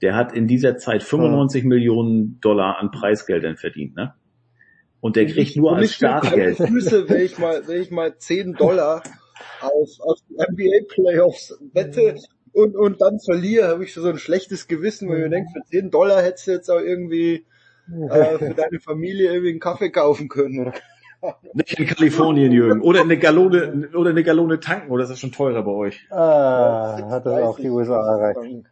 der hat in dieser Zeit 95 Millionen Dollar an Preisgeldern verdient, ne? Und der kriegt nur Und als Startgeld. Füße, wenn ich mal, wenn ich mal 10 Dollar auf, auf die NBA Playoffs wette und, und dann verliere, habe ich so ein schlechtes Gewissen, weil ich mir denke, für 10 Dollar hättest du jetzt auch irgendwie äh, für deine Familie irgendwie einen Kaffee kaufen können. Oder? Nicht in Kalifornien, Jürgen. Oder eine Gallone, oder eine Gallone tanken, oder ist das schon teurer bei euch? Ah, hat das auch die USA erreicht.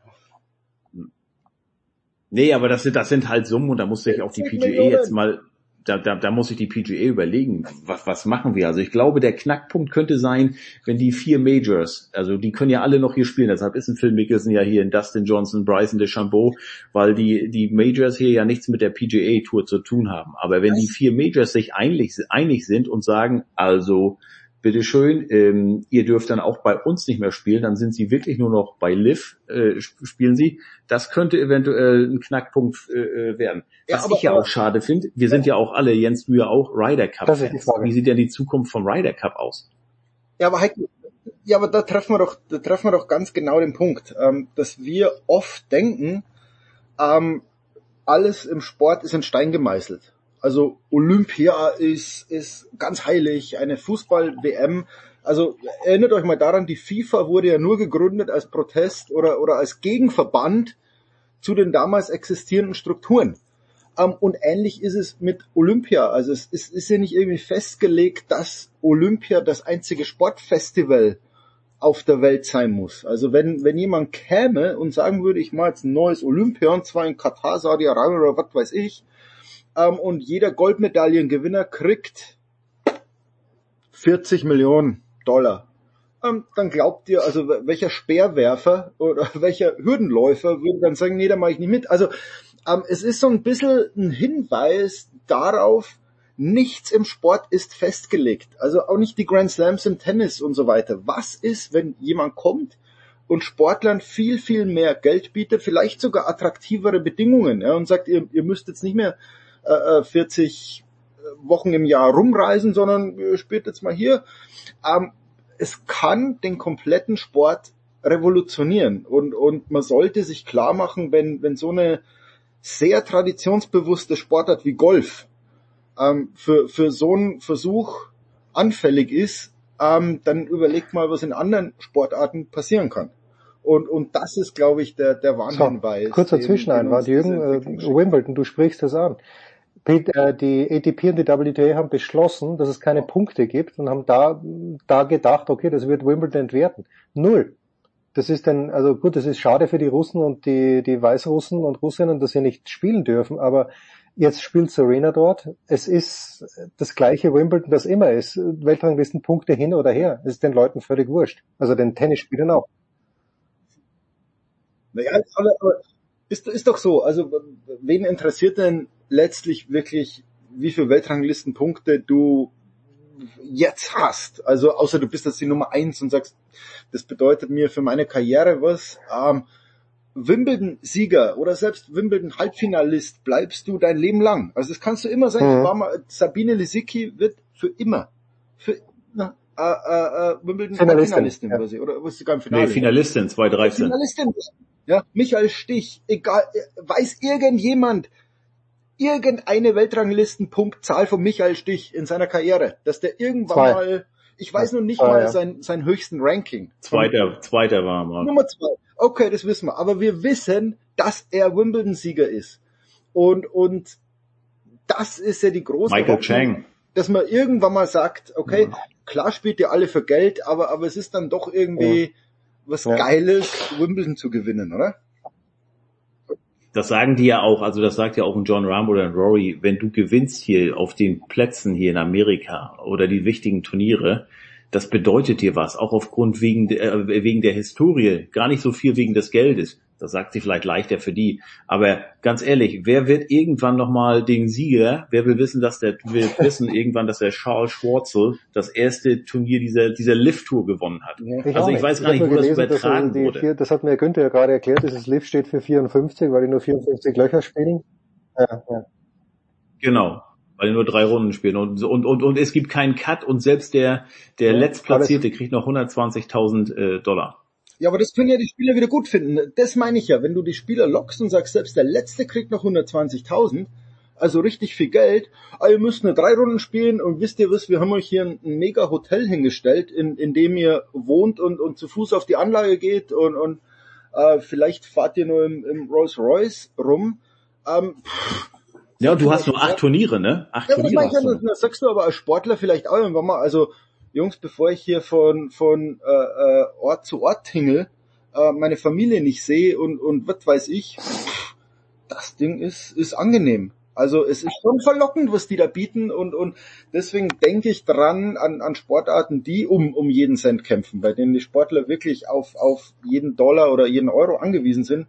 Nee, aber das sind, das sind halt Summen und da muss sich auch die 40 PGA jetzt mal, da, da, da muss sich die PGA überlegen, was, was machen wir? Also ich glaube, der Knackpunkt könnte sein, wenn die vier Majors, also die können ja alle noch hier spielen, deshalb ist ein Phil Mickelson ja hier in Dustin Johnson, Bryson DeChambeau, weil die, die Majors hier ja nichts mit der PGA Tour zu tun haben. Aber wenn die vier Majors sich einig, einig sind und sagen, also, bitteschön, ähm, ihr dürft dann auch bei uns nicht mehr spielen, dann sind sie wirklich nur noch bei Liv, äh, sp- spielen sie. Das könnte eventuell ein Knackpunkt äh, äh, werden. Ja, Was ich ja auch schade finde, wir sind ja auch alle, Jens, du ja auch Ryder Cup. Wie sieht denn die Zukunft vom Ryder Cup aus? Ja, aber Heiko, ja, aber da treffen wir doch, da treffen wir doch ganz genau den Punkt, ähm, dass wir oft denken, ähm, alles im Sport ist in Stein gemeißelt. Also Olympia ist, ist ganz heilig, eine Fußball-WM. Also erinnert euch mal daran, die FIFA wurde ja nur gegründet als Protest oder, oder als Gegenverband zu den damals existierenden Strukturen. Ähm, und ähnlich ist es mit Olympia. Also es ist, ist ja nicht irgendwie festgelegt, dass Olympia das einzige Sportfestival auf der Welt sein muss. Also wenn, wenn jemand käme und sagen würde, ich mache jetzt ein neues Olympia und zwar in Katar, Saudi-Arabien oder was weiß ich, ähm, und jeder Goldmedaillengewinner kriegt 40 Millionen Dollar. Ähm, dann glaubt ihr, also welcher Speerwerfer oder welcher Hürdenläufer würde dann sagen, nee, da mache ich nicht mit. Also ähm, es ist so ein bisschen ein Hinweis darauf, nichts im Sport ist festgelegt. Also auch nicht die Grand Slams im Tennis und so weiter. Was ist, wenn jemand kommt und Sportlern viel, viel mehr Geld bietet, vielleicht sogar attraktivere Bedingungen ja, und sagt, ihr, ihr müsst jetzt nicht mehr äh, äh, 40 Wochen im Jahr rumreisen, sondern ihr spielt jetzt mal hier. Ähm, es kann den kompletten Sport revolutionieren und, und man sollte sich klar machen, wenn, wenn so eine sehr traditionsbewusste Sportart wie Golf ähm, für, für so einen Versuch anfällig ist, ähm, dann überlegt mal, was in anderen Sportarten passieren kann. Und, und das ist, glaube ich, der, der Warnhinweis. So, kurzer Zwischeneinwand, den uns diese Jürgen, äh. Wimbledon, du sprichst das an. Äh, die ATP und die WTA haben beschlossen, dass es keine Punkte gibt und haben da, da gedacht, okay, das wird Wimbledon entwerten. Null. Das ist dann, also gut, das ist schade für die Russen und die, die Weißrussen und Russinnen, dass sie nicht spielen dürfen, aber jetzt spielt Serena dort. Es ist das gleiche Wimbledon, das immer ist. Weltranglisten Punkte hin oder her. Es ist den Leuten völlig wurscht. Also den Tennisspielern auch. Naja, ist, ist doch so. Also wen interessiert denn letztlich wirklich, wie viele Weltranglistenpunkte du jetzt hast? Also außer du bist jetzt die Nummer eins und sagst, das bedeutet mir für meine Karriere was. Ähm, Wimbledon-Sieger oder selbst Wimbledon-Halbfinalist bleibst du dein Leben lang. Also das kannst du immer sein. Mhm. War mal, Sabine Lisicki wird für immer, für na, äh, äh, äh, Wimbledon Finalistin, Finalistin ja. oder, sie, oder was sogar im Finale. Nee, Finalistin 2013. Finalistin. Ja, Michael Stich, egal, weiß irgendjemand irgendeine Weltranglistenpunktzahl von Michael Stich in seiner Karriere, dass der irgendwann Zwei. mal, ich weiß noch nicht Zwei, mal ja. sein, sein höchsten Ranking. Zweiter, zweiter war mal. Nummer zwei. Okay, das wissen wir. Aber wir wissen, dass er Wimbledon-Sieger ist. Und, und das ist ja die große Michael Hoffnung, Chang. dass man irgendwann mal sagt, okay, klar spielt ihr alle für Geld, aber, aber es ist dann doch irgendwie was Ja. Geiles, Wimbledon zu gewinnen, oder? Das sagen die ja auch, also das sagt ja auch ein John Rahm oder ein Rory, wenn du gewinnst hier auf den Plätzen hier in Amerika oder die wichtigen Turniere, das bedeutet dir was, auch aufgrund wegen äh, wegen der Historie, gar nicht so viel wegen des Geldes. Das sagt sie vielleicht leichter für die. Aber ganz ehrlich, wer wird irgendwann nochmal den Sieger, wer will wissen, dass der, will wissen irgendwann, dass der Charles Schwarzel das erste Turnier dieser, dieser Lift-Tour gewonnen hat. Ich also ich weiß Ich gar hab nicht, wo das gelesen, dass übertragen wurde. Vier, das hat mir Günther ja gerade erklärt, dieses Liv steht für 54, weil die nur 54 Löcher spielen. Ja, ja. Genau. Weil die nur drei Runden spielen und, und, und, und es gibt keinen Cut und selbst der, der Ja, Letztplatzierte kriegt noch 120.000 äh, Dollar. Ja, aber das können ja die Spieler wieder gut finden. Das meine ich ja. Wenn du die Spieler lockst und sagst, selbst der Letzte kriegt noch 120.000, also richtig viel Geld, aber ihr müsst nur drei Runden spielen und wisst ihr was, wir haben euch hier ein, ein mega Hotel hingestellt, in, in dem ihr wohnt und, und zu Fuß auf die Anlage geht und, und äh, vielleicht fahrt ihr nur im, im Rolls Royce rum. Ähm, Ja, und du hast nur acht Turniere, ne? Acht ja, das, Turniere meine ich hast ja, das sagst du aber als Sportler vielleicht auch irgendwann mal, also Jungs, bevor ich hier von, von äh, äh, Ort zu Ort hingel, äh, meine Familie nicht sehe und, und was weiß ich, das Ding ist, ist angenehm. Also es ist schon verlockend, was die da bieten und, und deswegen denke ich dran an, an Sportarten, die um, um jeden Cent kämpfen, bei denen die Sportler wirklich auf, auf jeden Dollar oder jeden Euro angewiesen sind,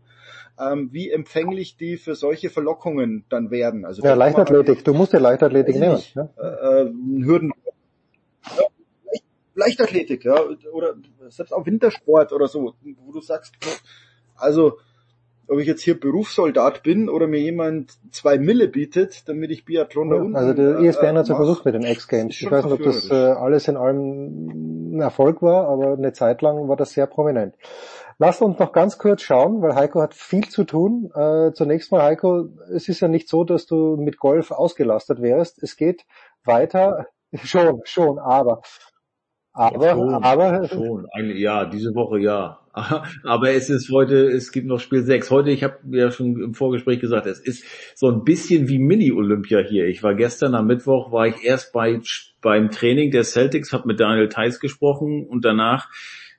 ähm, wie empfänglich die für solche Verlockungen dann werden. Also Ja, man Leichtathletik. Du musst ja Leichtathletik nehmen. nicht. Ne? äh, äh, Hürden. Ja, Leichtathletik, ja, oder selbst auch Wintersport oder so, wo du sagst, also ob ich jetzt hier Berufssoldat bin oder mir jemand zwei Mille bietet, damit ich Biathlon da unten. Also der äh, ESPN hat es ja mach, versucht mit den X-Games. Ich weiß nicht, ob das äh, alles in allem ein Erfolg war, aber eine Zeit lang war das sehr prominent. Lasst uns noch ganz kurz schauen, weil Heiko hat viel zu tun. Äh, zunächst mal, Heiko, es ist ja nicht so, dass du mit Golf ausgelastet wärst. Es geht weiter. Schon, schon, aber. Aber, schon, aber, schon. Eigentlich, ja, diese Woche ja. Aber es ist heute, es gibt noch Spiel 6. Heute, ich habe ja schon im Vorgespräch gesagt, es ist so ein bisschen wie Mini-Olympia hier. Ich war gestern am Mittwoch, war ich erst bei, beim Training der Celtics, habe mit Daniel Theiss gesprochen und danach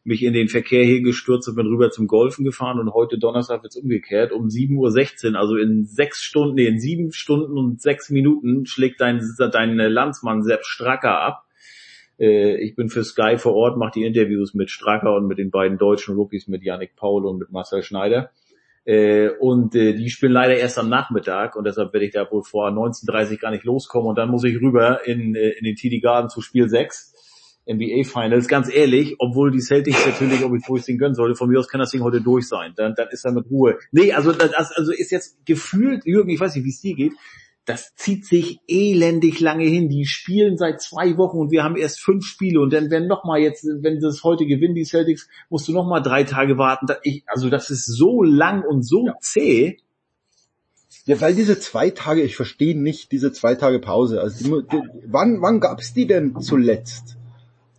mich in den Verkehr hier gestürzt und bin rüber zum Golfen gefahren und heute Donnerstag wird's umgekehrt um 7.16 Uhr, also in sechs Stunden, nee, in sieben Stunden und sechs Minuten schlägt dein, dein Landsmann Sepp Stracker ab. Äh, Ich bin für Sky vor Ort, mache die Interviews mit Stracker und mit den beiden deutschen Rookies, mit Yannick Paul und mit Marcel Schneider. Äh, Und äh, die spielen leider erst am Nachmittag und deshalb werde ich da wohl vor 19.30 gar nicht loskommen und dann muss ich rüber in, äh, in den TD Garden zu Spiel 6. NBA Finals, ganz ehrlich, obwohl die Celtics natürlich, ob ich wo ich Ding gönnen sollte, von mir aus kann das Ding heute durch sein. Dann, dann ist er mit Ruhe. Nee, also das also ist jetzt gefühlt, Jürgen, ich weiß nicht, wie es dir geht, das zieht sich elendig lange hin. Die spielen seit zwei Wochen und wir haben erst fünf Spiele und dann werden noch mal jetzt, wenn das heute gewinnen, die Celtics, musst du noch mal drei Tage warten. Ich, also das ist so lang und so zäh. Ja, weil diese zwei Tage, ich verstehe nicht diese zwei Tage Pause. Also die, die, wann, wann gab's die denn zuletzt?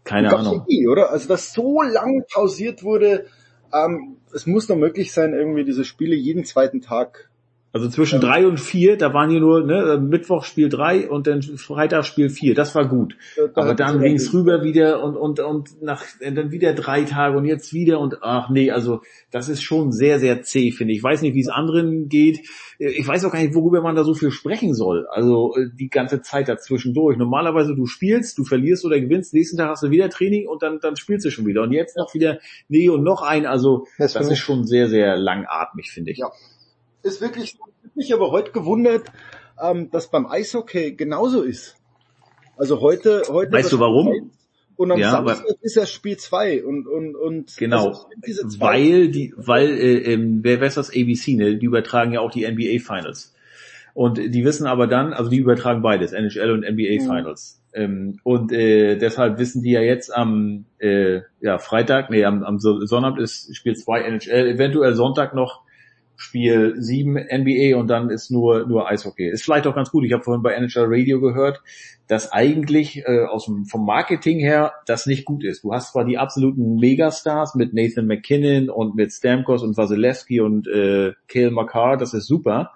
Keine gab's Ahnung. Nie, oder? Also dass so lang pausiert wurde, ähm, es muss doch möglich sein, irgendwie diese Spiele jeden zweiten Tag Also zwischen drei und vier, da waren hier nur ne, Mittwoch Spiel drei und dann Freitag Spiel vier. Das war gut. Aber dann ging's rüber wieder und und und nach dann wieder drei Tage und jetzt wieder und ach nee, also das ist schon sehr sehr zäh finde ich. Ich weiß nicht, wie es anderen geht. Ich weiß auch gar nicht, worüber man da so viel sprechen soll. Also äh, die ganze Zeit dazwischendurch. Normalerweise du spielst, du verlierst oder gewinnst, nächsten Tag hast du wieder Training und dann dann spielst du schon wieder und jetzt noch wieder nee und noch ein. Also Das das ist schon sehr sehr langatmig finde ich. Ja. Ist wirklich, so. Ich mich aber heute gewundert, ähm, dass beim Eishockey genauso ist. Also heute, heute. Weißt du warum? Und am Ja, Samstag ist das Spiel zwei und, und, und. Genau, also diese zwei weil die, weil äh, ähm, wer weiß das ABC, ne? Die übertragen ja auch die NBA Finals. Und die wissen aber dann, also die übertragen beides, NHL und NBA Mhm. Finals. Ähm, und äh, deshalb wissen die ja jetzt am äh, ja, Freitag, nee, am, am So- Sonnabend ist Spiel 2 NHL, eventuell Sonntag noch Spiel 7 NBA und dann ist nur nur Eishockey. Ist vielleicht auch ganz gut. Ich habe vorhin bei NHL Radio gehört, dass eigentlich äh, aus dem, vom Marketing her das nicht gut ist. Du hast zwar die absoluten Megastars mit Nathan McKinnon und mit Stamkos und Vasilevsky und äh, Cale Makar, das ist super,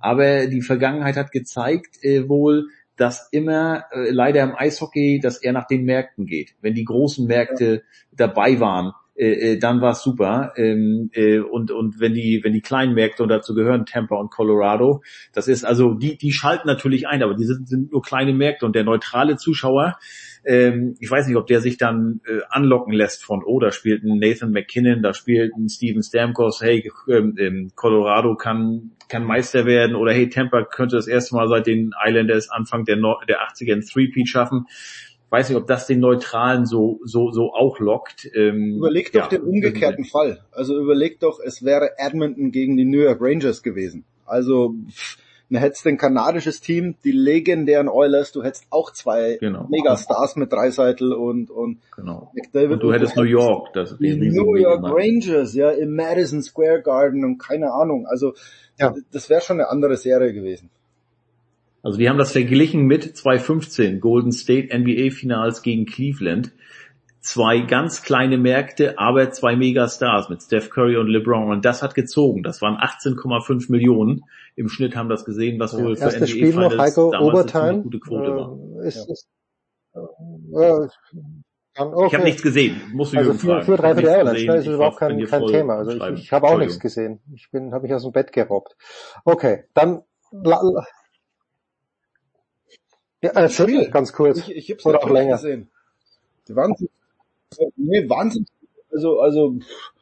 aber die Vergangenheit hat gezeigt äh, wohl, dass immer äh, leider im Eishockey, dass er nach den Märkten geht. Wenn die großen Märkte dabei waren, äh, dann war es super. Ähm, äh, und und wenn die wenn die kleinen Märkte und dazu gehören Tampa und Colorado, das ist also die die schalten natürlich ein, aber die sind, sind nur kleine Märkte und der neutrale Zuschauer, ähm, ich weiß nicht, ob der sich dann äh, anlocken lässt von, oh, da spielt ein Nathan McKinnon, da spielt ein Steven Stamkos, hey, ähm, ähm, Colorado kann kann Meister werden oder hey, Tampa könnte das erste Mal seit den Islanders Anfang der, Nor der 80er ein Three-Peat schaffen. Weiß nicht, ob das den Neutralen so so so auch lockt. Ähm, Überleg ja, doch den umgekehrten Fall. Also überleg doch, es wäre Edmonton gegen die New York Rangers gewesen. Also pff, du hättest ein kanadisches Team, die legendären Oilers, du hättest auch zwei Genau. Megastars mit Dreiseitel und und Genau. McDavid Und du hättest New York, das die New York. Rangers, ja, im Madison Square Garden und keine Ahnung. Also das wäre schon eine andere Serie gewesen. Also wir haben das verglichen mit 2015 Golden State NBA Finals gegen Cleveland. Zwei ganz kleine Märkte, aber zwei Megastars mit Steph Curry und LeBron. Und das hat gezogen. Das waren 18,5 Millionen. Im Schnitt haben das gesehen, was wohl für NBA Spiel noch, Finals Heiko, damals eine gute Quote war. Äh, ist, ist, äh, ja, kann, okay. Ich habe nichts gesehen. Musst du also Jürgen für, fragen. für Ich hab drei Viertel nichts Avalanche, gesehen. da ist Ich überhaupt kein, kein Thema. Also ich, ich habe auch nichts gesehen. Ich bin, habe mich aus dem Bett gerobbt. Okay, dann ja, erzähl ganz kurz. Ich, ich hab's Oder auch länger. gesehen. Die Wahnsinn. Nee, Wahnsinn. Also, also pff,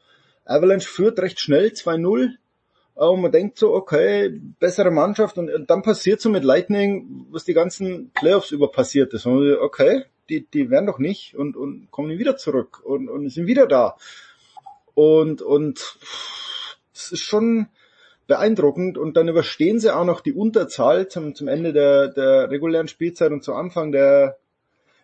Avalanche führt recht schnell 2-0. Und man denkt so, okay, bessere Mannschaft. Und, und dann passiert so mit Lightning, was die ganzen Playoffs über passiert ist. Und okay, die, die werden doch nicht und, und kommen wieder zurück und, und sind wieder da. Und, und pff, das ist schon beeindruckend. Und dann überstehen sie auch noch die Unterzahl zum, zum Ende der, der regulären Spielzeit und zu Anfang der,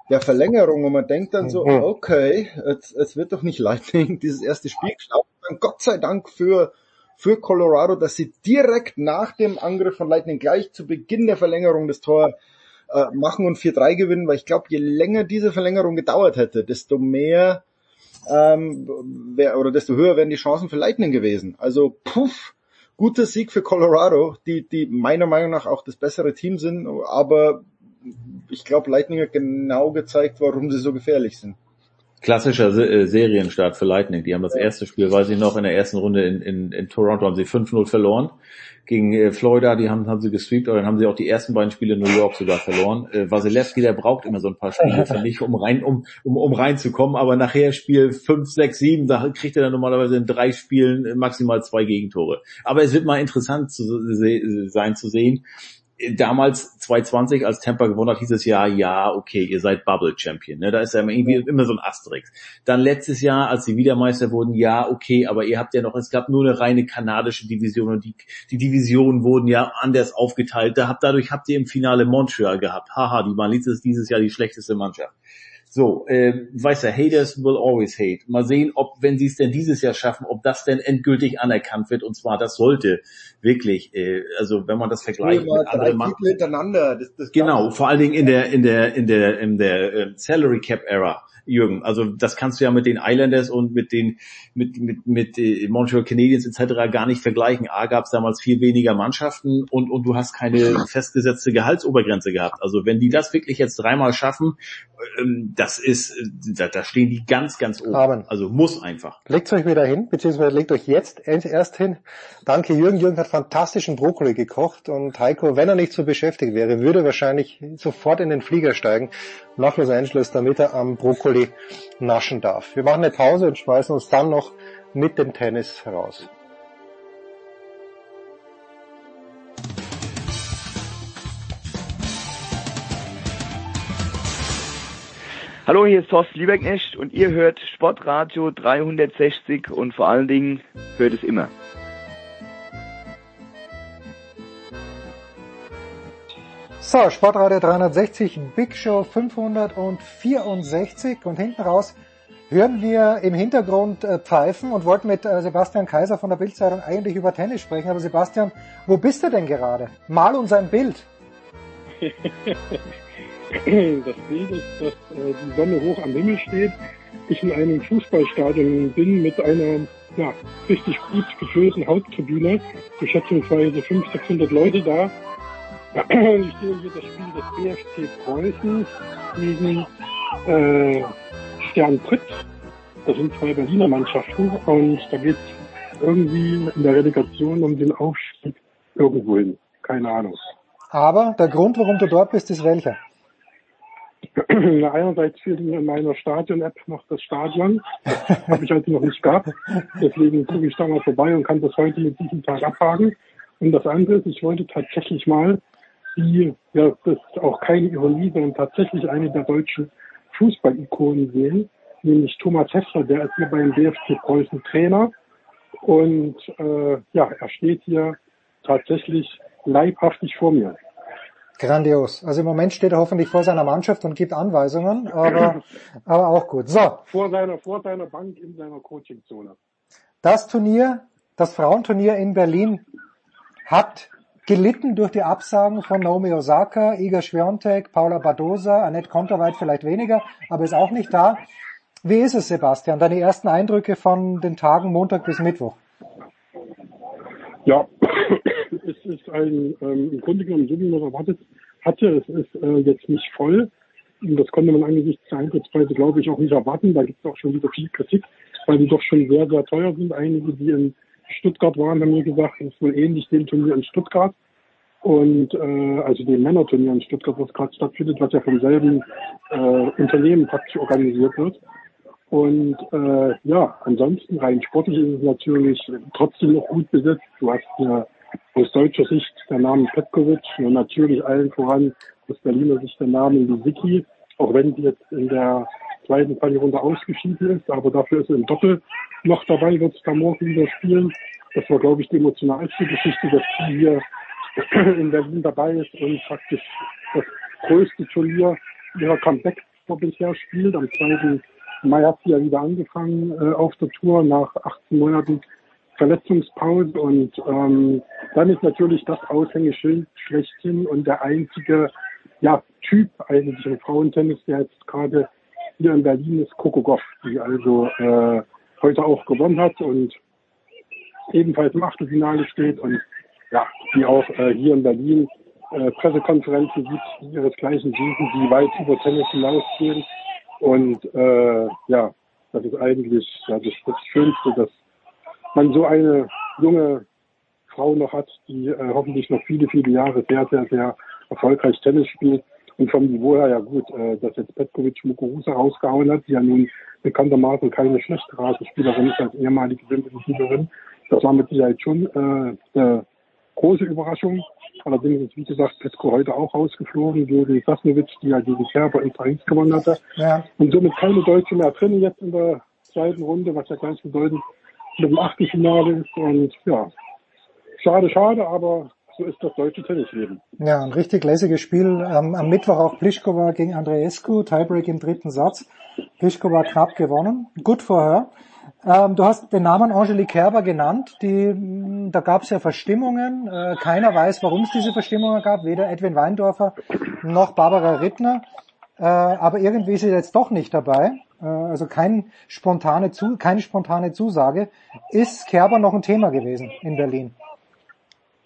der Verlängerung. Und man denkt dann so, Mhm. okay, es, es wird doch nicht Lightning dieses erste Spiel geschafft. Dann Gott sei Dank für, für Colorado, dass sie direkt nach dem Angriff von Lightning gleich zu Beginn der Verlängerung das Tor äh, machen und 4-3 gewinnen, weil ich glaube, je länger diese Verlängerung gedauert hätte, desto mehr ähm, wär, oder desto höher wären die Chancen für Lightning gewesen. Also puff, guter Sieg für Colorado, die, die meiner Meinung nach auch das bessere Team sind, aber ich glaube, Lightning hat genau gezeigt, warum sie so gefährlich sind. Klassischer Se äh, Serienstart für Lightning. Die haben das erste Spiel, weiß ich noch, in der ersten Runde in, in, in Toronto haben sie 5-0 verloren. Gegen äh, Florida, die haben, haben sie gesweept, aber dann haben sie auch die ersten beiden Spiele in New York sogar verloren. Äh, Vasilevski, der braucht immer so ein paar Spiele, finde ich, um rein, um, um, um reinzukommen. Aber nachher Spiel 5, 6, 7, da kriegt er dann normalerweise in drei Spielen äh, maximal zwei Gegentore. Aber es wird mal interessant zu se sein zu sehen, damals 2020, als Tampa gewonnen hat, hieß es ja, ja, okay, ihr seid Bubble Champion. Ne? Da ist ja irgendwie immer so ein Asterix. Dann letztes Jahr, als sie Wiedermeister wurden, ja, okay, aber ihr habt ja noch, es gab nur eine reine kanadische Division und die, die Divisionen wurden ja anders aufgeteilt. Da habt, dadurch habt ihr im Finale Montreal gehabt. Haha, die waren dieses, dieses Jahr die schlechteste Mannschaft. So, äh, weißt du, Haters will always hate. Mal sehen, ob, wenn sie es denn dieses Jahr schaffen, ob das denn endgültig anerkannt wird. Und zwar, das sollte wirklich, äh, also wenn man das vergleicht mit anderen Mann- hintereinander. Das, das Genau, vor allen Dingen in der in der in der in der äh, Salary Cap Era, Jürgen. Also das kannst du ja mit den Islanders und mit den mit mit mit äh, Montreal Canadiens etc. gar nicht vergleichen. A gab es damals viel weniger Mannschaften und und du hast keine festgesetzte Gehaltsobergrenze gehabt. Also wenn die das wirklich jetzt dreimal schaffen, ähm, das ist äh, da, da stehen die ganz ganz oben. Haben. Also muss einfach. Legt euch wieder hin, beziehungsweise legt euch jetzt erst hin. Danke Jürgen. Jürgen hat fantastischen Brokkoli gekocht und Heiko, wenn er nicht so beschäftigt wäre, würde wahrscheinlich sofort in den Flieger steigen nach Los Angeles, damit er am Brokkoli naschen darf. Wir machen eine Pause und schmeißen uns dann noch mit dem Tennis heraus. Hallo, hier ist Thorsten Lieberknecht und ihr hört Sportradio 360 und vor allen Dingen hört es immer. So, Sportradio 360, Big Show 564 und hinten raus hören wir im Hintergrund äh, pfeifen und wollten mit äh, Sebastian Kaiser von der Bildzeitung eigentlich über Tennis sprechen. Aber Sebastian, wo bist du denn gerade? Mal uns ein Bild. Das Bild ist, dass äh, die Sonne hoch am Himmel steht, ich in einem Fußballstadion bin mit einer ja, richtig gut gefüllten Haupttribüne, so schätzungsweise 500, 600 Leute da. Ich sehe hier das Spiel des BFC Preußen gegen äh, Stern Pritt. Das sind zwei Berliner Mannschaften und da geht irgendwie in der Relegation um den Aufstieg irgendwo hin. Keine Ahnung. Aber der Grund, warum du dort bist, ist welcher? Einerseits fehlt mir in meiner Stadion-App noch das Stadion. Das habe ich heute noch nicht gehabt. Deswegen gucke ich da mal vorbei und kann das heute mit diesem Tag abhaken. Und das andere ist, ich wollte tatsächlich mal die, ja, das ist auch keine Ironie, sondern tatsächlich eine der deutschen Fußball-Ikonen sehen, nämlich Thomas Hessler, der ist hier beim BFC Preußen Trainer. Und äh, ja, er steht hier tatsächlich leibhaftig vor mir. Grandios. Also im Moment steht er hoffentlich vor seiner Mannschaft und gibt Anweisungen, aber, aber auch gut. So, Vor seiner, vor seiner Bank in seiner Coachingzone. das Turnier, das Frauenturnier in Berlin hat gelitten durch die Absagen von Naomi Osaka, Iga Swiatek, Paula Badosa, Annette Konterweit vielleicht weniger, aber ist auch nicht da. Wie ist es, Sebastian? Deine ersten Eindrücke von den Tagen Montag bis Mittwoch? Ja, es ist ein, ähm, im Grunde genommen, so wie man erwartet hatte, es ist äh, jetzt nicht voll. Und das konnte man angesichts der Eintrittspreise, glaube ich, auch nicht erwarten. Da gibt es auch schon wieder viel Kritik, weil die doch schon sehr, sehr teuer sind. Einige, die in Stuttgart waren, haben mir gesagt, es ist wohl ähnlich dem Turnier in Stuttgart. Und äh, also dem Männerturnier in Stuttgart, was gerade stattfindet, was ja vom selben äh, Unternehmen praktisch organisiert wird. Und äh, ja, ansonsten rein sportlich ist es natürlich trotzdem noch gut besetzt. Du hast ja aus deutscher Sicht der Name Petkovic und natürlich allen voran aus Berliner Sicht der Name Lisicki, auch wenn sie jetzt in der zweiten Quali-Runde ausgeschieden ist, aber dafür ist sie im Doppel noch dabei, wird da morgen wieder spielen. Das war, glaube ich, die emotionalste Geschichte, dass sie hier in Berlin dabei ist und praktisch das größte Turnier ihrer Comeback bisher spielt. Am 2. Mai hat sie ja wieder angefangen äh, auf der Tour nach 18 Monaten Verletzungspause und ähm, dann ist natürlich das Aushängeschild schlechthin und der einzige ja, Typ eigentlich im Frauentennis, der jetzt gerade hier in Berlin ist, Coco Goff, die also äh, heute auch gewonnen hat und ebenfalls im Achtelfinale steht und ja, die auch äh, hier in Berlin äh, Pressekonferenzen gibt, die ihresgleichen suchen, die weit über Tennis hinausgehen. Und äh, ja, das ist eigentlich ja, das, das Schönste, dass man so eine junge Frau noch hat, die äh, hoffentlich noch viele, viele Jahre sehr, sehr, sehr erfolgreich Tennis spielt. Und vom Niveau her ja gut, äh, dass jetzt Petkovic Muguruza rausgehauen hat, die ja nun bekanntermaßen keine schlechte Rasenspielerin ist als ehemalige Wimbledon-Siegerin. Das war mit Sicherheit schon äh, eine große Überraschung. Allerdings ist, wie gesagt, Petko heute auch rausgeflogen gegen Sasnovic, die ja gegen Kerber in Paris gewonnen hatte. Ja. Und somit keine Deutsche mehr drin jetzt in der zweiten Runde, was ja gleich bedeutend mit dem Achtelfinale ist. Und ja, schade, schade, aber so ist das deutsche Tennisleben. Ja, ein richtig lässiges Spiel. Ähm, am Mittwoch auch Pliskova gegen Andreescu, Tiebreak im dritten Satz. Pliskova knapp gewonnen. Gut vorher. Ähm, du hast den Namen Angelique Kerber genannt. Die, mh, da gab es ja Verstimmungen. Äh, keiner weiß, warum es diese Verstimmungen gab. Weder Edwin Weindorfer noch Barbara Rittner. Äh, aber irgendwie ist sie jetzt doch nicht dabei. Äh, also kein spontane Zu keine spontane Zusage. Ist Kerber noch ein Thema gewesen in Berlin?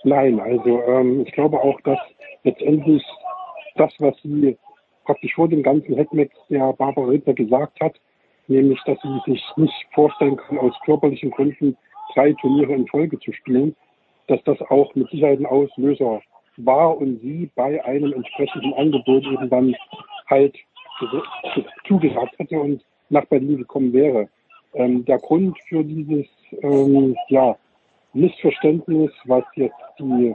Nein, also ähm, ich glaube auch, dass letztendlich das, was sie praktisch vor dem ganzen Headmatch der Barbara Rittner gesagt hat, nämlich, dass sie sich nicht vorstellen kann, aus körperlichen Gründen drei Turniere in Folge zu spielen, dass das auch mit Sicherheit ein Auslöser war und sie bei einem entsprechenden Angebot eben dann halt zugesagt hätte und nach Berlin gekommen wäre. Ähm, der Grund für dieses ähm, ja, Missverständnis, was jetzt die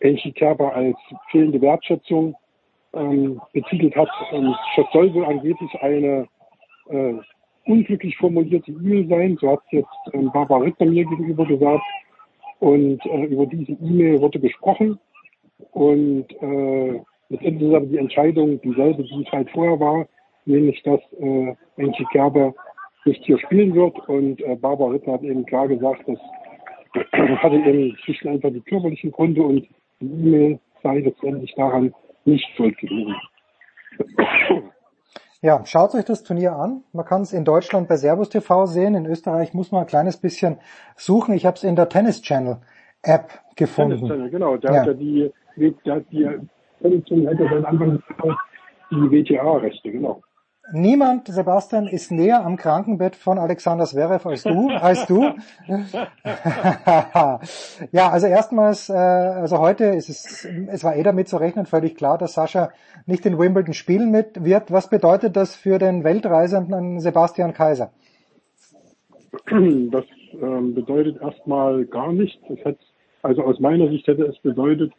Enchi Kerber als fehlende Wertschätzung ähm, betitelt hat, ähm, das soll wohl angeblich eine äh, unglücklich formulierte E-Mail sein. So hat jetzt ähm, Barbara Ritter mir gegenüber gesagt. Und äh, über diese E-Mail wurde gesprochen. Und äh, letztendlich ist aber die Entscheidung dieselbe, die es halt vorher war, nämlich dass äh, Enchi Kerber nicht hier spielen wird. Und äh, Barbara Ritter hat eben klar gesagt, dass hatte eben zwischen einfach die körperlichen Gründe und die E-Mail sei letztendlich daran nicht schuld gewesen. Ja, schaut euch das Turnier an. Man kann es in Deutschland bei Servus TV sehen. In Österreich muss man ein kleines bisschen suchen. Ich habe es in der Tennis Channel App gefunden. Tennis Channel, genau. Der ja. hat ja die, hat die Tennis Channel hat ja seit Anfang die WTA-Rechte, genau. Niemand, Sebastian, ist näher am Krankenbett von Alexander Zverev als du, als du. ja, also erstmals, äh, also heute ist es, es war eh damit zu rechnen, völlig klar, dass Sascha nicht in Wimbledon spielen mit wird. Was bedeutet das für den Weltreisenden Sebastian Kaiser? Das ähm, bedeutet erstmal gar nichts. Hat, also aus meiner Sicht hätte es bedeutet,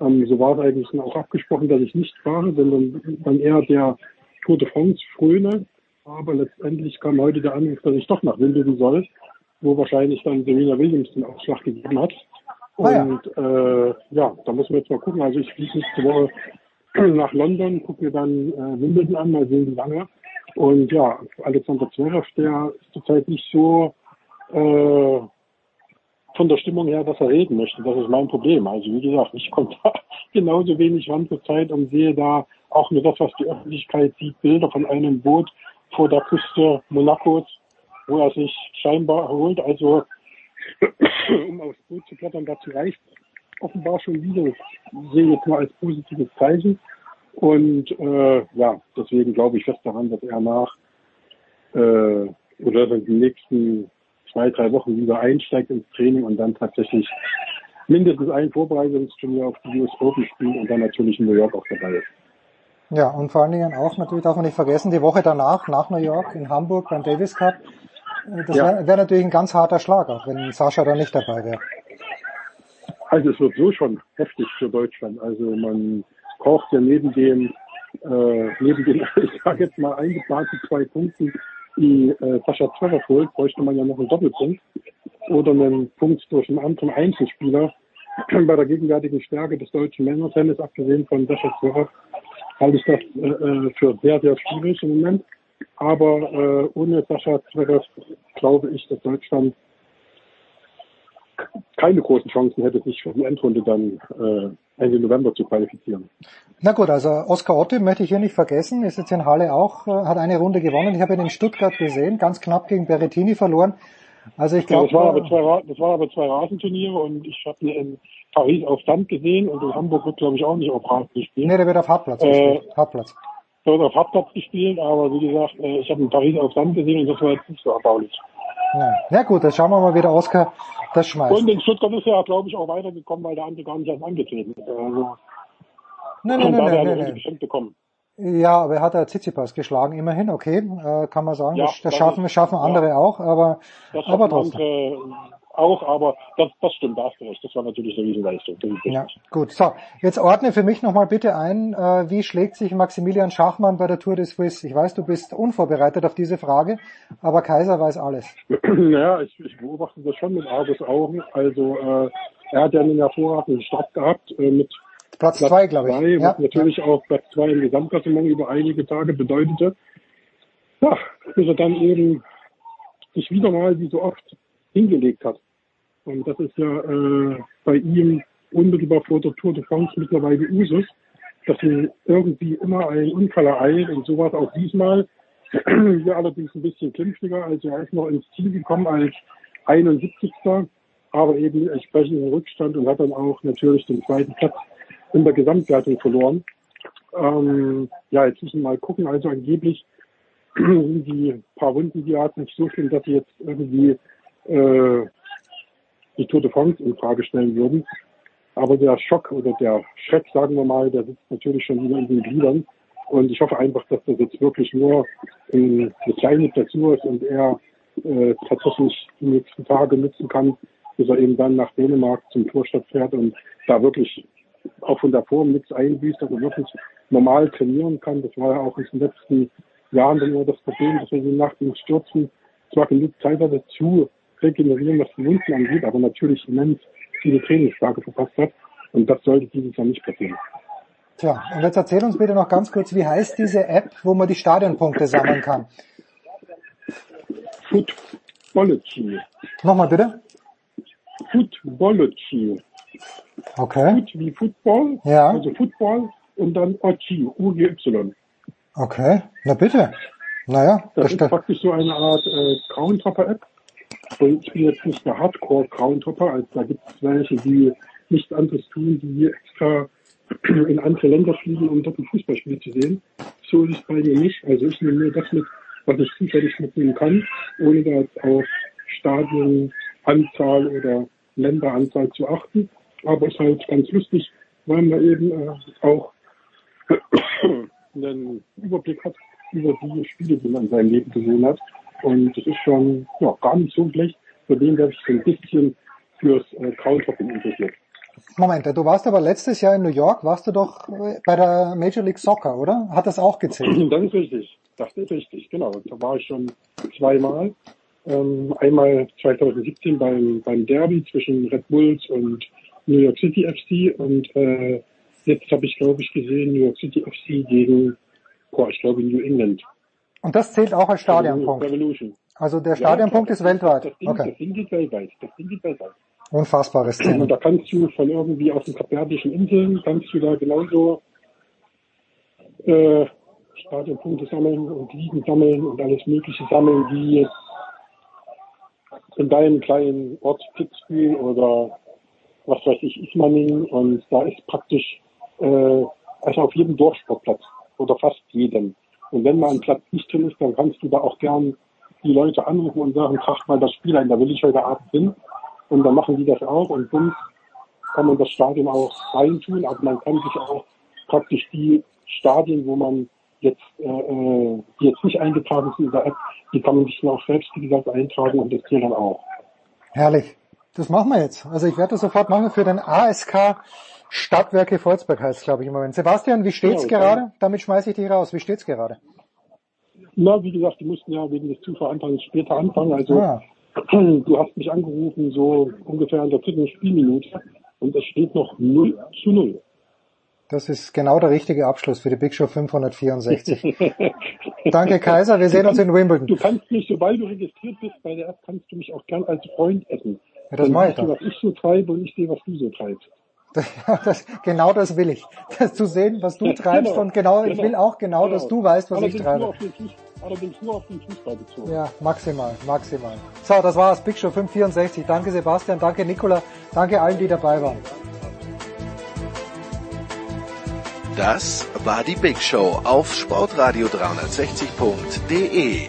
ähm, so war es eigentlich auch abgesprochen, dass ich nicht fahre, sondern dann eher der Tour de France fröne. Aber letztendlich kam heute der Anruf, dass ich doch nach Wimbledon soll, wo wahrscheinlich dann Serena Williams den Ausschlag gegeben hat. Und ah, ja. Äh, ja, da müssen wir jetzt mal gucken. Also ich fliege nächste Woche nach London, gucke mir dann äh, Wimbledon an, mal sehen wie lange. Und ja, Alexander Zverev, der ist zurzeit nicht so äh, von der Stimmung her, dass er reden möchte. Das ist mein Problem. Also wie gesagt, ich komme da genauso wenig ran zur Zeit und sehe da auch nur das, was die Öffentlichkeit sieht, Bilder von einem Boot vor der Küste Monacos, wo er sich scheinbar erholt. Also um aufs Boot zu klettern, dazu reicht offenbar schon wieder. Das sehe ich jetzt mal als positives Zeichen. Und äh, ja, deswegen glaube ich fest daran, dass er nach äh, oder in den nächsten zwei, drei Wochen wieder einsteigt ins Training und dann tatsächlich mindestens ein Vorbereitungsturnier auf die US Open spielt und dann natürlich in New York auch dabei ist. Ja, und vor allen Dingen auch, natürlich darf man nicht vergessen, die Woche danach, nach New York, in Hamburg beim Davis Cup, äh, das ja. wäre wär natürlich ein ganz harter Schlag, auch wenn Sascha da nicht dabei wäre. Also es wird so schon heftig für Deutschland. Also man braucht ja neben dem, äh, neben den, ich sage jetzt mal, eingeplanten zwei Punkten, die äh, Sascha Zverev holt, bräuchte man ja noch einen Doppelpunkt oder einen Punkt durch einen anderen Einzelspieler. Bei der gegenwärtigen Stärke des deutschen Männertennis, abgesehen von Sascha Zverev, halte ich das äh, äh, für sehr, sehr schwierig im Moment. Aber äh, ohne Sascha Zverev glaube ich, dass Deutschland keine großen Chancen hätte, sich für die Endrunde dann äh, Ende November zu qualifizieren. Na gut, also Oskar Otte möchte ich hier nicht vergessen, ist jetzt in Halle auch, äh, hat eine Runde gewonnen. Ich habe ihn in Stuttgart gesehen, ganz knapp gegen Berrettini verloren. Also ich glaube, ja, das, war aber zwei, das waren aber zwei Rasenturniere und ich habe ihn in Paris auf Sand gesehen und in Hamburg wird glaube ich auch nicht auf Rasen gespielt. Nee, der wird auf Hartplatz äh, gespielt. Hartplatz. Der wird auf Hartplatz gespielt, aber wie gesagt, äh, ich habe in Paris auf Sand gesehen und das war jetzt nicht so erbaulich. Ja. ja gut, dann schauen wir mal, wie der Oscar das schmeißt. Und in Stuttgart ist er, glaube ich, auch weitergekommen, weil der andere gar nicht erst angetreten ist. Also, nein, nein, nein, nein, nein, nein. bekommen. Ja, aber er hat ja Tsitsipas geschlagen, immerhin, okay, äh, kann man sagen. Ja, das, das schaffen, schaffen andere ja. auch, aber, aber trotzdem. Andere auch, aber das, das stimmt, da hast du recht. Das war natürlich eine Riesenleistung. ja, gut. So, jetzt ordne für mich nochmal bitte ein, äh, wie schlägt sich Maximilian Schachmann bei der Tour de Suisse? Ich weiß, du bist unvorbereitet auf diese Frage, aber Kaiser weiß alles. Naja, ich, ich beobachte das schon mit Argus Augen. Also äh, er hat ja einen hervorragenden Start gehabt äh, mit Platz zwei, glaube ich. zwei, Ja, was natürlich auch Platz zwei im Gesamtklassement über einige Tage bedeutete. Ja, bis er dann eben sich wieder mal wie so oft hingelegt hat. Und das ist ja äh, bei ihm unmittelbar vor der Tour de France mittlerweile Usus, dass ihm irgendwie immer ein Unfall ereilt und so war es auch diesmal. Hier allerdings ein bisschen glimpflicher, also er ist noch ins Ziel gekommen als 71. aber eben entsprechenden Rückstand und hat dann auch natürlich den zweiten Platz in der Gesamtwertung verloren. Ähm, ja, jetzt müssen wir mal gucken, also angeblich sind die paar Wunden, die er hat, nicht so schlimm, dass sie jetzt irgendwie äh, die Tour de France in Frage stellen würden. Aber der Schock oder der Schreck, sagen wir mal, der sitzt natürlich schon wieder in den Gliedern. Und ich hoffe einfach, dass das jetzt wirklich nur eine kleine Blessur ist und er äh, tatsächlich die nächsten Tage nutzen kann, bis er eben dann nach Dänemark zum Tourstadt fährt und da wirklich auch von der Form nichts einbüßt, aber wirklich normal trainieren kann. Das war ja auch in den letzten Jahren dann immer das Problem, dass wir so nach dem Stürzen zwar genug Zeit hatte zu regenerieren, was die Wunden angeht, aber natürlich immens viele Trainingstage verpasst hat. Und das sollte dieses Jahr nicht passieren. Tja, und jetzt erzähl uns bitte noch ganz kurz, wie heißt diese App, wo man die Stadionpunkte sammeln kann? Footballogy. Nochmal bitte? Footballogy. Okay. Foot wie Football, Ja. also Football und dann OG, U-G-Y. Okay, na bitte. Naja, Das das ist praktisch so eine Art äh, Crowntopper-App. Und ich bin jetzt nicht der Hardcore-Crowntopper, also da gibt es welche, die nichts anderes tun, die extra in andere Länder fliegen, um dort ein Fußballspiel zu sehen. So ist es bei mir nicht. Also ich nehme nur das mit, was ich zufällig mitnehmen kann, ohne da jetzt auf Stadionanzahl oder Länderanzahl zu achten. Aber es ist halt ganz lustig, weil man eben äh, auch einen Überblick hat über die Spiele, die man in seinem Leben gesehen hat. Und das ist schon ja, gar nicht so schlecht, für den, der sich so ein bisschen fürs äh, Crowdhopping interessiert. Moment, du warst aber letztes Jahr in New York, warst du doch bei der Major League Soccer, oder? Hat das auch gezählt? Das ist richtig. Das ist richtig, genau. Da war ich schon zweimal. Ähm, einmal 2017 beim, beim Derby zwischen Red Bulls und New York City FC und äh, jetzt habe ich, glaube ich, gesehen New York City FC gegen, boah, ich glaube New England. Und das zählt auch als Stadionpunkt. Revolution. Also der Stadionpunkt ist weltweit. Das Ding, Okay. das Ding geht weltweit. Das Ding geht weltweit. Unfassbare Und Szene. da kannst du von irgendwie aus den Kapverdischen Inseln, kannst du da genauso äh, Stadionpunkte sammeln und Ligen sammeln und alles mögliche sammeln, wie in deinem kleinen Ort Pittsburgh oder was weiß ich, Ismaning und da ist praktisch äh, also auf jedem Dorfsportplatz oder fast jedem. Und wenn mal ein Platz nicht drin ist, dann kannst du da auch gern die Leute anrufen und sagen, tragt mal das Spiel ein, da will ich heute Abend hin. Und dann machen die das auch und dann kann man das Stadion auch reintun, aber man kann sich auch praktisch die Stadien, wo man jetzt, äh, äh, die jetzt nicht eingetragen sind in der App, die kann man sich dann auch selbst, wie gesagt, eintragen und das zählt dann auch. Herrlich. Das machen wir jetzt. Also ich werde das sofort machen für den ASK Stadtwerke Volzberg heißt glaube ich im Moment. Sebastian, wie steht's Ja, gerade? Damit schmeiße ich dich raus. Wie steht's gerade? Na, wie gesagt, die mussten ja wegen des Zuschaueranfangs später anfangen. Also Ah. du hast mich angerufen, so ungefähr in der dritten Spielminute und es steht noch 0 zu 0. Das ist genau der richtige Abschluss für die Big Show 564. Danke Kaiser, wir sehen uns in Wimbledon. Du kannst mich, sobald du registriert bist bei der App, kannst du mich auch gern als Freund essen. Ja, das Dann mach ich doch. was ich so treibe und ich sehe, was du so treibst. Das, genau das will ich. Das zu sehen, was du Ja, treibst genau, und genau, ich genau, will auch genau, dass du weißt, was ich allerdings treibe. Nur den Fuß, allerdings nur auf den Fußball bezogen. Ja, maximal, maximal. So, das war's. Big Show 564. Danke Sebastian, danke Nicola, danke allen, die dabei waren. Das war die Big Show auf sportradio360.de.